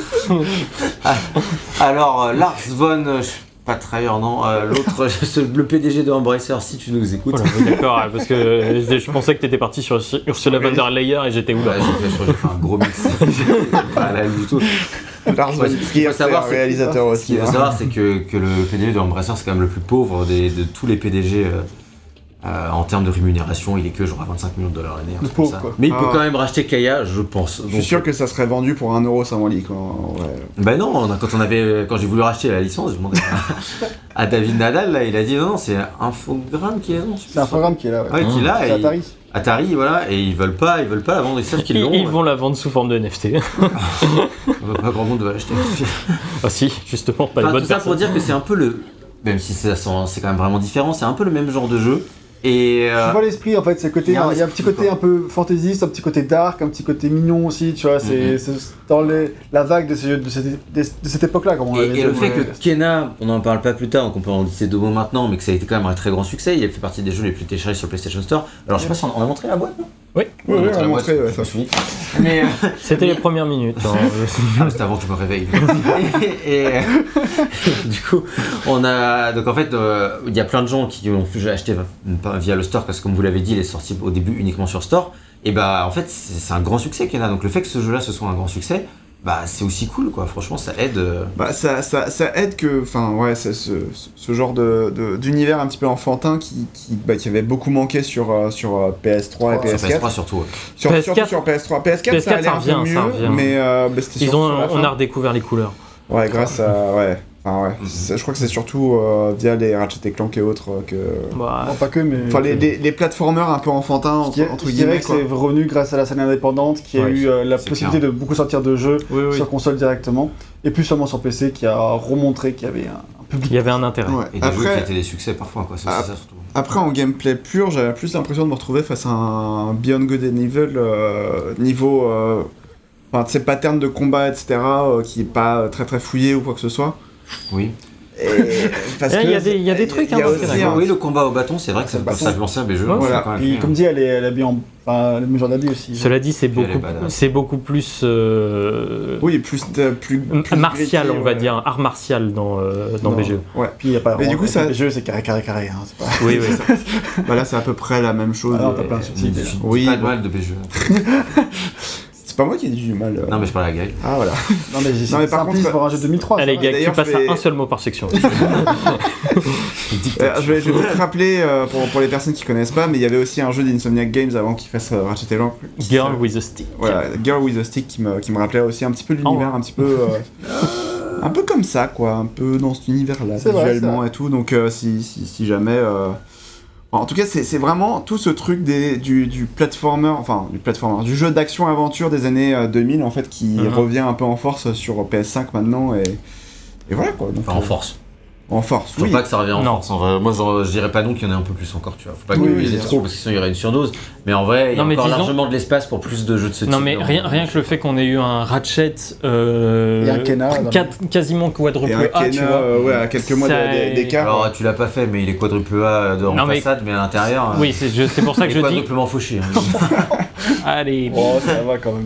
[SPEAKER 4] Alors, euh, Lars von. Pas Trayer, non, euh, l'autre, *laughs* le PDG de Embracer, si tu nous écoutes.
[SPEAKER 2] Voilà, d'accord, ouais, parce que euh, je pensais que t'étais parti sur Ursula von der Leyen et j'étais où
[SPEAKER 4] Bah,
[SPEAKER 2] là
[SPEAKER 4] j'ai fait, un gros mix. *laughs* pas la du tout.
[SPEAKER 3] Lars
[SPEAKER 4] Ouais,
[SPEAKER 3] von
[SPEAKER 4] ce qu'il
[SPEAKER 3] Trier,
[SPEAKER 4] faut
[SPEAKER 3] c'est
[SPEAKER 4] savoir,
[SPEAKER 3] un
[SPEAKER 4] c'est-
[SPEAKER 3] réalisateur
[SPEAKER 4] Ce qu'il
[SPEAKER 3] aussi.
[SPEAKER 4] faut
[SPEAKER 3] hein.
[SPEAKER 4] savoir, c'est que, que le PDG de Embracer, c'est quand même le plus pauvre des- de tous les PDG euh, euh, en termes de rémunération. Il est que genre à 25 millions de dollars l'année. Mais il peut
[SPEAKER 3] Ah.
[SPEAKER 4] quand même racheter Kaya, je pense.
[SPEAKER 3] Je suis sûr que ça serait vendu pour un euro sans lit. Quoi. Ouais.
[SPEAKER 4] Ben non, on a- quand on avait, quand j'ai voulu racheter la licence, j'ai demandé à, *laughs* à David Nadal, là, il a dit non, non, c'est Infogrames qui est je sais
[SPEAKER 1] C'est programme qui est là. Ouais.
[SPEAKER 4] Ouais, qui est là, et
[SPEAKER 1] Atari.
[SPEAKER 4] Atari, voilà, et ils veulent pas, ils veulent pas la vendre, ils savent qu'ils
[SPEAKER 2] ils,
[SPEAKER 4] l'ont.
[SPEAKER 2] ils vont la vendre sous forme de NFT. *laughs*
[SPEAKER 4] Pas grand monde va l'acheter. *laughs*
[SPEAKER 2] ah si, justement, pas les
[SPEAKER 4] Enfin,
[SPEAKER 2] bonnes
[SPEAKER 4] tout ça pour dire que c'est un peu le, même si c'est quand même vraiment différent, c'est un peu le même genre de jeu. Et euh,
[SPEAKER 1] Tu vois l'esprit en fait, c'est côté,
[SPEAKER 4] il y a un
[SPEAKER 1] il y a un petit côté
[SPEAKER 4] quoi.
[SPEAKER 1] un peu fantaisiste, un petit côté dark, un petit côté mignon aussi, tu vois, c'est
[SPEAKER 4] Mhm.
[SPEAKER 1] dans les, la vague de, ces de cette, de cette époque-là, comme on
[SPEAKER 4] Et, et le fait que Kena, on n'en parle pas plus tard, donc on peut en dire deux mots maintenant, mais que ça a été quand même un très grand succès, il a fait partie des jeux les plus téléchargés sur PlayStation Store. Alors je sais pas si on, on a montré la boîte, non?
[SPEAKER 2] Oui,
[SPEAKER 3] Oui, oui, on a
[SPEAKER 4] la
[SPEAKER 3] montré, ouais, ça.
[SPEAKER 4] souviens. Mais euh, *laughs*
[SPEAKER 2] c'était les premières minutes. hein. *laughs*
[SPEAKER 4] ah, c'était avant que je me réveille. *laughs* et, et, euh, du coup, on a donc en fait, euh, il y a plein de gens qui ont acheté via le store parce que comme vous l'avez dit, il est sorti au début uniquement sur store. Et bah en fait, c'est un grand succès Kena. Donc le fait que ce jeu-là ce soit un grand succès, bah c'est aussi cool quoi. Franchement, ça aide. euh,
[SPEAKER 3] Bah, ça, ça, ça aide que, enfin, ouais, c'est ce, ce, ce genre de, de- d'univers un petit peu enfantin qui, qui, bah, qui avait beaucoup manqué sur, euh, sur euh, PS3 et
[SPEAKER 4] sur
[SPEAKER 3] PS4.
[SPEAKER 4] PS3 surtout. ouais.
[SPEAKER 3] Sur,
[SPEAKER 2] PS4,
[SPEAKER 3] surtout sur PS3. PS4, ça
[SPEAKER 2] PS4,
[SPEAKER 3] allait
[SPEAKER 2] ça
[SPEAKER 3] peu
[SPEAKER 2] revient,
[SPEAKER 3] mieux,
[SPEAKER 2] ça revient.
[SPEAKER 3] mais euh, bah, c'était
[SPEAKER 2] Ils ont,
[SPEAKER 3] sur la
[SPEAKER 2] on
[SPEAKER 3] fin.
[SPEAKER 2] a redécouvert les couleurs.
[SPEAKER 3] Ouais, grâce à, ouais, enfin ouais.
[SPEAKER 4] Mhm.
[SPEAKER 3] Je crois que c'est surtout euh, via les Ratchet et Clank et autres euh, que.
[SPEAKER 2] Bah,
[SPEAKER 1] Non, pas que, mais.
[SPEAKER 3] Enfin, les, les, les platformers un peu enfantins, entre, entre
[SPEAKER 1] je
[SPEAKER 3] guillemets,
[SPEAKER 1] c'est revenu grâce à la scène indépendante qui a eu euh, la possibilité de beaucoup sortir de jeux
[SPEAKER 2] oui, oui.
[SPEAKER 1] sur console directement, et plus seulement sur PC qui a remontré qu'il y avait un, public.
[SPEAKER 2] Il y avait un intérêt.
[SPEAKER 3] Ouais.
[SPEAKER 4] Et des jeux qui
[SPEAKER 3] Après,
[SPEAKER 4] étaient des succès parfois quoi.
[SPEAKER 3] Ah.
[SPEAKER 4] ça surtout.
[SPEAKER 3] après, en gameplay pur, j'avais plus l'impression de me retrouver face à un Beyond Good and Evil euh, niveau. Enfin, de ces patterns de combat, etc., euh, qui est pas très très fouillé ou quoi que ce soit.
[SPEAKER 4] Oui.
[SPEAKER 3] Parce
[SPEAKER 2] Eh, il y a des- il y a des trucs,
[SPEAKER 3] il y a
[SPEAKER 2] hein,
[SPEAKER 3] un-
[SPEAKER 4] Oui, le combat au bâton, c'est vrai que ça,
[SPEAKER 1] Le
[SPEAKER 4] ça penser à des jeux.
[SPEAKER 2] Ouais,
[SPEAKER 3] voilà.
[SPEAKER 1] Et comme dit, elle est, elle est bien en. Enfin, d'habit aussi.
[SPEAKER 2] Cela dit, c'est beaucoup,
[SPEAKER 4] badass.
[SPEAKER 2] c'est beaucoup plus, euh,
[SPEAKER 3] Oui, plus, euh, plus, plus
[SPEAKER 2] martial, on va
[SPEAKER 3] ouais.
[SPEAKER 2] dire, art martial dans, euh, dans
[SPEAKER 1] Non.
[SPEAKER 2] BGE.
[SPEAKER 3] Ouais.
[SPEAKER 1] Puis il n'y a pas
[SPEAKER 3] Mais du coup, ça-
[SPEAKER 1] jeux, c'est carré, carré, carré. Hein, pas...
[SPEAKER 2] Oui, oui. *laughs*
[SPEAKER 3] Bah là, c'est à peu près la même chose.
[SPEAKER 1] Ah non, t'as
[SPEAKER 3] euh,
[SPEAKER 1] plein de
[SPEAKER 3] Oui,
[SPEAKER 4] pas de
[SPEAKER 3] bon.
[SPEAKER 4] mal de BGE. *laughs*
[SPEAKER 3] C'est pas moi qui ai dit du mal. euh.
[SPEAKER 4] Non, mais je parle à Gaël.
[SPEAKER 3] Ah voilà. *laughs*
[SPEAKER 1] Non, mais
[SPEAKER 3] Non, mais par contre-
[SPEAKER 1] pour un jeu 2003.
[SPEAKER 2] Allez, gars, tu passes à un seul mot par section. *laughs*
[SPEAKER 3] Euh, je vais, peut-être rappeler euh, pour, pour les personnes qui connaissent pas, mais il y avait aussi un jeu d'Insomniac Games avant qu'il fasse euh, Ratchet Clank.
[SPEAKER 2] Girl with a stick.
[SPEAKER 3] Voilà, Girl with a Stick qui me, qui me rappelait aussi un petit peu l'univers, un petit peu. euh, un peu comme ça, quoi, un peu dans cet univers-là,
[SPEAKER 1] vrai,
[SPEAKER 3] visuellement et tout. Donc, euh, si, si, si jamais. euh, en tout cas, c'est vraiment tout ce truc des, du, du platformer, enfin, du platformer, du jeu d'action-aventure des années euh, 2000, en fait, qui
[SPEAKER 2] Mhm.
[SPEAKER 3] revient un peu en force sur PS5 maintenant, et, et voilà, quoi. Donc,
[SPEAKER 4] Enfin, en
[SPEAKER 3] euh,
[SPEAKER 4] force.
[SPEAKER 3] En force,
[SPEAKER 4] Je
[SPEAKER 3] oui.
[SPEAKER 4] pas que ça revient en
[SPEAKER 2] Non.
[SPEAKER 4] force. En vrai. Moi, je, je dirais pas non qu'il y en ait un peu plus encore, tu vois. Faut pas
[SPEAKER 3] Oui,
[SPEAKER 4] qu'il
[SPEAKER 3] oui,
[SPEAKER 4] trop, parce que sinon il y aurait une surdose. Mais en vrai, il y a
[SPEAKER 2] Non, mais
[SPEAKER 4] encore
[SPEAKER 2] disons-
[SPEAKER 4] largement de l'espace pour plus de jeux de ce type.
[SPEAKER 2] Non mais rien, rien que le fait qu'on ait eu un Ratchet euh,
[SPEAKER 1] Et un Kena,
[SPEAKER 2] quat- quasiment quadruple
[SPEAKER 3] Et un
[SPEAKER 2] A, tu
[SPEAKER 3] Kena,
[SPEAKER 2] vois.
[SPEAKER 3] euh, ouais, à quelques mois d'écart.
[SPEAKER 4] Alors, tu l'as pas fait, mais il est quadruple A de, en
[SPEAKER 2] Non, mais-
[SPEAKER 4] façade, mais à l'intérieur.
[SPEAKER 2] Oui, c'est je- c'est pour ça
[SPEAKER 4] il
[SPEAKER 2] que
[SPEAKER 4] est
[SPEAKER 2] je dis.
[SPEAKER 4] quadruplement fauché. hein. *laughs*
[SPEAKER 2] Allez.
[SPEAKER 1] Oh, ça va quand même.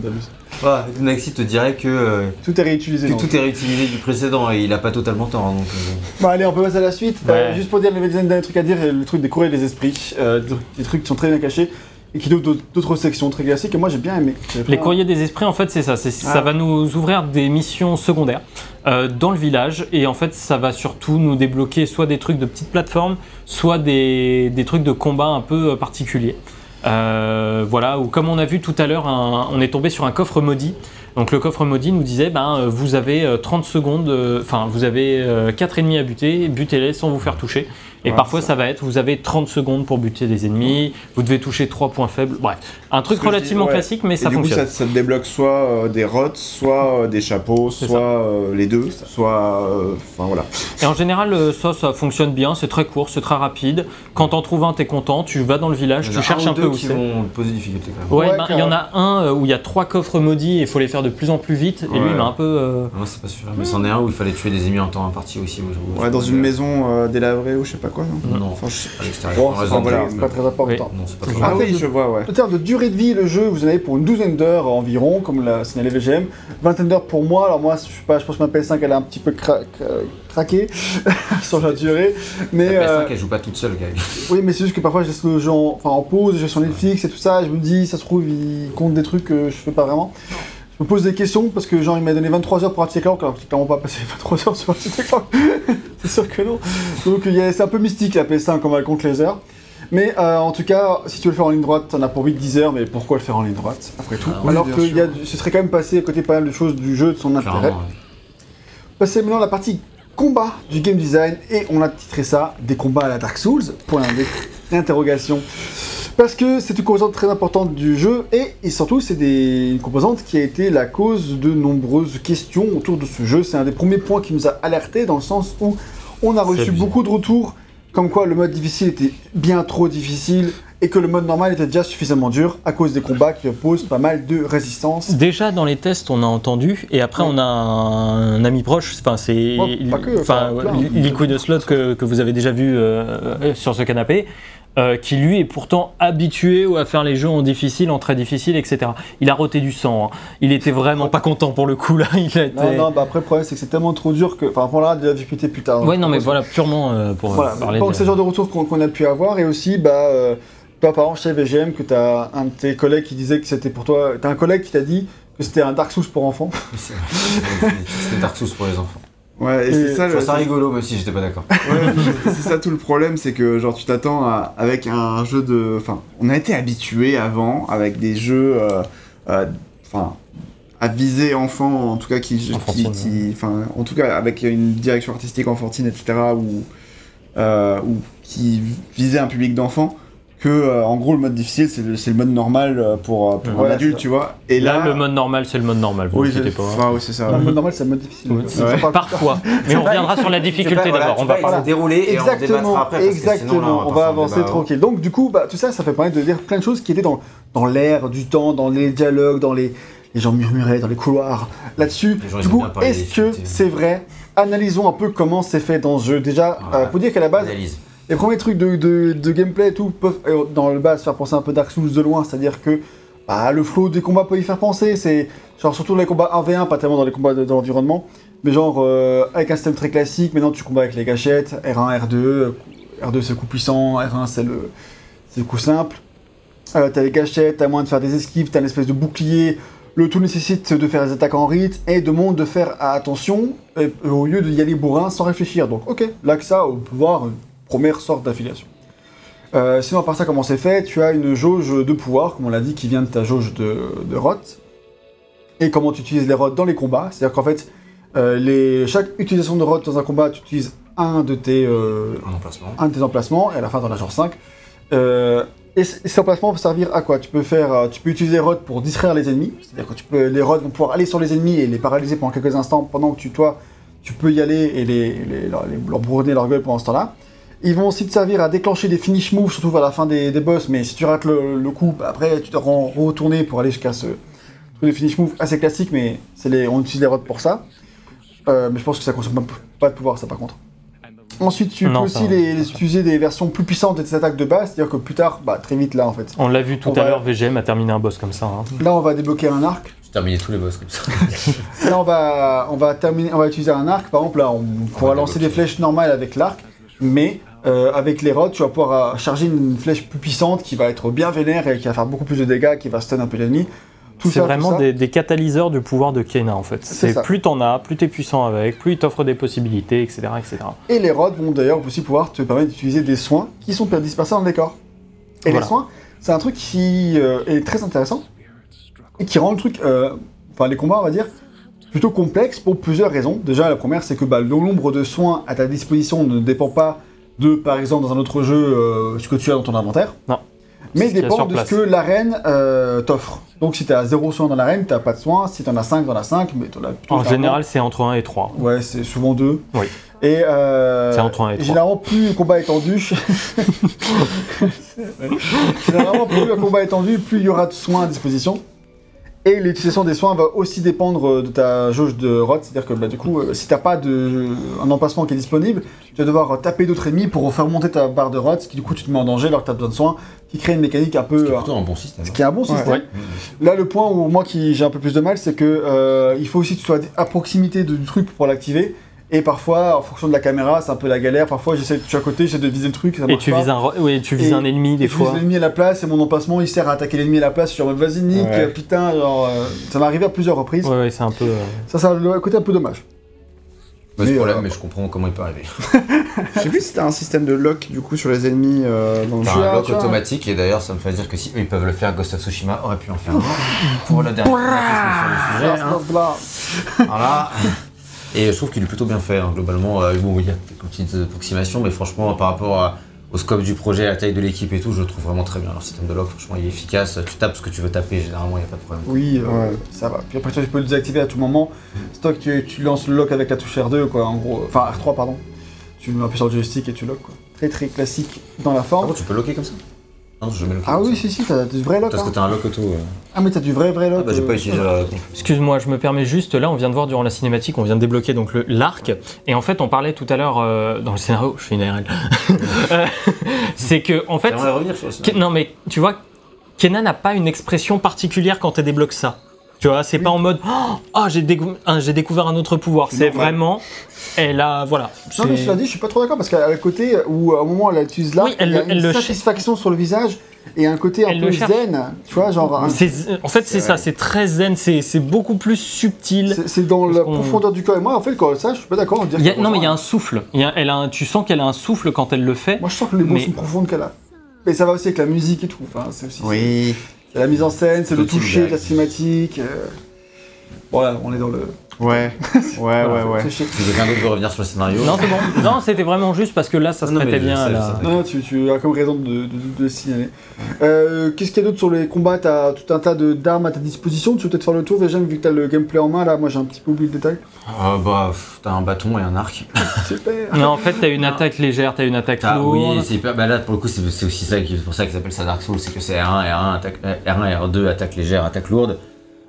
[SPEAKER 4] Voilà, Naxi te dirait que, euh,
[SPEAKER 1] Tout est réutilisé.
[SPEAKER 4] que
[SPEAKER 1] donc.
[SPEAKER 4] tout est réutilisé du précédent et il a pas totalement tort. hein, Donc, euh, bon.
[SPEAKER 1] Allez, on peut passer à la suite.
[SPEAKER 2] Ouais.
[SPEAKER 1] Euh, juste pour dire, il y avait des derniers trucs à dire, le truc des courriers des esprits, euh, des trucs- des trucs qui sont très bien cachés et qui donnent d'autres d'autres sections très classiques. Et moi, j'ai bien aimé.
[SPEAKER 2] Les
[SPEAKER 1] pas-
[SPEAKER 2] courriers des esprits, en fait, c'est ça. c'est- Ça
[SPEAKER 1] Ah.
[SPEAKER 2] va nous ouvrir des missions secondaires euh, dans le village. Et en fait, ça va surtout nous débloquer soit des trucs de petites plateformes, soit des, des trucs de combat un peu euh, particuliers. Euh, voilà, ou comme on a vu tout à l'heure, on est tombé sur un coffre maudit. Donc le coffre maudit nous disait, ben, euh, vous avez euh, 30 secondes, euh, enfin vous avez euh, 4 ennemis à buter, butez-les sans vous faire toucher. Et
[SPEAKER 3] Ouais,
[SPEAKER 2] parfois
[SPEAKER 3] ça.
[SPEAKER 2] ça va être, vous avez 30 secondes pour buter des ennemis, vous devez toucher 3 points faibles. Bref, un truc
[SPEAKER 3] dis,
[SPEAKER 2] relativement
[SPEAKER 3] ouais.
[SPEAKER 2] classique, mais
[SPEAKER 3] Et
[SPEAKER 2] ça
[SPEAKER 3] du coup,
[SPEAKER 2] fonctionne.
[SPEAKER 3] ça, ça te débloque soit euh, des rots, soit euh, des chapeaux, soit euh, les deux, soit. euh, Enfin voilà.
[SPEAKER 2] Et en général, euh, ça, ça fonctionne bien, c'est très court, c'est très rapide. Quand t'en trouves un, t'es content, tu vas dans le village, tu
[SPEAKER 4] a
[SPEAKER 2] cherches
[SPEAKER 4] un ou
[SPEAKER 2] un peu
[SPEAKER 4] deux
[SPEAKER 2] où c'est.
[SPEAKER 4] poser quand même.
[SPEAKER 2] Ouais,
[SPEAKER 1] Ouais,
[SPEAKER 2] ben, il y en a un où il y a trois coffres maudits et il faut les faire de plus en plus vite. Et lui, il m'a un peu. euh,
[SPEAKER 4] Moi, c'est pas sûr. Mais c'en est un où il fallait tuer des ennemis en temps imparti aussi.
[SPEAKER 3] Ouais, dans une maison délabrée ou je sais pas quoi. non
[SPEAKER 4] Non,
[SPEAKER 3] Enfin, je-
[SPEAKER 4] à l'extérieur.
[SPEAKER 1] Bon, c'est pas,
[SPEAKER 3] voilà.
[SPEAKER 1] très- pas important.
[SPEAKER 4] Non, c'est pas très
[SPEAKER 3] Ah oui,
[SPEAKER 1] oui,
[SPEAKER 3] je vois, ouais.
[SPEAKER 1] En termes de durée de vie, le jeu, vous en avez pour une douzaine d'heures environ, comme l'a signalé VGM. Vingtaine d'heures pour moi. Alors moi, je sais pas, je pense que ma PS5 elle a un petit peu cra- cra- craqué *laughs* sur la durée. Mais
[SPEAKER 4] La PS5,
[SPEAKER 1] euh,
[SPEAKER 4] elle joue pas toute seule, gars.
[SPEAKER 1] oui, mais c'est juste que parfois je laisse le jeu en, enfin, en pause, je vais sur Netflix et tout ça. Et je me dis, ça se trouve, il compte des trucs que je fais pas vraiment. Me pose des questions parce que genre il m'a donné 23 heures pour Ratchet Clank, alors que j'ai clairement pas passé *laughs* 23 heures sur Ratchet Clank. *laughs* c'est sûr que non. Donc il y a- c'est un peu mystique la PS5 quand on compte les heures. Mais euh, en tout cas, si tu veux le faire en ligne droite, t'en as pour 8-10 heures, mais pourquoi le faire en ligne droite après tout?
[SPEAKER 4] Ah
[SPEAKER 1] Alors que y a ce serait quand même passé à côté pas mal de choses du jeu, de son intérêt.
[SPEAKER 4] Ouais.
[SPEAKER 1] Passer maintenant à la partie combat du game design et on a titré ça des combats à la Dark Souls. Point d'interrogation. Parce que c'est une composante très importante du jeu et, et surtout c'est des- une composante qui a été la cause de nombreuses questions autour de ce jeu. C'est un des premiers points qui nous a alerté dans le sens où on a reçu beaucoup de retours comme quoi le mode difficile était bien trop difficile et que le mode normal était déjà suffisamment dur à cause des combats qui opposent pas mal de résistance.
[SPEAKER 2] Déjà dans les tests, on a entendu, et après
[SPEAKER 1] Ouais.
[SPEAKER 2] on a un, ami proche, enfin c'est enfin, Liquid Slot que, que vous avez déjà vu euh, sur ce canapé, euh, qui lui est pourtant habitué à faire les jeux en difficile, en très difficile, etc. Il a roté du sang, hein. il était vraiment pas content pour le coup là. *laughs* Il a été...
[SPEAKER 1] Non, non, bah après le problème c'est que c'est tellement trop dur que. Enfin, on parlera de la difficulté plus tard.
[SPEAKER 2] Ouais, non, mais voilà, purement euh, pour euh,
[SPEAKER 1] Voilà,
[SPEAKER 2] parler
[SPEAKER 1] donc
[SPEAKER 2] de-
[SPEAKER 1] c'est le genre de retour qu'on a pu avoir et aussi bah euh, toi par exemple chez VGM que t'as un de tes collègues qui disait que c'était pour toi t'as un collègue qui t'a dit que c'était un Dark Souls pour enfants
[SPEAKER 4] C'est vrai. *laughs* C'était Dark Souls pour les enfants.
[SPEAKER 3] Ouais, et,
[SPEAKER 1] Et
[SPEAKER 3] c'est ça,
[SPEAKER 4] Je ça rigolo, même si j'étais pas d'accord. *laughs*
[SPEAKER 3] Ouais, c'est ça tout le problème, c'est que genre tu t'attends à- avec un jeu de, enfin, on a été habitué avant avec des jeux, euh, euh, enfin, à viser enfants, en tout cas qui, enfin, en tout cas avec une direction artistique enfantine, etc. ou euh, ou qui visait un public d'enfants. Que euh, en gros le mode difficile c'est le, mode normal euh, pour, euh, pour un adulte, tu vois. Et
[SPEAKER 2] Là,
[SPEAKER 3] là,
[SPEAKER 2] le mode normal, c'est le mode normal, vous
[SPEAKER 3] oui,
[SPEAKER 2] pas.
[SPEAKER 3] enfin, oui, c'est ça.
[SPEAKER 1] Le mode normal c'est le mode difficile.
[SPEAKER 2] Ouais.
[SPEAKER 1] Plus tard.
[SPEAKER 2] Parfois, *laughs* mais on reviendra sur la difficulté d'abord. On va
[SPEAKER 4] pas dérouler et on
[SPEAKER 1] Exactement,
[SPEAKER 4] après. parce que sinon, là,
[SPEAKER 1] exactement. on va avancer
[SPEAKER 4] débat.
[SPEAKER 1] tranquille. Donc du coup, bah, tout ça, ça fait permettre de dire plein de choses qui étaient dans, dans l'air du temps, dans les dialogues, dans les les gens murmuraient dans les couloirs là-dessus. Du coup, est-ce que c'est vrai? Analysons un peu comment c'est fait dans ce jeu. Déjà, pour dire qu'à la base. Les premiers trucs de, gameplay et tout peuvent, euh, dans le bas, se faire penser un peu Dark Souls de loin, c'est-à-dire que bah, le flow des combats peut y faire penser, c'est genre surtout les combats 1v1, pas tellement dans les combats de, dans l'environnement, mais genre euh, avec un système très classique, maintenant tu combats avec les gâchettes, R1, R2, euh, R2 c'est le coup puissant, R1 c'est le, le coup simple, euh, t'as les gâchettes, t'as moyen de faire des esquives, t'as une espèce de bouclier, le tout nécessite de faire des attaques en rythme et demande de faire attention euh, au lieu d'y aller bourrin sans réfléchir. Donc ok, là que ça, on peut voir première sorte d'affiliation. Euh, sinon, à part ça, comment c'est fait? Tu as une jauge de pouvoir, comme on l'a dit, qui vient de ta jauge de, de rot. Et comment tu utilises les rots dans les combats? C'est-à-dire qu'en fait, euh, les, chaque utilisation de rot dans un combat, tu utilises un de tes, euh,
[SPEAKER 4] Un emplacement.
[SPEAKER 1] un de tes emplacements, et à la fin, dans la genre 5. Euh, et ces emplacements peuvent servir à quoi? Tu peux faire, tu peux utiliser les rods pour distraire les ennemis, c'est-à-dire que tu peux, les rods vont pouvoir aller sur les ennemis et les paralyser pendant quelques instants, pendant que tu, toi, tu peux y aller et les, les- leur, les- leur gueule pendant ce temps-là. Ils vont aussi te servir à déclencher des finish moves, surtout vers la fin des, des boss, mais si tu rates le, le coup, bah, après tu dois en retourner pour aller jusqu'à ce truc de finish move assez classique, mais les, on utilise les rods pour ça. Euh, mais je pense que ça consomme pas, pas de pouvoir, ça par contre. Ensuite, tu
[SPEAKER 2] Non,
[SPEAKER 1] peux aussi les, utiliser des versions plus puissantes de tes attaques de base, c'est-à-dire que plus tard, bah, très vite là en fait.
[SPEAKER 2] On l'a vu tout
[SPEAKER 1] On
[SPEAKER 2] à
[SPEAKER 1] va-
[SPEAKER 2] l'heure, VGM a terminé un boss comme ça. hein.
[SPEAKER 1] Là, on va débloquer un arc.
[SPEAKER 4] J'ai terminé tous les boss comme ça. *laughs*
[SPEAKER 1] Là, on va, on va terminer, on va utiliser un arc. Par exemple, là, on pourra
[SPEAKER 4] va
[SPEAKER 1] lancer des flèches normales avec l'arc, mais euh, avec les rods, tu vas pouvoir euh, charger une flèche plus puissante qui va être bien vénère et qui va faire beaucoup plus de dégâts, qui va stun un peu l'ennemi.
[SPEAKER 2] C'est vraiment des, des catalyseurs du pouvoir de Kena en fait.
[SPEAKER 1] C'est
[SPEAKER 2] plus t'en as, plus t'es puissant avec, plus il t'offre des possibilités, etc., etc.
[SPEAKER 1] Et les rods vont d'ailleurs aussi pouvoir te permettre d'utiliser des soins qui sont dispersés dans le décor. Et
[SPEAKER 2] Voilà.
[SPEAKER 1] les soins, c'est un truc qui euh, est très intéressant et qui rend le truc, euh, enfin les combats on va dire, plutôt complexe pour plusieurs raisons. Déjà la première c'est que bah, le nombre de soins à ta disposition ne dépend pas de par exemple dans un autre jeu euh, ce que tu as dans ton inventaire.
[SPEAKER 2] Non.
[SPEAKER 1] Mais
[SPEAKER 2] a
[SPEAKER 1] dépend de ce que l'arène euh, t'offre. Donc si tu as 0 soins dans l'arène, tu pas de soins. Si tu en as 5, tu en as 5, mais as
[SPEAKER 2] En général, c'est entre 1 et 3.
[SPEAKER 1] Ouais, c'est souvent deux.
[SPEAKER 2] Oui.
[SPEAKER 1] Et euh,
[SPEAKER 2] C'est entre un et trois.
[SPEAKER 1] généralement, plus le combat est tendu, *laughs* *laughs* généralement, plus le combat est tendu, plus il y aura de soins à disposition. Et l'utilisation des soins va aussi dépendre euh, de ta jauge de rot, c'est-à-dire que bah, du coup, euh, si t'as pas de un emplacement qui est disponible, tu vas devoir taper d'autres ennemis pour faire monter ta barre de rot, ce qui du coup tu te mets en danger alors que t'as besoin de soins, qui crée une mécanique un peu,
[SPEAKER 4] C'est
[SPEAKER 1] euh,
[SPEAKER 4] plutôt un bon système.
[SPEAKER 1] ce qui est un bon système.
[SPEAKER 2] Ouais.
[SPEAKER 1] Là, le point où moi qui j'ai un peu plus de mal, c'est que euh, il faut aussi que tu sois à proximité du truc pour l'activer. Et parfois, en fonction de la caméra, c'est un peu la galère. Parfois, j'essaie, je suis à côté, j'essaie de viser le truc, ça
[SPEAKER 2] Et tu
[SPEAKER 1] pas.
[SPEAKER 2] vises un, ro- oui, tu vises
[SPEAKER 1] Et-
[SPEAKER 2] un ennemi des
[SPEAKER 1] Et je vise
[SPEAKER 2] fois.
[SPEAKER 1] l'ennemi à la place et mon emplacement il sert à attaquer l'ennemi à la place. Je suis en mode vas-y nique,
[SPEAKER 3] Ouais.
[SPEAKER 1] putain, genre, euh, ça m'est arrivé à plusieurs reprises.
[SPEAKER 2] Ouais, ouais, c'est un peu. euh,
[SPEAKER 1] Ça, ça a le côté un peu dommage.
[SPEAKER 4] Pas de
[SPEAKER 1] Mais,
[SPEAKER 4] problème,
[SPEAKER 1] euh,
[SPEAKER 4] mais je comprends comment il peut arriver. *laughs*
[SPEAKER 3] Je sais plus si t'as un système de lock du coup sur les ennemis euh, dans le jeu.
[SPEAKER 4] un lock
[SPEAKER 1] tu as-
[SPEAKER 4] automatique et d'ailleurs ça me fait dire que si eux ils peuvent le faire, Ghost of Tsushima aurait pu en faire un. Pour le dernier sur le sujet. hein. Voilà. *laughs* Et je trouve qu'il est plutôt bien fait, hein, globalement. Euh, bon, il y a quelques petites approximations, mais franchement, par rapport à- au scope du projet, à la taille de l'équipe et tout, je le trouve vraiment très bien. Leur système de lock, franchement, il est efficace. Tu tapes ce que tu veux taper, généralement, il n'y a pas de problème.
[SPEAKER 1] Oui, euh, ça va. Puis après, tu peux le désactiver à tout moment. C'est toi que tu, tu lances le lock avec la touche R2, quoi, en gros. Enfin, R3, pardon. Tu appuies sur le joystick et tu lock, quoi. Très très classique dans la forme.
[SPEAKER 4] tu peux locker comme ça? Non.
[SPEAKER 1] Ah oui, si, si, t'as du vrai lock.
[SPEAKER 4] Parce
[SPEAKER 1] hein.
[SPEAKER 4] que t'as un lock auto. euh.
[SPEAKER 1] Ah, mais t'as du vrai, vrai lock.
[SPEAKER 4] Ah bah, j'ai
[SPEAKER 1] euh,
[SPEAKER 4] pas utilisé la.
[SPEAKER 2] Excuse-moi, je me permets juste, là on vient de voir durant la cinématique, on vient de débloquer donc le- l'arc, et en fait on parlait tout à l'heure euh, dans le scénario, je fais une ARL, *laughs* Euh, c'est que en fait,
[SPEAKER 4] J'aimerais revenir sur ça.
[SPEAKER 2] Non mais tu vois, Kenan n'a pas une expression particulière quand elle débloque ça. Tu vois, c'est pas en mode oh, ah, j'ai décou- j'ai découvert un autre pouvoir.
[SPEAKER 1] C'est
[SPEAKER 2] vraiment, elle a voilà.
[SPEAKER 1] Non, mais cela dit, je suis pas trop d'accord parce qu'à le côté où, à un moment, elle utilise l'arc,
[SPEAKER 2] Oui, elle
[SPEAKER 1] il y a
[SPEAKER 2] le- elle
[SPEAKER 1] une
[SPEAKER 2] le
[SPEAKER 1] satisfaction sur le visage et un côté un
[SPEAKER 2] Elle
[SPEAKER 1] peu zen. Tu vois, genre. un-
[SPEAKER 2] en fait, c'est ça, c'est très zen, c'est c'est beaucoup plus subtil.
[SPEAKER 1] C'est dans la profondeur du corps. Et moi, en fait, quand ça, je suis pas d'accord.
[SPEAKER 2] non, mais il y a un souffle. Il y a- elle a un- tu sens qu'elle a un souffle quand elle le fait.
[SPEAKER 1] Moi, je sens que les mots
[SPEAKER 2] Mais-
[SPEAKER 1] sont profondes qu'elle a. Mais ça va aussi avec la musique et tout. Enfin, c'est aussi.
[SPEAKER 3] Oui.
[SPEAKER 1] La mise en scène, c'est le toucher, la cinématique. euh, Voilà, on est dans le.
[SPEAKER 3] Ouais. Ouais, *laughs* ouais, ouais.
[SPEAKER 1] C'est chier.
[SPEAKER 4] Si quelqu'un d'autre veut revenir sur le scénario.
[SPEAKER 2] Non, c'est bon. Non, c'était vraiment juste parce que là, ça se
[SPEAKER 4] Non, mais
[SPEAKER 2] prêtait bien
[SPEAKER 4] sais,
[SPEAKER 2] à la-.
[SPEAKER 1] Non, non, tu, tu as comme raison de, de, de- de le signaler. Euh, Qu'est-ce qu'il y a d'autre sur les combats? T'as tout un tas de- d'armes à ta disposition. Tu veux peut-être faire le tour déjà, vu que t'as le gameplay en main là. Moi, j'ai un petit peu oublié le détail.
[SPEAKER 4] Euh, bah, t'as un bâton et un arc. *laughs*
[SPEAKER 1] Super.
[SPEAKER 2] Non, en fait, t'as une attaque légère, t'as une attaque lourde.
[SPEAKER 4] oui, c'est hyper. Bah là, pour le coup, c'est aussi ça qui c'est pour ça qu'ils appellent ça Dark Souls, c'est que c'est R1, R1, attaque, euh, R1 et R2, attaque légère, attaque lourde.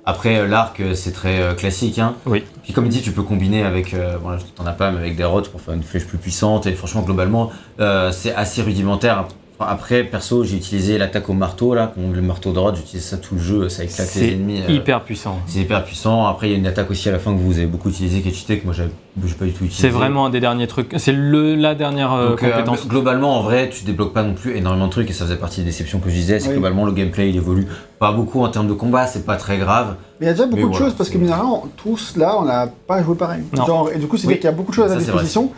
[SPEAKER 4] Après, euh, l'arc, euh, c'est très euh, classique. Hein.
[SPEAKER 2] Oui.
[SPEAKER 4] Puis comme dit, tu peux combiner avec, euh, bon, t'en as pas, mais avec des rods pour faire une flèche plus puissante. Et franchement, globalement, euh, c'est assez rudimentaire. Enfin, Après, perso, j'ai utilisé l'attaque au marteau, là, le marteau de rod, j'utilise ça tout le jeu, ça éclate les
[SPEAKER 2] C'est
[SPEAKER 4] ennemis. euh,
[SPEAKER 2] hyper puissant.
[SPEAKER 4] C'est hyper puissant. Après, il y a une attaque aussi à la fin que vous avez beaucoup utilisé, qui est cheatée, que moi, j'ai pas du tout utilisé.
[SPEAKER 2] C'est vraiment un des derniers trucs. C'est le la dernière euh,
[SPEAKER 4] Donc, euh,
[SPEAKER 2] compétence.
[SPEAKER 4] globalement, en vrai, tu débloques pas non plus énormément de trucs et ça faisait partie des déceptions que je disais. C'est
[SPEAKER 1] Oui.
[SPEAKER 4] globalement, le gameplay il évolue pas beaucoup en termes de combat, c'est pas très grave.
[SPEAKER 1] Mais il y a déjà beaucoup
[SPEAKER 4] Mais
[SPEAKER 1] de
[SPEAKER 4] voilà,
[SPEAKER 1] choses parce que,
[SPEAKER 4] c'est-
[SPEAKER 1] mine tous là, on n'a pas joué pareil.
[SPEAKER 2] Non.
[SPEAKER 1] Genre, et du coup, c'est
[SPEAKER 4] Oui.
[SPEAKER 1] dire qu'il y a beaucoup de choses à
[SPEAKER 4] c'est vrai.
[SPEAKER 1] disposition.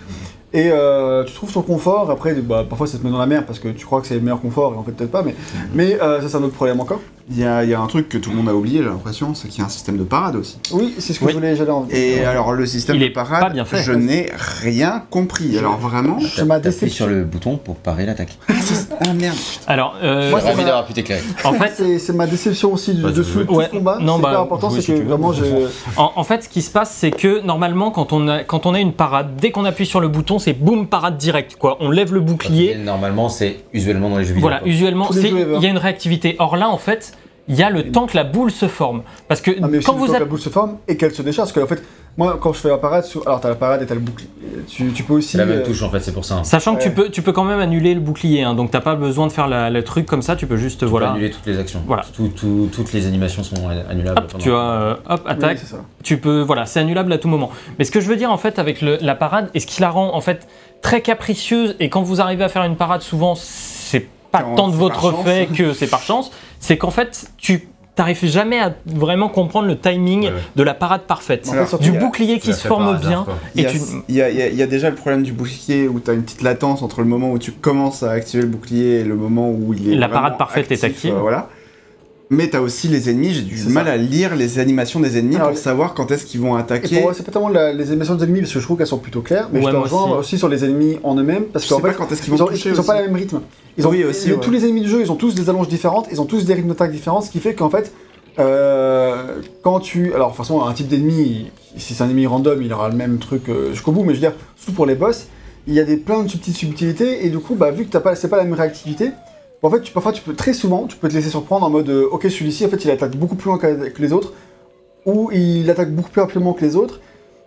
[SPEAKER 1] Et euh, tu trouves ton confort, après bah, parfois ça te met dans la mer parce que tu crois que c'est le meilleur confort et en fait peut-être pas, mais, mais euh, ça c'est un autre problème encore.
[SPEAKER 3] Il y a, il y a un truc que tout le monde a oublié, j'ai l'impression, c'est qu'il y a un système de parade aussi.
[SPEAKER 1] Oui, c'est ce que
[SPEAKER 2] Oui.
[SPEAKER 1] je voulais, j'allais en
[SPEAKER 3] Et alors, le système
[SPEAKER 2] Il
[SPEAKER 3] de
[SPEAKER 2] est
[SPEAKER 3] parade,
[SPEAKER 2] pas bien fait.
[SPEAKER 3] je n'ai rien compris. Alors vraiment.
[SPEAKER 1] C'est ma
[SPEAKER 4] T'appuies
[SPEAKER 1] déception.
[SPEAKER 4] sur le bouton pour parer l'attaque.
[SPEAKER 3] Ah merde.
[SPEAKER 2] Alors, euh,
[SPEAKER 1] Moi, ma-
[SPEAKER 4] d'avoir pu t'éclairer.
[SPEAKER 2] en fait,
[SPEAKER 1] C'est ma déception aussi du,
[SPEAKER 4] Bah,
[SPEAKER 1] de tout
[SPEAKER 2] Ouais.
[SPEAKER 1] ce combat.
[SPEAKER 2] Non, bah,
[SPEAKER 1] pas important,
[SPEAKER 4] oui,
[SPEAKER 1] c'est que vraiment j'ai.
[SPEAKER 2] en, en fait, ce qui se passe, c'est que normalement, quand on a quand on a une parade, dès qu'on appuie sur le bouton, c'est boum parade direct. Quoi, on lève le bouclier.
[SPEAKER 4] Normalement, c'est usuellement dans les jeux vidéo.
[SPEAKER 2] Voilà, usuellement,
[SPEAKER 1] ever.
[SPEAKER 2] il y a une réactivité. Or là, en fait, il y a le temps que la boule se forme. Parce que
[SPEAKER 1] Ah, mais aussi
[SPEAKER 2] quand
[SPEAKER 1] le
[SPEAKER 2] vous
[SPEAKER 1] temps que la boule se forme et qu'elle se décharge. Parce que en fait, moi, quand je fais la parade, sous- alors t'as la parade et t'as le bouclier. Tu, tu peux aussi.
[SPEAKER 4] La même
[SPEAKER 1] euh,
[SPEAKER 4] touche en fait, c'est pour ça. hein.
[SPEAKER 2] Sachant que tu peux, tu peux quand même annuler le bouclier, hein, donc t'as pas besoin de faire la- le truc comme ça, tu peux juste
[SPEAKER 4] Tu peux
[SPEAKER 2] voilà.
[SPEAKER 4] annuler toutes les actions.
[SPEAKER 2] Voilà.
[SPEAKER 4] Tout- tout- toutes les animations sont annulables.
[SPEAKER 2] Hop,
[SPEAKER 4] pendant-
[SPEAKER 2] tu vois, euh, hop,
[SPEAKER 1] oui,
[SPEAKER 2] attaque.
[SPEAKER 1] c'est ça.
[SPEAKER 2] tu peux, voilà, c'est annulable à tout moment. Mais ce que je veux dire en fait avec le- la parade, et ce qui la rend en fait très capricieuse, et quand vous arrivez à faire une parade, souvent c'est pas tant de votre fait que c'est par chance, c'est qu'en fait tu t'arrives jamais à vraiment comprendre le timing
[SPEAKER 4] Ouais, ouais.
[SPEAKER 2] de la parade parfaite.
[SPEAKER 1] En fait, surtout,
[SPEAKER 2] du bouclier qui se forme
[SPEAKER 4] hasard,
[SPEAKER 2] bien.
[SPEAKER 3] Il y, a,
[SPEAKER 2] tu-
[SPEAKER 3] il y a- il y a- il y a déjà le problème du bouclier où tu as une petite latence entre le moment où tu commences à activer le bouclier et le moment où il est
[SPEAKER 2] La parade parfaite est active.
[SPEAKER 3] euh, voilà. Mais tu as aussi les ennemis, j'ai du mal
[SPEAKER 1] ça.
[SPEAKER 3] à lire les animations des ennemis
[SPEAKER 1] Alors,
[SPEAKER 3] pour savoir quand est-ce qu'ils vont attaquer.
[SPEAKER 1] c'est pas tellement la- les animations des ennemis parce que je trouve qu'elles sont plutôt claires, mais
[SPEAKER 2] Ouais,
[SPEAKER 1] je te rejoins
[SPEAKER 2] aussi.
[SPEAKER 1] aussi. sur les ennemis en eux-mêmes parce qu'en
[SPEAKER 3] pas quand est-ce qu'ils
[SPEAKER 1] ils
[SPEAKER 3] vont
[SPEAKER 1] ont,
[SPEAKER 3] toucher
[SPEAKER 1] ils ont pas le même rythme. Ils ont,
[SPEAKER 3] Oui, aussi,
[SPEAKER 1] les-
[SPEAKER 3] ouais.
[SPEAKER 1] Tous les ennemis du jeu, ils ont tous des allonges différentes, ils ont tous des rythmes d'attaque différents, ce qui fait qu'en fait, euh, quand tu. Alors, de toute façon, un type d'ennemi, si c'est un ennemi random, il aura le même truc euh, jusqu'au bout, mais je veux dire, surtout pour les boss, il y a des plein de petites subtilités, et du coup, bah, vu que t'as pas, c'est pas la même réactivité, en fait, tu, parfois, tu peux très souvent, tu peux te laisser surprendre en mode, euh, ok, celui-ci, en fait, il attaque beaucoup plus loin que, que les autres, ou il attaque beaucoup plus rapidement que les autres.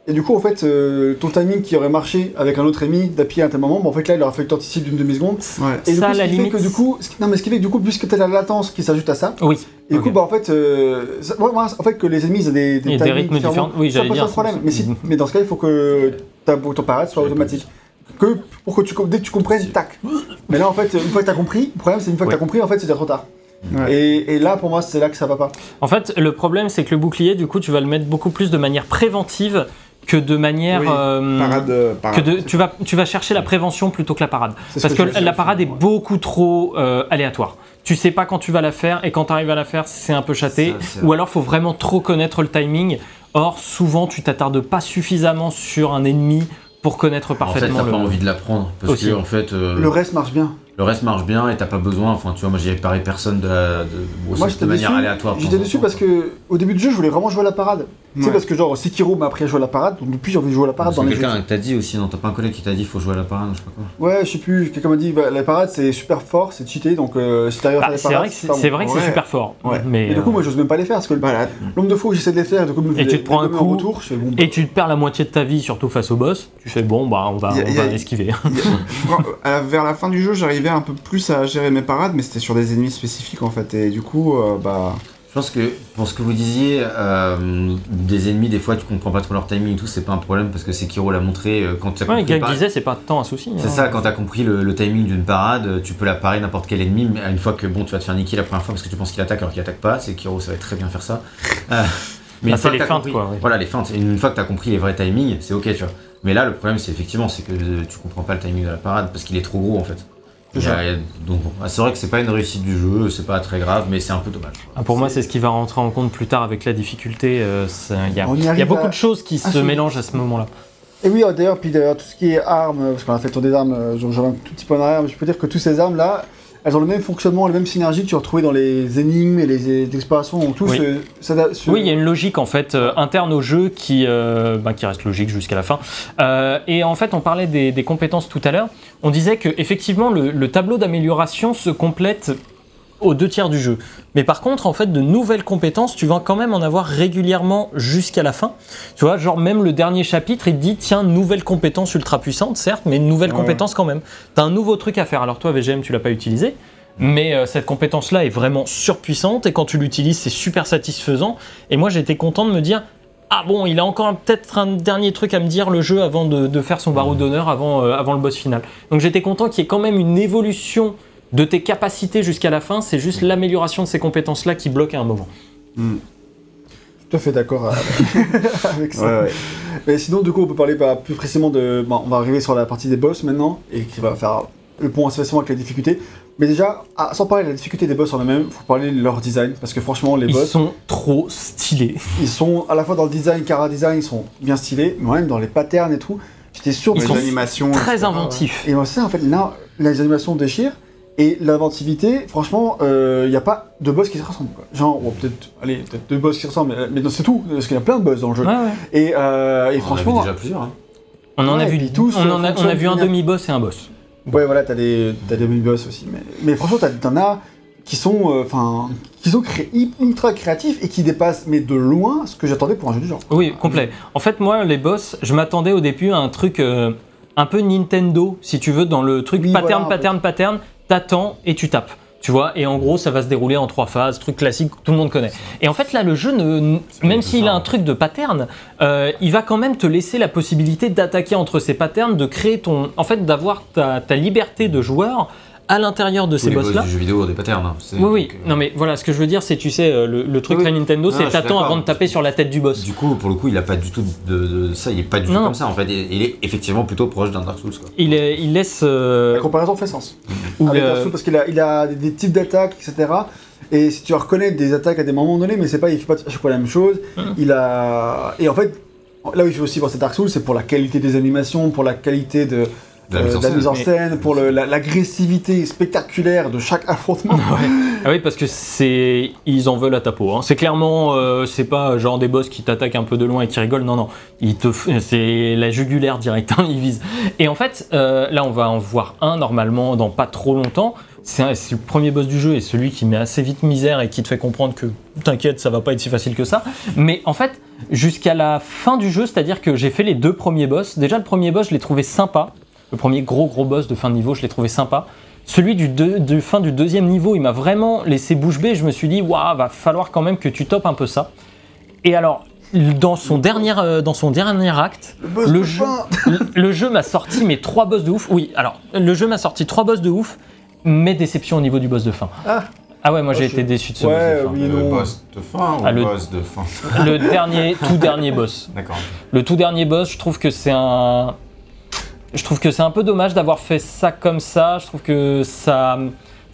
[SPEAKER 1] Et du coup, en fait, euh, ton timing qui aurait marché avec un autre ennemi d'appuyer à un tel moment, bah, en fait là, il aura fait le torticide d'une demi-seconde.
[SPEAKER 3] Ouais.
[SPEAKER 1] Et du
[SPEAKER 2] Ça,
[SPEAKER 1] coup, ce
[SPEAKER 2] la
[SPEAKER 1] qui
[SPEAKER 2] limite-
[SPEAKER 1] fait que du coup, ce qui- non mais ce qui fait que du coup, puisque t'as la latence qui s'ajoute à ça,
[SPEAKER 2] Oui.
[SPEAKER 1] et du coup, bah en fait, euh, ça- ouais, ouais, en fait que les ennemis ils ont des,
[SPEAKER 2] Il y a des
[SPEAKER 1] timings
[SPEAKER 2] rythmes différents. Oui,
[SPEAKER 1] ça
[SPEAKER 2] j'allais
[SPEAKER 1] pose pas de problème. Mais, si- mais dans ce cas, il faut que ta ton parade soit automatique. Que pour que tu dès que tu comprennes, tac. Mais là, en fait, une fois que t'as compris, le problème c'est une fois que
[SPEAKER 2] Ouais.
[SPEAKER 1] t'as compris, en fait, c'est déjà trop tard.
[SPEAKER 3] Ouais.
[SPEAKER 1] Et, et là, pour moi, c'est là que ça va pas.
[SPEAKER 2] En fait, le problème, c'est que le bouclier, du coup, tu vas le mettre beaucoup plus de manière préventive que de manière.
[SPEAKER 3] Oui,
[SPEAKER 2] euh,
[SPEAKER 3] Parade, euh, parade.
[SPEAKER 2] que de- tu, vas, tu vas chercher la prévention plutôt que la parade. Parce que, la parade est beaucoup trop euh, aléatoire. Tu sais pas quand tu vas la faire et quand tu arrives à la faire, c'est un peu châté.
[SPEAKER 4] Ça,
[SPEAKER 2] Ou alors, faut vraiment trop connaître le timing. Or, souvent, tu t'attardes pas suffisamment sur un ennemi pour connaître
[SPEAKER 4] En fait,
[SPEAKER 2] parfaitement
[SPEAKER 4] t'as
[SPEAKER 2] le.
[SPEAKER 4] pas envie de l'apprendre parce
[SPEAKER 2] Aussi.
[SPEAKER 4] que en fait, euh,
[SPEAKER 1] Le reste marche bien.
[SPEAKER 4] Le reste marche bien et t'as pas besoin. Enfin, tu vois, moi j'ai paré personne de, la- de,
[SPEAKER 1] Moi,
[SPEAKER 4] de manière
[SPEAKER 1] déçu.
[SPEAKER 4] aléatoire.
[SPEAKER 1] J'étais déçu
[SPEAKER 4] temps,
[SPEAKER 1] parce que au début du jeu, je voulais vraiment jouer à la parade. Tu sais,
[SPEAKER 3] Ouais.
[SPEAKER 1] parce que genre Sekiro m'a appris à jouer à la parade, donc depuis j'ai envie de jouer à la parade
[SPEAKER 4] Parce
[SPEAKER 1] dans
[SPEAKER 4] que
[SPEAKER 1] les jeux.
[SPEAKER 4] quelqu'un t'a dit aussi, non, t'as pas un collègue qui t'a dit faut jouer à la parade, je sais pas quoi.
[SPEAKER 1] Ouais, je sais plus, quelqu'un m'a dit bah, la parade c'est super fort, c'est cheaté, donc euh, si t'arrives à
[SPEAKER 2] Ah,
[SPEAKER 1] faire les
[SPEAKER 2] c'est vrai que c'est
[SPEAKER 3] Ouais.
[SPEAKER 2] super fort.
[SPEAKER 3] Ouais.
[SPEAKER 2] Mais,
[SPEAKER 1] Et du coup,
[SPEAKER 2] euh,
[SPEAKER 1] moi j'ose même pas les faire parce que le
[SPEAKER 3] Bah,
[SPEAKER 1] nombre de fois où j'essaie de les faire, du coup, me
[SPEAKER 2] Et tu te prends un coup,
[SPEAKER 1] retour, je fais bon.
[SPEAKER 2] Et tu te perds la moitié de ta vie, surtout face au boss. Tu fais bon, bah on va, esquiver. *laughs*
[SPEAKER 3] vers la fin du jeu, j'arrivais un peu plus à gérer mes parades, mais c'était sur des ennemis spécifiques en fait. Et du coup, euh, bah.
[SPEAKER 4] Je pense que pour ce que vous disiez, euh, des ennemis, des fois tu comprends pas trop leur timing et tout, c'est pas un problème parce que Sekiro l'a montré euh, quand tu as
[SPEAKER 2] Ouais,
[SPEAKER 4] compris.
[SPEAKER 2] Disait, c'est pas tant un souci.
[SPEAKER 4] C'est
[SPEAKER 2] hein.
[SPEAKER 4] ça, quand t'as compris le, le timing d'une parade, tu peux la parer n'importe quel ennemi, mais une fois que bon, tu vas te faire niquer la première fois parce que tu penses qu'il attaque alors qu'il attaque pas, Sekiro ça va très bien faire ça. Euh, *laughs* mais
[SPEAKER 2] Bah,
[SPEAKER 4] une
[SPEAKER 2] c'est
[SPEAKER 4] fois que
[SPEAKER 2] les
[SPEAKER 4] t'as
[SPEAKER 2] feintes,
[SPEAKER 4] compris-
[SPEAKER 2] quoi.
[SPEAKER 4] Voilà, les feintes. Et Une fois que t'as compris les vrais timings, c'est ok, tu vois. Mais là, le problème, c'est effectivement, c'est que euh, tu comprends pas le timing de la parade parce qu'il est trop gros en fait.
[SPEAKER 1] C'est
[SPEAKER 4] Il y a- il y a- donc bon, ah, c'est vrai que c'est pas une réussite du jeu, c'est pas très grave, mais c'est un peu dommage.
[SPEAKER 2] Ah, pour moi, c'est ce qui va rentrer en compte plus tard avec la difficulté. euh, c'est- Il y, a-
[SPEAKER 1] y
[SPEAKER 2] beaucoup
[SPEAKER 1] à-
[SPEAKER 2] de choses qui
[SPEAKER 1] Ah,
[SPEAKER 2] se mélangent à ce moment-là.
[SPEAKER 1] Et oui, euh, d'ailleurs, puis d'ailleurs, tout ce qui est armes, parce qu'on a fait le tour des armes, euh, j'en- un tout petit peu en arrière, mais je peux dire que toutes ces armes-là, elles ont le même fonctionnement, la même synergie que tu retrouves dans les énigmes et les, les explorations,
[SPEAKER 2] Oui.
[SPEAKER 1] ça- ce-
[SPEAKER 2] Oui, il y a une logique en fait euh, interne au jeu qui, euh, bah, qui reste logique jusqu'à la fin. Euh, et en fait, on parlait des, des compétences tout à l'heure. On disait que effectivement le, le tableau d'amélioration se complète aux deux tiers du jeu. Mais par contre, en fait, de nouvelles compétences, tu vas quand même en avoir régulièrement jusqu'à la fin. Tu vois, genre même le dernier chapitre, il te dit tiens, nouvelle compétence ultra puissante, certes, mais une nouvelle
[SPEAKER 3] Ouais.
[SPEAKER 2] compétence quand même. T'as un nouveau truc à faire. Alors toi, VGM, tu l'as pas utilisé. Mais euh, cette compétence-là est vraiment surpuissante et quand tu l'utilises, c'est super satisfaisant. Et moi, j'étais content de me dire ah bon, il a encore peut-être un dernier truc à me dire le jeu avant de, de faire son barreau d'honneur avant, euh, avant le boss final. Donc j'étais content qu'il y ait quand même une évolution de tes capacités jusqu'à la fin. C'est juste l'amélioration de ces compétences-là qui bloque à un moment.
[SPEAKER 1] Tout à fait d'accord euh, *laughs* avec ça.
[SPEAKER 3] Ouais, ouais.
[SPEAKER 1] Mais sinon, du coup, on peut parler bah, plus précisément de. bon, on va arriver sur la partie des boss maintenant, et qui va faire le pont assez facilement avec la difficulté. Mais déjà, ah, sans parler de la difficulté des boss en eux-mêmes, faut parler de leur design, parce que franchement, les
[SPEAKER 2] Ils
[SPEAKER 1] boss,
[SPEAKER 2] sont trop stylés.
[SPEAKER 1] ils sont à la fois dans le design, Cara design, ils sont bien stylés, mais même dans les patterns et tout. J'étais sûr
[SPEAKER 2] Ils
[SPEAKER 3] Les animations.
[SPEAKER 2] Très inventifs.
[SPEAKER 1] Et moi, ça, en fait, là, les animations déchirent. Et l'inventivité, franchement, il n'y a pas de boss qui se ressemblent. Quoi. Genre, bon, peut-être, allez, peut-être deux boss qui se ressemblent, mais, c'est tout, parce qu'il y a plein de boss dans le jeu.
[SPEAKER 2] Ouais, ouais.
[SPEAKER 1] Et, euh, et
[SPEAKER 4] On en a vu
[SPEAKER 1] franchement,
[SPEAKER 4] déjà plusieurs. Hein.
[SPEAKER 2] On en a vu
[SPEAKER 1] tous,
[SPEAKER 2] on, en a,
[SPEAKER 1] euh,
[SPEAKER 2] on a vu un demi-boss et un boss.
[SPEAKER 1] Ouais, voilà, t'as des, t'as des mini-boss aussi. Mais, mais franchement, t'en as qui sont, euh, enfin, qui sont ultra créatifs et qui dépassent, mais de loin, ce que j'attendais pour un jeu du genre.
[SPEAKER 2] Oui, complet. En fait, moi, les boss, je m'attendais au début à un truc euh, un peu Nintendo, si tu veux, dans le truc
[SPEAKER 1] Oui,
[SPEAKER 2] pattern,
[SPEAKER 1] voilà, un peu.
[SPEAKER 2] pattern, pattern, t'attends et tu tapes. Tu vois, et en gros, ça va se dérouler en trois phases, truc classique, tout le monde connaît. Et en fait, là, le jeu, ne, même s'il a un truc de pattern, euh, il va quand même te laisser la possibilité d'attaquer entre ces patterns, de créer ton. En fait, d'avoir ta, ta liberté de joueur à l'intérieur de
[SPEAKER 4] Tous
[SPEAKER 2] ces
[SPEAKER 4] les boss
[SPEAKER 2] boss-là.
[SPEAKER 4] du jeu vidéo ont des patterns. hein.
[SPEAKER 2] Oui, oui.
[SPEAKER 4] donc, euh,
[SPEAKER 2] Non, mais voilà, ce que je veux dire, c'est, tu sais, euh, le, le truc
[SPEAKER 1] Oui.
[SPEAKER 2] très Nintendo, c'est t'attends avant de taper sur la tête du boss.
[SPEAKER 4] Du coup, pour le coup, il a pas du tout de, de- ça. Il est pas du
[SPEAKER 2] Non,
[SPEAKER 4] tout comme ça en fait. Il est effectivement plutôt proche d'un Dark Souls. Quoi.
[SPEAKER 2] Il, est- il laisse. euh,
[SPEAKER 1] La comparaison fait sens.
[SPEAKER 2] ou
[SPEAKER 1] Avec Dark Souls, parce qu'il a, il a des, types d'attaques, etc. Et si tu vas reconnaître des attaques à des moments donnés, mais c'est pas, il fait pas à chaque fois la même chose.
[SPEAKER 2] Mhm.
[SPEAKER 1] Il a. Et en fait, là où il fait aussi penser Dark Souls, c'est pour la qualité des animations, pour la qualité De
[SPEAKER 4] la
[SPEAKER 1] euh,
[SPEAKER 4] mise en scène.
[SPEAKER 1] mise en
[SPEAKER 2] Mais-
[SPEAKER 1] scène, pour le- la- l'agressivité spectaculaire de chaque affrontement.
[SPEAKER 2] Ah oui, parce que c'est ils en veulent à ta peau. hein. C'est clairement, euh, c'est pas genre des boss qui t'attaquent un peu de loin et qui rigolent. Non, non, ils te, f- c'est la jugulaire direct. hein, *laughs* ils visent. Et en fait, euh, là, on va en voir un normalement dans pas trop longtemps. C'est un- c'est le premier boss du jeu et celui qui met assez vite misère et qui te fait comprendre que t'inquiète, ça va pas être si facile que ça. Mais en fait, jusqu'à la fin du jeu, c'est-à-dire que j'ai fait les deux premiers boss. Déjà, le premier boss, je l'ai trouvé sympa. Le premier gros gros boss de fin de niveau, je l'ai trouvé sympa. Celui du, deux- fin du deuxième niveau, il m'a vraiment laissé bouche bée. Je me suis dit, waouh, va falloir quand même que tu topes un peu ça. Et alors, dans son dernier, euh, dans son dernier acte,
[SPEAKER 1] boss
[SPEAKER 2] le jeu,
[SPEAKER 1] fin.
[SPEAKER 2] le- le jeu m'a sorti mes trois boss de ouf. Oui, alors, le jeu m'a sorti trois boss de ouf, mais déception au niveau du boss de fin.
[SPEAKER 1] Ah.
[SPEAKER 2] Ah ouais, moi j'ai
[SPEAKER 1] Ok.
[SPEAKER 2] été déçu de ce
[SPEAKER 1] Ouais,
[SPEAKER 2] boss de fin.
[SPEAKER 1] oui.
[SPEAKER 5] Le
[SPEAKER 1] non.
[SPEAKER 5] boss de fin ou
[SPEAKER 2] Ah,
[SPEAKER 5] le
[SPEAKER 2] le-
[SPEAKER 5] boss de fin?
[SPEAKER 2] Le dernier, tout dernier boss. *laughs*
[SPEAKER 5] D'accord.
[SPEAKER 2] Le tout dernier boss, je trouve que c'est un. Je trouve que c'est un peu dommage d'avoir fait ça comme ça. Je trouve que ça.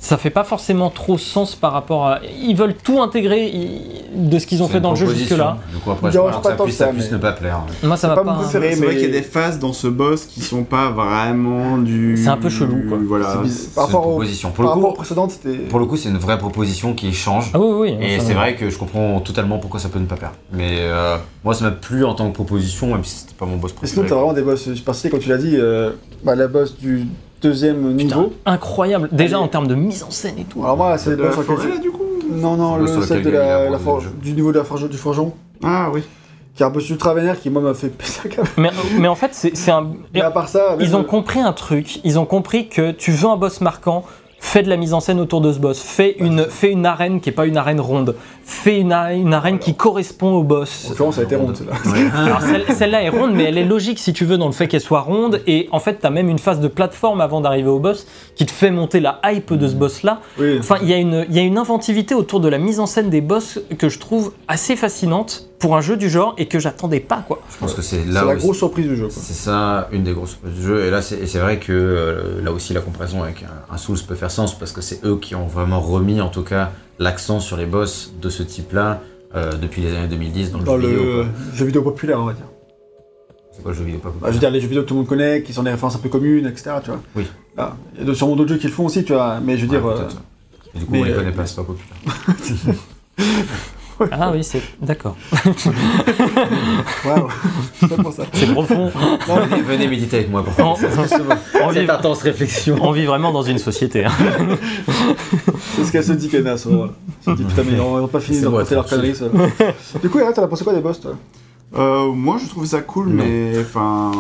[SPEAKER 2] Ça fait pas forcément trop sens par rapport à. Ils veulent tout intégrer de ce qu'ils ont fait dans le jeu
[SPEAKER 4] proposition.
[SPEAKER 2] jusque-là.
[SPEAKER 4] Du coup, après, je pense que ça puisse,
[SPEAKER 1] ça,
[SPEAKER 4] puisse
[SPEAKER 1] mais-
[SPEAKER 4] ne pas plaire.
[SPEAKER 2] Moi, ça
[SPEAKER 1] C'est
[SPEAKER 2] va
[SPEAKER 1] pas mon
[SPEAKER 2] pas.
[SPEAKER 1] préféré.
[SPEAKER 3] C'est vrai
[SPEAKER 1] mais-
[SPEAKER 3] qu'il y a des phases dans ce boss qui sont pas vraiment du.
[SPEAKER 2] C'est un peu chelou, quoi.
[SPEAKER 3] Voilà.
[SPEAKER 1] Par rapport, aux
[SPEAKER 4] coup,
[SPEAKER 1] précédentes, c'était.
[SPEAKER 4] pour le coup, c'est une vraie proposition qui change.
[SPEAKER 2] Ah oui, oui.
[SPEAKER 4] Et c'est vrai que je comprends totalement pourquoi ça peut ne pas plaire. Mais euh, moi, ça m'a plu en tant que proposition, même si c'était pas mon boss
[SPEAKER 1] Et sinon,
[SPEAKER 4] préféré.
[SPEAKER 1] t'as vraiment des boss super stylés, comme tu l'as dit, euh, bah, la boss du deuxième
[SPEAKER 2] Putain,
[SPEAKER 1] niveau.
[SPEAKER 2] incroyable. Déjà en termes de mise en scène et tout.
[SPEAKER 1] Alors moi, c'est
[SPEAKER 3] De
[SPEAKER 1] le
[SPEAKER 3] la forêt là du coup
[SPEAKER 1] Non, non,
[SPEAKER 4] le
[SPEAKER 1] celle de la, la forge- du niveau de la forge, du forgeron,
[SPEAKER 3] Ah oui.
[SPEAKER 1] qui est un peu ultra vénère, qui moi m'a fait péter la.
[SPEAKER 2] Mais, mais en fait, c'est un.
[SPEAKER 1] Mais à part ça,
[SPEAKER 2] Ils ont
[SPEAKER 1] le-
[SPEAKER 2] compris un truc. Ils ont compris que tu veux un boss marquant. Fais de la mise en scène autour de ce boss. Fais une, fais une arène qui est pas une arène ronde. Fais une, arène qui correspond au
[SPEAKER 1] En
[SPEAKER 2] boss.
[SPEAKER 1] l'occurrence, ça a été ronde, celle-là.
[SPEAKER 2] Alors celle- celle-là est ronde, mais elle est logique si tu veux dans le fait qu'elle soit ronde. Et en fait, tu as même une phase de plateforme avant d'arriver au boss qui te fait monter la hype de ce boss-là.
[SPEAKER 1] Oui.
[SPEAKER 2] Enfin, il y, a une- il y a une inventivité autour de la mise en scène des boss que je trouve assez fascinante pour un jeu du genre et que j'attendais pas quoi.
[SPEAKER 4] Je pense que c'est
[SPEAKER 1] C'est
[SPEAKER 4] là
[SPEAKER 1] la grosse surprise du jeu. quoi.
[SPEAKER 4] C'est ça, une des grosses surprises du jeu. Et là, c'est et c'est vrai que euh, là aussi, la comparaison avec un, un Souls peut faire sens parce que c'est eux qui ont vraiment remis, en tout cas, l'accent sur les boss de ce type-là euh, depuis les années 2010 dans le jeu vidéo.
[SPEAKER 1] le
[SPEAKER 4] quoi.
[SPEAKER 1] jeu vidéo populaire, on va dire.
[SPEAKER 4] C'est quoi le jeu vidéo pas
[SPEAKER 1] Bah, je veux dire, les jeux vidéo que tout le monde connaît, qui sont des références un peu communes, etc. Tu vois.
[SPEAKER 4] Oui.
[SPEAKER 1] Ah, Il y a sûrement d'autres jeux qui le font aussi, tu vois. Mais je veux dire, euh,
[SPEAKER 4] du coup,
[SPEAKER 1] mais,
[SPEAKER 4] on les
[SPEAKER 1] euh,
[SPEAKER 4] connaît pas, c'est pas populaire. *laughs*
[SPEAKER 2] Ah oui, c'est d'accord. *laughs*
[SPEAKER 1] waouh, c'est
[SPEAKER 2] profond.
[SPEAKER 4] venez, venez méditer avec moi pour
[SPEAKER 2] On,
[SPEAKER 4] faire
[SPEAKER 2] on vit,
[SPEAKER 4] cette intense réflexion.
[SPEAKER 2] on vit vraiment dans une société. hein.
[SPEAKER 1] C'est ce qu'elle se dit, Kena, ce moment-là. Elle se dit, putain, mais on va pas finir
[SPEAKER 4] C'est
[SPEAKER 1] de raconter leur conneries. Du coup, Eric, t'en as pensé quoi des boss, toi?
[SPEAKER 3] Euh, moi je trouvais ça cool,
[SPEAKER 4] Non.
[SPEAKER 3] mais enfin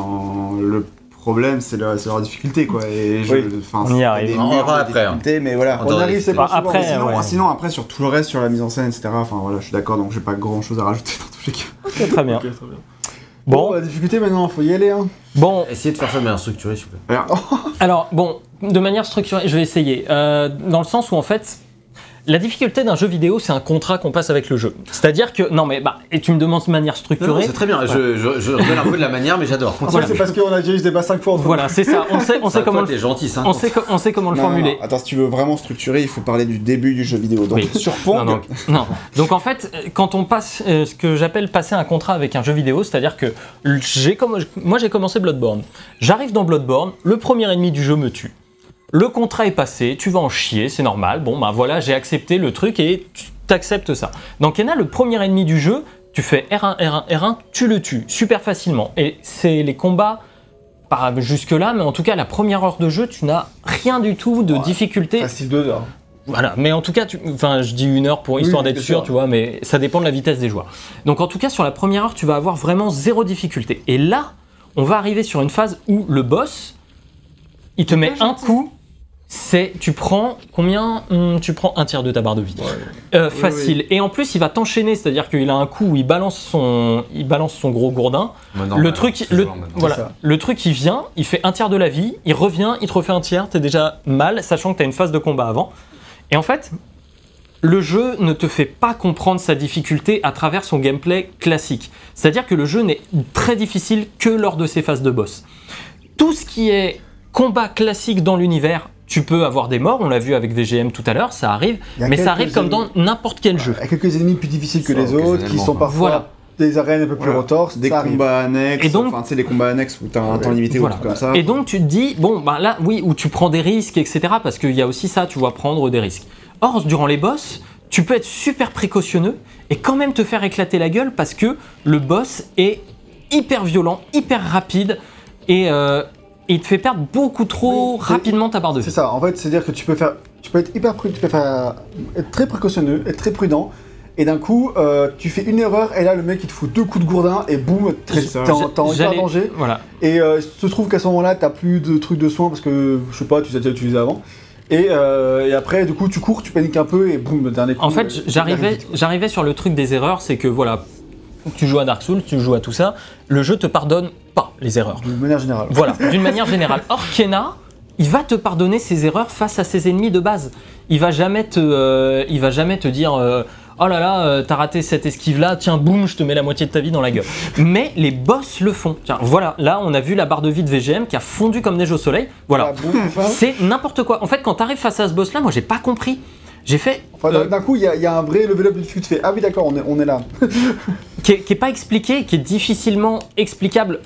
[SPEAKER 3] le problème c'est leur, difficulté quoi. Et je,
[SPEAKER 1] Oui.
[SPEAKER 2] On y arrive.
[SPEAKER 3] des
[SPEAKER 4] On après, hein.
[SPEAKER 3] mais voilà.
[SPEAKER 4] On
[SPEAKER 1] arrive, c'est
[SPEAKER 2] Bah,
[SPEAKER 1] pas
[SPEAKER 2] après,
[SPEAKER 1] mais
[SPEAKER 3] sinon,
[SPEAKER 2] ouais.
[SPEAKER 3] sinon, après sur tout le reste, sur la mise en scène, etc. Enfin voilà, je suis d'accord, donc j'ai pas grand chose à rajouter *laughs* dans tous les cas.
[SPEAKER 2] Ok, très bien.
[SPEAKER 1] Très bien. Bon,
[SPEAKER 2] Bon,
[SPEAKER 1] la difficulté maintenant, faut y aller. Hein.
[SPEAKER 2] bon,
[SPEAKER 4] Essayez de faire ça de manière structurée, s'il vous plaît.
[SPEAKER 2] alors bon, de manière structurée, je vais essayer. Euh, dans le sens où en fait, la difficulté d'un jeu vidéo, c'est un contrat qu'on passe avec le jeu. C'est-à-dire que non mais bah, et tu me demandes de manière structurée.
[SPEAKER 4] c'est très bien. Je, je, un peu de la manière, mais j'adore.
[SPEAKER 1] C'est parce qu'on a déjà eu ce débat 5 fois.
[SPEAKER 2] Voilà, c'est ça. On sait, on sait comment
[SPEAKER 4] toi, gentil, ça.
[SPEAKER 2] on sait, on sait comment le
[SPEAKER 3] Non,
[SPEAKER 2] formuler.
[SPEAKER 3] non. Attends, si tu veux vraiment structurer, il faut parler du début du jeu vidéo. Donc
[SPEAKER 2] Oui.
[SPEAKER 3] sur Pong,
[SPEAKER 2] Non, non, non. Donc en fait, euh, quand on passe euh, ce que j'appelle passer un contrat avec un jeu vidéo, c'est-à-dire que j'ai comme moi j'ai commencé Bloodborne. J'arrive dans Bloodborne, le premier ennemi du jeu me tue. Le contrat est passé, tu vas en chier, c'est normal. Bon ben voilà, j'ai accepté le truc et tu t'acceptes ça. Dans Kena, le premier ennemi du jeu, tu fais R1, R1, R1, tu le tues super facilement. Et c'est les combats pas jusque là, mais en tout cas la première heure de jeu, tu n'as rien du tout de difficulté.
[SPEAKER 1] Facile 2 heures.
[SPEAKER 2] Voilà, mais en tout cas, tu- enfin, je dis une heure pour histoire
[SPEAKER 1] Oui,
[SPEAKER 2] d'être sûr. tu vois, mais ça dépend de la vitesse des joueurs. Donc en tout cas, sur la première heure, tu vas avoir vraiment zéro difficulté. Et là, on va arriver sur une phase où le boss, il te met un coup. C'est, tu prends combien Hum, Tu prends un tiers de ta barre de vie. Euh, facile. Et en plus, il va t'enchaîner, c'est-à-dire qu'il a un coup où il balance son, il balance son gros gourdin.
[SPEAKER 4] Maintenant,
[SPEAKER 2] le
[SPEAKER 4] bah,
[SPEAKER 2] truc,
[SPEAKER 4] toujours
[SPEAKER 2] le,
[SPEAKER 4] maintenant.
[SPEAKER 2] voilà, le truc, il vient, il fait un tiers de la vie, il revient, il te refait un tiers, t'es déjà mal, sachant que t'as une phase de combat avant. Et en fait, le jeu ne te fait pas comprendre sa difficulté à travers son gameplay classique. C'est-à-dire que le jeu n'est très difficile que lors de ses phases de boss. Tout ce qui est combat classique dans l'univers, tu peux avoir des morts, on l'a vu avec VGM tout à l'heure, ça arrive, mais ça arrive comme dans n'importe quel jeu.
[SPEAKER 1] Il y a quelques ennemis plus difficiles que les autres, qui sont parfois
[SPEAKER 2] Voilà.
[SPEAKER 1] des arènes un peu plus
[SPEAKER 3] Voilà.
[SPEAKER 1] retorses.
[SPEAKER 3] Des
[SPEAKER 1] arrive.
[SPEAKER 3] combats annexes,
[SPEAKER 2] Et donc-
[SPEAKER 3] enfin, tu sais, les combats annexes où t'as un temps limité
[SPEAKER 2] Voilà.
[SPEAKER 3] ou un truc comme ça.
[SPEAKER 2] Et donc tu te dis, bon, bah là, oui, où tu prends des risques, etc. Parce qu'il y a aussi ça, tu vois, prendre des risques. Or, durant les boss, tu peux être super précautionneux et quand même te faire éclater la gueule parce que le boss est hyper violent, hyper rapide et euh, il te fait perdre beaucoup trop
[SPEAKER 1] Oui,
[SPEAKER 2] rapidement ta barre de
[SPEAKER 1] C'est ça, en fait, c'est-à-dire que tu peux faire, tu peux être hyper prudent, tu peux faire, être très précautionneux, être très prudent, et d'un coup, euh, tu fais une erreur, et là, le mec, il te fout deux coups de gourdin, et boum, t'es en, hyper danger.
[SPEAKER 2] Voilà.
[SPEAKER 1] Et euh, il se trouve qu'à ce moment-là, t'as plus de trucs de soins, parce que, je sais pas, tu les as déjà utilisés avant. Et, euh, et après, du coup, tu cours, tu paniques un peu, et boum, le dernier coup.
[SPEAKER 2] En fait,
[SPEAKER 1] euh,
[SPEAKER 2] j'arrivais sur le truc des erreurs, c'est que voilà, tu joues à Dark Souls, tu joues à tout ça, le jeu te pardonne pas les erreurs.
[SPEAKER 1] De manière générale.
[SPEAKER 2] Voilà, *laughs* d'une manière générale. Or, Kena, il va te pardonner ses erreurs face à ses ennemis de base. Il va jamais te, euh, il va jamais te dire euh, Oh là là, euh, t'as raté cette esquive-là, tiens, boum, je te mets la moitié de ta vie dans la gueule. Mais les boss le font. Tiens, voilà, là, on a vu la barre de vie de VGM qui a fondu comme neige au soleil. Voilà.
[SPEAKER 1] Ah, enfin,
[SPEAKER 2] C'est n'importe quoi. En fait, quand t'arrives face à ce boss-là, moi, j'ai pas compris. J'ai fait.
[SPEAKER 1] enfin, d'un- coup, il y, a- il y a un vrai level up de difficulté. Fais, ah oui, d'accord, on est, on est là. *laughs*
[SPEAKER 2] qui est, qui est pas expliqué, qui est difficilement explicable.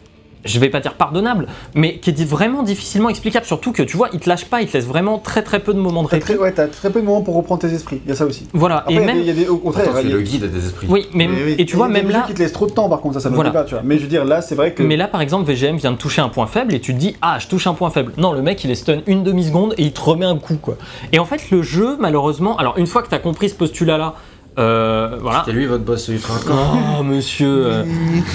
[SPEAKER 2] Je vais pas dire pardonnable, mais qui est vraiment difficilement explicable. Surtout que tu vois, il te lâche pas, il te laisse vraiment très très peu de moments de
[SPEAKER 1] T'as
[SPEAKER 2] répit.
[SPEAKER 1] ouais, t'as très peu de moments pour reprendre tes esprits. Il y a ça aussi.
[SPEAKER 2] Voilà,
[SPEAKER 1] Après,
[SPEAKER 2] et
[SPEAKER 1] il y a
[SPEAKER 2] même.
[SPEAKER 1] des- il y a des, au contraire,
[SPEAKER 4] Attends,
[SPEAKER 1] il y
[SPEAKER 4] c'est
[SPEAKER 1] a-
[SPEAKER 4] le guide des esprits.
[SPEAKER 2] Oui, mais
[SPEAKER 3] Mais oui.
[SPEAKER 2] et tu vois,
[SPEAKER 1] il y a
[SPEAKER 2] même là,
[SPEAKER 1] qui te laissent trop de temps, par contre, ça, ça me
[SPEAKER 2] Voilà.
[SPEAKER 1] pas, tu vois. Mais je veux dire, là, c'est vrai que.
[SPEAKER 2] mais là par exemple, VGM vient de toucher un point faible et tu te dis ah je touche un point faible. Non, le mec il est stun une demi seconde et il te remet un coup quoi. Et en fait le jeu malheureusement, alors une fois que tu as compris ce postulat là, euh, voilà.
[SPEAKER 4] C'était lui votre boss hardcore.
[SPEAKER 2] Oh *laughs* monsieur. euh,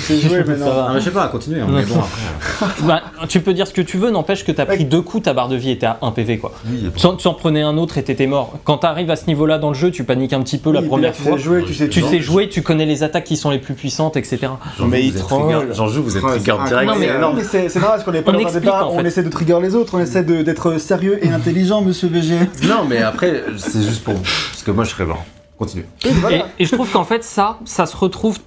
[SPEAKER 1] c'est joué, mais
[SPEAKER 2] Ça va.
[SPEAKER 4] Ah, mais je sais pas, continuez. hein, mais bon, après. *laughs*
[SPEAKER 2] bah, tu peux dire ce que tu veux, n'empêche que tu as pris deux coups, ta barre de vie était à 1 PV quoi.
[SPEAKER 4] Oui,
[SPEAKER 2] Tu tu en prenais un autre et t'étais mort. Quand t'arrives à ce niveau-là dans le jeu, tu paniques un petit peu la
[SPEAKER 1] Oui,
[SPEAKER 2] première
[SPEAKER 1] tu
[SPEAKER 2] fois.
[SPEAKER 1] sais jouer, tu sais
[SPEAKER 2] Tu jouer, tu connais les attaques qui sont les plus puissantes, etc.
[SPEAKER 4] Jean-Jou,
[SPEAKER 3] Mais il
[SPEAKER 4] vous êtes
[SPEAKER 3] troll.
[SPEAKER 4] trigger- Jean-Jou, vous êtes
[SPEAKER 3] Ouais,
[SPEAKER 4] trigger
[SPEAKER 3] c'est
[SPEAKER 4] direct.
[SPEAKER 2] Non, mais-
[SPEAKER 3] incroyable.
[SPEAKER 1] Non, mais c'est c'est normal parce qu'on est pas
[SPEAKER 2] On
[SPEAKER 1] dans un
[SPEAKER 2] explique,
[SPEAKER 1] débat,
[SPEAKER 2] en
[SPEAKER 1] on
[SPEAKER 2] fait.
[SPEAKER 1] essaie de trigger les autres, on essaie de- d'être sérieux et intelligent, monsieur VG.
[SPEAKER 4] Non, mais après, c'est juste pour. Parce que moi, je serais mort. Continue.
[SPEAKER 1] Et voilà.
[SPEAKER 2] Et, et je trouve qu'en fait, ça, ça se retrouve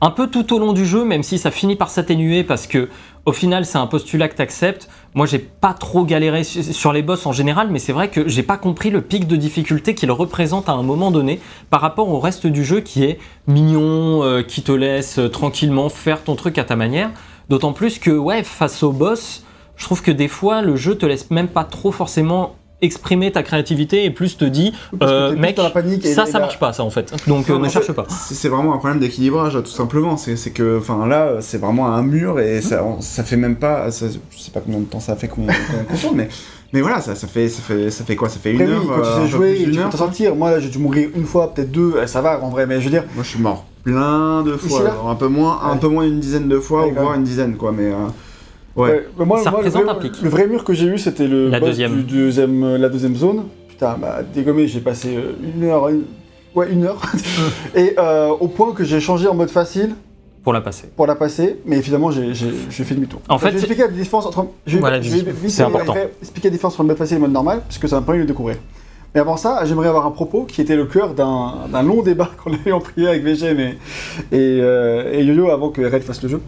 [SPEAKER 2] un peu tout au long du jeu, même si ça finit par s'atténuer parce que au final, c'est un postulat que t'acceptes. Moi, j'ai pas trop galéré su- sur les boss en général, mais c'est vrai que j'ai pas compris le pic de difficulté qu'il représente à un moment donné par rapport au reste du jeu qui est mignon, euh, qui te laisse euh, tranquillement faire ton truc à ta manière. D'autant plus que, ouais, face au boss, je trouve que des fois, le jeu te laisse même pas trop forcément exprimer ta créativité et plus te dit, euh, mec,
[SPEAKER 1] dans la panique et-
[SPEAKER 2] ça, ça marche pas, ça en fait. Donc euh, ne cherche pas.
[SPEAKER 3] C'est vraiment un problème d'équilibrage, tout simplement. C'est c'est que, enfin, là, c'est vraiment un mur et ça, ça fait même pas. ça- je sais pas combien de temps ça fait *laughs* qu'on tourne, mais, mais voilà, ça, ça, fait, ça, fait, ça fait quoi? Ça fait une
[SPEAKER 1] Après,
[SPEAKER 3] heure
[SPEAKER 1] oui, quand
[SPEAKER 3] euh,
[SPEAKER 1] tu sais
[SPEAKER 3] peu
[SPEAKER 1] jouer, tu peux t'en sortir. Moi, là, j'ai dû mourir une fois, peut-être deux, euh, ça va en vrai, mais je veux dire,
[SPEAKER 3] Moi, je suis mort plein de fois. alors un peu moins, un
[SPEAKER 1] Ouais.
[SPEAKER 3] peu moins d'une dizaine de fois,
[SPEAKER 1] Ouais,
[SPEAKER 3] ou voire une dizaine, quoi. Mais euh, ouais.
[SPEAKER 1] Ouais, mais moi,
[SPEAKER 2] Ça
[SPEAKER 1] moi, le,
[SPEAKER 2] représente
[SPEAKER 1] vrai,
[SPEAKER 2] un pic.
[SPEAKER 1] le vrai mur que j'ai eu, c'était le
[SPEAKER 2] La
[SPEAKER 1] boss
[SPEAKER 2] deuxième.
[SPEAKER 1] du deuxième, euh, la deuxième zone. Putain, bah dégommé, j'ai passé euh, une heure, une- ouais une heure, *laughs* et euh, au point que j'ai changé en mode facile
[SPEAKER 2] Pour la passer.
[SPEAKER 1] pour la passer, mais finalement j'ai fait demi-tour.
[SPEAKER 2] En fait,
[SPEAKER 1] je vais expliquer la différence entre, je
[SPEAKER 2] Voilà, c'est
[SPEAKER 1] fait,
[SPEAKER 2] important.
[SPEAKER 1] après, expliquer la différence entre le mode facile et le mode normal, parce que ça m'a permis de le découvrir. Mais avant ça, j'aimerais avoir un propos qui était le cœur d'un long débat *laughs* qu'on a eu en privé avec VGM et, et, euh, et Yo-Yo avant que Red fasse le jeu.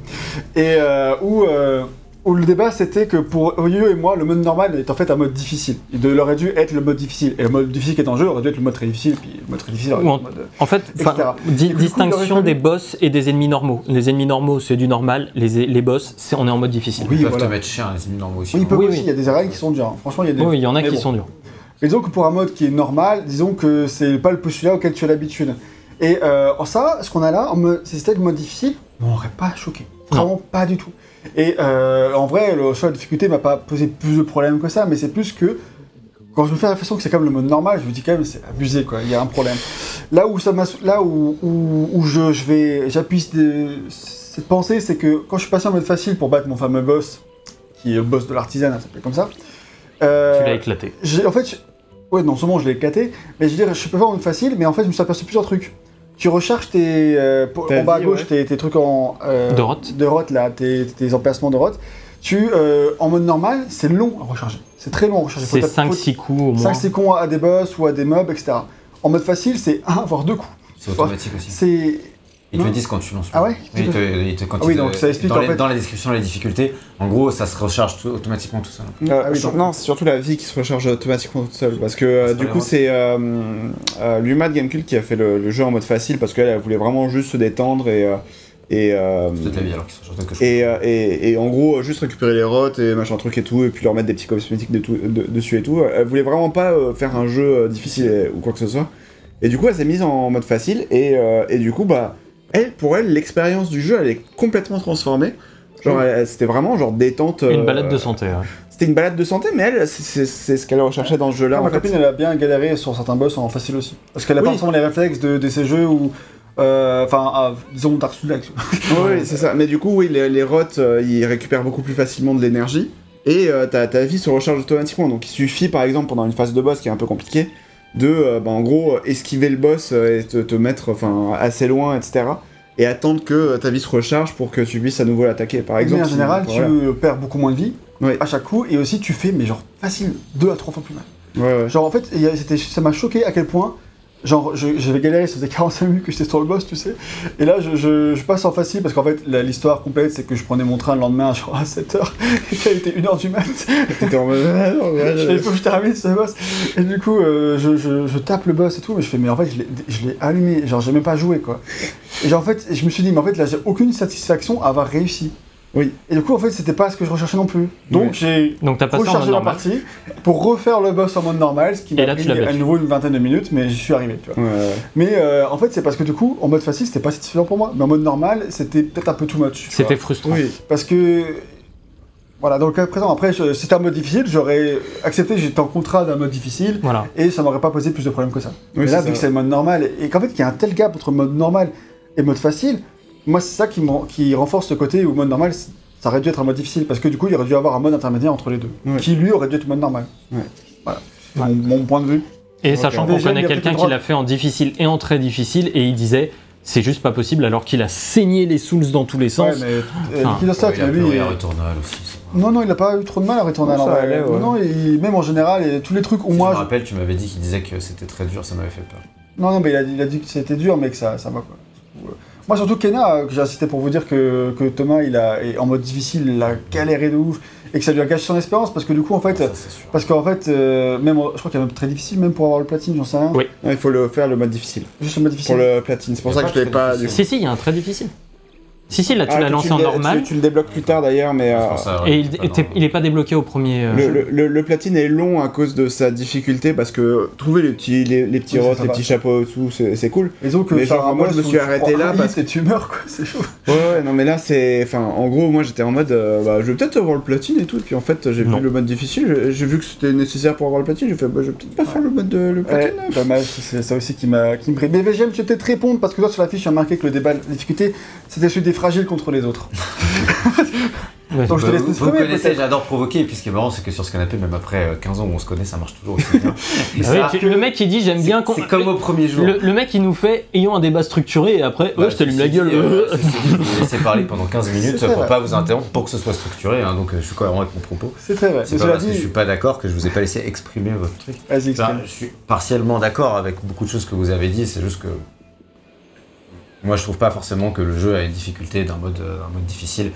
[SPEAKER 1] Et euh, où, euh, où le débat c'était que pour Yo-Yo et moi, le mode normal est en fait un mode difficile. Il aurait dû être le mode difficile. Et le mode difficile qui est en jeu aurait dû être le mode très difficile, puis le mode très difficile aurait dû être le mode.
[SPEAKER 2] En fait, di-
[SPEAKER 1] Et coup,
[SPEAKER 2] distinction des boss et des ennemis normaux. Les ennemis normaux, c'est du normal. Les, les boss, c'est on est en mode difficile.
[SPEAKER 1] Oui,
[SPEAKER 4] Ils peuvent
[SPEAKER 1] voilà.
[SPEAKER 4] te mettre cher, les ennemis normaux aussi.
[SPEAKER 1] Oui, ils
[SPEAKER 4] hein.
[SPEAKER 1] peuvent
[SPEAKER 2] Oui,
[SPEAKER 1] aussi,
[SPEAKER 2] oui.
[SPEAKER 1] il y a des arènes qui sont dures. hein. Franchement, il y a des.
[SPEAKER 2] Oui, il y en a
[SPEAKER 1] Mais
[SPEAKER 2] qui
[SPEAKER 1] bon.
[SPEAKER 2] sont durs.
[SPEAKER 1] Mais disons que pour un mode qui est normal, disons que c'est pas le postulat auquel tu as l'habitude. Et euh, en ça, ce qu'on a là, c'était le mode difficile, on m'aurait pas choqué. Vraiment pas du tout. Et euh, en vrai, le choix de difficulté m'a pas posé plus de problèmes que ça, mais c'est plus que quand je me fais la réflexion que c'est comme le mode normal, je me dis quand même c'est abusé quoi, il y a un problème. Là où ça m'a, là où, où, où je, je vais, j'appuie cette pensée, c'est que quand je suis passé en mode facile pour battre mon fameux boss, qui est le boss de l'artisan, ça s'appelle comme ça. euh,
[SPEAKER 2] Tu l'as éclaté.
[SPEAKER 1] en fait, je- ouais, non seulement je l'ai éclaté, mais je veux dire, je peux faire en mode facile, mais en fait, je me suis aperçu plusieurs trucs. Tu recharges tes, euh, en bas à gauche,
[SPEAKER 3] ouais.
[SPEAKER 1] tes, tes trucs en euh,
[SPEAKER 2] De rot.
[SPEAKER 1] de rot, là, tes, tes emplacements de rot. Tu, euh, en mode normal, c'est long à recharger. C'est très long à recharger.
[SPEAKER 2] C'est
[SPEAKER 1] taper-
[SPEAKER 2] 5-6 coups au moins.
[SPEAKER 1] 5 secondes à des boss ou à des mobs, etc. En mode facile, c'est un voire deux coups.
[SPEAKER 4] C'est automatique aussi.
[SPEAKER 1] C'est.
[SPEAKER 4] Ils te
[SPEAKER 1] Non.
[SPEAKER 4] le disent quand tu lances.
[SPEAKER 1] Ah ouais
[SPEAKER 4] Oui, ils te, ils te- quand
[SPEAKER 1] Ah
[SPEAKER 4] ils
[SPEAKER 1] oui,
[SPEAKER 4] te-
[SPEAKER 1] donc ça explique
[SPEAKER 4] dans,
[SPEAKER 1] en
[SPEAKER 4] les,
[SPEAKER 1] fait-
[SPEAKER 4] dans la description, les difficultés, en gros, ça se recharge tout- automatiquement tout seul.
[SPEAKER 3] Euh,
[SPEAKER 1] Ah oui, donc-
[SPEAKER 3] non, c'est surtout la vie qui se recharge automatiquement toute seule. Parce que euh, du coup, c'est euh, euh, Luma de Gamecube qui a fait le, le jeu en mode facile parce qu'elle elle voulait vraiment juste se détendre et. euh, et, euh,
[SPEAKER 4] C'est toute la vie alors qu'ils se rechargent quelque chose.
[SPEAKER 3] et, euh, et, et en gros, juste récupérer les rots et machin truc et tout, et puis leur mettre des petits cosmétiques de tout- de- dessus et tout. Elle voulait vraiment pas euh, faire un jeu difficile ou quoi que ce soit. Et du coup, elle s'est mise en mode facile, et, euh, et du coup, bah, elle, pour elle, l'expérience du jeu, elle est complètement transformée. Genre, c'était vraiment genre détente.
[SPEAKER 2] Une
[SPEAKER 3] euh,
[SPEAKER 2] balade de santé.
[SPEAKER 3] C'était une balade de santé, mais elle, c'est- ce qu'elle recherchait dans ce jeu-là.
[SPEAKER 1] Ma
[SPEAKER 3] fait.
[SPEAKER 1] copine, elle a bien galéré sur certains boss en facile aussi. Parce qu'elle a pas forcément les réflexes de, de ces jeux où. euh, Enfin, ah, disons Dark Souls. *laughs*
[SPEAKER 3] Oui, c'est ça. Mais du coup, oui, les, les rots, euh, ils récupèrent beaucoup plus facilement de l'énergie. Et euh, ta, ta vie se recharge automatiquement. Donc il suffit, par exemple, pendant une phase de boss qui est un peu compliquée, de, euh, bah, en gros, esquiver le boss euh, et te, te mettre enfin, assez loin, etc. Et attendre que euh, ta vie se recharge pour que tu puisses à nouveau l'attaquer, par exemple.
[SPEAKER 1] Mais en
[SPEAKER 3] si-
[SPEAKER 1] général,
[SPEAKER 3] voilà.
[SPEAKER 1] tu perds beaucoup moins de vie à chaque coup, et aussi tu fais, mais genre facile, deux à trois fois plus mal.
[SPEAKER 3] Ouais, ouais.
[SPEAKER 1] Genre en fait, c'était- ça m'a choqué à quel point, genre je- j'avais galéré, ça faisait 45 minutes que j'étais sur le boss, tu sais. Et là, je, je- je passe en facile parce qu'en fait, l'histoire complète, c'est que je prenais mon train le lendemain, genre à 7h, et qu'il était 1h du mat.
[SPEAKER 3] T'étais en mode.
[SPEAKER 1] Il faut que je termine ce boss. Et du coup, euh, je, je- tape le boss et tout, mais je fais, mais en fait, je l'ai- je l'ai allumé, genre j'ai même pas joué quoi. Et genre en fait, je me suis dit, mais en fait, là, j'ai aucune satisfaction à avoir réussi.
[SPEAKER 3] Oui.
[SPEAKER 1] Et du coup, en fait, c'était pas ce que je recherchais non plus. Donc j'ai
[SPEAKER 2] Donc t'as passé en mode
[SPEAKER 1] rechargé
[SPEAKER 2] normal.
[SPEAKER 1] partie pour refaire le boss en mode normal, ce qui m'a pris à nouveau une vingtaine de minutes, mais j'y suis arrivé, tu vois.
[SPEAKER 3] Ouais, ouais.
[SPEAKER 1] Mais euh, en fait, c'est parce que du coup, en mode facile, c'était pas satisfaisant pour moi. Mais en mode normal, c'était peut-être un peu too much. tu
[SPEAKER 2] C'était
[SPEAKER 1] vois.
[SPEAKER 2] frustrant.
[SPEAKER 3] Oui.
[SPEAKER 1] Parce que. Voilà, dans le cas présent, après, je- si c'était un mode difficile, j'aurais accepté, j'étais en contrat d'un mode difficile,
[SPEAKER 2] Voilà.
[SPEAKER 1] et ça m'aurait pas posé plus de problèmes que ça.
[SPEAKER 3] Oui,
[SPEAKER 1] mais là,
[SPEAKER 3] c'est
[SPEAKER 1] vu
[SPEAKER 3] ça.
[SPEAKER 1] que c'est le mode normal, et qu'en fait, qu'il y a un tel gap entre mode normal et mode facile, moi, c'est ça qui, qui renforce le côté où mode normal, ça aurait dû être un mode difficile, parce que du coup, il aurait dû avoir un mode intermédiaire entre les deux,
[SPEAKER 3] Ouais.
[SPEAKER 1] qui lui aurait dû être mode normal.
[SPEAKER 3] Ouais.
[SPEAKER 1] Voilà. C'est Mon, mon point de vue.
[SPEAKER 2] Et sachant qu'on connaît quelqu'un qui l'a fait en difficile et en très difficile, et il disait c'est juste pas possible alors qu'il a saigné les Souls dans tous les
[SPEAKER 1] Ouais,
[SPEAKER 2] sens.
[SPEAKER 1] mais euh,
[SPEAKER 2] Enfin,
[SPEAKER 1] Liquidostat,
[SPEAKER 4] Ouais, il a
[SPEAKER 1] lui, il-
[SPEAKER 4] à Returnal aussi.
[SPEAKER 1] Non, non, il a pas eu trop de mal à retourner
[SPEAKER 3] Non,
[SPEAKER 1] à
[SPEAKER 3] ça
[SPEAKER 1] l'envers.
[SPEAKER 3] allait, ouais.
[SPEAKER 1] Non, même en général, et tous les trucs où
[SPEAKER 4] Si
[SPEAKER 1] moi.
[SPEAKER 4] je me rappelle, tu m'avais dit qu'il disait que c'était très dur, ça m'avait fait peur.
[SPEAKER 1] Non, non, mais il a, il a dit que c'était dur, mais que ça, ça va quoi. Moi, surtout Kena, euh, que j'ai insisté pour vous dire que, que Thomas, il a, est en mode difficile, il a galéré de ouf, et que ça lui a gâché son espérance, parce que du coup, en fait.
[SPEAKER 4] Ça.
[SPEAKER 1] Parce qu'en fait, euh, même, je crois qu'il y a même très difficile, même pour avoir le platine, j'en sais rien.
[SPEAKER 2] Oui.
[SPEAKER 3] Il faut le faire le mode difficile.
[SPEAKER 1] Juste le mode difficile.
[SPEAKER 3] Pour le platine. C'est pour ça que je l'ai
[SPEAKER 4] de
[SPEAKER 3] pas.
[SPEAKER 4] difficile.
[SPEAKER 3] du coup.
[SPEAKER 2] Si, si, il y a un très difficile. Si, si, là tu
[SPEAKER 3] Ah,
[SPEAKER 2] l'as
[SPEAKER 3] que
[SPEAKER 2] lancé en normal.
[SPEAKER 3] Tu, tu le débloques plus tard d'ailleurs, mais. euh,
[SPEAKER 4] Je pense à-
[SPEAKER 2] Et il,
[SPEAKER 4] pas
[SPEAKER 2] il est pas débloqué au premier. euh,
[SPEAKER 3] Le,
[SPEAKER 2] jeu.
[SPEAKER 3] le- le- le platine est long à cause de sa difficulté parce que trouver les petits, les, les petits
[SPEAKER 1] Oui,
[SPEAKER 3] rots,
[SPEAKER 1] ça
[SPEAKER 3] les petits chapeaux et tout, c'est cool.
[SPEAKER 1] Mais donc,
[SPEAKER 3] Mais genre, moi, je me suis arrêté là parce-
[SPEAKER 1] Et tu meurs, quoi, c'est chaud. *laughs*
[SPEAKER 3] Ouais, ouais, non, mais là, c'est. Enfin, en gros, moi j'étais en mode. euh, bah, je vais peut-être avoir le platine et tout. Et puis en fait, j'ai vu le mode difficile. j'ai- vu que c'était nécessaire pour avoir le platine. J'ai fait, bah, je vais peut-être pas faire le mode de, le platine.
[SPEAKER 1] Ouais, dommage, c'est ça aussi qui m'a qui me brille. Mais j'aime peut-être répondre parce que toi sur la fiche, j'ai marqué que le débat, la difficulté, c'était celui des fragiles contre les autres. *laughs* *laughs*
[SPEAKER 2] Ouais.
[SPEAKER 1] Donc je te
[SPEAKER 4] Bah,
[SPEAKER 1] laisse
[SPEAKER 4] vous, vous connaissez, j'adore provoquer, et puis ce qui est marrant, c'est que sur ce canapé, même après euh, 15 ans où on se connaît, ça marche toujours aussi bien. *laughs* Et
[SPEAKER 2] Ah
[SPEAKER 4] ça,
[SPEAKER 2] le mec il dit j'aime bien qu'on.
[SPEAKER 4] C'est comme au premier jour.
[SPEAKER 2] Le, le mec il nous fait ayons un débat structuré et après
[SPEAKER 4] Bah,
[SPEAKER 2] ouais je t'allume la gueule.
[SPEAKER 4] dit, euh, dit, je vous parler pendant 15 minutes pour
[SPEAKER 1] vrai.
[SPEAKER 4] pas vous interrompre, pour que ce soit structuré, hein, donc euh, je suis cohérent avec mon propos.
[SPEAKER 1] C'est très vrai.
[SPEAKER 4] C'est pas parce que je
[SPEAKER 1] dit,
[SPEAKER 4] suis pas d'accord que je vous ai pas laissé exprimer votre truc.
[SPEAKER 1] vas-y,
[SPEAKER 4] Enfin, je suis partiellement d'accord avec beaucoup de choses que vous avez dit, c'est juste que moi je trouve pas forcément que le jeu a une difficulté d'un mode, euh, un mode difficile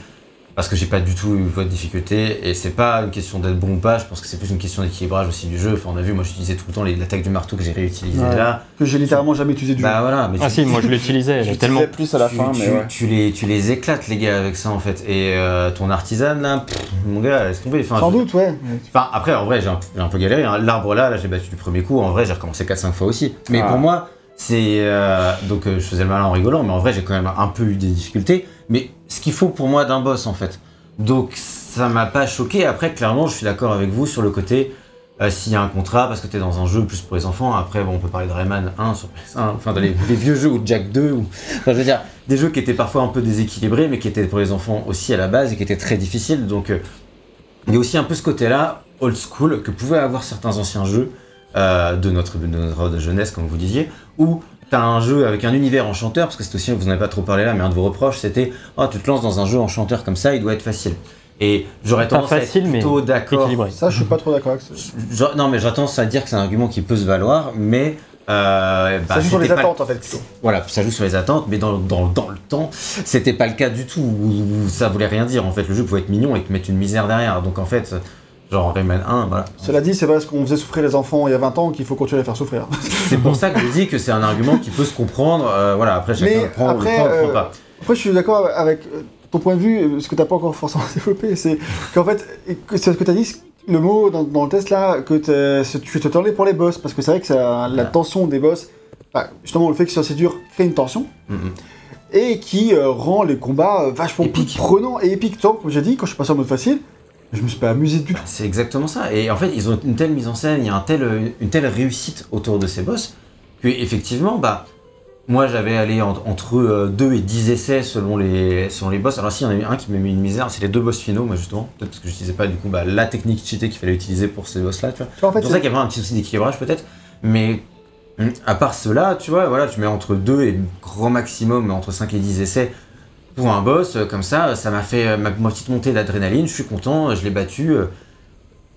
[SPEAKER 4] parce que j'ai pas du tout eu votre difficulté et c'est pas une question d'être bon ou pas, je pense que c'est plus une question d'équilibrage aussi du jeu. Enfin, on a vu, moi j'utilisais tout le temps l'attaque du marteau que j'ai réutilisé
[SPEAKER 1] Ouais.
[SPEAKER 4] là.
[SPEAKER 1] Que j'ai littéralement jamais utilisé du
[SPEAKER 4] Bah voilà, mais
[SPEAKER 2] Ah
[SPEAKER 4] tu-
[SPEAKER 2] si moi je *laughs* l'utilisais,
[SPEAKER 3] J'utilisais
[SPEAKER 2] tellement.
[SPEAKER 3] plus à la
[SPEAKER 4] tu,
[SPEAKER 3] fin,
[SPEAKER 4] tu-
[SPEAKER 3] mais ouais.
[SPEAKER 4] tu les, tu les éclates les gars avec ça en fait. Et euh, ton artisan là, pff, mon gars, laisse tomber. Enfin,
[SPEAKER 1] Sans
[SPEAKER 4] je-
[SPEAKER 1] doute, ouais.
[SPEAKER 4] Enfin, après, en vrai, j'ai un, j'ai un peu galéré. hein. L'arbre là, là, j'ai battu du premier coup. En vrai, j'ai recommencé 4-5 fois aussi. Mais
[SPEAKER 3] Ah.
[SPEAKER 4] pour moi, c'est. euh, donc, euh, je faisais le malin en rigolant, mais en vrai, j'ai quand même un peu eu des difficultés. Mais ce qu'il faut pour moi d'un boss, en fait. Donc, ça m'a pas choqué. Après, clairement, je suis d'accord avec vous sur le côté. euh, s'il y a un contrat, parce que tu es dans un jeu plus pour les enfants. Après, bon, on peut parler de Rayman 1 sur PS1, enfin, dans les, *laughs* les vieux jeux ou Jack 2, ou, enfin, je veux dire, des jeux qui étaient parfois un peu déséquilibrés, mais qui étaient pour les enfants aussi à la base et qui étaient très difficiles. Donc, il y a aussi un peu ce côté-là, old school, que pouvaient avoir certains anciens jeux euh, de, notre, de notre jeunesse, comme vous disiez, où T'as un jeu avec un univers enchanteur, parce que c'est aussi, vous n'en avez pas trop parlé là, mais un de vos reproches, c'était Oh, tu te lances dans un jeu enchanteur comme ça, il doit être facile. Et j'aurais tendance à être plutôt d'accord.
[SPEAKER 1] Ça, je suis pas trop d'accord avec ça.
[SPEAKER 4] Non, mais j'aurais tendance à dire que c'est un argument qui peut se valoir, mais. Euh, bah,
[SPEAKER 1] ça joue sur les
[SPEAKER 4] pas-
[SPEAKER 1] attentes, en fait, plutôt.
[SPEAKER 4] Voilà, ça joue sur les attentes, mais dans, dans, dans le temps, c'était pas le cas du tout. où Ça voulait rien dire. En fait, le jeu pouvait être mignon et te mettre une misère derrière. Donc en fait, genre Rayman 1, voilà.
[SPEAKER 1] Cela dit, c'est parce qu'on faisait souffrir les enfants il y a 20 ans qu'il faut continuer à les faire souffrir. *laughs*
[SPEAKER 4] C'est pour ça que je dis que c'est un argument qui peut se comprendre. euh, voilà, après chacun
[SPEAKER 1] Mais
[SPEAKER 4] prend,
[SPEAKER 1] après,
[SPEAKER 4] prend, prend
[SPEAKER 1] euh,
[SPEAKER 4] pas.
[SPEAKER 1] Après, je suis d'accord avec euh, ton point de vue, ce que t'as pas encore forcément *laughs* développé, c'est qu'en fait, c'est ce que t'as dit, le mot dans, dans le test là, que c'est- tu te tendais pour les boss, parce que c'est vrai que ça, la tension des boss, bah, justement le fait que ce soit assez dur crée une tension,
[SPEAKER 4] Mhm.
[SPEAKER 1] et qui euh, rend les combats vachement plus
[SPEAKER 4] Épique.
[SPEAKER 1] prenants et épiques. Toi, comme j'ai dit, quand je suis passé en mode facile, je me suis pas amusé du tout.
[SPEAKER 4] C'est exactement ça. Et en fait, ils ont une telle mise en scène, il y a un tel, une telle réussite autour de ces boss, que effectivement, bah, moi j'avais allé en- entre 2 et 10 essais selon les, selon les boss. Alors, si, il y en a eu un qui m'a mis une misère, c'est les deux boss finaux, moi justement. Peut-être parce que j'utilisais pas du coup bah, la technique cheatée qu'il fallait utiliser pour ces boss-là, tu vois.
[SPEAKER 1] Tu vois, en fait,
[SPEAKER 4] C'est pour ça qu'il y avait un petit souci d'équilibrage peut-être. Mais hum, à part cela, tu vois, voilà, tu mets entre 2 et grand maximum, entre 5 et 10 essais pour un boss, euh, comme ça, ça m'a fait euh, ma, petite montée d'adrénaline, je suis content, je l'ai battu. euh,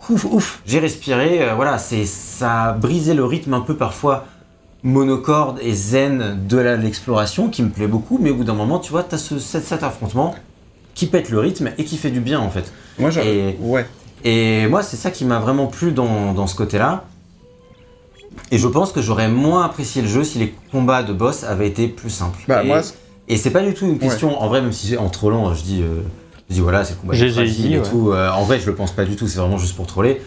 [SPEAKER 4] Ouf, ouf, j'ai respiré, voilà, c'est ça a brisé le rythme un peu parfois monocorde et zen de l'exploration qui me plaît beaucoup, mais au bout d'un moment, tu vois, tu as ce, cet, affrontement qui pète le rythme et qui fait du bien en fait.
[SPEAKER 3] Moi.
[SPEAKER 4] Et-
[SPEAKER 3] Ouais.
[SPEAKER 4] Et moi, c'est ça qui m'a vraiment plu dans, dans ce côté-là. Et je pense que j'aurais moins apprécié le jeu si les combats de boss avaient été plus simples.
[SPEAKER 3] Bah,
[SPEAKER 4] et,
[SPEAKER 3] moi,
[SPEAKER 4] et c'est pas du tout une question, en vrai, même si j'ai- en trollant, je dis, euh, je dis voilà, c'est le combat fragile
[SPEAKER 2] dit,
[SPEAKER 4] et
[SPEAKER 2] ouais.
[SPEAKER 4] tout. euh, en vrai, je le pense pas du tout, c'est vraiment juste pour troller.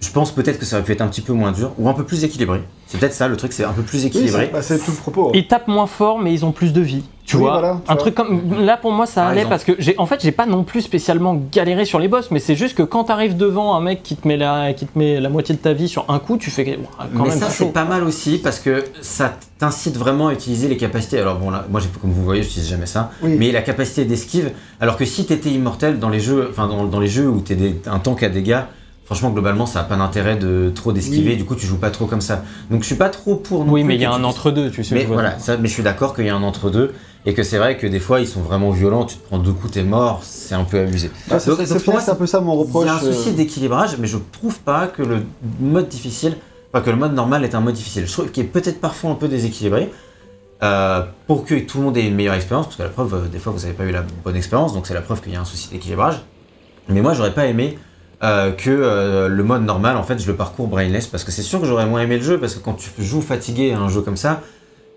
[SPEAKER 4] Je pense peut-être que ça aurait pu être un petit peu moins dur ou un peu plus équilibré. C'est peut-être ça le truc, c'est un peu plus
[SPEAKER 1] Oui,
[SPEAKER 4] équilibré.
[SPEAKER 1] c'est bah, c'est tout le propos.
[SPEAKER 2] Ils tapent moins fort, mais ils ont plus de vie. Tu
[SPEAKER 1] Oui,
[SPEAKER 2] vois,
[SPEAKER 1] voilà, tu
[SPEAKER 2] un
[SPEAKER 1] vois.
[SPEAKER 2] truc comme là pour moi ça
[SPEAKER 4] Par
[SPEAKER 2] allait
[SPEAKER 4] exemple.
[SPEAKER 2] parce que j'ai en fait j'ai pas non plus spécialement galéré sur les boss, mais c'est juste que quand t'arrives devant un mec qui te met la qui te met la moitié de ta vie sur un coup, tu fais quand
[SPEAKER 4] mais
[SPEAKER 2] même
[SPEAKER 4] ça, c'est pas mal aussi parce que ça t'incite vraiment à utiliser les capacités. Alors bon, là, moi, comme vous voyez, j'utilise jamais ça.
[SPEAKER 1] Oui.
[SPEAKER 4] Mais la capacité d'esquive, alors que si t'étais immortel dans les jeux, enfin dans, dans les jeux où t'es un tank à dégâts, franchement globalement ça a pas d'intérêt de trop d'esquiver,
[SPEAKER 1] Oui.
[SPEAKER 4] du coup tu joues pas trop comme ça. Donc je suis pas trop pour. non
[SPEAKER 2] Oui,
[SPEAKER 4] plus
[SPEAKER 2] mais il y a un
[SPEAKER 4] tu-
[SPEAKER 2] entre-deux, tu sais.
[SPEAKER 4] Mais
[SPEAKER 2] je vois.
[SPEAKER 4] voilà, ça, mais je suis d'accord qu'il y a un entre-deux et que c'est vrai que des fois ils sont vraiment violents, tu te prends deux coups, t'es mort, c'est un peu abusé.
[SPEAKER 1] Bah, c'est
[SPEAKER 4] Donc-
[SPEAKER 1] c'est-
[SPEAKER 4] donc
[SPEAKER 1] c'est
[SPEAKER 4] pour moi,
[SPEAKER 1] c'est un peu ça mon
[SPEAKER 4] Il
[SPEAKER 1] reproche.
[SPEAKER 4] y a un souci
[SPEAKER 1] euh,
[SPEAKER 4] d'équilibrage, mais je trouve pas que le mode difficile, enfin que le mode normal est un mode difficile. Je trouve qu'il est peut-être parfois un peu déséquilibré. euh, pour que tout le monde ait une meilleure expérience, parce que la preuve, euh, des fois vous n'avez pas eu la bonne expérience, donc c'est la preuve qu'il y a un souci d'équilibrage. Mais moi j'aurais pas aimé euh, que euh, le mode normal, en fait, je le parcours brainless, parce que c'est sûr que j'aurais moins aimé le jeu, parce que quand tu joues fatigué à un jeu comme ça,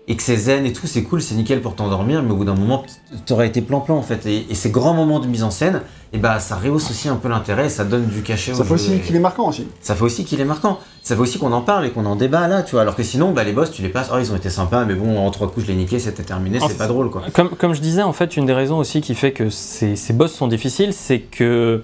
[SPEAKER 4] et que c'est zen et tout, c'est cool, c'est nickel pour t'endormir, mais au bout d'un moment, t'aurais été plan-plan en fait. Et, et ces grands moments de mise en scène, et bah ça rehausse aussi un peu l'intérêt, et ça donne du cachet
[SPEAKER 1] Ça
[SPEAKER 4] au
[SPEAKER 1] fait
[SPEAKER 4] jeu.
[SPEAKER 1] aussi qu'il est marquant aussi.
[SPEAKER 4] Ça fait aussi qu'il est marquant. Ça fait aussi qu'on en parle et qu'on en débat là, tu vois. Alors que sinon, bah, les boss, tu les passes, oh ils ont été sympas, mais bon, en trois coups, je l'ai niqué, c'était terminé, c'est pas drôle quoi.
[SPEAKER 2] Comme, comme je disais, en fait, une des raisons aussi qui fait que ces, ces boss sont difficiles, c'est que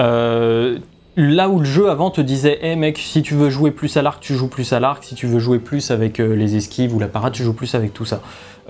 [SPEAKER 2] euh, là où le jeu avant te disait, hé mec, si tu veux jouer plus à l'arc, tu joues plus à l'arc, si tu veux jouer plus avec euh, les esquives ou la parade, tu joues plus avec tout ça.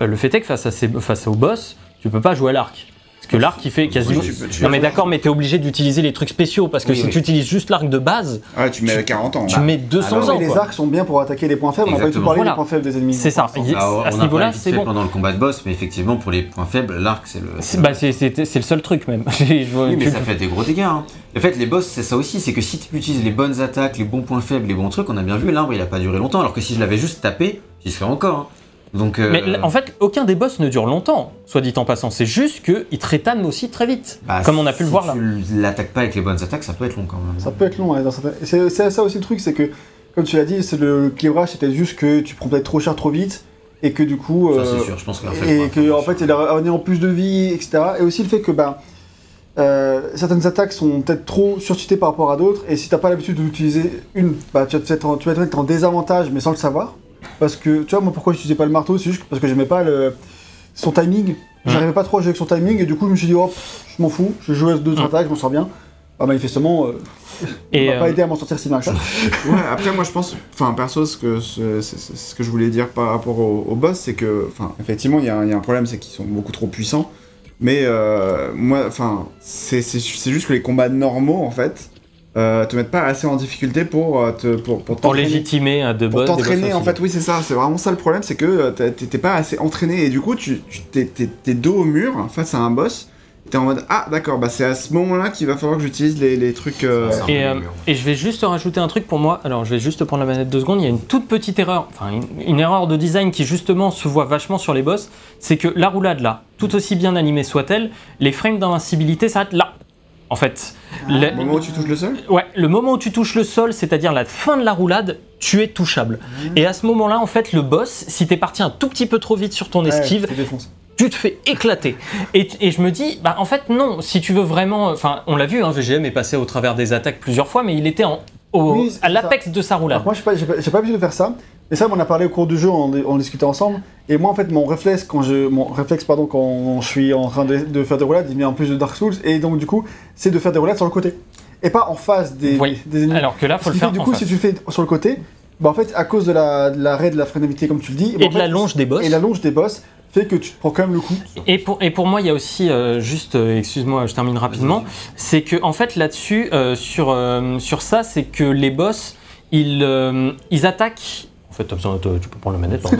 [SPEAKER 2] Euh, le fait est que face, à face au boss, tu peux pas jouer à l'arc. Parce que l'arc, il fait quasiment.
[SPEAKER 4] Oui, tu peux- tu
[SPEAKER 2] non mais d'accord, mais t'es obligé d'utiliser les trucs spéciaux parce que
[SPEAKER 4] Oui,
[SPEAKER 2] si
[SPEAKER 4] oui.
[SPEAKER 2] tu utilises juste l'arc de base,
[SPEAKER 3] Ah, tu mets 40 ans.
[SPEAKER 2] tu mets 200
[SPEAKER 4] alors,
[SPEAKER 2] ans.
[SPEAKER 1] mais les arcs sont bien pour attaquer les points faibles. On n'a pas du tout
[SPEAKER 4] Exactement.
[SPEAKER 1] parlé
[SPEAKER 2] Voilà.
[SPEAKER 1] des points faibles des ennemis.
[SPEAKER 2] C'est ça.
[SPEAKER 4] Alors,
[SPEAKER 2] à ce
[SPEAKER 4] on a
[SPEAKER 2] niveau-là, c'est
[SPEAKER 4] fait
[SPEAKER 2] bon.
[SPEAKER 4] pendant le combat de boss, mais effectivement, pour les points faibles, l'arc, c'est le.
[SPEAKER 2] C'est bah, c'est- c'est- c'est le seul truc même. *laughs* Je vois-
[SPEAKER 4] Oui, mais ça fait des gros dégâts. hein. En fait, les boss, c'est ça aussi, c'est que si tu utilises les bonnes attaques, les bons points faibles, les bons trucs, on a bien vu, l'arbre, il a pas duré longtemps, alors que si je l'avais juste tapé, j'y serais encore. hein. Donc, euh,
[SPEAKER 2] Mais en fait, aucun des boss ne dure longtemps, soit dit en passant. C'est juste qu'ils te rétannent aussi très vite.
[SPEAKER 4] bah,
[SPEAKER 2] comme on a pu le
[SPEAKER 4] si
[SPEAKER 2] voir là.
[SPEAKER 4] tu l'attaques pas avec les bonnes attaques, ça peut être long quand même.
[SPEAKER 1] Ça peut être long. ouais, certains- C'est ça aussi le truc, c'est que, comme tu l'as dit, c'est le l'équilibrage, c'était juste que tu prends peut-être trop cher trop vite et que du coup.
[SPEAKER 4] Ça,
[SPEAKER 1] euh,
[SPEAKER 4] c'est sûr, je pense qu'en fait.
[SPEAKER 1] et que en fait il a amené en plus de vie, etc. Et aussi le fait que bah, euh, certaines attaques sont peut-être trop surcitées par rapport à d'autres, et si t'as pas l'habitude d'utiliser une, bah, tu vas te mettre en, tu vas te mettre en désavantage, mais sans le savoir. Parce que, tu vois, moi pourquoi j'utilisais pas le marteau, c'est juste parce que j'aimais pas le, son timing. J'arrivais pas trop à jouer avec son timing, et du coup je me suis dit, oh, je m'en fous, je joue à deux attaques, je m'en sors bien. bah, manifestement, euh, *laughs*
[SPEAKER 2] Et,
[SPEAKER 1] va pas
[SPEAKER 2] euh,
[SPEAKER 1] aider à m'en sortir si ça. *laughs*
[SPEAKER 3] Ouais, après moi je pense, enfin perso, ce que, ce, ce- ce- ce que je voulais dire par rapport au, au boss, c'est que, enfin effectivement il y, a un- il y a un problème, c'est qu'ils sont beaucoup trop puissants. Mais euh, moi, enfin, c'est juste que les combats normaux en fait euh, te mettent pas assez en difficulté pour euh, te pour, pour
[SPEAKER 2] légitimer à de
[SPEAKER 3] Pour t'entraîner en fait, oui c'est ça, c'est vraiment ça le problème, c'est que euh, t'es pas assez entraîné et du coup tu t'es dos au mur face à un boss, t'es en mode ah d'accord bah c'est à ce moment-là qu'il va falloir que j'utilise les, les trucs. euh,
[SPEAKER 2] euh, et je vais juste rajouter un truc pour moi. Alors, je vais juste prendre la manette deux secondes. Il y a une toute petite erreur, enfin une, une erreur de design qui justement se voit vachement sur les boss. C'est que la roulade là, tout aussi bien animée soit-elle, les frames d'invincibilité s'arrêtent là. En fait, Le-
[SPEAKER 3] Au moment où tu touches le sol
[SPEAKER 2] Ouais, le moment où tu touches le sol, c'est-à-dire la fin de la roulade, tu es touchable. Et à ce moment-là, en fait, le boss, si t'es parti un tout petit peu trop vite sur ton esquive,
[SPEAKER 1] Ouais, tu
[SPEAKER 2] te fais éclater. Et, et je me dis, bah en fait non, si tu veux vraiment, enfin on l'a vu, hein, VGM est passé au travers des attaques plusieurs fois, mais il était en, au-
[SPEAKER 1] Oui, c'est
[SPEAKER 2] à l'apex de sa roulade.
[SPEAKER 1] Alors moi, pas, j'ai pas, j'ai pas l'habitude de faire ça. Et ça, on en a parlé au cours du jeu, on, on discutait ensemble. Et moi, en fait, mon réflexe, quand je, mon réflexe, pardon, quand je suis en train de, de faire des roulades, il vient en plus de Dark Souls. Et donc, du coup, c'est de faire des roulades sur le côté. Et pas en face des,
[SPEAKER 2] Oui.
[SPEAKER 1] des ennemis.
[SPEAKER 2] Alors que là, faut
[SPEAKER 1] Ce
[SPEAKER 2] le
[SPEAKER 1] fait
[SPEAKER 2] faire
[SPEAKER 1] du
[SPEAKER 2] en
[SPEAKER 1] coup,
[SPEAKER 2] face.
[SPEAKER 1] si tu le fais sur le côté, bah, en fait, à cause de la, de l'arrêt de la frénémité, comme tu le dis, bah,
[SPEAKER 2] Et
[SPEAKER 1] en
[SPEAKER 2] de
[SPEAKER 1] fait,
[SPEAKER 2] la longe des boss.
[SPEAKER 1] Et la longe des boss fait que tu te prends quand même le coup.
[SPEAKER 2] Et pour, et pour moi, il y a aussi, euh, juste, euh, excuse-moi, je termine rapidement, c'est que en fait là-dessus, euh, sur, euh, sur ça, c'est que les boss, ils, euh, ils attaquent. En fait, t'as besoin de- tu peux prendre la manette. *laughs* pardon.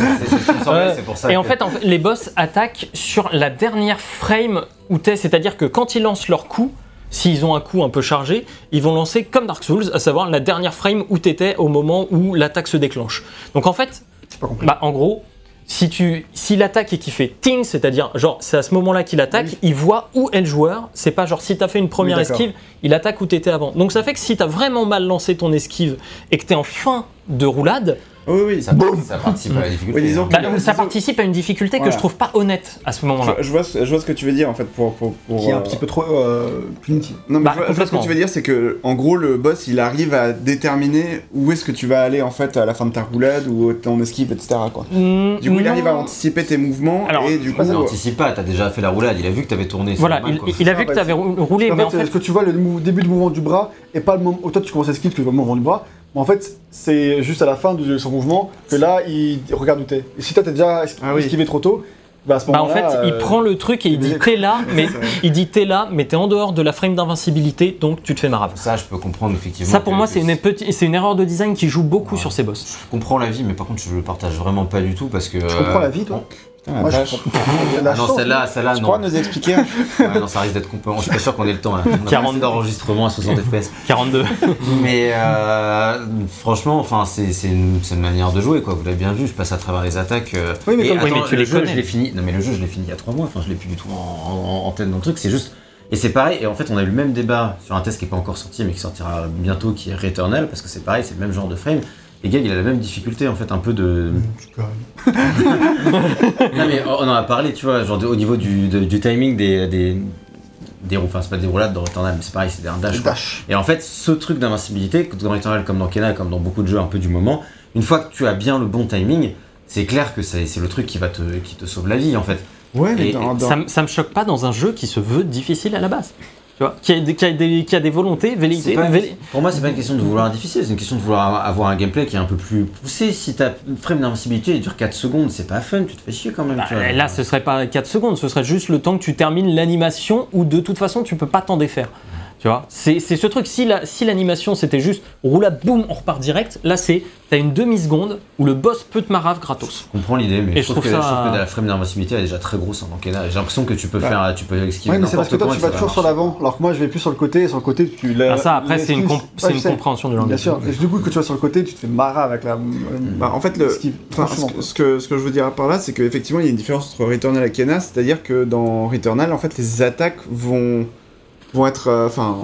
[SPEAKER 4] C'est pour ça.
[SPEAKER 2] Et en fait, en fait, les boss attaquent sur la dernière frame où t'es, c'est-à-dire que quand ils lancent leur coup, s'ils ont un coup un peu chargé, ils vont lancer comme Dark Souls, à savoir la dernière frame où t'étais au moment où l'attaque se déclenche. Donc en fait,
[SPEAKER 1] pas
[SPEAKER 2] bah, en gros, si tu, s'il attaque et qu'il fait ting, c'est-à-dire genre c'est à ce moment-là qu'il attaque,
[SPEAKER 1] Oui.
[SPEAKER 2] il voit où est le joueur. C'est pas genre si t'as fait une première
[SPEAKER 1] Oui,
[SPEAKER 2] esquive, il attaque où t'étais avant. Donc ça fait que si t'as vraiment mal lancé ton esquive et que t'es en fin de roulade,
[SPEAKER 3] Oui, oui.
[SPEAKER 4] ça, ça participe à la difficulté.
[SPEAKER 3] Oui, disons
[SPEAKER 4] hein.
[SPEAKER 3] que-
[SPEAKER 2] bah, ça participe à une difficulté que
[SPEAKER 3] Voilà.
[SPEAKER 2] je trouve pas honnête à ce moment-là.
[SPEAKER 3] Je, je vois, ce- je vois ce que tu veux dire en fait pour. pour, pour,
[SPEAKER 1] Qui est un
[SPEAKER 3] euh,
[SPEAKER 1] petit peu trop euh, punitif.
[SPEAKER 3] Non, mais
[SPEAKER 2] Bah,
[SPEAKER 3] je, vois, je vois ce que
[SPEAKER 2] complètement.
[SPEAKER 3] tu veux dire, c'est que en gros, le boss il arrive à déterminer où est-ce que tu vas aller en fait à la fin de ta roulade ou ton esquive, etc. Quoi.
[SPEAKER 2] Mm,
[SPEAKER 3] Du coup, il
[SPEAKER 2] non.
[SPEAKER 3] arrive à anticiper tes mouvements
[SPEAKER 2] Alors,
[SPEAKER 3] et du coup.
[SPEAKER 1] pas ça,
[SPEAKER 4] Il
[SPEAKER 3] euh,
[SPEAKER 4] anticipe pas, t'as déjà fait la roulade, il a vu que t'avais tourné. c'est
[SPEAKER 2] Voilà,
[SPEAKER 4] normal,
[SPEAKER 2] il,
[SPEAKER 4] quoi.
[SPEAKER 2] il a vu
[SPEAKER 1] Ah,
[SPEAKER 2] que
[SPEAKER 1] bah,
[SPEAKER 2] tu avais roulé,
[SPEAKER 1] En
[SPEAKER 2] mais
[SPEAKER 1] fait,
[SPEAKER 2] en fait,
[SPEAKER 1] ce que tu vois, le mou- début du mouvement du bras, et pas le moment. Toi, tu commences à esquive, que le mouvement du bras. Mais en fait, c'est juste à la fin de son mouvement que là, il regarde où t'es. Et si toi, t'es déjà
[SPEAKER 3] Ah oui.
[SPEAKER 1] esquivé trop tôt, bah à ce
[SPEAKER 2] bah, en
[SPEAKER 1] moment-là.
[SPEAKER 2] fait, il
[SPEAKER 1] euh,
[SPEAKER 2] prend le truc et il dit t'es là, mais il dit t'es là, mais t'es en dehors de la frame d'invincibilité, donc tu te fais marave.
[SPEAKER 4] Ça, je peux comprendre effectivement.
[SPEAKER 2] Ça pour moi c'est une, petite- c'est une erreur de design qui joue beaucoup
[SPEAKER 4] Ouais.
[SPEAKER 2] sur ces boss.
[SPEAKER 4] Je comprends la vie, mais par contre, je le partage vraiment pas du tout parce que.
[SPEAKER 1] Tu comprends la vie, toi
[SPEAKER 3] Putain, la
[SPEAKER 1] Moi, je
[SPEAKER 3] vache.
[SPEAKER 1] comprends. La
[SPEAKER 4] Ah non, celle-là, celle-là,
[SPEAKER 3] Tu
[SPEAKER 4] non.
[SPEAKER 3] pourras nous expliquer *laughs*
[SPEAKER 4] Ouais, non, ça risque d'être complètement. Je suis pas sûr qu'on ait le temps là. On a
[SPEAKER 2] 40
[SPEAKER 4] 40 d'enregistrement à 60 FPS.
[SPEAKER 2] 42.
[SPEAKER 4] Mais euh, franchement, enfin, c'est c'est une, c'est une manière de jouer quoi. Vous l'avez bien vu, je passe à travers les attaques. euh,
[SPEAKER 1] Oui, mais
[SPEAKER 4] et
[SPEAKER 1] comme-
[SPEAKER 2] oui,
[SPEAKER 4] attends,
[SPEAKER 2] mais tu
[SPEAKER 4] le
[SPEAKER 2] les
[SPEAKER 4] jeu,
[SPEAKER 2] connais.
[SPEAKER 4] je l'ai fini. Non, mais le jeu, je l'ai fini il y a 3 mois. Enfin, je l'ai plus du tout en, en- en tête dans le truc. C'est juste. Et c'est pareil. Et en fait, on a eu le même débat sur un test qui est pas encore sorti, mais qui sortira bientôt, qui est Returnal, parce que c'est pareil, c'est le même genre de frame. Et Gag, il a la même difficulté en fait, un peu de. *laughs* Non mais on en a parlé, tu vois, genre de- au niveau du, de- du timing des, des, des rou- enfin c'est pas des roulades dans Returnal, mais c'est pareil, c'est un dash. Et en fait, ce truc d'invincibilité, dans Returnal comme dans Kena, comme dans beaucoup de jeux un peu du moment, une fois que tu as bien le bon timing, c'est clair que c'est c'est le truc qui va te, qui te sauve la vie en fait.
[SPEAKER 3] Ouais, mais
[SPEAKER 4] Et-
[SPEAKER 3] dans, dans-
[SPEAKER 2] Ça, ça me choque pas dans un jeu qui se veut difficile à la base. Tu vois, qui a, des- qui a des, qui a des volontés, velléités.
[SPEAKER 4] pour moi, c'est pas une question de vouloir difficile, c'est une question de vouloir avoir un gameplay qui est un peu plus poussé. Si ta frame d'invincibilité dure 4 secondes, c'est pas fun, tu te fais chier quand même.
[SPEAKER 2] Bah,
[SPEAKER 4] tu vois.
[SPEAKER 2] là, ce serait pas 4 secondes, ce serait juste le temps que tu termines l'animation où de toute façon tu peux pas t'en défaire. Tu vois, c'est c'est ce truc. Si la- si l'animation c'était juste roulade, boum, on repart direct. Là, c'est t'as une demi seconde où le boss peut te marave gratos.
[SPEAKER 4] Je comprends l'idée, mais
[SPEAKER 2] Et
[SPEAKER 4] je,
[SPEAKER 2] je
[SPEAKER 4] trouve,
[SPEAKER 2] trouve
[SPEAKER 4] que,
[SPEAKER 2] ça-
[SPEAKER 4] je trouve que la frame d'invincibilité elle est déjà très grosse en Kena. J'ai l'impression que tu peux faire, tu peux esquiver
[SPEAKER 1] Ouais, mais c'est parce que toi, tu vas toujours sur l'avant, alors que moi, je vais plus sur le côté, et sur le côté, tu l'as.
[SPEAKER 2] Ah, ça, après, c'est une, comp-
[SPEAKER 1] Ouais,
[SPEAKER 2] une compréhension du
[SPEAKER 1] Bien
[SPEAKER 2] langage.
[SPEAKER 1] sûr. Et du coup, que tu vas sur le côté, tu te fais marrer avec la.
[SPEAKER 3] Bah, en fait, le, enfin, ce,
[SPEAKER 1] Franchement.
[SPEAKER 3] que, ce que, ce que je veux dire par là, c'est qu'effectivement, il y a une différence entre Returnal et Kena, c'est-à-dire que dans Returnal, en fait, les attaques vont, vont être. euh, Enfin,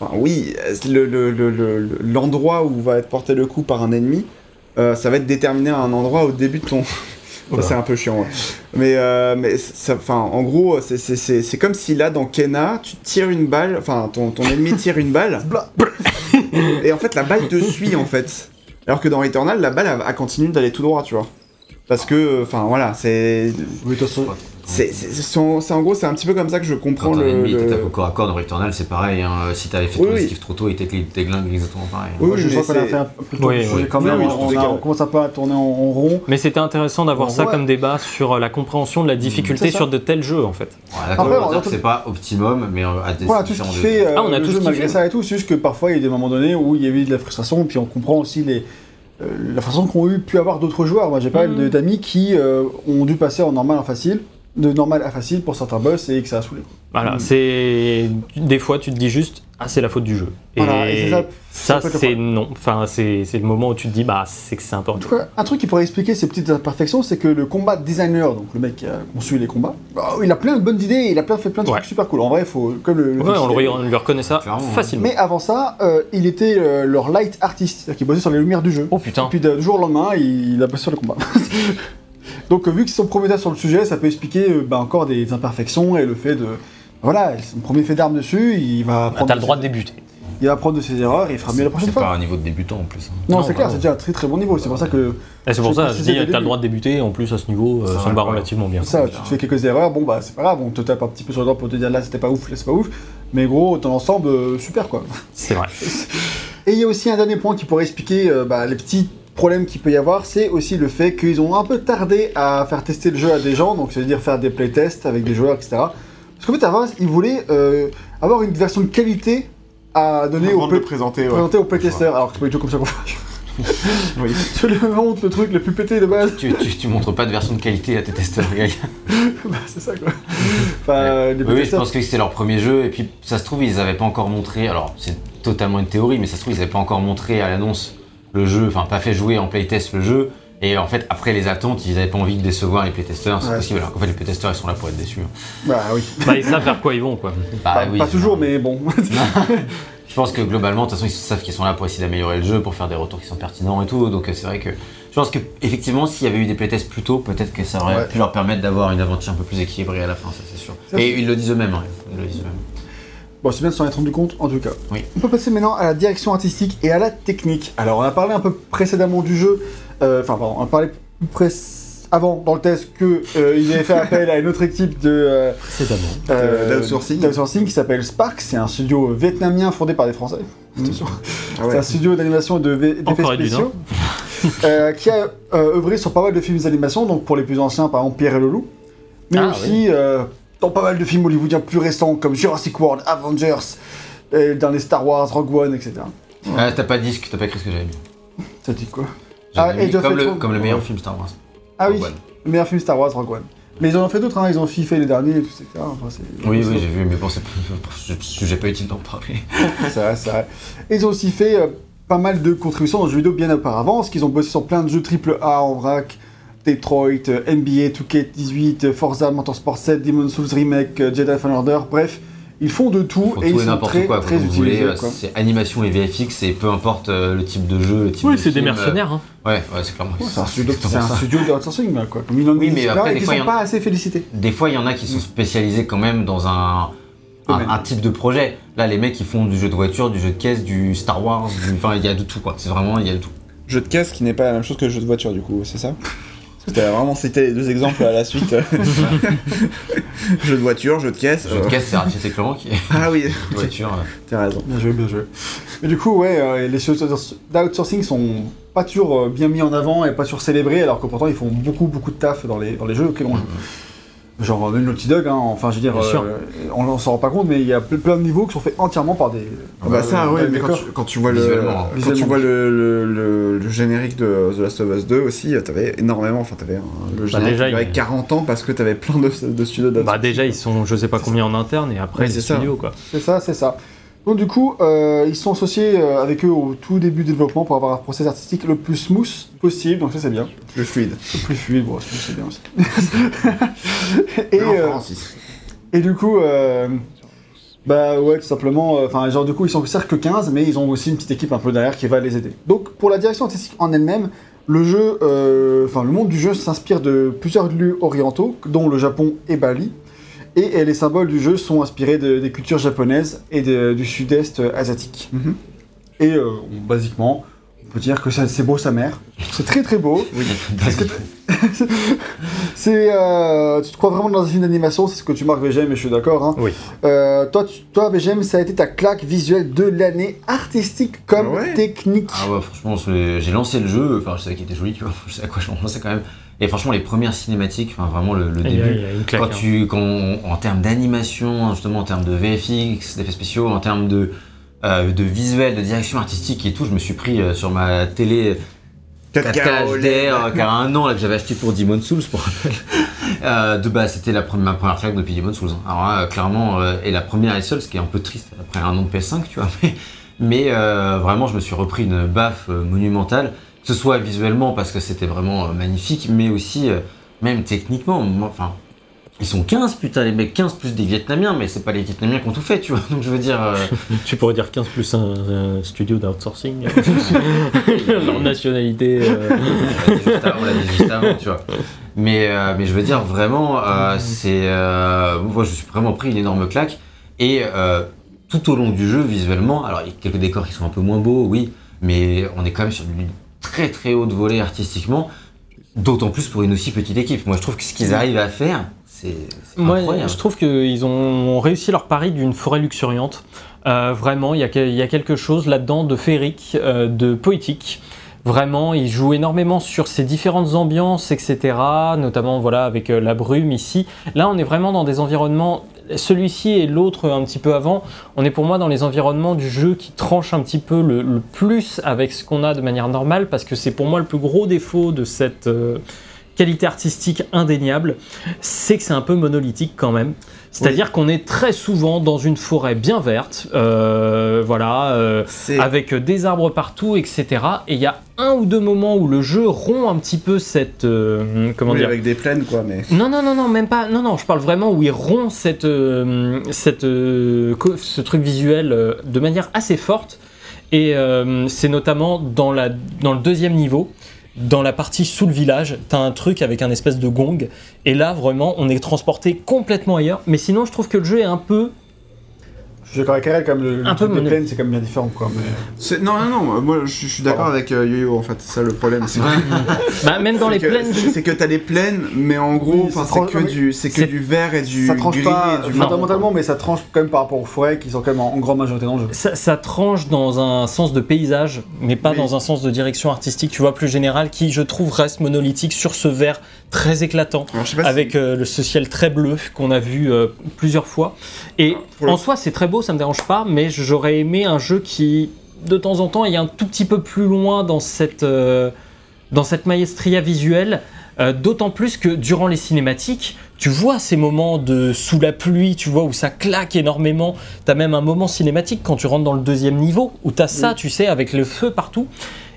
[SPEAKER 3] enfin, oui, le- le- le- le- l'endroit où va être porté le coup par un ennemi, euh, ça va être déterminé à un endroit au début de ton. *laughs* Ça, c'est un peu chiant. ouais. Mais, euh, mais ça, enfin, en gros, c'est- comme si là, dans Kena, tu tires une balle, enfin, ton, ton ennemi *laughs* tire une balle, et en fait, la balle te suit, en fait. Alors que dans Returnal, la balle, elle, elle continue d'aller tout droit, tu vois. Parce que, enfin, voilà, c'est...
[SPEAKER 1] Oui, de toute façon,
[SPEAKER 3] C'est c'est- c'est en c'est en gros, c'est un petit peu comme ça que je comprends
[SPEAKER 4] Quand
[SPEAKER 3] le.
[SPEAKER 4] ennemi
[SPEAKER 3] le-
[SPEAKER 4] au corps à corps dans Returnal, c'est pareil. hein. Si t'avais fait
[SPEAKER 3] Oui,
[SPEAKER 4] ton
[SPEAKER 3] oui.
[SPEAKER 4] esquive trop tôt, il t'églingue exactement pareil.
[SPEAKER 3] Oui,
[SPEAKER 1] Moi, je vois qu'on a fait un peu
[SPEAKER 2] Oui,
[SPEAKER 1] sujet
[SPEAKER 2] oui.
[SPEAKER 1] quand même.
[SPEAKER 3] Oui, oui,
[SPEAKER 1] on, a- on commence un peu à tourner en, en rond.
[SPEAKER 2] Mais c'était intéressant d'avoir ça comme débat sur la compréhension de la difficulté
[SPEAKER 1] c'est ça.
[SPEAKER 2] sur de tels jeux en fait.
[SPEAKER 4] Ouais, D'accord,
[SPEAKER 1] Après,
[SPEAKER 4] on va
[SPEAKER 1] on
[SPEAKER 4] dire
[SPEAKER 1] entend-
[SPEAKER 4] que c'est pas optimum, mais euh, à des
[SPEAKER 1] Voilà, tout ce qui fait euh,
[SPEAKER 2] Ah, on a kiffé.
[SPEAKER 1] malgré ça et tout, c'est juste que parfois il y a des moments donnés où il y a eu de la frustration, puis on comprend aussi les, euh, la façon qu'ont eu pu avoir d'autres joueurs. Moi j'ai pas mal
[SPEAKER 2] Mhm.
[SPEAKER 1] de- d'amis qui euh, ont dû passer en normal en facile, de normal à facile pour certains boss et que ça a saoulé.
[SPEAKER 2] Voilà,
[SPEAKER 1] Mm.
[SPEAKER 2] c'est des fois tu te dis juste ah c'est la faute du jeu.
[SPEAKER 1] Voilà, et c'est ça-
[SPEAKER 2] ça,
[SPEAKER 1] ça
[SPEAKER 2] c'est non. Enfin c'est c'est le moment où tu te dis bah c'est que c'est
[SPEAKER 1] tout cas, un truc qui pourrait expliquer ces petites imperfections, c'est que le combat designer, donc le mec qui a conçu les combats, bah, il a plein de bonnes idées, il a plein, fait plein de
[SPEAKER 2] Ouais.
[SPEAKER 1] trucs super cool. En vrai, il faut comme le, le
[SPEAKER 2] Ouais, on, lui reconnaît ça
[SPEAKER 4] Clairement,
[SPEAKER 2] facilement.
[SPEAKER 1] Mais avant ça, euh, il était euh, leur light artist, c'est-à-dire qu'il bossait sur les lumières du jeu.
[SPEAKER 2] Oh putain.
[SPEAKER 1] Et puis de- du jour au lendemain, il, il a bossé sur le combat. *laughs* Donc euh, vu qu'ils sont prometteurs sur le sujet, ça peut expliquer euh, bah, encore des imperfections et le fait de... Voilà, son premier fait d'arme dessus, il va
[SPEAKER 2] Bah,
[SPEAKER 1] apprendre,
[SPEAKER 2] T'as le
[SPEAKER 1] de
[SPEAKER 2] droit
[SPEAKER 1] ses-
[SPEAKER 2] de débuter.
[SPEAKER 1] il va apprendre de ses erreurs et il fera mieux la prochaine
[SPEAKER 4] C'est
[SPEAKER 1] fois.
[SPEAKER 4] pas un niveau de débutant en plus. hein.
[SPEAKER 1] Non,
[SPEAKER 2] Non,
[SPEAKER 1] c'est clair, c'est déjà un très très bon niveau. C'est pour ça que
[SPEAKER 2] Et c'est pour ça, je dis, t'as le droit de débuter, en plus à ce niveau, euh,
[SPEAKER 4] Ça
[SPEAKER 2] me va relativement bien.
[SPEAKER 1] ça, tu te fais quelques erreurs, bon bah c'est pas grave, on te tape un petit peu sur le doigt pour te dire là c'était pas ouf, là c'est pas ouf. Mais gros, dans l'ensemble, super quoi.
[SPEAKER 2] C'est vrai. *laughs*
[SPEAKER 1] Et il y a aussi un dernier point qui pourrait expliquer euh, bah, les petits problèmes qu'il peut y avoir, c'est aussi le fait qu'ils ont un peu tardé à faire tester le jeu à des gens, donc c'est-à-dire faire des playtests avec des joueurs, etc. Parce qu'en fait, avant, ils voulaient euh, avoir une version de qualité à donner aux, play-
[SPEAKER 3] présenter, ouais.
[SPEAKER 1] présenter aux playtesters, alors que c'est pas du tout comme ça qu'on fait. *laughs*
[SPEAKER 3] Oui. *laughs*
[SPEAKER 1] Je lui montre le truc le plus pété de base.
[SPEAKER 4] Tu, tu, tu montres pas de version de qualité à tes testeurs, gars. *laughs*
[SPEAKER 1] bah, c'est ça quoi. Enfin, les
[SPEAKER 4] Oui, oui, je pense que c'était leur premier jeu, et puis ça se trouve, ils avaient pas encore montré. Alors, c'est totalement une théorie, mais ça se trouve, ils avaient pas encore montré à l'annonce le jeu, enfin, pas fait jouer en playtest le jeu. Et en fait, après les attentes, ils avaient pas envie de décevoir les playtesters, c'est
[SPEAKER 1] Ouais.
[SPEAKER 4] possible. Alors qu'en fait, les playtesters, ils sont là pour être déçus.
[SPEAKER 1] Bah oui.
[SPEAKER 2] Bah, ils savent vers quoi ils vont, quoi.
[SPEAKER 4] Bah,
[SPEAKER 1] Pas-
[SPEAKER 4] oui,
[SPEAKER 1] pas
[SPEAKER 4] c'est
[SPEAKER 1] toujours, mais bon. *laughs*
[SPEAKER 4] Je pense que globalement, de toute façon, ils savent qu'ils sont là pour essayer d'améliorer le jeu, pour faire des retours qui sont pertinents et tout. Donc euh, c'est vrai que je pense que effectivement, s'il y avait eu des playtests plus tôt, peut-être que ça aurait
[SPEAKER 1] Ouais.
[SPEAKER 4] pu leur permettre d'avoir une aventure un peu plus équilibrée à la fin, ça c'est sûr. Et ils le disent eux-mêmes. hein, Ils le disent eux-mêmes.
[SPEAKER 1] Bon, c'est bien de s'en être rendu compte, en tout cas.
[SPEAKER 4] Oui.
[SPEAKER 1] On peut passer maintenant à la direction artistique et à la technique. Alors, on a parlé un peu précédemment du jeu, euh, enfin, pardon, on a parlé plus près- avant dans le test que euh, ils avaient fait *laughs* appel à une autre équipe de euh,
[SPEAKER 2] Précédemment.
[SPEAKER 1] euh,
[SPEAKER 3] d'outsourcing.
[SPEAKER 1] d'outsourcing qui s'appelle Spark. C'est un studio vietnamien fondé par des Français. Attention.
[SPEAKER 3] Ah
[SPEAKER 1] C'est un studio d'animation et de d'effets spéciaux euh, qui a euh, œuvré sur pas mal de films d'animation. Donc, pour les plus anciens, par exemple, Pierre et le Loup. Mais
[SPEAKER 2] Ah,
[SPEAKER 1] aussi euh, dans pas mal de films hollywoodiens plus récents comme Jurassic World, Avengers, et dans les Star Wars, Rogue One, etc.
[SPEAKER 4] Ah, t'as pas de disque, t'as pas écrit ce que j'avais mis.
[SPEAKER 1] Ça dit quoi? Ah,
[SPEAKER 4] mis comme, le, comme le meilleur
[SPEAKER 1] Ouais.
[SPEAKER 4] film Star Wars.
[SPEAKER 1] Ah oui,
[SPEAKER 4] One.
[SPEAKER 1] le meilleur film Star Wars, Rogue One. Mais ils en ont fait d'autres, hein. ils ont FIFA les derniers, etc. Enfin, c'est-
[SPEAKER 4] Oui, oui, j'ai vu, mais bon, c'est *laughs* je- sujet pas utile d'en parler. *laughs*
[SPEAKER 1] c'est vrai, c'est vrai. Et ils ont aussi fait euh, pas mal de contributions dans le jeu vidéo bien auparavant, parce qu'ils ont bossé sur plein de jeux AAA en vrac, Detroit, euh, NBA 2K18, euh, Forza Motorsport 7, Demon's Souls Remake, euh, Jedi Fallen Order, bref, ils font de tout
[SPEAKER 4] Faut
[SPEAKER 1] et
[SPEAKER 4] tout
[SPEAKER 1] ils
[SPEAKER 4] et
[SPEAKER 1] sont
[SPEAKER 4] n'importe
[SPEAKER 1] très,
[SPEAKER 4] quoi,
[SPEAKER 1] très
[SPEAKER 4] quand vous
[SPEAKER 1] utilisés.
[SPEAKER 4] voulez.
[SPEAKER 1] quoi.
[SPEAKER 4] C'est animation et VFX, et peu importe le type de jeu, le type
[SPEAKER 2] Oui,
[SPEAKER 4] de
[SPEAKER 2] c'est des
[SPEAKER 4] euh,
[SPEAKER 2] mercenaires. Hein.
[SPEAKER 4] Ouais, ouais, c'est clairement.
[SPEAKER 1] Ouais, C'est un *laughs* studio,
[SPEAKER 4] exactement
[SPEAKER 1] c'est un
[SPEAKER 4] ça.
[SPEAKER 1] studio d'outsourcing, là, quoi. Comme ils en
[SPEAKER 4] Oui, mais après,
[SPEAKER 1] là, et
[SPEAKER 4] des
[SPEAKER 1] qui
[SPEAKER 4] fois,
[SPEAKER 1] sont
[SPEAKER 4] en-
[SPEAKER 1] pas assez félicités.
[SPEAKER 4] Des fois, il y en a qui sont spécialisés quand même dans un, un,
[SPEAKER 1] Domaine.
[SPEAKER 4] un type de projet. Là, les mecs, ils font du jeu de voiture, du jeu de caisse, du Star Wars, du... enfin, il y a de tout, quoi. C'est vraiment, il y a de tout.
[SPEAKER 3] Jeu de caisse qui n'est pas la même chose que le jeu de voiture, du coup, c'est ça? Parce que t'as vraiment cité les deux exemples à la suite. *laughs* jeu de voiture, jeu de caisse.
[SPEAKER 4] Jeu de
[SPEAKER 3] euh,
[SPEAKER 4] caisse, c'est Ratchet et Clank.
[SPEAKER 3] Ah oui, *laughs*
[SPEAKER 4] voiture. euh,
[SPEAKER 3] t'as raison.
[SPEAKER 1] Bien joué, bien joué. Mais du coup, ouais, euh, les studios d'outsourcing sont pas toujours bien mis en avant et pas toujours célébrés, alors que pourtant ils font beaucoup, beaucoup de taf dans les, dans les jeux auxquels on joue. Genre même Naughty Dog, hein, enfin je veux dire, euh, on, on s'en rend pas compte, mais il y a ple- plein de niveaux qui sont faits entièrement par des.
[SPEAKER 3] Ah bah ça,
[SPEAKER 1] euh,
[SPEAKER 3] ouais, mais quand tu, quand tu vois le,
[SPEAKER 4] hein.
[SPEAKER 3] quand tu vois le, le, le- le générique de The Last of Us 2 aussi, t'avais énormément, enfin t'avais un- le générique
[SPEAKER 2] déjà,
[SPEAKER 3] qui durait
[SPEAKER 2] il-
[SPEAKER 3] 40 ans parce que t'avais plein de, de studios
[SPEAKER 2] Bah déjà ils sont je sais pas combien en interne et après
[SPEAKER 3] Ouais,
[SPEAKER 2] les
[SPEAKER 3] ça.
[SPEAKER 2] studios quoi.
[SPEAKER 1] C'est ça, c'est ça. Donc du coup, euh, ils sont associés euh, avec eux au tout début du développement pour avoir un process artistique le plus smooth possible, donc ça c'est bien.
[SPEAKER 3] Le fluide.
[SPEAKER 1] Le plus fluide, bon, c'est bien aussi. *laughs* et, euh. Et du coup, bah ouais, tout simplement, enfin, genre du coup, ils sont certes que 15, mais ils ont aussi une petite équipe un peu derrière qui va les aider. Donc, pour la direction artistique en elle-même, le jeu, enfin, le monde du jeu s'inspire de plusieurs lieux orientaux, dont le Japon et Bali. Et, les symboles du jeu sont inspirés de- des cultures japonaises et de- du sud-est euh, asiatique.
[SPEAKER 3] Mhm.
[SPEAKER 1] Et euh, on- basiquement, on peut dire que c'est beau sa mère. C'est très très beau.
[SPEAKER 3] Oui. *laughs*
[SPEAKER 1] C'est, euh, tu te crois vraiment dans un film d'animation, c'est ce que tu marques VGM et je suis d'accord. Hein.
[SPEAKER 2] Oui.
[SPEAKER 1] Euh, toi, tu- toi, VGM, ça a été ta claque visuelle de l'année, artistique comme
[SPEAKER 3] Ah ouais
[SPEAKER 1] technique.
[SPEAKER 4] Ah ouais, franchement, j'ai lancé le jeu, enfin, je savais qu'il était joli, tu vois, *laughs* je sais à quoi je lançais quand même. Et franchement, les premières cinématiques, enfin, vraiment le, le
[SPEAKER 2] Il y a,
[SPEAKER 4] début.
[SPEAKER 2] il y a une claque.
[SPEAKER 4] Quand
[SPEAKER 2] hein.
[SPEAKER 4] tu, quand on- en termes d'animation, justement, en termes de VFX, d'effets spéciaux, en termes de, euh, de visuel, de direction artistique et tout, je me suis pris euh, sur ma télé 4K HDR, qui a un an là, que j'avais acheté pour Demon Souls, pour rappel. *laughs* Euh, de base, c'était la première, ma première claque depuis Demon Souls. hein. Alors là, euh, clairement, euh, et la première et seule, ce qui est un peu triste après un an de PS5, tu vois. *laughs* Mais, mais euh, vraiment, je me suis repris une baffe monumentale, ce soit visuellement parce que c'était vraiment euh, magnifique, mais aussi euh, même techniquement. Enfin, ils sont 15, putain, les mecs, 15 plus des Vietnamiens, mais c'est pas les Vietnamiens qui ont tout fait, tu vois. *laughs* Donc je veux dire. euh, *laughs*
[SPEAKER 2] Tu pourrais dire 15 plus un, un studio d'outsourcing. *laughs* Leur nationalité. euh,
[SPEAKER 4] on l'a dit juste avant- on l'a dit juste avant, tu vois. Mais, euh, mais je veux dire, vraiment, c'est. moi, je suis vraiment pris une énorme claque. Et tout au long du jeu, visuellement, alors il y a quelques décors qui sont un peu moins beaux, oui, mais on est quand même sur une très très haute volée artistiquement. D'autant plus pour une aussi petite équipe. Moi, je trouve que ce qu'ils arrivent à faire, c'est incroyable.
[SPEAKER 2] je trouve qu'ils ont réussi leur pari d'une forêt luxuriante. Euh, vraiment, il y, a, que- il y a quelque chose là-dedans de féerique, euh, de poétique. Vraiment, ils jouent énormément sur ces différentes ambiances, etc. Notamment, voilà, avec euh, la brume ici. Là, on est vraiment dans des environnements. Celui-ci et l'autre un petit peu avant, on est pour moi dans les environnements du jeu qui tranchent un petit peu le, le plus avec ce qu'on a de manière normale, parce que c'est pour moi le plus gros défaut de cette euh, qualité artistique indéniable, c'est que c'est un peu monolithique quand même. C'est-à-dire qu'on est très souvent dans une forêt bien verte, euh, voilà, euh, avec des arbres partout, etc. Et il y a un ou deux moments où le jeu rompt un petit peu cette, euh, comment
[SPEAKER 3] oui,
[SPEAKER 2] dire,
[SPEAKER 3] avec des plaines quoi, mais.
[SPEAKER 2] non, non, non, non, même pas. Non, non, je parle vraiment où il rompt cette, cette, ce truc visuel de manière assez forte. Et c'est notamment dans, la, dans le deuxième niveau, dans la partie sous le village, t'as un truc avec un espèce de gong. Et là, vraiment, on est transporté complètement ailleurs. Mais sinon, je trouve que le jeu est un peu.
[SPEAKER 1] Je suis d'accord avec elle, comme le, le
[SPEAKER 2] Un
[SPEAKER 1] truc
[SPEAKER 2] peu
[SPEAKER 1] des
[SPEAKER 2] mono-
[SPEAKER 1] plaines, c'est quand même bien différent, quoi. Mais...
[SPEAKER 3] Non, non, non, moi je, je suis d'accord avec euh, Yo-Yo en fait, c'est ça le problème. C'est que, *laughs*
[SPEAKER 2] Bah, même dans les
[SPEAKER 3] que-
[SPEAKER 2] plaines.
[SPEAKER 3] c'est- que t'as les plaines, mais en gros,
[SPEAKER 1] Oui,
[SPEAKER 3] c'est que, du, c'est que du vert et du
[SPEAKER 1] ça tranche
[SPEAKER 3] gris
[SPEAKER 1] pas
[SPEAKER 3] et du
[SPEAKER 1] fondamentalement, mais ça tranche quand même par rapport aux forêts qui sont quand même en, en grande majorité dans le jeu.
[SPEAKER 2] Ça, ça tranche dans un sens de paysage, mais pas
[SPEAKER 3] Oui.
[SPEAKER 2] dans un sens de direction artistique, tu vois, plus général, qui, je trouve, reste monolithique sur ce vert très éclatant,
[SPEAKER 3] Alors, je sais pas si-
[SPEAKER 2] avec euh, le, ce ciel très bleu qu'on a vu euh, plusieurs fois. Et
[SPEAKER 3] le-
[SPEAKER 2] en soi, c'est très beau, ça me dérange pas, mais j'aurais aimé un jeu qui, de temps en temps, est un tout petit peu plus loin dans cette, euh, dans cette maestria visuelle. Euh, D'autant plus que durant les cinématiques, tu vois ces moments de sous la pluie, tu vois où ça claque énormément. T'as même un moment cinématique quand tu rentres dans le deuxième niveau où t'as ça, tu sais, avec le feu partout.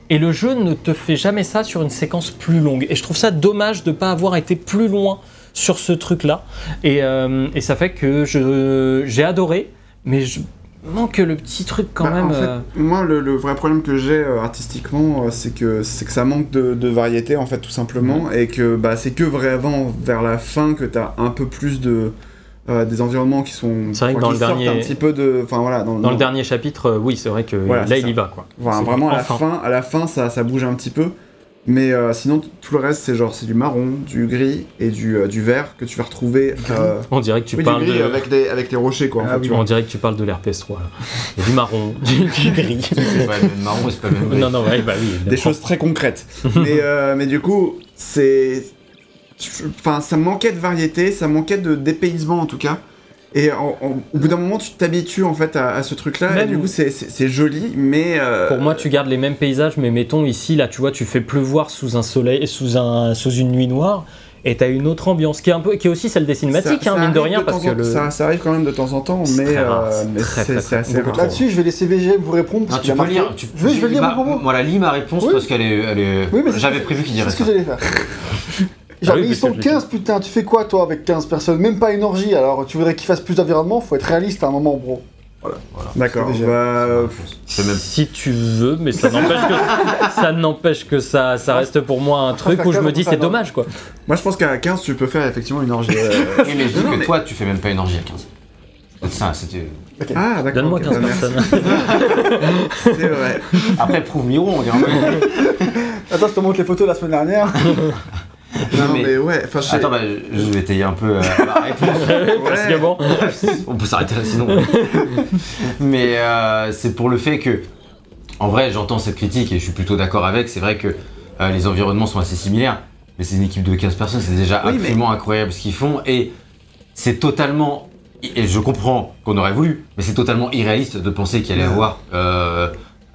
[SPEAKER 2] Et le jeu ne te fait jamais ça sur une séquence plus longue. Et je trouve ça dommage de ne pas avoir été plus loin sur ce truc-là. Et, euh, et ça fait que j'ai adoré, mais je manque le petit truc quand
[SPEAKER 3] Bah,
[SPEAKER 2] même.
[SPEAKER 3] En fait,
[SPEAKER 2] euh,
[SPEAKER 3] moi, le, le vrai problème que j'ai euh, artistiquement, euh, c'est que c'est que ça manque de, de variété en fait, tout simplement, et que bah, c'est que vraiment vers la fin que t'as un peu plus de euh, des environnements qui sont
[SPEAKER 2] C'est vrai que dans
[SPEAKER 3] qui
[SPEAKER 2] le dernier-
[SPEAKER 3] un petit peu de, enfin voilà, dans,
[SPEAKER 2] Dans le dernier chapitre, euh, oui, c'est vrai que
[SPEAKER 3] Voilà,
[SPEAKER 2] là, il
[SPEAKER 3] ça.
[SPEAKER 2] y va, quoi.
[SPEAKER 3] Voilà, vraiment à la
[SPEAKER 2] enfin.
[SPEAKER 3] fin, à la fin ça, ça bouge un petit peu. Mais euh, sinon, tout le reste, c'est genre, c'est du marron, du gris et du, euh, du vert que tu vas retrouver. euh,
[SPEAKER 2] On dirait que tu
[SPEAKER 3] oui,
[SPEAKER 2] parles
[SPEAKER 3] du gris
[SPEAKER 2] de...
[SPEAKER 3] avec, les, avec les rochers, quoi. en
[SPEAKER 1] Ah
[SPEAKER 3] fait,
[SPEAKER 1] oui.
[SPEAKER 3] tu vois.
[SPEAKER 2] On dirait que tu parles de l'RPS3. là. Il y a du marron, du, du gris.
[SPEAKER 4] C'est pas le même marron, c'est pas le même gris.
[SPEAKER 2] non, non, ouais, bah oui.
[SPEAKER 3] Des choses très concrètes. *laughs* mais, euh, mais du coup, c'est. Enfin, ça manquait de variété, ça manquait de dépaysement en tout cas. Et en- en- au bout d'un moment, tu t'habitues en fait à, à ce truc-là, et du coup, c'est- c'est c'est joli, mais. euh,
[SPEAKER 2] Pour moi, tu gardes les mêmes paysages, mais mettons ici, là, tu vois, tu fais pleuvoir sous un soleil, sous, un, sous une nuit noire, et t'as une autre ambiance qui est un peu, qui est aussi celle des cinématiques,
[SPEAKER 3] ça-
[SPEAKER 2] hein,
[SPEAKER 3] ça
[SPEAKER 2] mine de rien, parce que le.
[SPEAKER 3] ça, ça arrive quand même de temps en temps,
[SPEAKER 2] C'est
[SPEAKER 3] mais, euh,
[SPEAKER 2] c'est
[SPEAKER 3] c'est c'est assez rare.
[SPEAKER 1] Là-dessus, je vais laisser VGM vous répondre. Qu'il
[SPEAKER 4] tu peux lire. Tu,
[SPEAKER 1] Je vais, je vais lire
[SPEAKER 4] bah,
[SPEAKER 1] mon propos.
[SPEAKER 4] Voilà, lis ma réponse
[SPEAKER 1] Oui.
[SPEAKER 4] parce qu'elle est. Elle est...
[SPEAKER 1] Oui, mais c'est-
[SPEAKER 4] J'avais prévu qu'il
[SPEAKER 1] C'est
[SPEAKER 4] dirait
[SPEAKER 1] ce que j'allais faire. Genre,
[SPEAKER 2] Ah oui,
[SPEAKER 1] mais ils
[SPEAKER 2] parce
[SPEAKER 1] sont
[SPEAKER 2] que je l'ai
[SPEAKER 1] 15, putain, tu fais quoi toi avec 15 personnes? Même pas une orgie, alors tu voudrais qu'ils fassent plus d'environnement, faut être réaliste à un moment, bro.
[SPEAKER 3] D'accord,
[SPEAKER 1] Déjà.
[SPEAKER 3] bah,
[SPEAKER 4] Je fais même
[SPEAKER 2] Si tu veux, mais ça n'empêche que *laughs* ça n'empêche que ça, ça reste pour moi un truc où je me dis c'est dommage quoi.
[SPEAKER 3] moi je pense qu'à 15, tu peux faire effectivement une orgie. *laughs* euh,
[SPEAKER 4] Oui, mais je dis
[SPEAKER 3] Non,
[SPEAKER 4] que
[SPEAKER 3] mais-
[SPEAKER 4] toi, tu fais même pas une orgie à 15. C'est ça, c'était.
[SPEAKER 3] Ah, d'accord.
[SPEAKER 2] Donne-moi
[SPEAKER 3] ok,
[SPEAKER 2] 15
[SPEAKER 3] bah, merci.
[SPEAKER 2] personnes. *laughs*
[SPEAKER 3] C'est vrai.
[SPEAKER 4] Après, prouve Miro, on dirait.
[SPEAKER 1] Attends, je te montre les photos de la semaine dernière.
[SPEAKER 3] Non,
[SPEAKER 4] mais-
[SPEAKER 3] mais, ouais,
[SPEAKER 4] Attends, bah, je vais étayer un peu euh, *laughs* ma réponse.
[SPEAKER 2] Parce que bon, *laughs*
[SPEAKER 4] On peut s'arrêter là sinon. *laughs* Mais euh, c'est pour le fait que, en vrai, j'entends cette critique et je suis plutôt d'accord avec. C'est vrai que euh, les environnements sont assez similaires, mais c'est une équipe de 15 personnes, c'est déjà
[SPEAKER 3] Oui, mais-
[SPEAKER 4] absolument incroyable ce qu'ils font et c'est totalement. Et je comprends qu'on aurait voulu, mais c'est totalement irréaliste de penser qu'il allait y avoir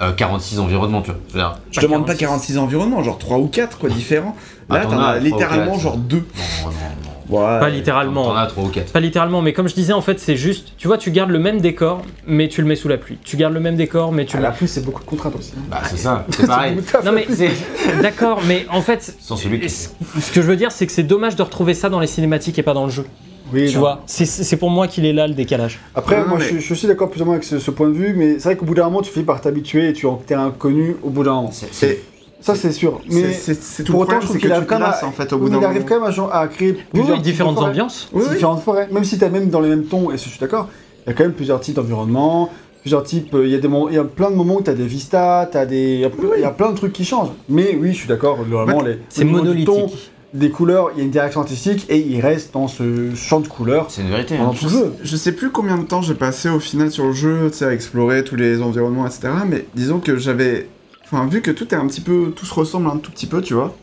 [SPEAKER 4] euh, euh, 46 environnements, tu vois. Je dire,
[SPEAKER 3] Je demande pas 46 environnements, genre 3 ou 4 quoi, différents. Là,
[SPEAKER 4] Ah, t'en as
[SPEAKER 3] littéralement
[SPEAKER 4] quatre.
[SPEAKER 3] genre 2.
[SPEAKER 4] non, non, non.
[SPEAKER 3] Ouais.
[SPEAKER 2] pas littéralement.
[SPEAKER 4] T'en as 3 ou 4.
[SPEAKER 2] Pas littéralement, mais comme je disais, en fait, c'est juste, tu vois, tu gardes le même décor, mais tu le mets sous la pluie. Tu gardes le même décor, mais tu le
[SPEAKER 1] la pluie, c'est beaucoup de contraintes aussi.
[SPEAKER 4] Bah, c'est ça, c'est pareil. *laughs*
[SPEAKER 2] Non mais *laughs* d'accord, mais en fait,
[SPEAKER 4] Sans celui qui.
[SPEAKER 2] ce que je veux dire, c'est que c'est dommage de retrouver ça dans les cinématiques et pas dans le jeu.
[SPEAKER 1] Oui,
[SPEAKER 2] tu
[SPEAKER 1] non.
[SPEAKER 2] vois, c'est pour moi qu'il est là le décalage.
[SPEAKER 1] Après, moi,
[SPEAKER 3] mais-
[SPEAKER 1] je, je suis aussi d'accord plus ou moins avec ce, ce point de vue, mais c'est vrai qu'au bout d'un moment, tu finis par t'habituer et tu es en terrain inconnu au bout d'un moment.
[SPEAKER 4] C'est-
[SPEAKER 1] Ça, c'est sûr. Mais
[SPEAKER 3] c'est tout
[SPEAKER 1] pour autant,
[SPEAKER 3] problème,
[SPEAKER 1] je trouve qu'il
[SPEAKER 3] que
[SPEAKER 1] arrive quand même
[SPEAKER 3] en fait au bout
[SPEAKER 1] il arrive quand même à, créer plusieurs
[SPEAKER 2] oui, différentes
[SPEAKER 1] forêts.
[SPEAKER 2] ambiances.
[SPEAKER 3] Oui, oui.
[SPEAKER 1] différentes forêts. Même si tu as même dans les mêmes tons, et je suis d'accord, il y a quand même plusieurs types d'environnements, plusieurs types. euh, Il y, a des moments- il y a plein de moments où tu as des vistas, as des. Il y, a, il y a plein de trucs qui changent. Mais oui, je suis d'accord, vraiment, les.
[SPEAKER 2] C'est monolithique.
[SPEAKER 1] Des couleurs, il y a une direction artistique et il reste dans ce champ de couleurs
[SPEAKER 4] C'est une vérité.
[SPEAKER 1] pendant
[SPEAKER 4] hein.
[SPEAKER 1] tout le jeu.
[SPEAKER 3] Je sais plus combien de temps j'ai passé au final sur le jeu, tu sais, à explorer tous les environnements, etc. Mais disons que j'avais. Enfin, vu que tout est un petit peu. Tout se ressemble un tout petit peu, tu vois.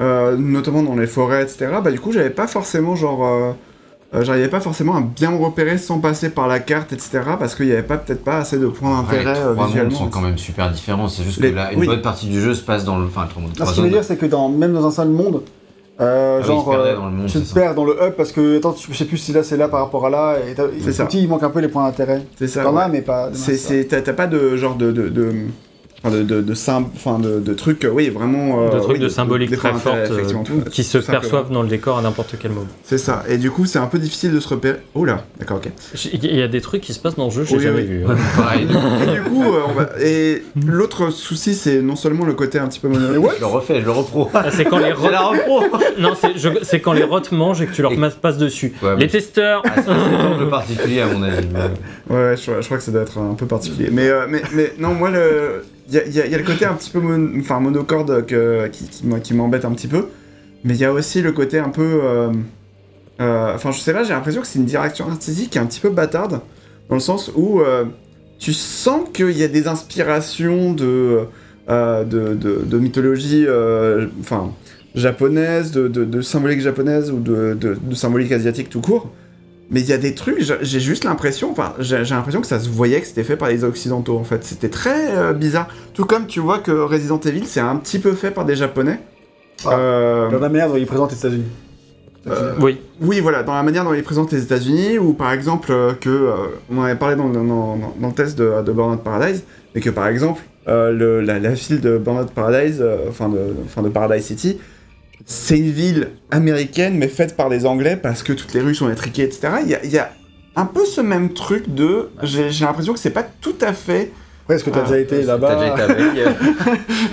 [SPEAKER 3] euh, notamment dans les forêts, etc. Bah, du coup, j'avais pas forcément, genre. euh, euh, J'arrivais pas forcément à bien me repérer sans passer par la carte, etc. Parce qu'il y avait pas peut-être pas assez de points
[SPEAKER 4] les
[SPEAKER 3] d'intérêt euh,
[SPEAKER 4] trois mondes
[SPEAKER 3] visuellement.
[SPEAKER 4] sont quand même super différents. C'est juste
[SPEAKER 3] Les-
[SPEAKER 4] que là, une
[SPEAKER 3] oui.
[SPEAKER 4] bonne partie du jeu se passe dans le. Enfin, trois mondes,
[SPEAKER 1] Non,
[SPEAKER 4] trois
[SPEAKER 1] ce qui veut dire, c'est que dans, même dans un seul monde, euh,
[SPEAKER 4] Ah oui,
[SPEAKER 1] genre,
[SPEAKER 4] perdait
[SPEAKER 1] euh,
[SPEAKER 4] dans le monde,
[SPEAKER 1] tu te perds dans le hub parce que, attends, tu- je sais plus si là c'est là par rapport à là, et t'as-
[SPEAKER 3] C'est ça.
[SPEAKER 1] petit, il manque un peu les points d'intérêt.
[SPEAKER 3] C'est ça.
[SPEAKER 1] T'en
[SPEAKER 3] ouais.
[SPEAKER 1] as, mais pas.
[SPEAKER 3] C'est, c'est, t'as, t'as pas de genre de, de, de, de, de, de, sym- enfin de, de trucs, oui, vraiment. euh,
[SPEAKER 2] de trucs
[SPEAKER 3] oui,
[SPEAKER 2] de symbolique très fortes euh,
[SPEAKER 3] tout-
[SPEAKER 2] qui se
[SPEAKER 3] simplement.
[SPEAKER 2] perçoivent dans le décor à n'importe quel moment.
[SPEAKER 3] C'est ça. Et du coup, c'est un peu difficile de se repérer. Oh là, d'accord, ok.
[SPEAKER 2] Il y a des trucs qui se passent dans le jeu, j'ai
[SPEAKER 3] Oui,
[SPEAKER 2] jamais
[SPEAKER 3] oui.
[SPEAKER 2] vu. hein.
[SPEAKER 3] Et du coup, euh, on va... et l'autre souci, c'est non seulement le côté un petit peu *laughs*
[SPEAKER 4] Je le refais, je le repro.
[SPEAKER 2] Ah, c'est quand les *laughs*
[SPEAKER 4] la repro
[SPEAKER 2] non, c'est je- quand les rots mangent et que tu leur
[SPEAKER 4] Et-
[SPEAKER 2] passes dessus.
[SPEAKER 4] Ouais,
[SPEAKER 2] les testeurs.
[SPEAKER 4] Ah, c'est un angle particulier à mon avis. mais-
[SPEAKER 3] Ouais, ouais, je, je crois que ça doit être un peu particulier. Mais, euh, mais, mais non, moi, le... il y a, le côté un petit peu enfin, monocorde qui, qui, m'embête un petit peu. Mais il y a aussi le côté un peu. euh, euh, Enfin, je sais pas, j'ai l'impression que c'est une direction artistique qui est un petit peu bâtarde. Dans le sens où euh, tu sens qu'il y a des inspirations de, de, mythologie japonaise, de, symbolique japonaise ou de symbolique asiatique tout court. Mais il y a des trucs, j'ai- juste l'impression, enfin, j'ai l'impression que ça se voyait que c'était fait par les occidentaux en fait. C'était très euh, bizarre. Tout comme tu vois que Resident Evil, c'est un petit peu fait par des japonais.
[SPEAKER 1] Ah.
[SPEAKER 3] Euh,
[SPEAKER 1] Dans la manière dont ils présentent les États-Unis.
[SPEAKER 3] Euh,
[SPEAKER 2] Oui.
[SPEAKER 3] oui, voilà, dans la manière dont ils présentent les États-Unis, ou par exemple euh, que, euh, on en avait parlé dans, dans- dans- dans le test de, de Burnout Paradise, mais que par exemple, euh, le- la, la ville de Burnout Paradise, euh, enfin de, enfin de Paradise City, c'est une ville américaine, mais faite par des Anglais parce que toutes les rues sont étriquées, etc. Il y a, il y a un peu ce même truc de. J'ai l'impression que c'est pas tout à fait.
[SPEAKER 1] Ouais, est-ce que t'as
[SPEAKER 3] Ah,
[SPEAKER 1] déjà été
[SPEAKER 4] T'as
[SPEAKER 1] là-bas
[SPEAKER 4] déjà été avec. euh,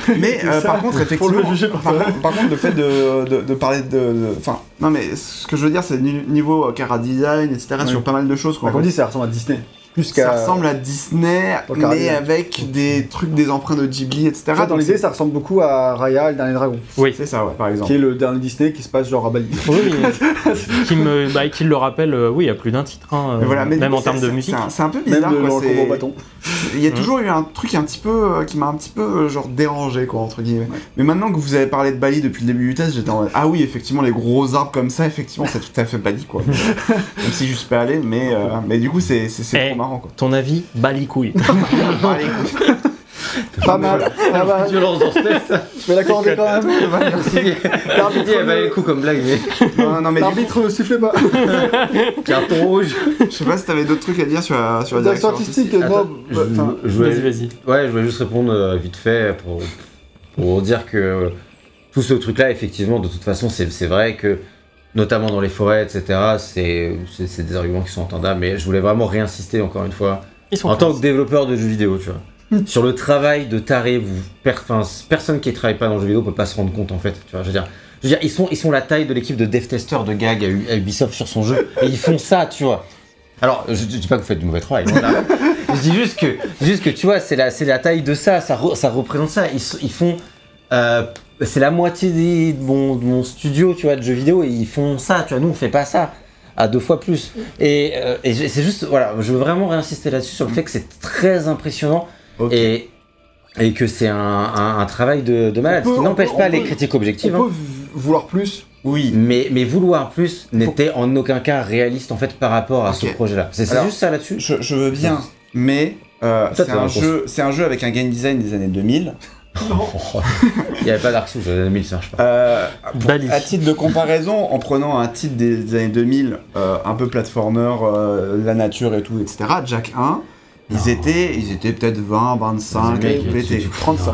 [SPEAKER 4] *laughs*
[SPEAKER 3] Mais euh,
[SPEAKER 1] ça,
[SPEAKER 3] par contre, effectivement.
[SPEAKER 1] le juger par
[SPEAKER 3] par, contre, par contre, le fait de, de, de parler de. Enfin, non, mais ce que je veux dire, c'est ni- niveau euh, cara design, etc., sur pas mal de choses. Quoi,
[SPEAKER 1] Bah, Comme dit, ça ressemble à Disney. Plus
[SPEAKER 3] ça ressemble à Disney, mais avec des trucs, des emprunts de Ghibli, etc.
[SPEAKER 1] Ça, dans l'idée, ça ressemble beaucoup à Raya, le dernier dragon,
[SPEAKER 2] Oui.
[SPEAKER 3] C'est ça, ouais, par exemple.
[SPEAKER 1] qui est le dernier Disney qui se passe genre à Bali.
[SPEAKER 2] Oui, *laughs* qui me, bah, qui le rappelle, euh, oui, il y a plus d'un titre, hein,
[SPEAKER 3] Mais voilà, mais
[SPEAKER 2] même en termes de musique.
[SPEAKER 3] C'est un, peu
[SPEAKER 1] Même
[SPEAKER 3] bizarre,
[SPEAKER 1] le,
[SPEAKER 3] quoi.
[SPEAKER 1] le bâton.
[SPEAKER 3] Il y a
[SPEAKER 2] Mhm.
[SPEAKER 3] toujours eu un truc un petit peu euh, qui m'a un petit peu euh, genre dérangé quoi entre guillemets. Mais maintenant que vous avez parlé de Bali depuis le début du test, j'étais en mode ah oui effectivement les gros arbres comme ça effectivement c'est tout à fait Bali quoi. *laughs* Même si je suis pas allé mais euh, mais du coup c'est marrant quoi.
[SPEAKER 2] Ton avis, bat *laughs* les couilles.
[SPEAKER 1] Pas mal, pas mal.
[SPEAKER 4] Violence dans ce test.
[SPEAKER 1] Je vais l'accorder quand même.
[SPEAKER 4] L'arbitre dit, elle valait le coup comme blague, mais.
[SPEAKER 3] non, non mais
[SPEAKER 1] L'arbitre ne sifflait pas. *laughs*
[SPEAKER 4] Carton rouge.
[SPEAKER 3] je sais pas si t'avais d'autres trucs à dire sur la sur la
[SPEAKER 1] Direction artistique,
[SPEAKER 3] artistique.
[SPEAKER 1] moi.
[SPEAKER 4] Attends,
[SPEAKER 1] bah, enfin,
[SPEAKER 4] je, je voulais-
[SPEAKER 2] Vas-y, vas-y.
[SPEAKER 4] Ouais, je voulais juste répondre euh, vite fait pour, pour dire que euh, tout ce truc-là, effectivement, de toute façon, c'est c'est vrai que, notamment dans les forêts, etc., c'est des arguments qui sont entendables, mais je voulais vraiment réinsister encore une fois,
[SPEAKER 2] Ils sont
[SPEAKER 4] en tant que développeur de jeux vidéo, tu vois, *laughs* sur le travail de taré, vous, per- personne qui ne travaille pas dans le jeu vidéo peut pas se rendre compte, en fait, tu vois, je veux dire. Je veux dire, ils sont, ils sont la taille de l'équipe de dev testers de gag à Ubisoft sur son jeu, et ils font ça, tu vois. Alors, je, je dis pas que vous faites du mauvais travail, *laughs* je dis juste que, juste que tu vois, c'est la, c'est la taille de ça, ça, re- ça représente ça. Ils font euh, c'est la moitié des- de mon, de mon studio, tu vois, de jeux vidéo, et ils font ça, tu vois, nous on fait pas ça. À deux fois plus. Et, euh, et c'est juste, voilà, je veux vraiment réinsister là-dessus sur le fait que c'est très impressionnant et, et que c'est un, un- un travail de, de malade.
[SPEAKER 1] On peut-
[SPEAKER 4] Ce qui
[SPEAKER 1] on
[SPEAKER 4] n'empêche pas
[SPEAKER 1] on
[SPEAKER 4] les
[SPEAKER 1] peut-
[SPEAKER 4] critiques
[SPEAKER 1] On
[SPEAKER 4] objectives.
[SPEAKER 1] peut
[SPEAKER 4] hein.
[SPEAKER 1] vouloir plus.
[SPEAKER 3] Oui.
[SPEAKER 4] Mais, mais vouloir plus n'était en aucun cas réaliste en fait par rapport à ce projet-là. C'est juste ça là-dessus.
[SPEAKER 3] Je, je veux bien, mais euh, c'est un, jeu, un jeu avec un game design des années 2000.
[SPEAKER 4] Il n'y avait pas Dark Souls, en 2000 ça marche pas.
[SPEAKER 3] Euh, pour- à titre de comparaison, en prenant un titre des, des années 2000, euh, un peu platformer, euh, la nature et tout, etc., Jack 1, ils étaient, ils étaient peut-être 20, 25,
[SPEAKER 4] Les mecs,
[SPEAKER 3] pétés.
[SPEAKER 4] tu- tu-
[SPEAKER 1] 35.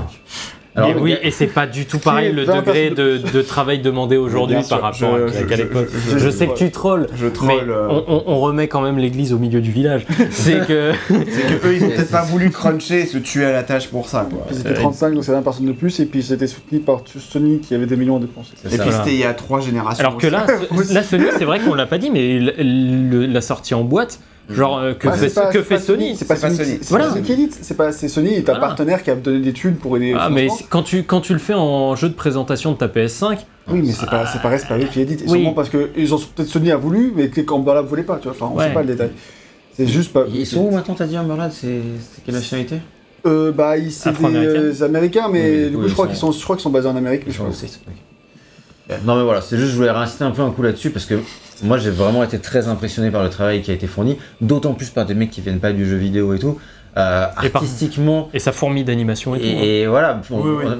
[SPEAKER 4] Alors,
[SPEAKER 2] oui, et c'est pas du tout pareil le
[SPEAKER 1] 20
[SPEAKER 2] degré de, travail demandé aujourd'hui par rapport
[SPEAKER 3] je-
[SPEAKER 2] à,
[SPEAKER 3] je-
[SPEAKER 2] qu'à
[SPEAKER 3] je-
[SPEAKER 2] l'époque.
[SPEAKER 3] je-
[SPEAKER 2] Je,
[SPEAKER 3] je-
[SPEAKER 2] sais que tu trolls,
[SPEAKER 3] Je
[SPEAKER 2] mais
[SPEAKER 3] troll. euh,
[SPEAKER 2] on, on- on remet quand même l'église au milieu du village. *laughs* C'est que
[SPEAKER 3] eux, ils ont peut-être pas voulu cruncher et se tuer à la tâche pour ça, quoi.
[SPEAKER 1] Puis
[SPEAKER 2] Euh,
[SPEAKER 1] c'était 35, donc c'est 20 personnes de plus, et puis c'était soutenu par Sony qui avait des millions à dépenser.
[SPEAKER 3] Et
[SPEAKER 4] ça.
[SPEAKER 3] puis c'était il y a trois générations.
[SPEAKER 2] Alors que là, là Sony, c'est vrai qu'on l'a pas dit, mais la sortie en boîte, genre euh, que
[SPEAKER 1] Ouais,
[SPEAKER 2] fait,
[SPEAKER 1] pas-
[SPEAKER 2] que fait Sony
[SPEAKER 1] C'est pas Sony. C'est
[SPEAKER 2] Voilà.
[SPEAKER 1] pas Sony qui édite. C'est pas c'est Sony est un
[SPEAKER 2] Voilà.
[SPEAKER 1] partenaire qui a donné des thunes pour aider.
[SPEAKER 2] Ah, mais quand tu, quand tu le fais en jeu de présentation de ta PS5,
[SPEAKER 1] Oui, mais c'est pas c'est pareil, c'est pas eux qui éditent.
[SPEAKER 2] Oui.
[SPEAKER 1] sûrement parce que ils ont peut-être Sony a voulu, mais que Campbell voulait pas. Tu vois. Enfin, on
[SPEAKER 2] Ouais.
[SPEAKER 1] sait pas le détail. C'est juste pas.
[SPEAKER 4] Ils sont où maintenant, t'as dit, Umberlad C'est c'est quelle nationalité?
[SPEAKER 1] Euh, bah, ils c'est des euh, Américains, mais
[SPEAKER 4] Oui,
[SPEAKER 1] du coup,
[SPEAKER 4] oui,
[SPEAKER 1] je crois
[SPEAKER 4] ils
[SPEAKER 1] qu'ils
[SPEAKER 4] sont-
[SPEAKER 1] je crois qu'ils sont basés en Amérique. mais je crois-
[SPEAKER 4] ok. Non mais voilà, c'est juste je voulais réinsister un peu un coup là-dessus parce que moi j'ai vraiment été très impressionné par le travail qui a été fourni, d'autant plus par des mecs qui viennent pas du jeu vidéo et tout. Euh,
[SPEAKER 2] Et par-
[SPEAKER 4] artistiquement,
[SPEAKER 2] et ça fourmille d'animation et, tout. hein.
[SPEAKER 4] Et, et voilà, bon,
[SPEAKER 3] Oui, oui.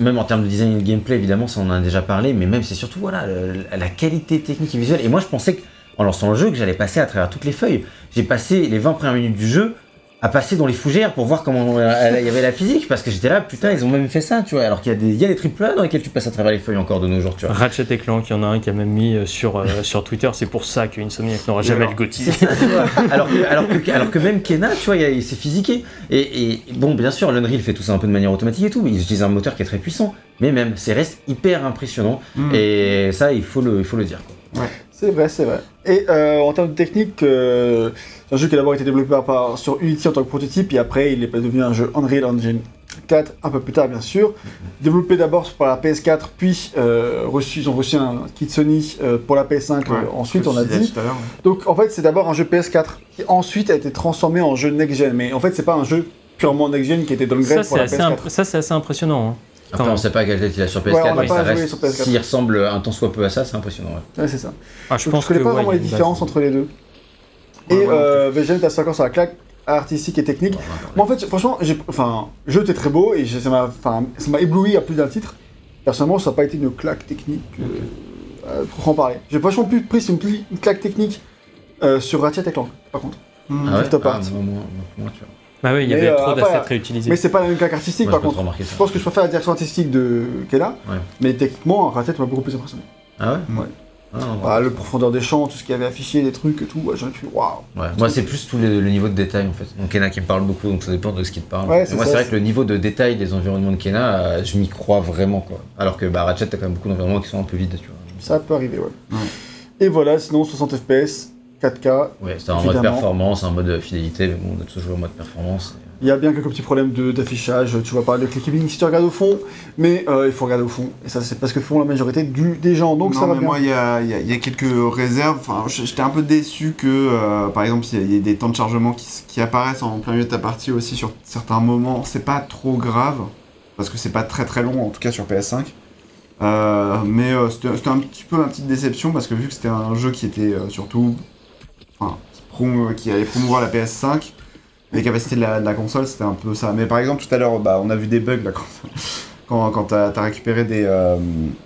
[SPEAKER 4] on- même en termes de design et de gameplay, évidemment, ça on en a déjà parlé, mais même c'est surtout voilà, le- la qualité technique et visuelle. Et moi je pensais que, en lançant le jeu que j'allais passer à travers toutes les feuilles. J'ai passé les 20 premières minutes du jeu à passer dans les fougères pour voir comment euh, il y avait la physique, parce que j'étais là, putain, ils ont même fait ça, tu vois. Alors qu'il y a des, il y a des triple A dans lesquels tu passes à travers les feuilles encore de nos jours, tu vois.
[SPEAKER 2] Ratchet et Clank, il y en a un qui a même mis euh, sur, euh, *laughs* sur Twitter, c'est pour ça qu'Insomniac n'aura jamais
[SPEAKER 4] alors,
[SPEAKER 2] le Gotti.
[SPEAKER 4] C'est ça, tu vois. alors, que, alors, que, alors que même Kena, tu vois, il s'est physiqué. Et, et bon, bien sûr, l'Unreal fait tout ça un peu de manière automatique et tout, mais ils utilisent un moteur qui est très puissant. Mais même, c'est reste hyper impressionnant.
[SPEAKER 3] Mm.
[SPEAKER 4] Et ça, il faut le, il faut le dire. quoi.
[SPEAKER 1] C'est vrai, c'est vrai. Et euh, en termes de technique, euh, c'est un jeu qui a d'abord été développé par, par- sur Unity en tant que prototype, et après il est devenu un jeu Unreal Engine 4 un peu plus tard, bien sûr. Développé d'abord par la PS4, puis euh, reçu, ils ont reçu un kit Sony euh, pour la PS5 euh,
[SPEAKER 3] Ouais,
[SPEAKER 1] ensuite, on a dit.
[SPEAKER 3] tout à l'heure.
[SPEAKER 1] Donc en fait, c'est d'abord un jeu PS4 qui ensuite a été transformé en jeu next-gen. Mais en fait, c'est pas un jeu purement next-gen qui a été
[SPEAKER 2] Ça,
[SPEAKER 1] downgrade pour la
[SPEAKER 2] assez,
[SPEAKER 1] PS4.
[SPEAKER 2] imp- ça, c'est assez impressionnant. hein.
[SPEAKER 4] Après, on sait pas quelle tête il a sur PS4,
[SPEAKER 1] Ouais, on
[SPEAKER 4] mais
[SPEAKER 1] pas
[SPEAKER 4] ça
[SPEAKER 1] joué
[SPEAKER 4] reste.
[SPEAKER 1] sur PS4.
[SPEAKER 4] S'il ressemble un tant soit peu à ça, c'est impressionnant. ouais.
[SPEAKER 1] Ouais, c'est ça.
[SPEAKER 2] Ah, je
[SPEAKER 1] Donc,
[SPEAKER 2] pense
[SPEAKER 1] je connais
[SPEAKER 2] que,
[SPEAKER 1] pas
[SPEAKER 2] ouais,
[SPEAKER 1] vraiment les différences
[SPEAKER 2] base.
[SPEAKER 1] entre les deux.
[SPEAKER 3] Ouais,
[SPEAKER 1] Et euh, VGN, t'as 50 sur la claque artistique et technique.
[SPEAKER 4] Bon,
[SPEAKER 1] en fait, franchement, j'ai, enfin, le jeu était très beau et ça m'a, enfin, ça m'a ébloui à plus d'un titre. Personnellement, ça n'a pas été une claque technique, euh, pour en parler. J'ai vachement plus pris une, claque technique euh, sur Ratchet et Clank, par contre.
[SPEAKER 4] Ah ouais? Ah, moi, moi, moi, tu vois.
[SPEAKER 2] Bah oui, il y avait
[SPEAKER 1] euh,
[SPEAKER 2] trop d'assets réutilisés.
[SPEAKER 1] Mais c'est pas la même claque artistique,
[SPEAKER 4] Moi,
[SPEAKER 1] par contre. Je pense que je préfère la direction artistique de qu'elle a,
[SPEAKER 4] Ouais.
[SPEAKER 1] mais techniquement, Ratchet m'a beaucoup plus impressionné.
[SPEAKER 4] Ah ouais?
[SPEAKER 1] Ouais.
[SPEAKER 4] Ah,
[SPEAKER 1] Voilà, le profondeur des champs, tout ce qu'il y avait affiché, des trucs et tout, ouais, j'aurais pu, waouh.
[SPEAKER 4] Ouais, moi c'est plus tout le, le niveau de détail en fait. Donc Kena qui me parle beaucoup, donc ça dépend de ce qu'il te parle. Moi c'est vrai que le niveau de détail des environnements de Kena, euh, je m'y crois vraiment quoi. Alors que bah, Ratchet t'as quand même beaucoup d'environnements qui sont un peu vides, tu vois.
[SPEAKER 1] Ça peut arriver, ouais.
[SPEAKER 3] Ouais.
[SPEAKER 1] Et voilà, sinon 60 FPS, 4K,
[SPEAKER 4] Ouais, c'était en mode performance, en mode fidélité, mais bon, on a tous joué en mode performance.
[SPEAKER 1] Il y a bien quelques petits problèmes de- d'affichage, tu vois pas le clickable si tu regardes au fond, mais euh, il faut regarder au fond. Et ça, c'est parce que font la majorité du, des gens, donc
[SPEAKER 3] non,
[SPEAKER 1] ça va
[SPEAKER 3] mais
[SPEAKER 1] bien.
[SPEAKER 3] moi, il y a, il y a- y a quelques réserves. Enfin, j'étais un peu déçu que, euh, par exemple, il y a- y, ait des temps de chargement qui, apparaissent en plein milieu de ta partie aussi sur certains moments. C'est pas trop grave, parce que c'est pas très très long, en tout cas sur PS5. Euh, mais euh, c'était c'était un petit peu ma petite déception, parce que vu que c'était un jeu qui était euh, surtout. Enfin, qui, allait promouvoir la PS5, les capacités de la, de la console, c'était un peu ça. Mais par exemple, tout à l'heure, bah, on a vu des bugs là, *laughs* quand, quand, quand t'as as récupéré des. euh,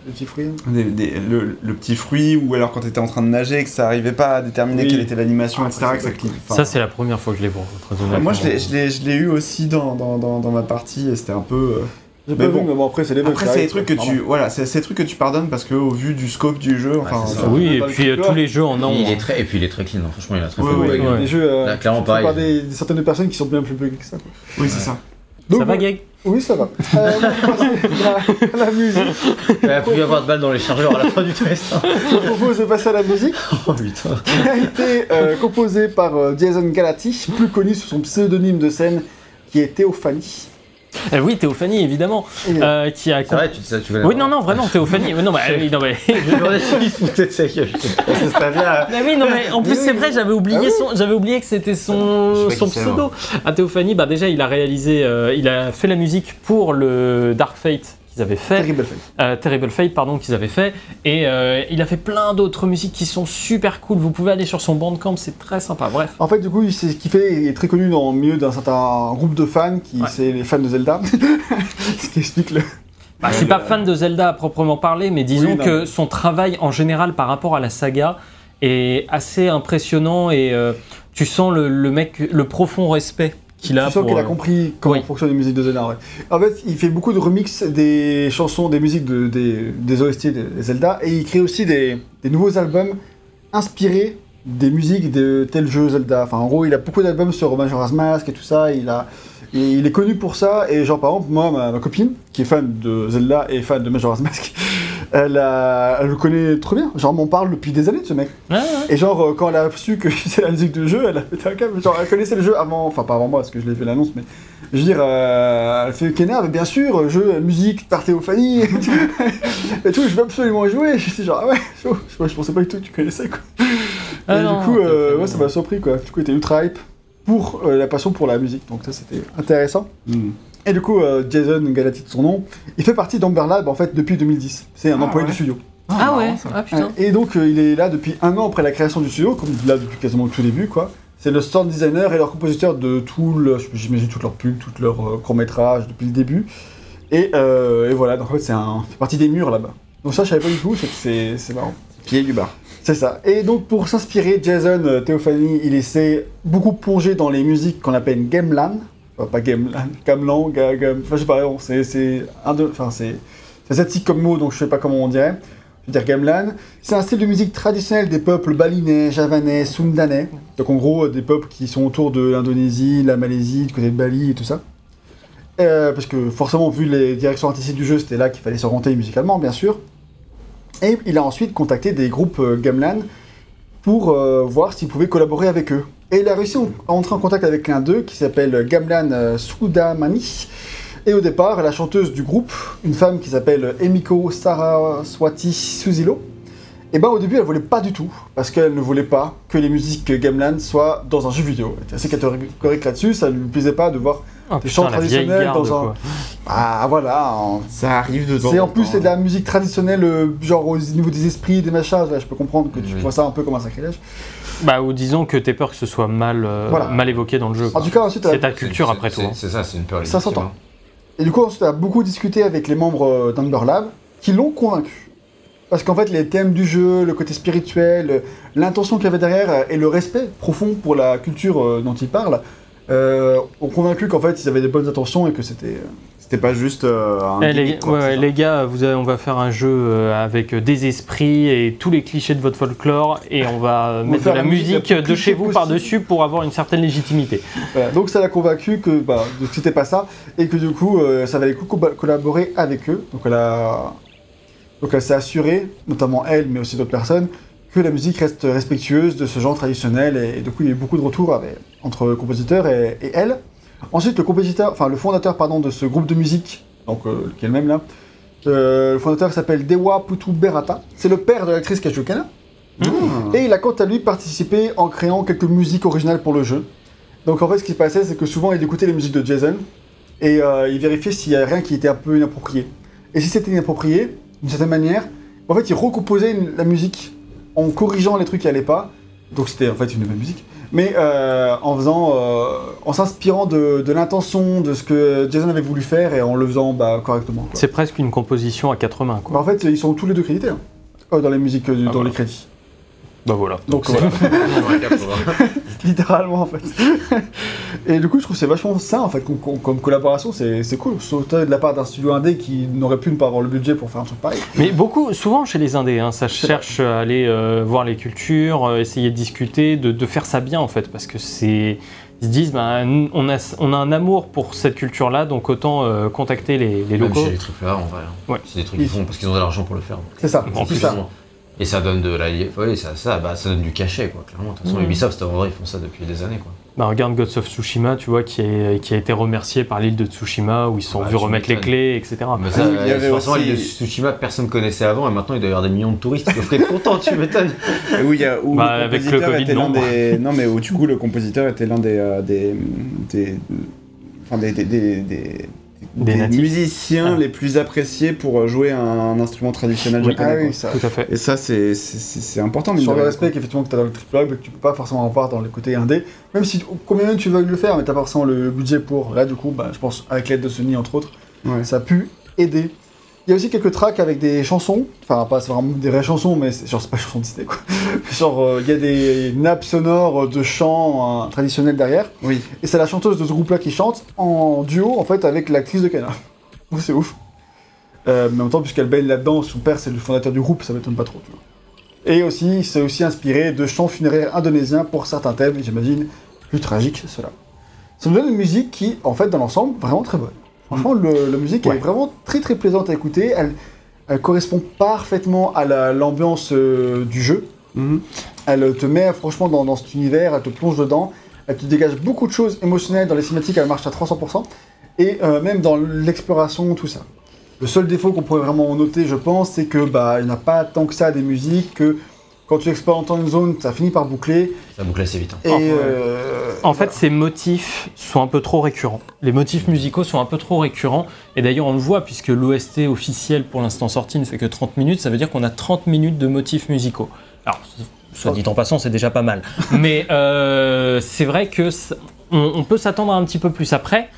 [SPEAKER 1] Le petit fruit.
[SPEAKER 3] des- des- le, le petit fruit, ou alors quand tu étais en train de nager, que ça arrivait pas à déterminer
[SPEAKER 1] Oui.
[SPEAKER 3] quelle était l'animation,
[SPEAKER 1] Ah,
[SPEAKER 3] etc. que ça clique.
[SPEAKER 2] C'est la première fois que je l'ai vu. très honnêtement.
[SPEAKER 3] moi, je l'ai- je eu aussi dans, dans, dans, dans ma partie, et c'était un peu. euh,
[SPEAKER 1] J'ai
[SPEAKER 3] Mais
[SPEAKER 1] pas
[SPEAKER 3] bon.
[SPEAKER 1] vu, mais bon, après, c'est les bugs.
[SPEAKER 3] Après,
[SPEAKER 1] ça
[SPEAKER 3] c'est des
[SPEAKER 1] arrive,
[SPEAKER 3] trucs que tu, voilà, c'est des trucs que tu pardonnes parce que au vu du scope du jeu, enfin,
[SPEAKER 4] c'est ça.
[SPEAKER 3] ça-
[SPEAKER 2] Oui, et puis euh, tous les jeux en ont.
[SPEAKER 4] il est très, et puis il est très clean, hein. franchement il a très
[SPEAKER 3] Ouais,
[SPEAKER 4] peu de
[SPEAKER 3] ouais,
[SPEAKER 2] ouais.
[SPEAKER 1] Les jeux, euh,
[SPEAKER 4] Là, clairement, pareil.
[SPEAKER 1] par des, des certaines personnes qui sont bien plus buggés que ça. quoi.
[SPEAKER 3] oui, c'est ça.
[SPEAKER 1] Donc,
[SPEAKER 2] Ça va, Gag?
[SPEAKER 1] Oui, ça va. Euh, on va passer à la, la musique.
[SPEAKER 4] Il va plus y avoir de balles dans les chargeurs à la fin du test. hein. *laughs*
[SPEAKER 1] Je propose de passer à la musique, *laughs*
[SPEAKER 4] oh putain.
[SPEAKER 1] qui a été euh, composée par euh, Jason Galati, plus connu sous son pseudonyme de scène, qui est Théophanie.
[SPEAKER 2] Eh oui, Théophanie, évidemment, euh, qui a.
[SPEAKER 5] C'est vrai, tu, ça, tu connais
[SPEAKER 2] Oui, non, non, vraiment, Théophanie. Non, mais, *laughs* oui, non, mais... *laughs*
[SPEAKER 5] Il *laughs* se foutait de sa gueule. C'est pas bien.
[SPEAKER 2] Mais oui, non, mais en plus,
[SPEAKER 1] oui,
[SPEAKER 2] c'est
[SPEAKER 1] oui.
[SPEAKER 2] vrai, j'avais oublié,
[SPEAKER 1] Ah
[SPEAKER 2] son, j'avais oublié que c'était son, son pseudo. À Théophanie, bah, déjà, il a réalisé, euh, il a fait la musique pour le Dark Fate qu'ils avaient fait.
[SPEAKER 1] Terrible fête.
[SPEAKER 2] Euh, Terrible Fate, pardon, qu'ils avaient fait. Et euh, il a fait plein d'autres musiques qui sont super cool. Vous pouvez aller sur son bandcamp, c'est très sympa. Bref.
[SPEAKER 1] En fait, du coup, c'est ce qu'il fait il est très connu dans le milieu d'un certain groupe de fans, qui
[SPEAKER 2] Ouais.
[SPEAKER 1] c'est les fans de Zelda. *laughs* ce qui explique le.
[SPEAKER 2] Bah, je suis pas fan de Zelda à proprement parler, mais disons
[SPEAKER 1] Oui,
[SPEAKER 2] que son travail en général par rapport à la saga est assez impressionnant et euh, tu sens le, le mec, le profond respect qu'il a
[SPEAKER 1] Je sens qu'il a
[SPEAKER 2] euh,
[SPEAKER 1] compris comment
[SPEAKER 2] oui.
[SPEAKER 1] fonctionnent les musiques de Zelda. ouais. En fait, il fait beaucoup de remix des chansons, des musiques de- des, des OST de Zelda, et il crée aussi des, des nouveaux albums inspirés des musiques de tel jeu Zelda. Enfin, en gros, il a beaucoup d'albums sur Majora's Mask et tout ça. Il a, et il est connu pour ça. Et genre, par exemple, moi, ma, ma copine, qui est fan de Zelda et fan de Majora's Mask, *laughs* elle, a- elle le connaît trop bien. Genre, on m'en parle depuis des années de ce mec.
[SPEAKER 2] Ouais, ouais.
[SPEAKER 1] Et genre, euh, quand elle a su que *laughs* c'est la musique de jeu, elle a fait un câble. Genre, elle connaissait le jeu avant, enfin pas avant moi, parce que je l'ai fait l'annonce, mais je veux dire, euh, elle fait Kenner, mais bien sûr, jeu, musique, par Théophanie, *laughs* et tout, je veux absolument jouer. Je suis genre, ah ouais, *laughs* chaud. je, je pensais pas du tout que tu connaissais quoi.
[SPEAKER 2] Ah
[SPEAKER 1] et
[SPEAKER 2] non,
[SPEAKER 1] du coup, euh, ouais, ça m'a surpris quoi. Du coup, il était ultra hype pour euh, la passion pour la musique, donc ça c'était intéressant. Et du coup, euh, Jason Galati de son nom, il fait partie d'Amber Lab en fait depuis 2010. C'est un
[SPEAKER 3] Ah
[SPEAKER 1] employé
[SPEAKER 3] ouais.
[SPEAKER 1] du studio.
[SPEAKER 2] Ah ouais,
[SPEAKER 3] marrant, ça.
[SPEAKER 2] ah putain.
[SPEAKER 1] Et donc euh, il est là depuis un an après la création du studio, comme il est là depuis quasiment le tout début quoi. C'est le sound designer et leur compositeur de tout le, j'imagine toutes leurs pubs, tous leurs euh, courts-métrages depuis le début. Et, euh, et voilà, donc en fait c'est un, fait partie des murs là-bas. Donc ça je savais pas du tout, c'est- c'est marrant.
[SPEAKER 3] Pied du bar.
[SPEAKER 1] C'est ça. Et donc pour s'inspirer, Jason euh, Theophany, il essaie beaucoup plonger dans les musiques qu'on appelle gamelan. Pas gamelan, *laughs* gamelan, ga, gam- enfin je sais pas, c'est un de, enfin c'est asiatique comme mot, donc je sais pas comment on dirait. Je veux dire gamelan. C'est un style de musique traditionnel des peuples balinais, javanais, sundanais. Donc en gros euh, des peuples qui sont autour de l'Indonésie, la Malaisie, du côté de Bali et tout ça. Euh, parce que forcément, vu les directions artistiques du jeu, c'était là qu'il fallait s'orienter musicalement, bien sûr. Et il a ensuite contacté des groupes euh, gamelan pour euh, voir s'il pouvait collaborer avec eux. Et il a réussi à entrer en contact avec l'un d'eux qui s'appelle Gamlan euh, Soudamani. Et au départ, la chanteuse du groupe, une femme qui s'appelle Emiko Saraswati Suzilo, et ben au début elle voulait pas du tout, parce qu'elle ne voulait pas que les musiques Gamelan soient dans un jeu vidéo. Elle était assez catégorique là-dessus, ça ne lui plaisait pas de voir
[SPEAKER 2] Oh,
[SPEAKER 1] Des chants traditionnels dans un-
[SPEAKER 2] quoi.
[SPEAKER 1] ah voilà, en-
[SPEAKER 3] Ça arrive de temps
[SPEAKER 1] c'est en plus
[SPEAKER 3] temps,
[SPEAKER 1] c'est de la musique traditionnelle, euh, genre au niveau des esprits, des machins. Là, je peux comprendre que tu
[SPEAKER 4] Oui.
[SPEAKER 1] vois ça un peu comme un sacrilège.
[SPEAKER 2] Bah, ou disons que t'es peur que ce soit mal, euh,
[SPEAKER 1] Voilà.
[SPEAKER 2] mal évoqué dans le jeu.
[SPEAKER 1] En tout cas, ensuite,
[SPEAKER 2] C'est ta culture après tout.
[SPEAKER 4] c'est-
[SPEAKER 2] hein.
[SPEAKER 4] C'est ça, c'est une peur.
[SPEAKER 1] Ça s'entend.
[SPEAKER 4] hein.
[SPEAKER 1] et du coup ensuite elle a beaucoup discuté avec les membres euh, d'Amber Lab qui l'ont convaincu. Parce qu'en fait, les thèmes du jeu, le côté spirituel, euh, l'intention qu'il y avait derrière et le respect profond pour la culture dont il parle euh, ont convaincu qu'en fait, ils avaient des bonnes intentions et que c'était.
[SPEAKER 3] C'était pas juste euh, un
[SPEAKER 2] Eh, les,
[SPEAKER 3] quoi,
[SPEAKER 2] ouais, gars, vous avez- on va faire un jeu euh, avec euh, des esprits et tous les clichés de votre folklore et on va
[SPEAKER 1] va
[SPEAKER 2] mettre de la
[SPEAKER 1] musique
[SPEAKER 2] de chez vous par-dessus pour avoir une certaine légitimité.
[SPEAKER 1] Voilà. Donc ça l'a convaincu que, bah, c'était pas ça et que du coup euh, ça valait le coup collaborer avec eux. Donc elle a, donc elle s'est assurée, notamment elle, mais aussi d'autres personnes, que la musique reste respectueuse de ce genre traditionnel et, et du coup il y a eu beaucoup de retours avec- entre le compositeur et, et elle. Ensuite le compositeur, enfin le fondateur pardon de ce groupe de musique, donc euh, qui est le même là, euh, le fondateur s'appelle Dewa Putu Berata. C'est le père de l'actrice qui a joué Kana.
[SPEAKER 3] Ah.
[SPEAKER 1] Et il a quant à lui participé en créant quelques musiques originales pour le jeu. Donc en fait, ce qui se passait, c'est que souvent il écoutait les musiques de Jason et euh, il vérifiait s'il y avait rien qui était un peu inapproprié. Et si c'était inapproprié, d'une certaine manière, en fait, il recomposait une- la musique en corrigeant les trucs qui allaient pas. Donc c'était en fait une nouvelle musique, mais euh, en faisant, euh, en s'inspirant de, de l'intention de ce que Jason avait voulu faire et en le faisant bah, correctement.
[SPEAKER 2] C'est presque une composition à quatre mains.
[SPEAKER 1] Bah,
[SPEAKER 2] Quoi.
[SPEAKER 1] en fait, ils sont tous les deux crédités hein, euh, dans les musiques,
[SPEAKER 2] Ah,
[SPEAKER 1] dans
[SPEAKER 2] voilà.
[SPEAKER 1] les crédits.
[SPEAKER 2] Bah voilà.
[SPEAKER 1] Donc voilà. *laughs* *laughs* Littéralement en fait. *laughs* et du coup, je trouve que c'est vachement ça en fait comme, collaboration, c'est c'est cool. Surtout de la part d'un studio indé qui n'aurait pu ne pas avoir le budget pour faire un truc pareil.
[SPEAKER 2] Mais beaucoup, souvent chez les indés, hein, ça cherche à aller euh, voir les cultures, euh, essayer de discuter, de, de faire ça bien en fait, parce que c'est. Ils se disent, bah, on, a, on a un amour pour cette culture-là, donc autant euh, contacter les, les
[SPEAKER 4] Même
[SPEAKER 2] locaux.
[SPEAKER 4] chez les triple A, en vrai. hein.
[SPEAKER 2] Ouais.
[SPEAKER 4] C'est des trucs qu'ils font parce qu'ils ont de l'argent pour le faire.
[SPEAKER 1] C'est ça,
[SPEAKER 2] En
[SPEAKER 1] c'est
[SPEAKER 2] plus,
[SPEAKER 1] ça.
[SPEAKER 4] Et ça donne de la. Ouais, ça, ça, bah, ça donne du cachet, quoi, clairement. De toute façon,
[SPEAKER 2] Mhm.
[SPEAKER 4] Ubisoft, en vrai, ils font ça depuis des années, quoi.
[SPEAKER 2] Bah, regarde Ghost of Tsushima, tu vois, qui, est, qui a été remercié par l'île de Tsushima, où ils se sont
[SPEAKER 4] Bah,
[SPEAKER 2] vus remettre les clés, etc.
[SPEAKER 4] Mais ça,
[SPEAKER 3] Ah oui, il y
[SPEAKER 4] euh,
[SPEAKER 3] avait
[SPEAKER 4] forcément,
[SPEAKER 3] aussi-
[SPEAKER 4] l'île de Tsushima, personne connaissait avant, et maintenant il doit y avoir des millions de touristes qui doivent être contents, tu m'étonnes.
[SPEAKER 3] Où il y a, où
[SPEAKER 2] Bah,
[SPEAKER 3] le
[SPEAKER 2] avec Covid, non.
[SPEAKER 3] des. Non, mais où du coup, le compositeur était l'un des. euh, des, des, enfin, des, des, des, musiciens
[SPEAKER 2] Ah.
[SPEAKER 3] les plus appréciés pour euh, jouer un, un instrument traditionnel
[SPEAKER 2] Oui.
[SPEAKER 3] japonais.
[SPEAKER 1] Ah oui, ça.
[SPEAKER 2] Tout à fait.
[SPEAKER 3] Et ça, c'est important. mine
[SPEAKER 1] Sur
[SPEAKER 3] de
[SPEAKER 1] le respect qu'effectivement que tu as dans le triple A, mais que tu peux pas forcément avoir dans le côté indé, même si combien même tu veux le faire, mais tu pas forcément le budget pour. Là, du coup, bah, je pense avec l'aide de Sony entre autres.
[SPEAKER 3] Ouais.
[SPEAKER 1] ça a pu aider. Il y a aussi quelques tracks avec des chansons, enfin pas vraiment des vraies chansons, mais c'est genre c'est pas chansons Disney quoi. *laughs* genre euh, il y a des nappes sonores de chants euh, traditionnels derrière,
[SPEAKER 3] Oui.
[SPEAKER 1] et c'est la chanteuse de ce groupe-là qui chante en duo en fait avec l'actrice de. Donc *laughs* c'est ouf. Euh, mais en même temps, puisqu'elle baigne là-dedans, son père c'est le fondateur du groupe, ça m'étonne pas trop. Tu vois. Et aussi, c'est aussi inspiré de chants funéraires indonésiens pour certains thèmes, j'imagine, plus tragiques, cela. Ça nous donne une musique qui, en fait, dans l'ensemble, vraiment très bonne. Franchement, le- la musique
[SPEAKER 3] Ouais.
[SPEAKER 1] est vraiment très très plaisante à écouter. Elle, elle correspond parfaitement à la- l'ambiance euh, du jeu.
[SPEAKER 3] Mhm.
[SPEAKER 1] Elle te met franchement dans, dans cet univers, elle te plonge dedans, elle te dégage beaucoup de choses émotionnelles dans les cinématiques, elle marche à 300%, et euh, même dans l'exploration, tout ça. Le seul défaut qu'on pourrait vraiment noter, je pense, c'est que bah il n'y a pas tant que ça des musiques, que quand tu explores dans une zone, ça finit par boucler,
[SPEAKER 4] Ça boucle assez vite. hein.
[SPEAKER 1] et... Euh,
[SPEAKER 2] En fait, ces motifs sont un peu trop récurrents. Les motifs musicaux sont un peu trop récurrents. Et d'ailleurs, on le voit, puisque l'OST officiel pour l'instant sorti ne fait que 30 minutes, ça veut dire qu'on a 30 minutes de motifs musicaux. Alors, soit dit en passant, c'est déjà pas mal. *laughs* Mais euh, c'est vrai que on, on peut s'attendre à un petit peu plus après.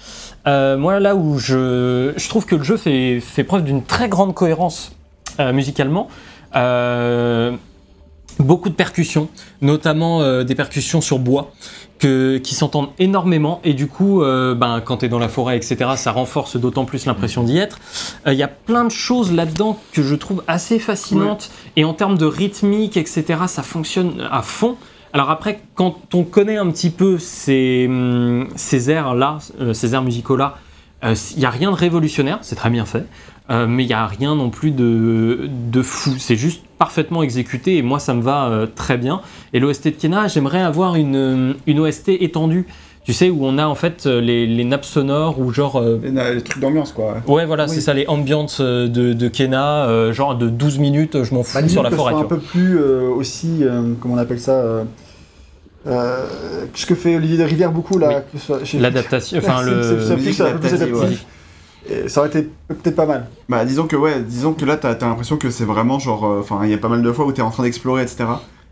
[SPEAKER 2] Euh, moi, là où je, je trouve que le jeu fait, fait preuve d'une très grande cohérence euh, musicalement. Euh, beaucoup de percussions, notamment euh, des percussions sur bois que, qui s'entendent énormément et du coup, euh, ben, quand tu es dans la forêt, etc., ça renforce d'autant plus l'impression d'y être. Euh, Il y a plein de choses là-dedans que je trouve assez fascinantes et en termes de rythmique, etc., ça fonctionne à fond. Alors après, quand on connaît un petit peu ces, hum, ces airs-là, euh, ces airs musicaux-là, euh, il n'y a rien de révolutionnaire, c'est très bien fait, euh, mais il n'y a rien non plus de, de fou. C'est juste parfaitement exécuté et moi ça me va euh, très bien. Et l'OST de Kena, j'aimerais avoir une, une OST étendue, tu sais, où on a en fait euh, les, les nappes sonores ou genre. euh,
[SPEAKER 3] Les, les trucs d'ambiance, quoi.
[SPEAKER 2] Ouais, voilà,
[SPEAKER 1] Oui.
[SPEAKER 2] c'est ça, les ambiances euh, de, de Kena, euh, genre de 12 minutes, je m'en fous
[SPEAKER 1] Bah,
[SPEAKER 2] sur la forêt.
[SPEAKER 1] un peu plus euh, aussi, euh, comment on appelle ça euh, euh, Ce que fait Olivier de Rivière beaucoup là. j'ai-
[SPEAKER 2] L'adaptation, enfin *laughs* le.
[SPEAKER 1] Et ça aurait été peut-être pas mal.
[SPEAKER 3] Bah, disons que, ouais, disons que là, t'as as, l'impression que c'est vraiment genre. euh, Enfin, il y a pas mal de fois où t'es en train d'explorer, etc.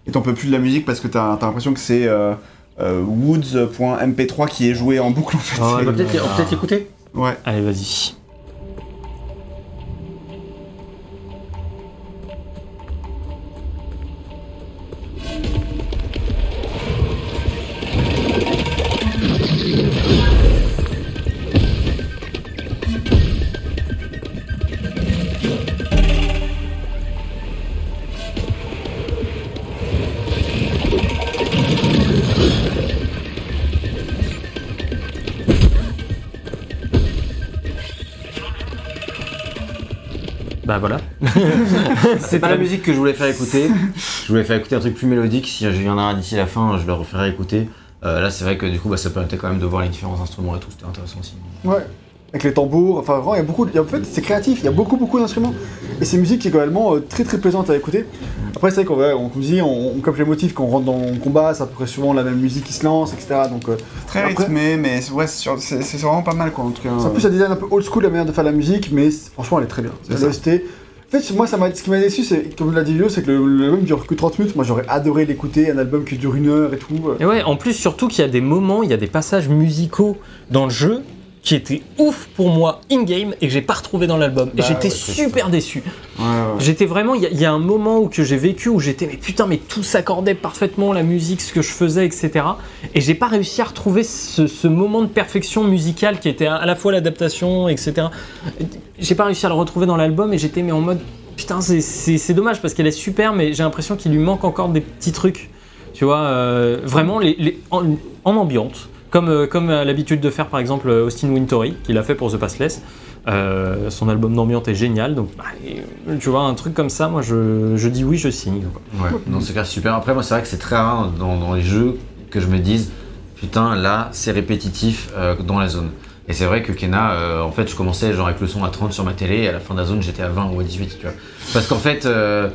[SPEAKER 3] Et t'en peux plus de la musique parce que t'as as, l'impression que c'est euh, euh, Woods.mp3 qui est joué en boucle, en fait.
[SPEAKER 4] Oh, bah,
[SPEAKER 5] On peut-être peut peut-être écouter?
[SPEAKER 3] Ouais.
[SPEAKER 2] Allez, vas-y. Bah voilà. *laughs*
[SPEAKER 4] C'est pas la musique que je voulais faire écouter. je voulais faire écouter un truc plus mélodique. Si je viendrai d'ici la fin, je le referai écouter. Euh, là, c'est vrai que du coup, bah, ça permettait quand même de voir les différents instruments et tout. C'était intéressant aussi.
[SPEAKER 1] Ouais. Avec les tambours, enfin vraiment, il y a beaucoup. de- En fait, c'est créatif, il y a beaucoup, beaucoup d'instruments. Et c'est une musique qui est également euh, très, très plaisante à écouter. Après, c'est vrai qu'on on, comme je dis, on, on capte les motifs quand on rentre dans le combat, c'est à peu près souvent la même musique qui se lance, etc. Donc, euh,
[SPEAKER 3] Très
[SPEAKER 1] Après-
[SPEAKER 3] rythmé, mais c'est- ouais, c'est vraiment pas mal, quoi, en tout cas.
[SPEAKER 1] c'est en plus un design un peu old school la manière de faire la musique, mais franchement, elle est très bien.
[SPEAKER 3] C'est.
[SPEAKER 1] OST. En fait, moi, ça ce qui m'a déçu, c'est, comme l'a dit Lio, c'est que le- l'album dure que 30 minutes. Moi, j'aurais adoré l'écouter, un album qui dure une heure et tout.
[SPEAKER 2] Et ouais, en plus, surtout qu'il y a des moments, il y a des passages musicaux dans le jeu qui étaient ouf pour moi in-game et que j'ai pas retrouvé dans l'album. et
[SPEAKER 1] Bah
[SPEAKER 2] j'étais
[SPEAKER 1] ouais,
[SPEAKER 2] super déçu.
[SPEAKER 3] Ouais, ouais.
[SPEAKER 2] J'étais vraiment, il y, a- il y a un moment où que j'ai vécu où j'étais, mais putain, mais tout s'accordait parfaitement, la musique, ce que je faisais, etc. Et j'ai pas réussi à retrouver ce, ce moment de perfection musicale qui était à, à la fois l'adaptation, etc. J'ai pas réussi à le retrouver dans l'album et j'étais mais en mode, putain, c'est- dommage parce qu'elle est super, mais j'ai l'impression qu'il lui manque encore des petits trucs. Tu vois, euh, vraiment les, les- en, en ambiance. Comme, euh, comme a l'habitude de faire par exemple euh, Austin Wintory, qu'il a fait pour The Passless. Euh, son album d'ambiance est génial, donc bah, tu vois, un truc comme ça, moi je, je dis oui, je signe.
[SPEAKER 4] Ouais, non, c'est clair, super. Après, moi, c'est vrai que c'est très rare dans, dans les jeux que je me dise putain, là, c'est répétitif euh, dans la zone. Et c'est vrai que Kena, euh, en fait, je commençais genre avec le son à 30 sur ma télé, et à la fin de la zone, j'étais à 20 ou à 18, tu vois. Parce qu'en fait, euh,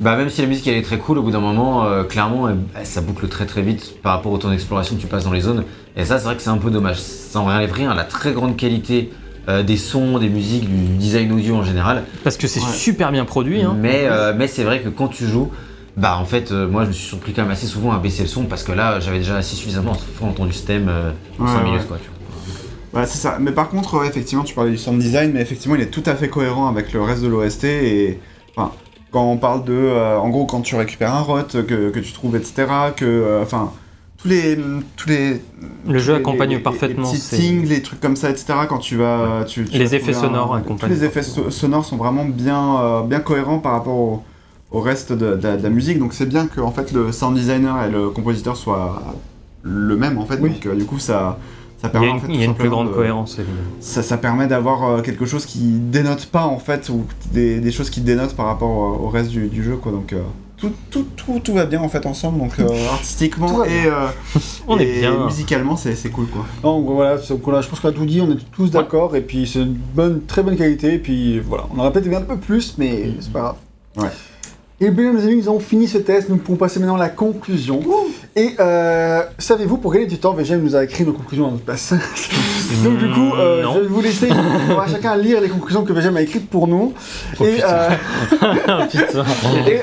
[SPEAKER 4] bah, même si la musique elle est très cool, au bout d'un moment, euh, clairement, ça boucle très très vite par rapport au temps d'exploration que tu passes dans les zones. Et ça, c'est vrai que c'est un peu dommage. Ça enlève rien à la très grande qualité euh, des sons, des musiques, du design audio en général.
[SPEAKER 2] Parce que c'est
[SPEAKER 3] Ouais.
[SPEAKER 2] super bien produit. Hein.
[SPEAKER 4] Mais, euh, mais c'est vrai que quand tu joues, bah en fait, euh, moi je me suis surpris quand même assez souvent à baisser le son parce que là, j'avais déjà assez suffisamment entendu ce thème euh, en
[SPEAKER 3] Ouais,
[SPEAKER 4] 5
[SPEAKER 3] ouais.
[SPEAKER 4] minutes, quoi. Tu vois.
[SPEAKER 3] Voilà, c'est ça. Mais par contre, ouais, effectivement, tu parlais du sound design, mais effectivement, il est tout à fait cohérent avec le reste de l'OST. Et enfin, quand on parle de. euh, en gros, quand tu récupères un rot que, que tu trouves, etc., que. euh, Enfin. Tous les. Tous les
[SPEAKER 2] Le
[SPEAKER 3] tous
[SPEAKER 2] jeu
[SPEAKER 3] les-
[SPEAKER 2] accompagne
[SPEAKER 3] les-
[SPEAKER 2] parfaitement.
[SPEAKER 3] Les petits les trucs comme ça, etc., quand tu vas. Tu, tu
[SPEAKER 2] Les
[SPEAKER 3] vas
[SPEAKER 2] effets
[SPEAKER 3] trouver un-
[SPEAKER 2] sonores
[SPEAKER 3] Tous
[SPEAKER 2] accompagnent
[SPEAKER 3] les effets so- sonores sont vraiment bien, euh, bien cohérents par rapport au, au reste de, de- de la musique. Donc c'est bien que en fait, le sound designer et le compositeur soient le même, en fait.
[SPEAKER 1] Oui.
[SPEAKER 3] Donc euh, du coup, ça. Ça
[SPEAKER 2] Il y
[SPEAKER 3] permet,
[SPEAKER 2] a
[SPEAKER 3] en
[SPEAKER 2] une,
[SPEAKER 3] fait,
[SPEAKER 2] il y a une plus grande
[SPEAKER 3] de-
[SPEAKER 2] cohérence, évidemment.
[SPEAKER 3] ça, ça permet d'avoir euh, quelque chose qui dénote pas en fait ou des, des choses qui dénotent par rapport euh, au reste du, du jeu quoi donc euh, tout, tout, tout, tout va bien en fait ensemble donc euh, *laughs* artistiquement et, euh,
[SPEAKER 2] On
[SPEAKER 3] et
[SPEAKER 2] est bien.
[SPEAKER 3] musicalement c'est c'est cool quoi
[SPEAKER 1] Donc voilà, je pense qu'on a tout dit, on est tous d'accord, et puis c'est une bonne, très bonne qualité, et puis voilà, on aurait peut-être aimé un peu plus, mais c'est pas grave.
[SPEAKER 3] Ouais.
[SPEAKER 1] Et bien, mes amis, nous avons fini ce test, nous pouvons passer maintenant à la conclusion. Et euh, savez-vous, pour gagner du temps, VGM nous a écrit nos conclusions à notre place. *laughs* Donc du coup, euh, je vais vous laisser, on va chacun lire les conclusions que VGM a écrites pour nous.
[SPEAKER 2] Oh,
[SPEAKER 1] et, euh,
[SPEAKER 2] Ah, *laughs* putain. *laughs*
[SPEAKER 1] Et-.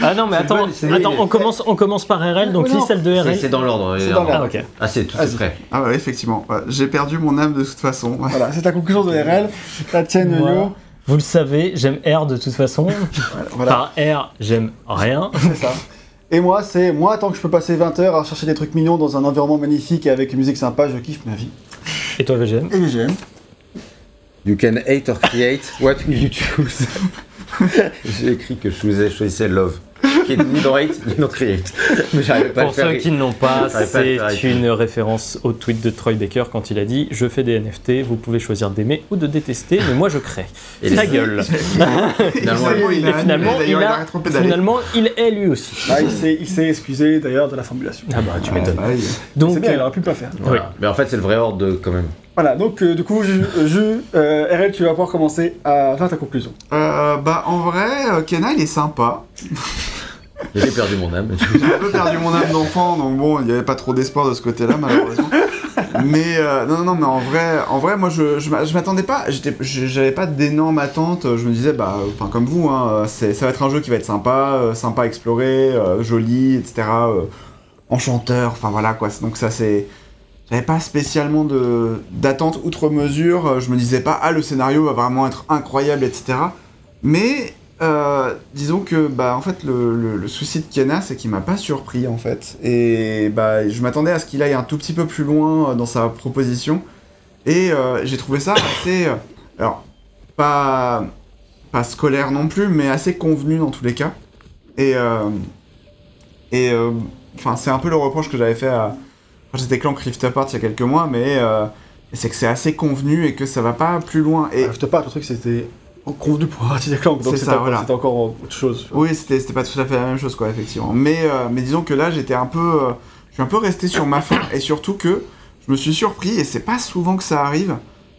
[SPEAKER 2] Ah non, mais attends,
[SPEAKER 4] bon, c'est-
[SPEAKER 2] attends on, commence, on commence par RL, donc
[SPEAKER 1] Non.
[SPEAKER 2] lis celle de RL.
[SPEAKER 4] c'est dans l'ordre.
[SPEAKER 1] C'est
[SPEAKER 4] euh,
[SPEAKER 1] dans
[SPEAKER 4] ordre.
[SPEAKER 2] Ah, ok.
[SPEAKER 4] Ah, c'est tout est
[SPEAKER 1] Vas-y.
[SPEAKER 4] prêt.
[SPEAKER 3] ah ouais effectivement j'ai perdu mon âme de toute façon
[SPEAKER 1] voilà, c'est ta conclusion de RL, la tienne, Yo.
[SPEAKER 2] Vous le savez, j'aime R de toute façon. *laughs*
[SPEAKER 1] Voilà.
[SPEAKER 2] Par R, j'aime rien. *laughs*
[SPEAKER 1] C'est ça. Et moi, c'est moi, tant que je peux passer 20 heures à chercher des trucs mignons dans un environnement magnifique et avec une musique sympa, je kiffe ma vie.
[SPEAKER 2] Et toi, VGM
[SPEAKER 1] Et VGM.
[SPEAKER 5] You can hate or create, what will you choose *laughs* J'ai écrit que je choisissais, je choisissais love. Qui est ni dans hate, ni dans create. Mais pas à
[SPEAKER 2] Pour
[SPEAKER 5] faire.
[SPEAKER 2] ceux qui ne l'ont pas, c'est une référence au tweet de Troy Baker quand il a dit Je fais des NFT, vous pouvez choisir d'aimer ou de détester, mais moi je crée.
[SPEAKER 5] Et
[SPEAKER 2] Ta gueule. *laughs*
[SPEAKER 5] Finalement,
[SPEAKER 3] Finalement, il a
[SPEAKER 2] finalement, il a, finalement, il est lui aussi.
[SPEAKER 1] Ah, il s'est il s'est excusé d'ailleurs de la formulation.
[SPEAKER 2] Ah bah, tu
[SPEAKER 3] Ouais,
[SPEAKER 2] m'étonnes.
[SPEAKER 3] bah.
[SPEAKER 2] Donc,
[SPEAKER 1] bien, il
[SPEAKER 2] euh,
[SPEAKER 1] aurait pu pas faire.
[SPEAKER 5] Voilà. Mais en fait, c'est le vrai ordre de, quand même.
[SPEAKER 1] Voilà, donc euh, du coup, je, je- euh, RL, tu vas pouvoir commencer à faire ta conclusion.
[SPEAKER 3] Euh, bah en vrai euh, Kena il est sympa
[SPEAKER 5] J'ai perdu mon âme. *laughs*
[SPEAKER 3] J'ai un peu perdu mon âme d'enfant, donc bon, il n'y avait pas trop d'espoir de ce côté-là, malheureusement. mais euh, non, non, mais en vrai, en vrai, moi, je, je, m'a- je m'attendais pas, j'avais pas d'énormes attentes. Je me disais, bah, enfin, comme vous, hein, c'est, ça va être un jeu qui va être sympa, euh, sympa à explorer, euh, joli, etc. euh, enchanteur, enfin voilà quoi. Donc ça, c'est, j'avais pas spécialement d'attente outre mesure. euh, Je me disais pas, ah, le scénario va vraiment être incroyable, etc. Mais euh, disons que bah en fait le, souci de Kiana c'est qu'il m'a pas surpris en fait. Et bah je m'attendais à ce qu'il aille un tout petit peu plus loin euh, dans sa proposition. Et euh, j'ai trouvé ça assez alors pas pas scolaire non plus mais assez convenu dans tous les cas. Et et enfin c'est un peu le reproche que j'avais fait à quand j'étais clan Rift Apart il y a quelques mois mais c'est que c'est assez convenu et que ça va pas plus loin. Et
[SPEAKER 1] parle, le truc c'était convenu pour Ratchet et Clank, donc
[SPEAKER 3] C'est
[SPEAKER 1] c'était
[SPEAKER 3] ça,
[SPEAKER 1] encore,
[SPEAKER 3] voilà.
[SPEAKER 1] c'était encore autre chose.
[SPEAKER 3] Oui, c'était c'était pas tout à fait la même chose, quoi, effectivement. Mais, euh, mais disons que là, j'étais un peu. euh, je suis un peu resté sur ma faim, et surtout que je me suis surpris, et c'est pas souvent que ça arrive,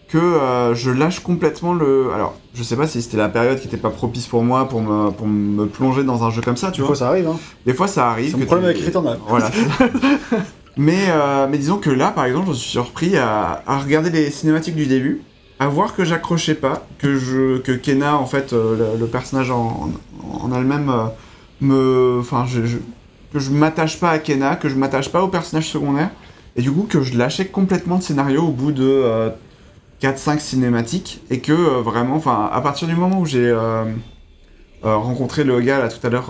[SPEAKER 3] que euh, je lâche complètement le. Alors, je sais pas si c'était la période qui était pas propice pour moi pour me, pour me plonger dans un jeu comme ça, tu
[SPEAKER 1] Du coup,
[SPEAKER 3] vois.
[SPEAKER 1] ça arrive, hein.
[SPEAKER 3] Des fois, ça arrive.
[SPEAKER 1] C'est mon problème
[SPEAKER 3] tu-
[SPEAKER 1] avec Returnal.
[SPEAKER 3] Voilà. *laughs* mais, euh, mais disons que là, par exemple, je me suis surpris à, à regarder les cinématiques du début, à voir que j'accrochais pas, que je que Kena, en fait, euh, le, le personnage en, en, en elle-même, euh, me, enfin, je, je- que je m'attache pas à Kena, que je m'attache pas au personnage secondaire, et du coup que je lâchais complètement le scénario au bout de euh, 4-5 cinématiques, et que euh, vraiment, enfin, à partir du moment où j'ai euh, rencontré le gars là tout à l'heure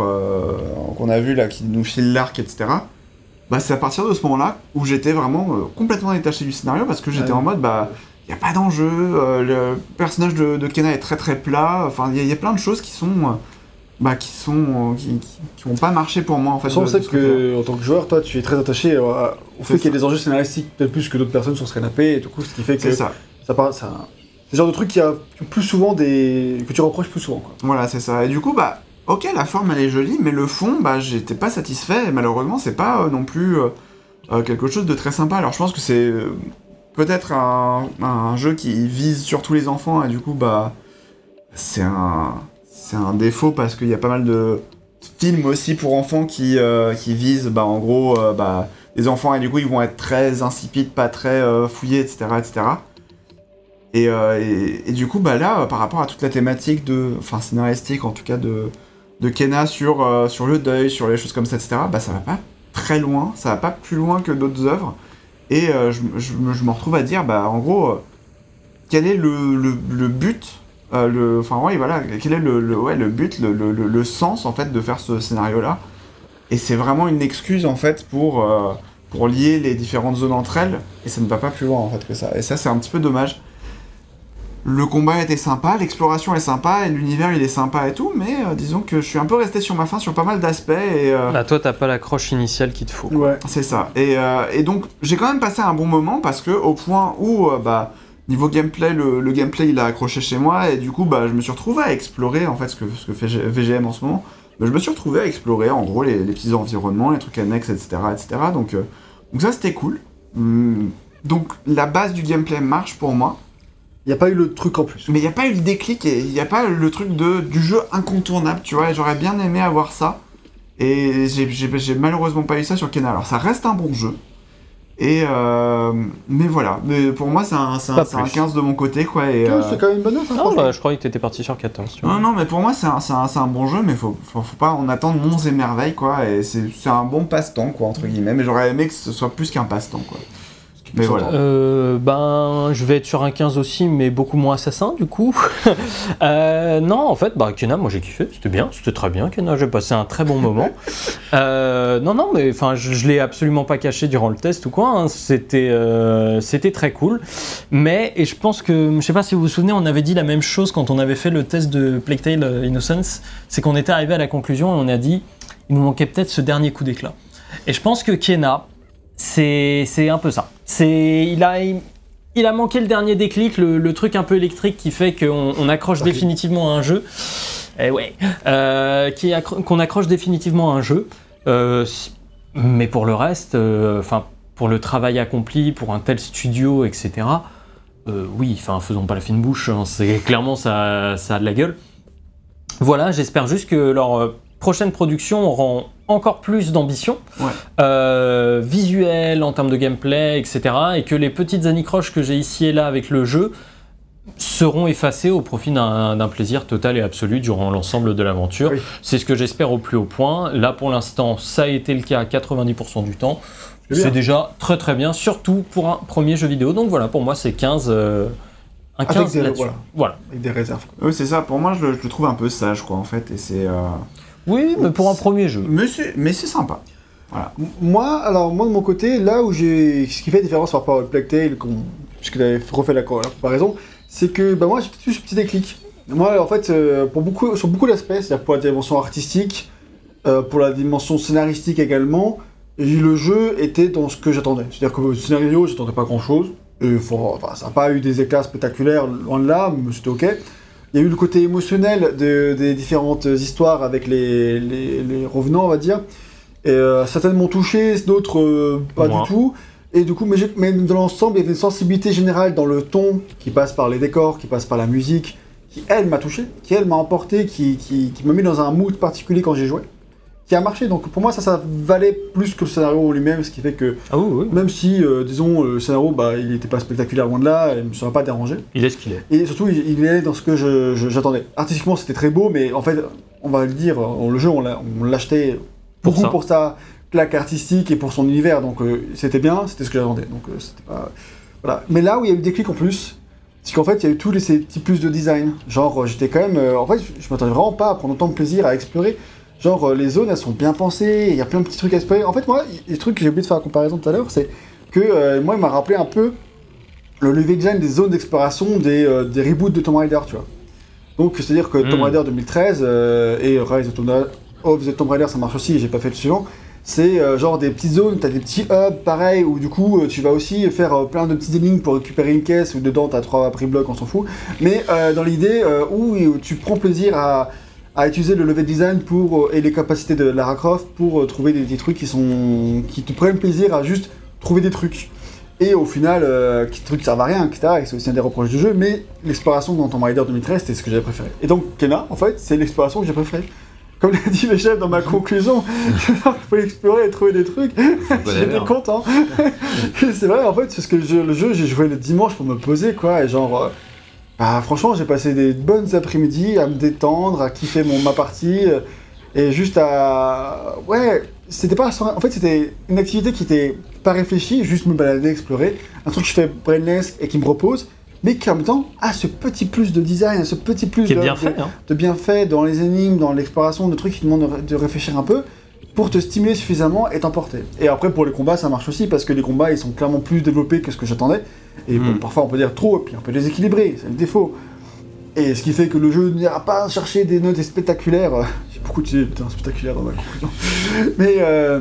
[SPEAKER 3] qu'on a vu là, qui nous file l'arc, etc. Bah, c'est à partir de ce moment-là où j'étais vraiment complètement détaché du scénario parce que j'étais
[SPEAKER 1] Ouais.
[SPEAKER 3] en mode bah il y a pas d'enjeu, euh, le personnage de, de Kena est très très plat, enfin il y, a- y a plein de choses qui sont euh, bah qui sont euh, qui, qui, ont pas marché pour moi en fait.
[SPEAKER 1] On sait que, en tant que joueur, toi, tu es très attaché au fait qu'il y ait des enjeux scénaristiques peut-être plus que d'autres personnes sur ce canapé, et du coup, ce qui fait que
[SPEAKER 3] c'est ça.
[SPEAKER 1] ça part, ça... C'est le genre de truc qui a plus souvent des... que tu reproches plus souvent, quoi.
[SPEAKER 3] Voilà, c'est ça. Et du coup, bah, ok, la forme elle est jolie, mais le fond, bah, j'étais pas satisfait. Et malheureusement, c'est pas euh, non plus. euh, quelque chose de très sympa. Alors je pense que c'est peut-être un, jeu qui vise surtout les enfants et du coup bah c'est un c'est un défaut parce qu'il y a pas mal de films aussi pour enfants qui euh, qui visent bah en gros euh, bah les enfants et du coup ils vont être très insipides, pas très euh, fouillés, etc., etc. Et, et, du coup bah là par rapport à toute la thématique de enfin scénaristique en tout cas de de Kena sur sur le deuil, sur les choses comme ça, etc. Bah ça va pas très loin, ça va pas plus loin que d'autres œuvres. Et euh, je, me- retrouve à dire, bah, en gros, euh, quel est le, but euh, le, Enfin, ouais, voilà, quel est le, but, le, sens, en fait, de faire ce scénario-là Et c'est vraiment une excuse, en fait, pour, pour lier les différentes zones entre elles, et ça ne va pas plus loin, en fait, que ça. Et ça, c'est un petit peu dommage. Le combat était sympa, l'exploration est sympa, et l'univers, il est sympa et tout, mais euh, disons que je suis un peu resté sur ma faim sur pas mal d'aspects, et... euh,
[SPEAKER 2] Là, toi, t'as pas l'accroche initiale qu'il te faut.
[SPEAKER 1] Ouais.
[SPEAKER 3] c'est ça. Et, euh, et donc, j'ai quand même passé un bon moment parce que, au point où, euh, bah, niveau gameplay, le, le gameplay il a accroché chez moi et du coup, bah, je me suis retrouvé à explorer en fait ce que, ce que fait VGM en ce moment. Bah, je me suis retrouvé à explorer en gros les, les petits environnements, les trucs annexes, etc. etc. Donc, euh, donc, ça c'était cool. Hum, donc, la base du gameplay marche pour moi.
[SPEAKER 1] Il n'y a pas eu le truc en plus.
[SPEAKER 3] Mais il n'y a pas eu le déclic et il n'y a pas le truc de, du jeu incontournable, tu vois. et J'aurais bien aimé avoir ça. Et j'ai- malheureusement pas eu ça sur Kena. Alors ça reste un bon jeu. Et euh, mais voilà. Mais pour moi, c'est un, un,
[SPEAKER 2] Pas
[SPEAKER 3] c'est un
[SPEAKER 2] plus.
[SPEAKER 3] 15 de mon côté, quoi. Et, euh,
[SPEAKER 1] C'est quand même une bonne note, hein, franchement.
[SPEAKER 2] bah, je croyais que t'étais parti sur 14, tu vois.
[SPEAKER 3] Non, non, mais pour moi, c'est un, c'est un, c'est un bon jeu, mais faut, faut, faut pas en attendre monts et merveilles, quoi. Et c'est c'est un bon passe-temps, quoi, entre guillemets. Mais j'aurais aimé que ce soit plus qu'un passe-temps, quoi. Mais voilà.
[SPEAKER 2] Euh, ben, je vais être sur un 15 aussi, mais beaucoup moins assassin du coup. *laughs* Euh, non, en fait, bah, Kena, moi j'ai kiffé, c'était bien, c'était très bien, Kena, j'ai passé un très bon moment. *laughs* Euh, non, non, mais enfin, je, je l'ai absolument pas caché durant le test ou quoi, hein, c'était c'était très cool. Mais, et je pense que, je sais pas si vous vous souvenez, on avait dit la même chose quand on avait fait le test de Plague Tale Innocence, c'est qu'on était arrivé à la conclusion et on a dit, il nous manquait peut-être ce dernier coup d'éclat. Et je pense que Kena, c'est un peu ça. C'est il a il, a manqué le dernier déclic, le, le truc un peu électrique qui fait qu'on on accroche définitivement à un jeu. Eh ouais, euh, qui accro- qu'on accroche définitivement à un jeu. Euh, mais pour le reste, euh, enfin pour le travail accompli, pour un tel studio, etc. oui, enfin faisons pas la fine bouche. hein, c'est clairement ça, ça a de la gueule. Voilà, j'espère juste que leur prochaine production aura encore plus d'ambition,
[SPEAKER 3] Ouais.
[SPEAKER 2] euh, visuelle, en termes de gameplay, etc. Et que les petites anicroches que j'ai ici et là avec le jeu seront effacées au profit d'un plaisir total et absolu durant l'ensemble de l'aventure.
[SPEAKER 1] Oui.
[SPEAKER 2] C'est ce que j'espère au plus haut point. Là, pour l'instant, ça a été le cas à 90% du temps.
[SPEAKER 1] C'est
[SPEAKER 2] déjà très très bien, surtout pour un premier jeu vidéo. Donc voilà, pour moi, c'est 15. euh, un
[SPEAKER 1] Avec
[SPEAKER 2] 15
[SPEAKER 1] des-
[SPEAKER 2] là-dessus.
[SPEAKER 1] voilà.
[SPEAKER 2] voilà.
[SPEAKER 1] Avec des réserves.
[SPEAKER 3] Oui, c'est ça. Pour moi, je le trouve un peu sage, quoi, en fait. Et c'est. euh,
[SPEAKER 2] Oui, mais pour un premier jeu.
[SPEAKER 3] Mais c'est mais c'est sympa.
[SPEAKER 1] Moi, alors, moi de mon côté, là où j'ai. Ce qui fait la différence par rapport à Plague Tale, puisque j'avais refait la, co- la comparaison, c'est que bah, moi j'ai peut-être eu ce petit déclic. Moi, en fait, euh, pour beaucoup, sur beaucoup d'aspects, c'est-à-dire pour la dimension artistique, euh, pour la dimension scénaristique également, et le jeu était dans ce que j'attendais. C'est-à-dire que le scénario, j'attendais pas grand-chose. Enfin, ça n'a pas eu des éclats spectaculaires, loin de là, mais c'était ok. Il y a eu le côté émotionnel de- des différentes histoires avec les, les, les revenants, on va dire. Et euh, certaines m'ont touché, d'autres euh, pas du tout. Et du coup, mais dans l'ensemble, il y avait une sensibilité générale dans le ton qui passe par les décors, qui passe par la musique, qui elle m'a touché, qui elle m'a emporté, qui, qui, qui m'a mis dans un mood particulier quand j'ai joué, qui a marché. Donc pour moi, ça, ça valait plus que le scénario lui-même, ce qui fait que
[SPEAKER 2] Ah oui, oui.
[SPEAKER 1] même si, euh, disons, le scénario, bah, il n'était pas spectaculaire loin de là, il ne me serait pas dérangé.
[SPEAKER 2] Il est ce qu'il est.
[SPEAKER 1] Et surtout, il, il est dans ce que j'attendais. Artistiquement, c'était très beau, mais en fait, on va le dire, on- le jeu, on l'a- on l'achetait
[SPEAKER 2] Pour
[SPEAKER 1] beaucoup pour sa claque artistique et pour son univers. Donc, euh, c'était bien, c'était ce que j'attendais. Donc, euh, c'était pas. Voilà. Mais là où il y a eu des clics en plus, c'est qu'en fait, il y a eu tous les, ces petits plus de design. Genre, j'étais quand même. euh, en fait, je m'attendais vraiment pas à prendre autant de plaisir à explorer. Genre, euh, les zones, elles sont bien pensées, il y a plein de petits trucs à explorer. En fait, moi, des trucs que j'ai oublié de faire la comparaison tout à l'heure, c'est que euh, moi, il m'a rappelé un peu le level design des zones d'exploration des, euh, des reboots de Tomb Raider, tu vois. Donc, c'est-à-dire que Tomb
[SPEAKER 2] Mm.
[SPEAKER 1] Raider 2013 euh, et Rise of the Tomb Raider, ça marche aussi, j'ai pas fait le suivant. C'est genre des petites zones, t'as des petits hubs pareil, où du coup tu vas aussi faire plein de petites énigmes pour récupérer une caisse, où dedans t'as trois prix blocs, on s'en fout. Mais dans l'idée où, où tu prends plaisir à, à utiliser le level design pour, euh, et les capacités de Lara Croft pour euh, trouver des, des trucs qui, sont, qui te prennent plaisir à juste trouver des trucs. Et au final, euh, qui trucs servent à rien, etc. Et c'est aussi un des reproches du jeu, mais l'exploration dans Tomb Raider 2013, c'était ce que j'avais préféré. Et donc, Kena, en fait, c'est l'exploration que j'ai préférée. Comme l'a dit le chef dans ma conclusion, *laughs* il faut explorer et trouver des trucs. J'étais content. *laughs* C'est vrai, en fait, parce que le jeu, le jeu, j'ai joué le dimanche pour me poser, quoi, et genre. euh, bah, franchement, j'ai passé des bonnes après-midi à me détendre, à kiffer mon, ma partie, euh, et juste à. Ouais, c'était pas. En fait, c'était une activité qui était pas réfléchie, juste me balader, explorer. Un truc que je fais brainless et qui me repose, mais qui en même temps a ce petit plus de design, ce petit plus de,
[SPEAKER 2] bien
[SPEAKER 1] de-
[SPEAKER 2] fait, hein.
[SPEAKER 1] de bienfaits dans les énigmes, dans l'exploration, de trucs qui demandent de réfléchir un peu pour te stimuler suffisamment et t'emporter. Et après, pour les combats, ça marche aussi parce que les combats, ils sont clairement plus développés que ce que j'attendais. Et bon,
[SPEAKER 4] Mm.
[SPEAKER 1] parfois, on peut dire trop, et puis un peu déséquilibré, c'est le défaut. Et ce qui fait que le jeu n'ira pas chercher des notes spectaculaires. euh, *laughs* J'ai beaucoup de putain, spectaculaire dans ma conclusion. *laughs* Mais euh,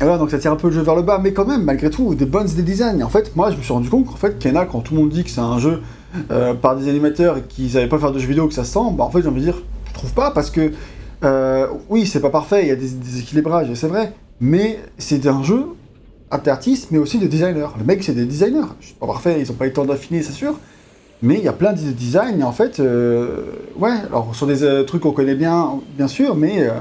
[SPEAKER 1] et voilà, donc ça tire un peu le jeu vers le bas, mais quand même, malgré tout, des bonnes idées de design. Et en fait, moi, je me suis rendu compte qu'en fait, Kena, quand tout le monde dit que c'est un jeu euh, par des animateurs et qu'ils savaient pas faire de jeux vidéo, que ça se sent, bah en fait, j'ai envie de dire, je trouve pas, parce que euh, oui, c'est pas parfait, il y a des déséquilibrages, c'est vrai, mais c'est un jeu d'artistes, mais aussi de designers. Le mec, c'est des designers. C'est pas parfait, ils ont pas eu le temps d'affiner, c'est sûr. Mais il y a plein de design, et en fait, euh, ouais, alors sur des euh, trucs qu'on connaît bien, bien sûr, mais euh,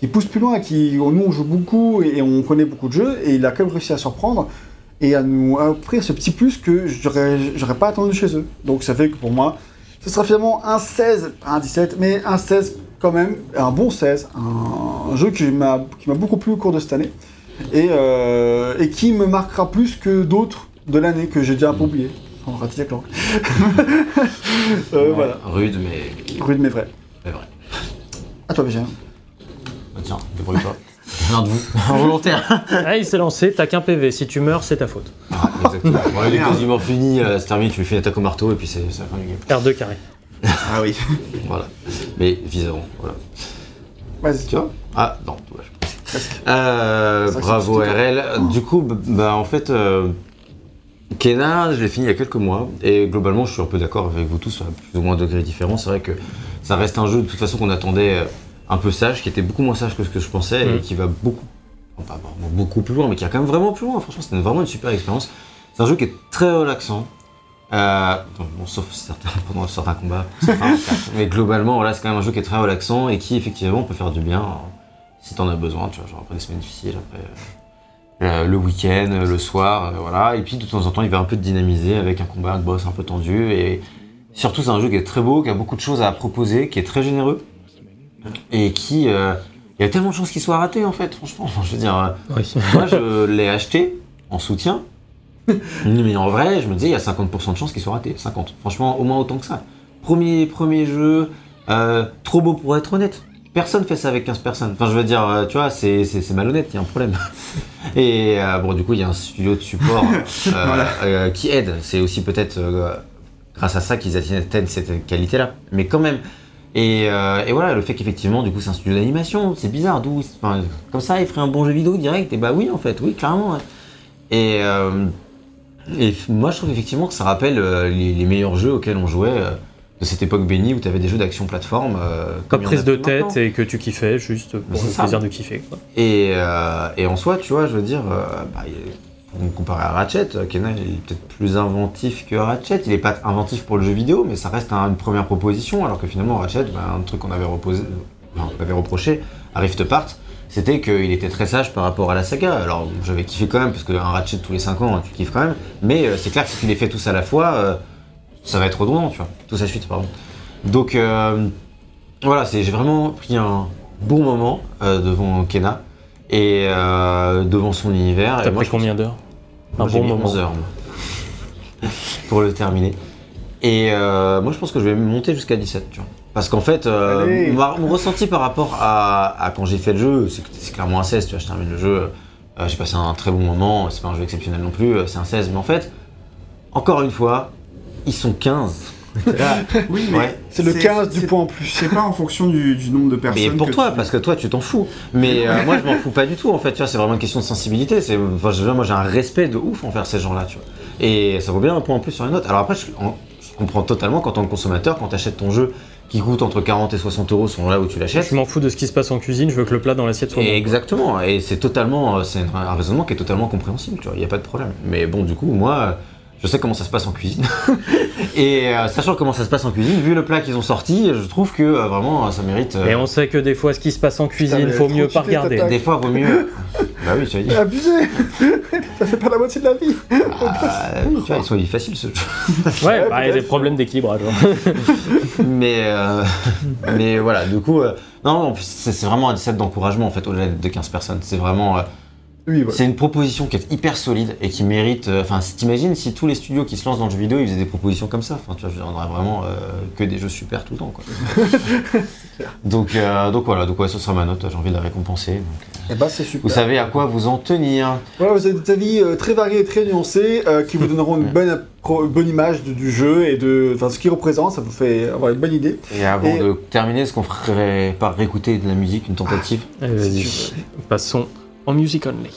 [SPEAKER 1] qui poussent plus loin, qui, nous on joue beaucoup et, on connaît beaucoup de jeux, et il a quand même réussi à surprendre et à nous offrir ce petit plus que j'aurais pas attendu chez eux. Donc ça fait que pour moi, ce sera finalement un 16, pas un 17, mais un 16 quand même, un bon 16, un, un jeu qui m'a qui m'a beaucoup plu au cours de cette année, et, euh, et qui me marquera plus que d'autres de l'année que j'ai déjà un peu oublié. On ratit la langue. *laughs* euh, Voilà,
[SPEAKER 4] Rude, mais
[SPEAKER 1] rude mais vrai.
[SPEAKER 4] c'est vrai.
[SPEAKER 1] À toi, Végéen.
[SPEAKER 4] Bah, tiens, débrouille-toi. *laughs* L'un de vous, *laughs* involontaire.
[SPEAKER 2] Ah, il s'est lancé, t'as qu'un PV. Si tu meurs, c'est ta faute.
[SPEAKER 4] Ah, exactement. Bon, il est quasiment fini, euh, c'est terminé, tu lui fais une attaque au marteau et puis c'est c'est la fin du game.
[SPEAKER 2] R2 carré. *laughs*
[SPEAKER 3] Ah oui.
[SPEAKER 4] Voilà. Mais viseront, voilà.
[SPEAKER 1] Vas-y.
[SPEAKER 4] Tu vois? Ah, non, dommage. Euh, bravo RL. Du coup, bah, en fait, euh, Kena, je l'ai fini il y a quelques mois. Et globalement, je suis un peu d'accord avec vous tous, à plus ou moins degrés différents. C'est vrai que ça reste un jeu de toute façon qu'on attendait euh, un peu sage, qui était beaucoup moins sage que ce que je pensais
[SPEAKER 2] Mm.
[SPEAKER 4] et qui va beaucoup, enfin, pas vraiment beaucoup plus loin, mais qui a quand même vraiment plus loin. Franchement, c'était vraiment une super expérience. C'est un jeu qui est très relaxant. Euh, bon, sauf certains, *laughs* pendant certains combats, certains, *laughs* mais globalement, voilà, c'est quand même un jeu qui est très relaxant et qui effectivement peut faire du bien euh, si t'en as besoin, tu vois, genre après des semaines difficiles, après euh, le week-end, le soir, euh, voilà. Et puis de temps en temps, il va un peu te dynamiser avec un combat, un boss un peu tendu. Et surtout, c'est un jeu qui est très beau, qui a beaucoup de choses à proposer, qui est très généreux et qui. il y a tellement de chances qu'il soit raté en fait, franchement. *laughs* Je veux dire,
[SPEAKER 2] Oui.
[SPEAKER 4] moi je l'ai acheté en soutien, *laughs* mais en vrai, je me disais, il y a 50% de chances qu'il soit raté. 50. Franchement, au moins autant que ça. Premier, premier jeu, euh, trop beau pour être honnête. Personne fait ça avec 15 personnes. Enfin, je veux dire, euh, tu vois, c'est malhonnête, il y a un problème. *laughs* Et euh, bon, du coup, il y a un studio de support *laughs* euh, qui aide. C'est aussi peut-être grâce à ça qu'ils atteignent cette qualité-là. Mais quand même. Et, et voilà, le fait qu'effectivement, du coup, c'est un studio d'animation, c'est bizarre. D'où, enfin, comme ça, il ferait un bon jeu vidéo direct. Et bah oui, en fait, oui, clairement. ouais. Et, euh, et moi, je trouve effectivement que ça rappelle euh, les, les meilleurs jeux auxquels on jouait euh, de cette époque bénie où tu avais des jeux d'action plateforme. euh,
[SPEAKER 2] Comme prise de tête
[SPEAKER 4] maintenant.
[SPEAKER 2] et que tu kiffais juste pour le
[SPEAKER 4] ça.
[SPEAKER 2] plaisir de kiffer. quoi.
[SPEAKER 4] Et, et en soi, tu vois, je veux dire, bah, pour me comparer à Ratchet, il est peut-être plus inventif que Ratchet. Il n'est pas inventif pour le jeu vidéo, mais ça reste un- une première proposition. Alors que finalement, Ratchet, bah, un truc qu'on avait, reposé, enfin, on avait reproché à Rift Apart, c'était qu'il était très sage par rapport à la saga. Alors j'avais kiffé quand même, parce qu'un Ratchet tous les 5 ans, tu kiffes quand même. Mais euh, c'est clair que si tu les fais tous à la fois, euh, ça va être redondant, tu vois. Tout sa suite, pardon. Donc euh, voilà, c'est- j'ai vraiment pris un bon moment devant Kena et devant son univers.
[SPEAKER 2] T'as
[SPEAKER 4] moi,
[SPEAKER 2] pris combien d'heures Un bon moment.
[SPEAKER 4] 11 heures moi, *laughs* pour le terminer. Et moi, je pense que je vais monter jusqu'à 17, tu vois. Parce qu'en fait, euh, ma- mon ressenti par rapport à, à quand j'ai fait le jeu, c'est que c'est clairement un 16, tu vois. Je termine le jeu, euh, j'ai passé un très bon moment, c'est pas un jeu exceptionnel non plus, euh, c'est un 16. Mais en fait, encore une fois, ils sont 15. Là, *laughs*
[SPEAKER 3] Oui, mais
[SPEAKER 4] Ouais.
[SPEAKER 1] C'est le 15 du point en plus.
[SPEAKER 3] C'est pas en fonction du, du nombre de personnes.
[SPEAKER 4] Mais pour
[SPEAKER 3] que
[SPEAKER 4] toi,
[SPEAKER 3] tu-
[SPEAKER 4] parce que toi, tu t'en fous. Mais euh, moi, je m'en fous pas du tout, en fait. Tu vois, c'est vraiment une question de sensibilité. C'est, enfin, moi, j'ai un respect de ouf envers ces gens-là, tu vois. Et ça vaut bien un point en plus sur les notes. Alors après, je, en- je comprends totalement quand, en tant que consommateur, quand tu achètes ton jeu qui coûtent entre 40 et 60 euros sont là où tu l'achètes.
[SPEAKER 2] Je m'en fous de ce qui se passe en cuisine, je veux que le plat dans l'assiette soit
[SPEAKER 4] Et
[SPEAKER 2] bon.
[SPEAKER 4] exactement, et c'est totalement, euh, c'est un raisonnement qui est totalement compréhensible, tu vois, il n'y a pas de problème. Mais bon, du coup, moi, je sais comment ça se passe en cuisine. *laughs* et euh, sachant comment ça se passe en cuisine, vu le plat qu'ils ont sorti, je trouve que euh, vraiment, ça mérite. euh,
[SPEAKER 2] Et on sait que des fois, ce qui se passe en cuisine,
[SPEAKER 1] mais
[SPEAKER 2] faut mieux pas regarder.
[SPEAKER 4] Des fois, vaut mieux. *laughs* bah oui, tu as dit.
[SPEAKER 1] Abusé *laughs* Ça fait pas la moitié de la vie
[SPEAKER 4] Ah, oui, tu vois, ils sont il ce jeu.
[SPEAKER 2] Ouais, bah, il y a des problèmes d'équilibrage. hein.
[SPEAKER 4] mais, euh, mais voilà, du coup, euh, non, c'est vraiment un set d'encouragement en fait, au-delà de 15 personnes. C'est vraiment.
[SPEAKER 1] Oui, voilà.
[SPEAKER 4] C'est une proposition qui est hyper solide et qui mérite. euh, Enfin, t'imagines si tous les studios qui se lancent dans le jeu vidéo ils faisaient des propositions comme ça. Enfin, tu vois, on aurait vraiment euh, que des jeux super tout le temps, quoi. *laughs* donc, euh, donc voilà, donc ouais, ce sera ma note. J'ai envie de la récompenser. donc,
[SPEAKER 1] Eh bah, c'est super.
[SPEAKER 4] vous savez à quoi vous en tenir.
[SPEAKER 1] Voilà, vous avez des avis euh, très variés et très nuancés euh, qui vous donneront une *laughs* bonne, bonne image de- du jeu et de enfin, ce qu'il représente. Ça vous fait avoir une bonne idée.
[SPEAKER 4] Et avant
[SPEAKER 1] Et-
[SPEAKER 4] de terminer, est-ce qu'on ferait pas réécouter de la musique, une tentative?
[SPEAKER 2] Allez,
[SPEAKER 1] tu
[SPEAKER 2] Passons en music only.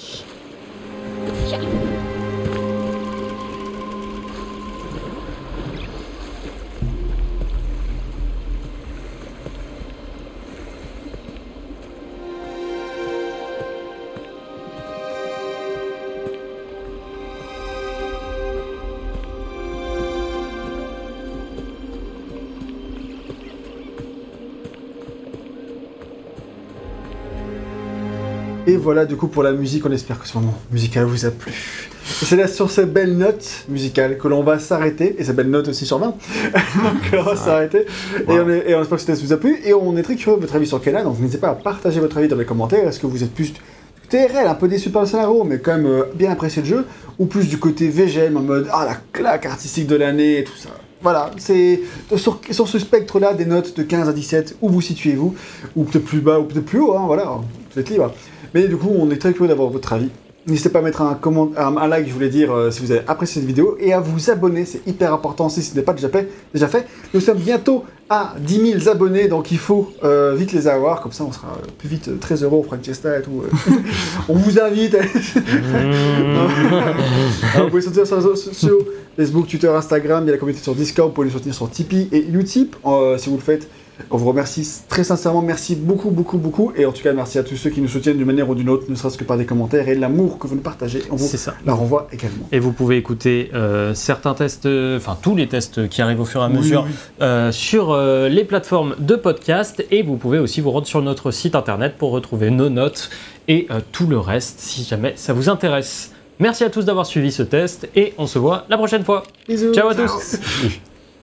[SPEAKER 1] Voilà, du coup, pour la musique, on espère que ce moment musical vous a plu. C'est là sur ces belles notes musicales que l'on va s'arrêter, et ces belles notes aussi sur 20, *laughs* *laughs* que l'on va s'arrêter. Et, on est- et on espère que ça vous a plu, et on est très curieux de votre avis sur Kena, donc n'hésitez pas à partager votre avis dans les commentaires. Est-ce que vous êtes plus TRL, un peu déçu par le scénario, mais quand même euh, bien apprécié le jeu, ou plus du côté VGM en mode ah la claque artistique de l'année et tout ça. Voilà, c'est sur, sur ce spectre-là des notes de 15 à 17, où vous situez-vous, ou peut-être plus bas, ou peut-être plus haut, hein, voilà, vous êtes libre. Mais du coup, on est très curieux d'avoir votre avis. N'hésitez pas à mettre un, comment, un, like, je voulais dire, euh, si vous avez apprécié cette vidéo, et à vous abonner, c'est hyper important si ce n'est pas déjà fait. Déjà fait. Nous sommes bientôt à 10 000 abonnés, donc il faut euh, vite les avoir, comme ça on sera euh, plus vite euh, très heureux, on fera une fiesta et tout. *laughs* on vous invite. Alors, *laughs* vous pouvez soutenir sur les réseaux sociaux, Facebook, Twitter, Instagram, il y a la communauté sur Discord, vous pouvez nous soutenir sur Tipeee et Utip, si vous le faites. On vous remercie très sincèrement, merci beaucoup, beaucoup, beaucoup. Et en tout cas, merci à tous ceux qui nous soutiennent d'une manière ou d'une autre, ne serait-ce que par des commentaires et l'amour que vous nous partagez. On vous
[SPEAKER 2] C'est ça.
[SPEAKER 1] la renvoie également.
[SPEAKER 2] Et vous pouvez écouter euh, certains tests, euh, enfin tous les tests qui arrivent au fur et à mesure
[SPEAKER 1] Oui,
[SPEAKER 2] euh, sur euh, les plateformes de podcast. Et vous pouvez aussi vous rendre sur notre site internet pour retrouver nos notes et euh, tout le reste si jamais ça vous intéresse. Merci à tous d'avoir suivi ce test et on se voit la prochaine fois.
[SPEAKER 1] Bisous.
[SPEAKER 2] Ciao à tous *laughs*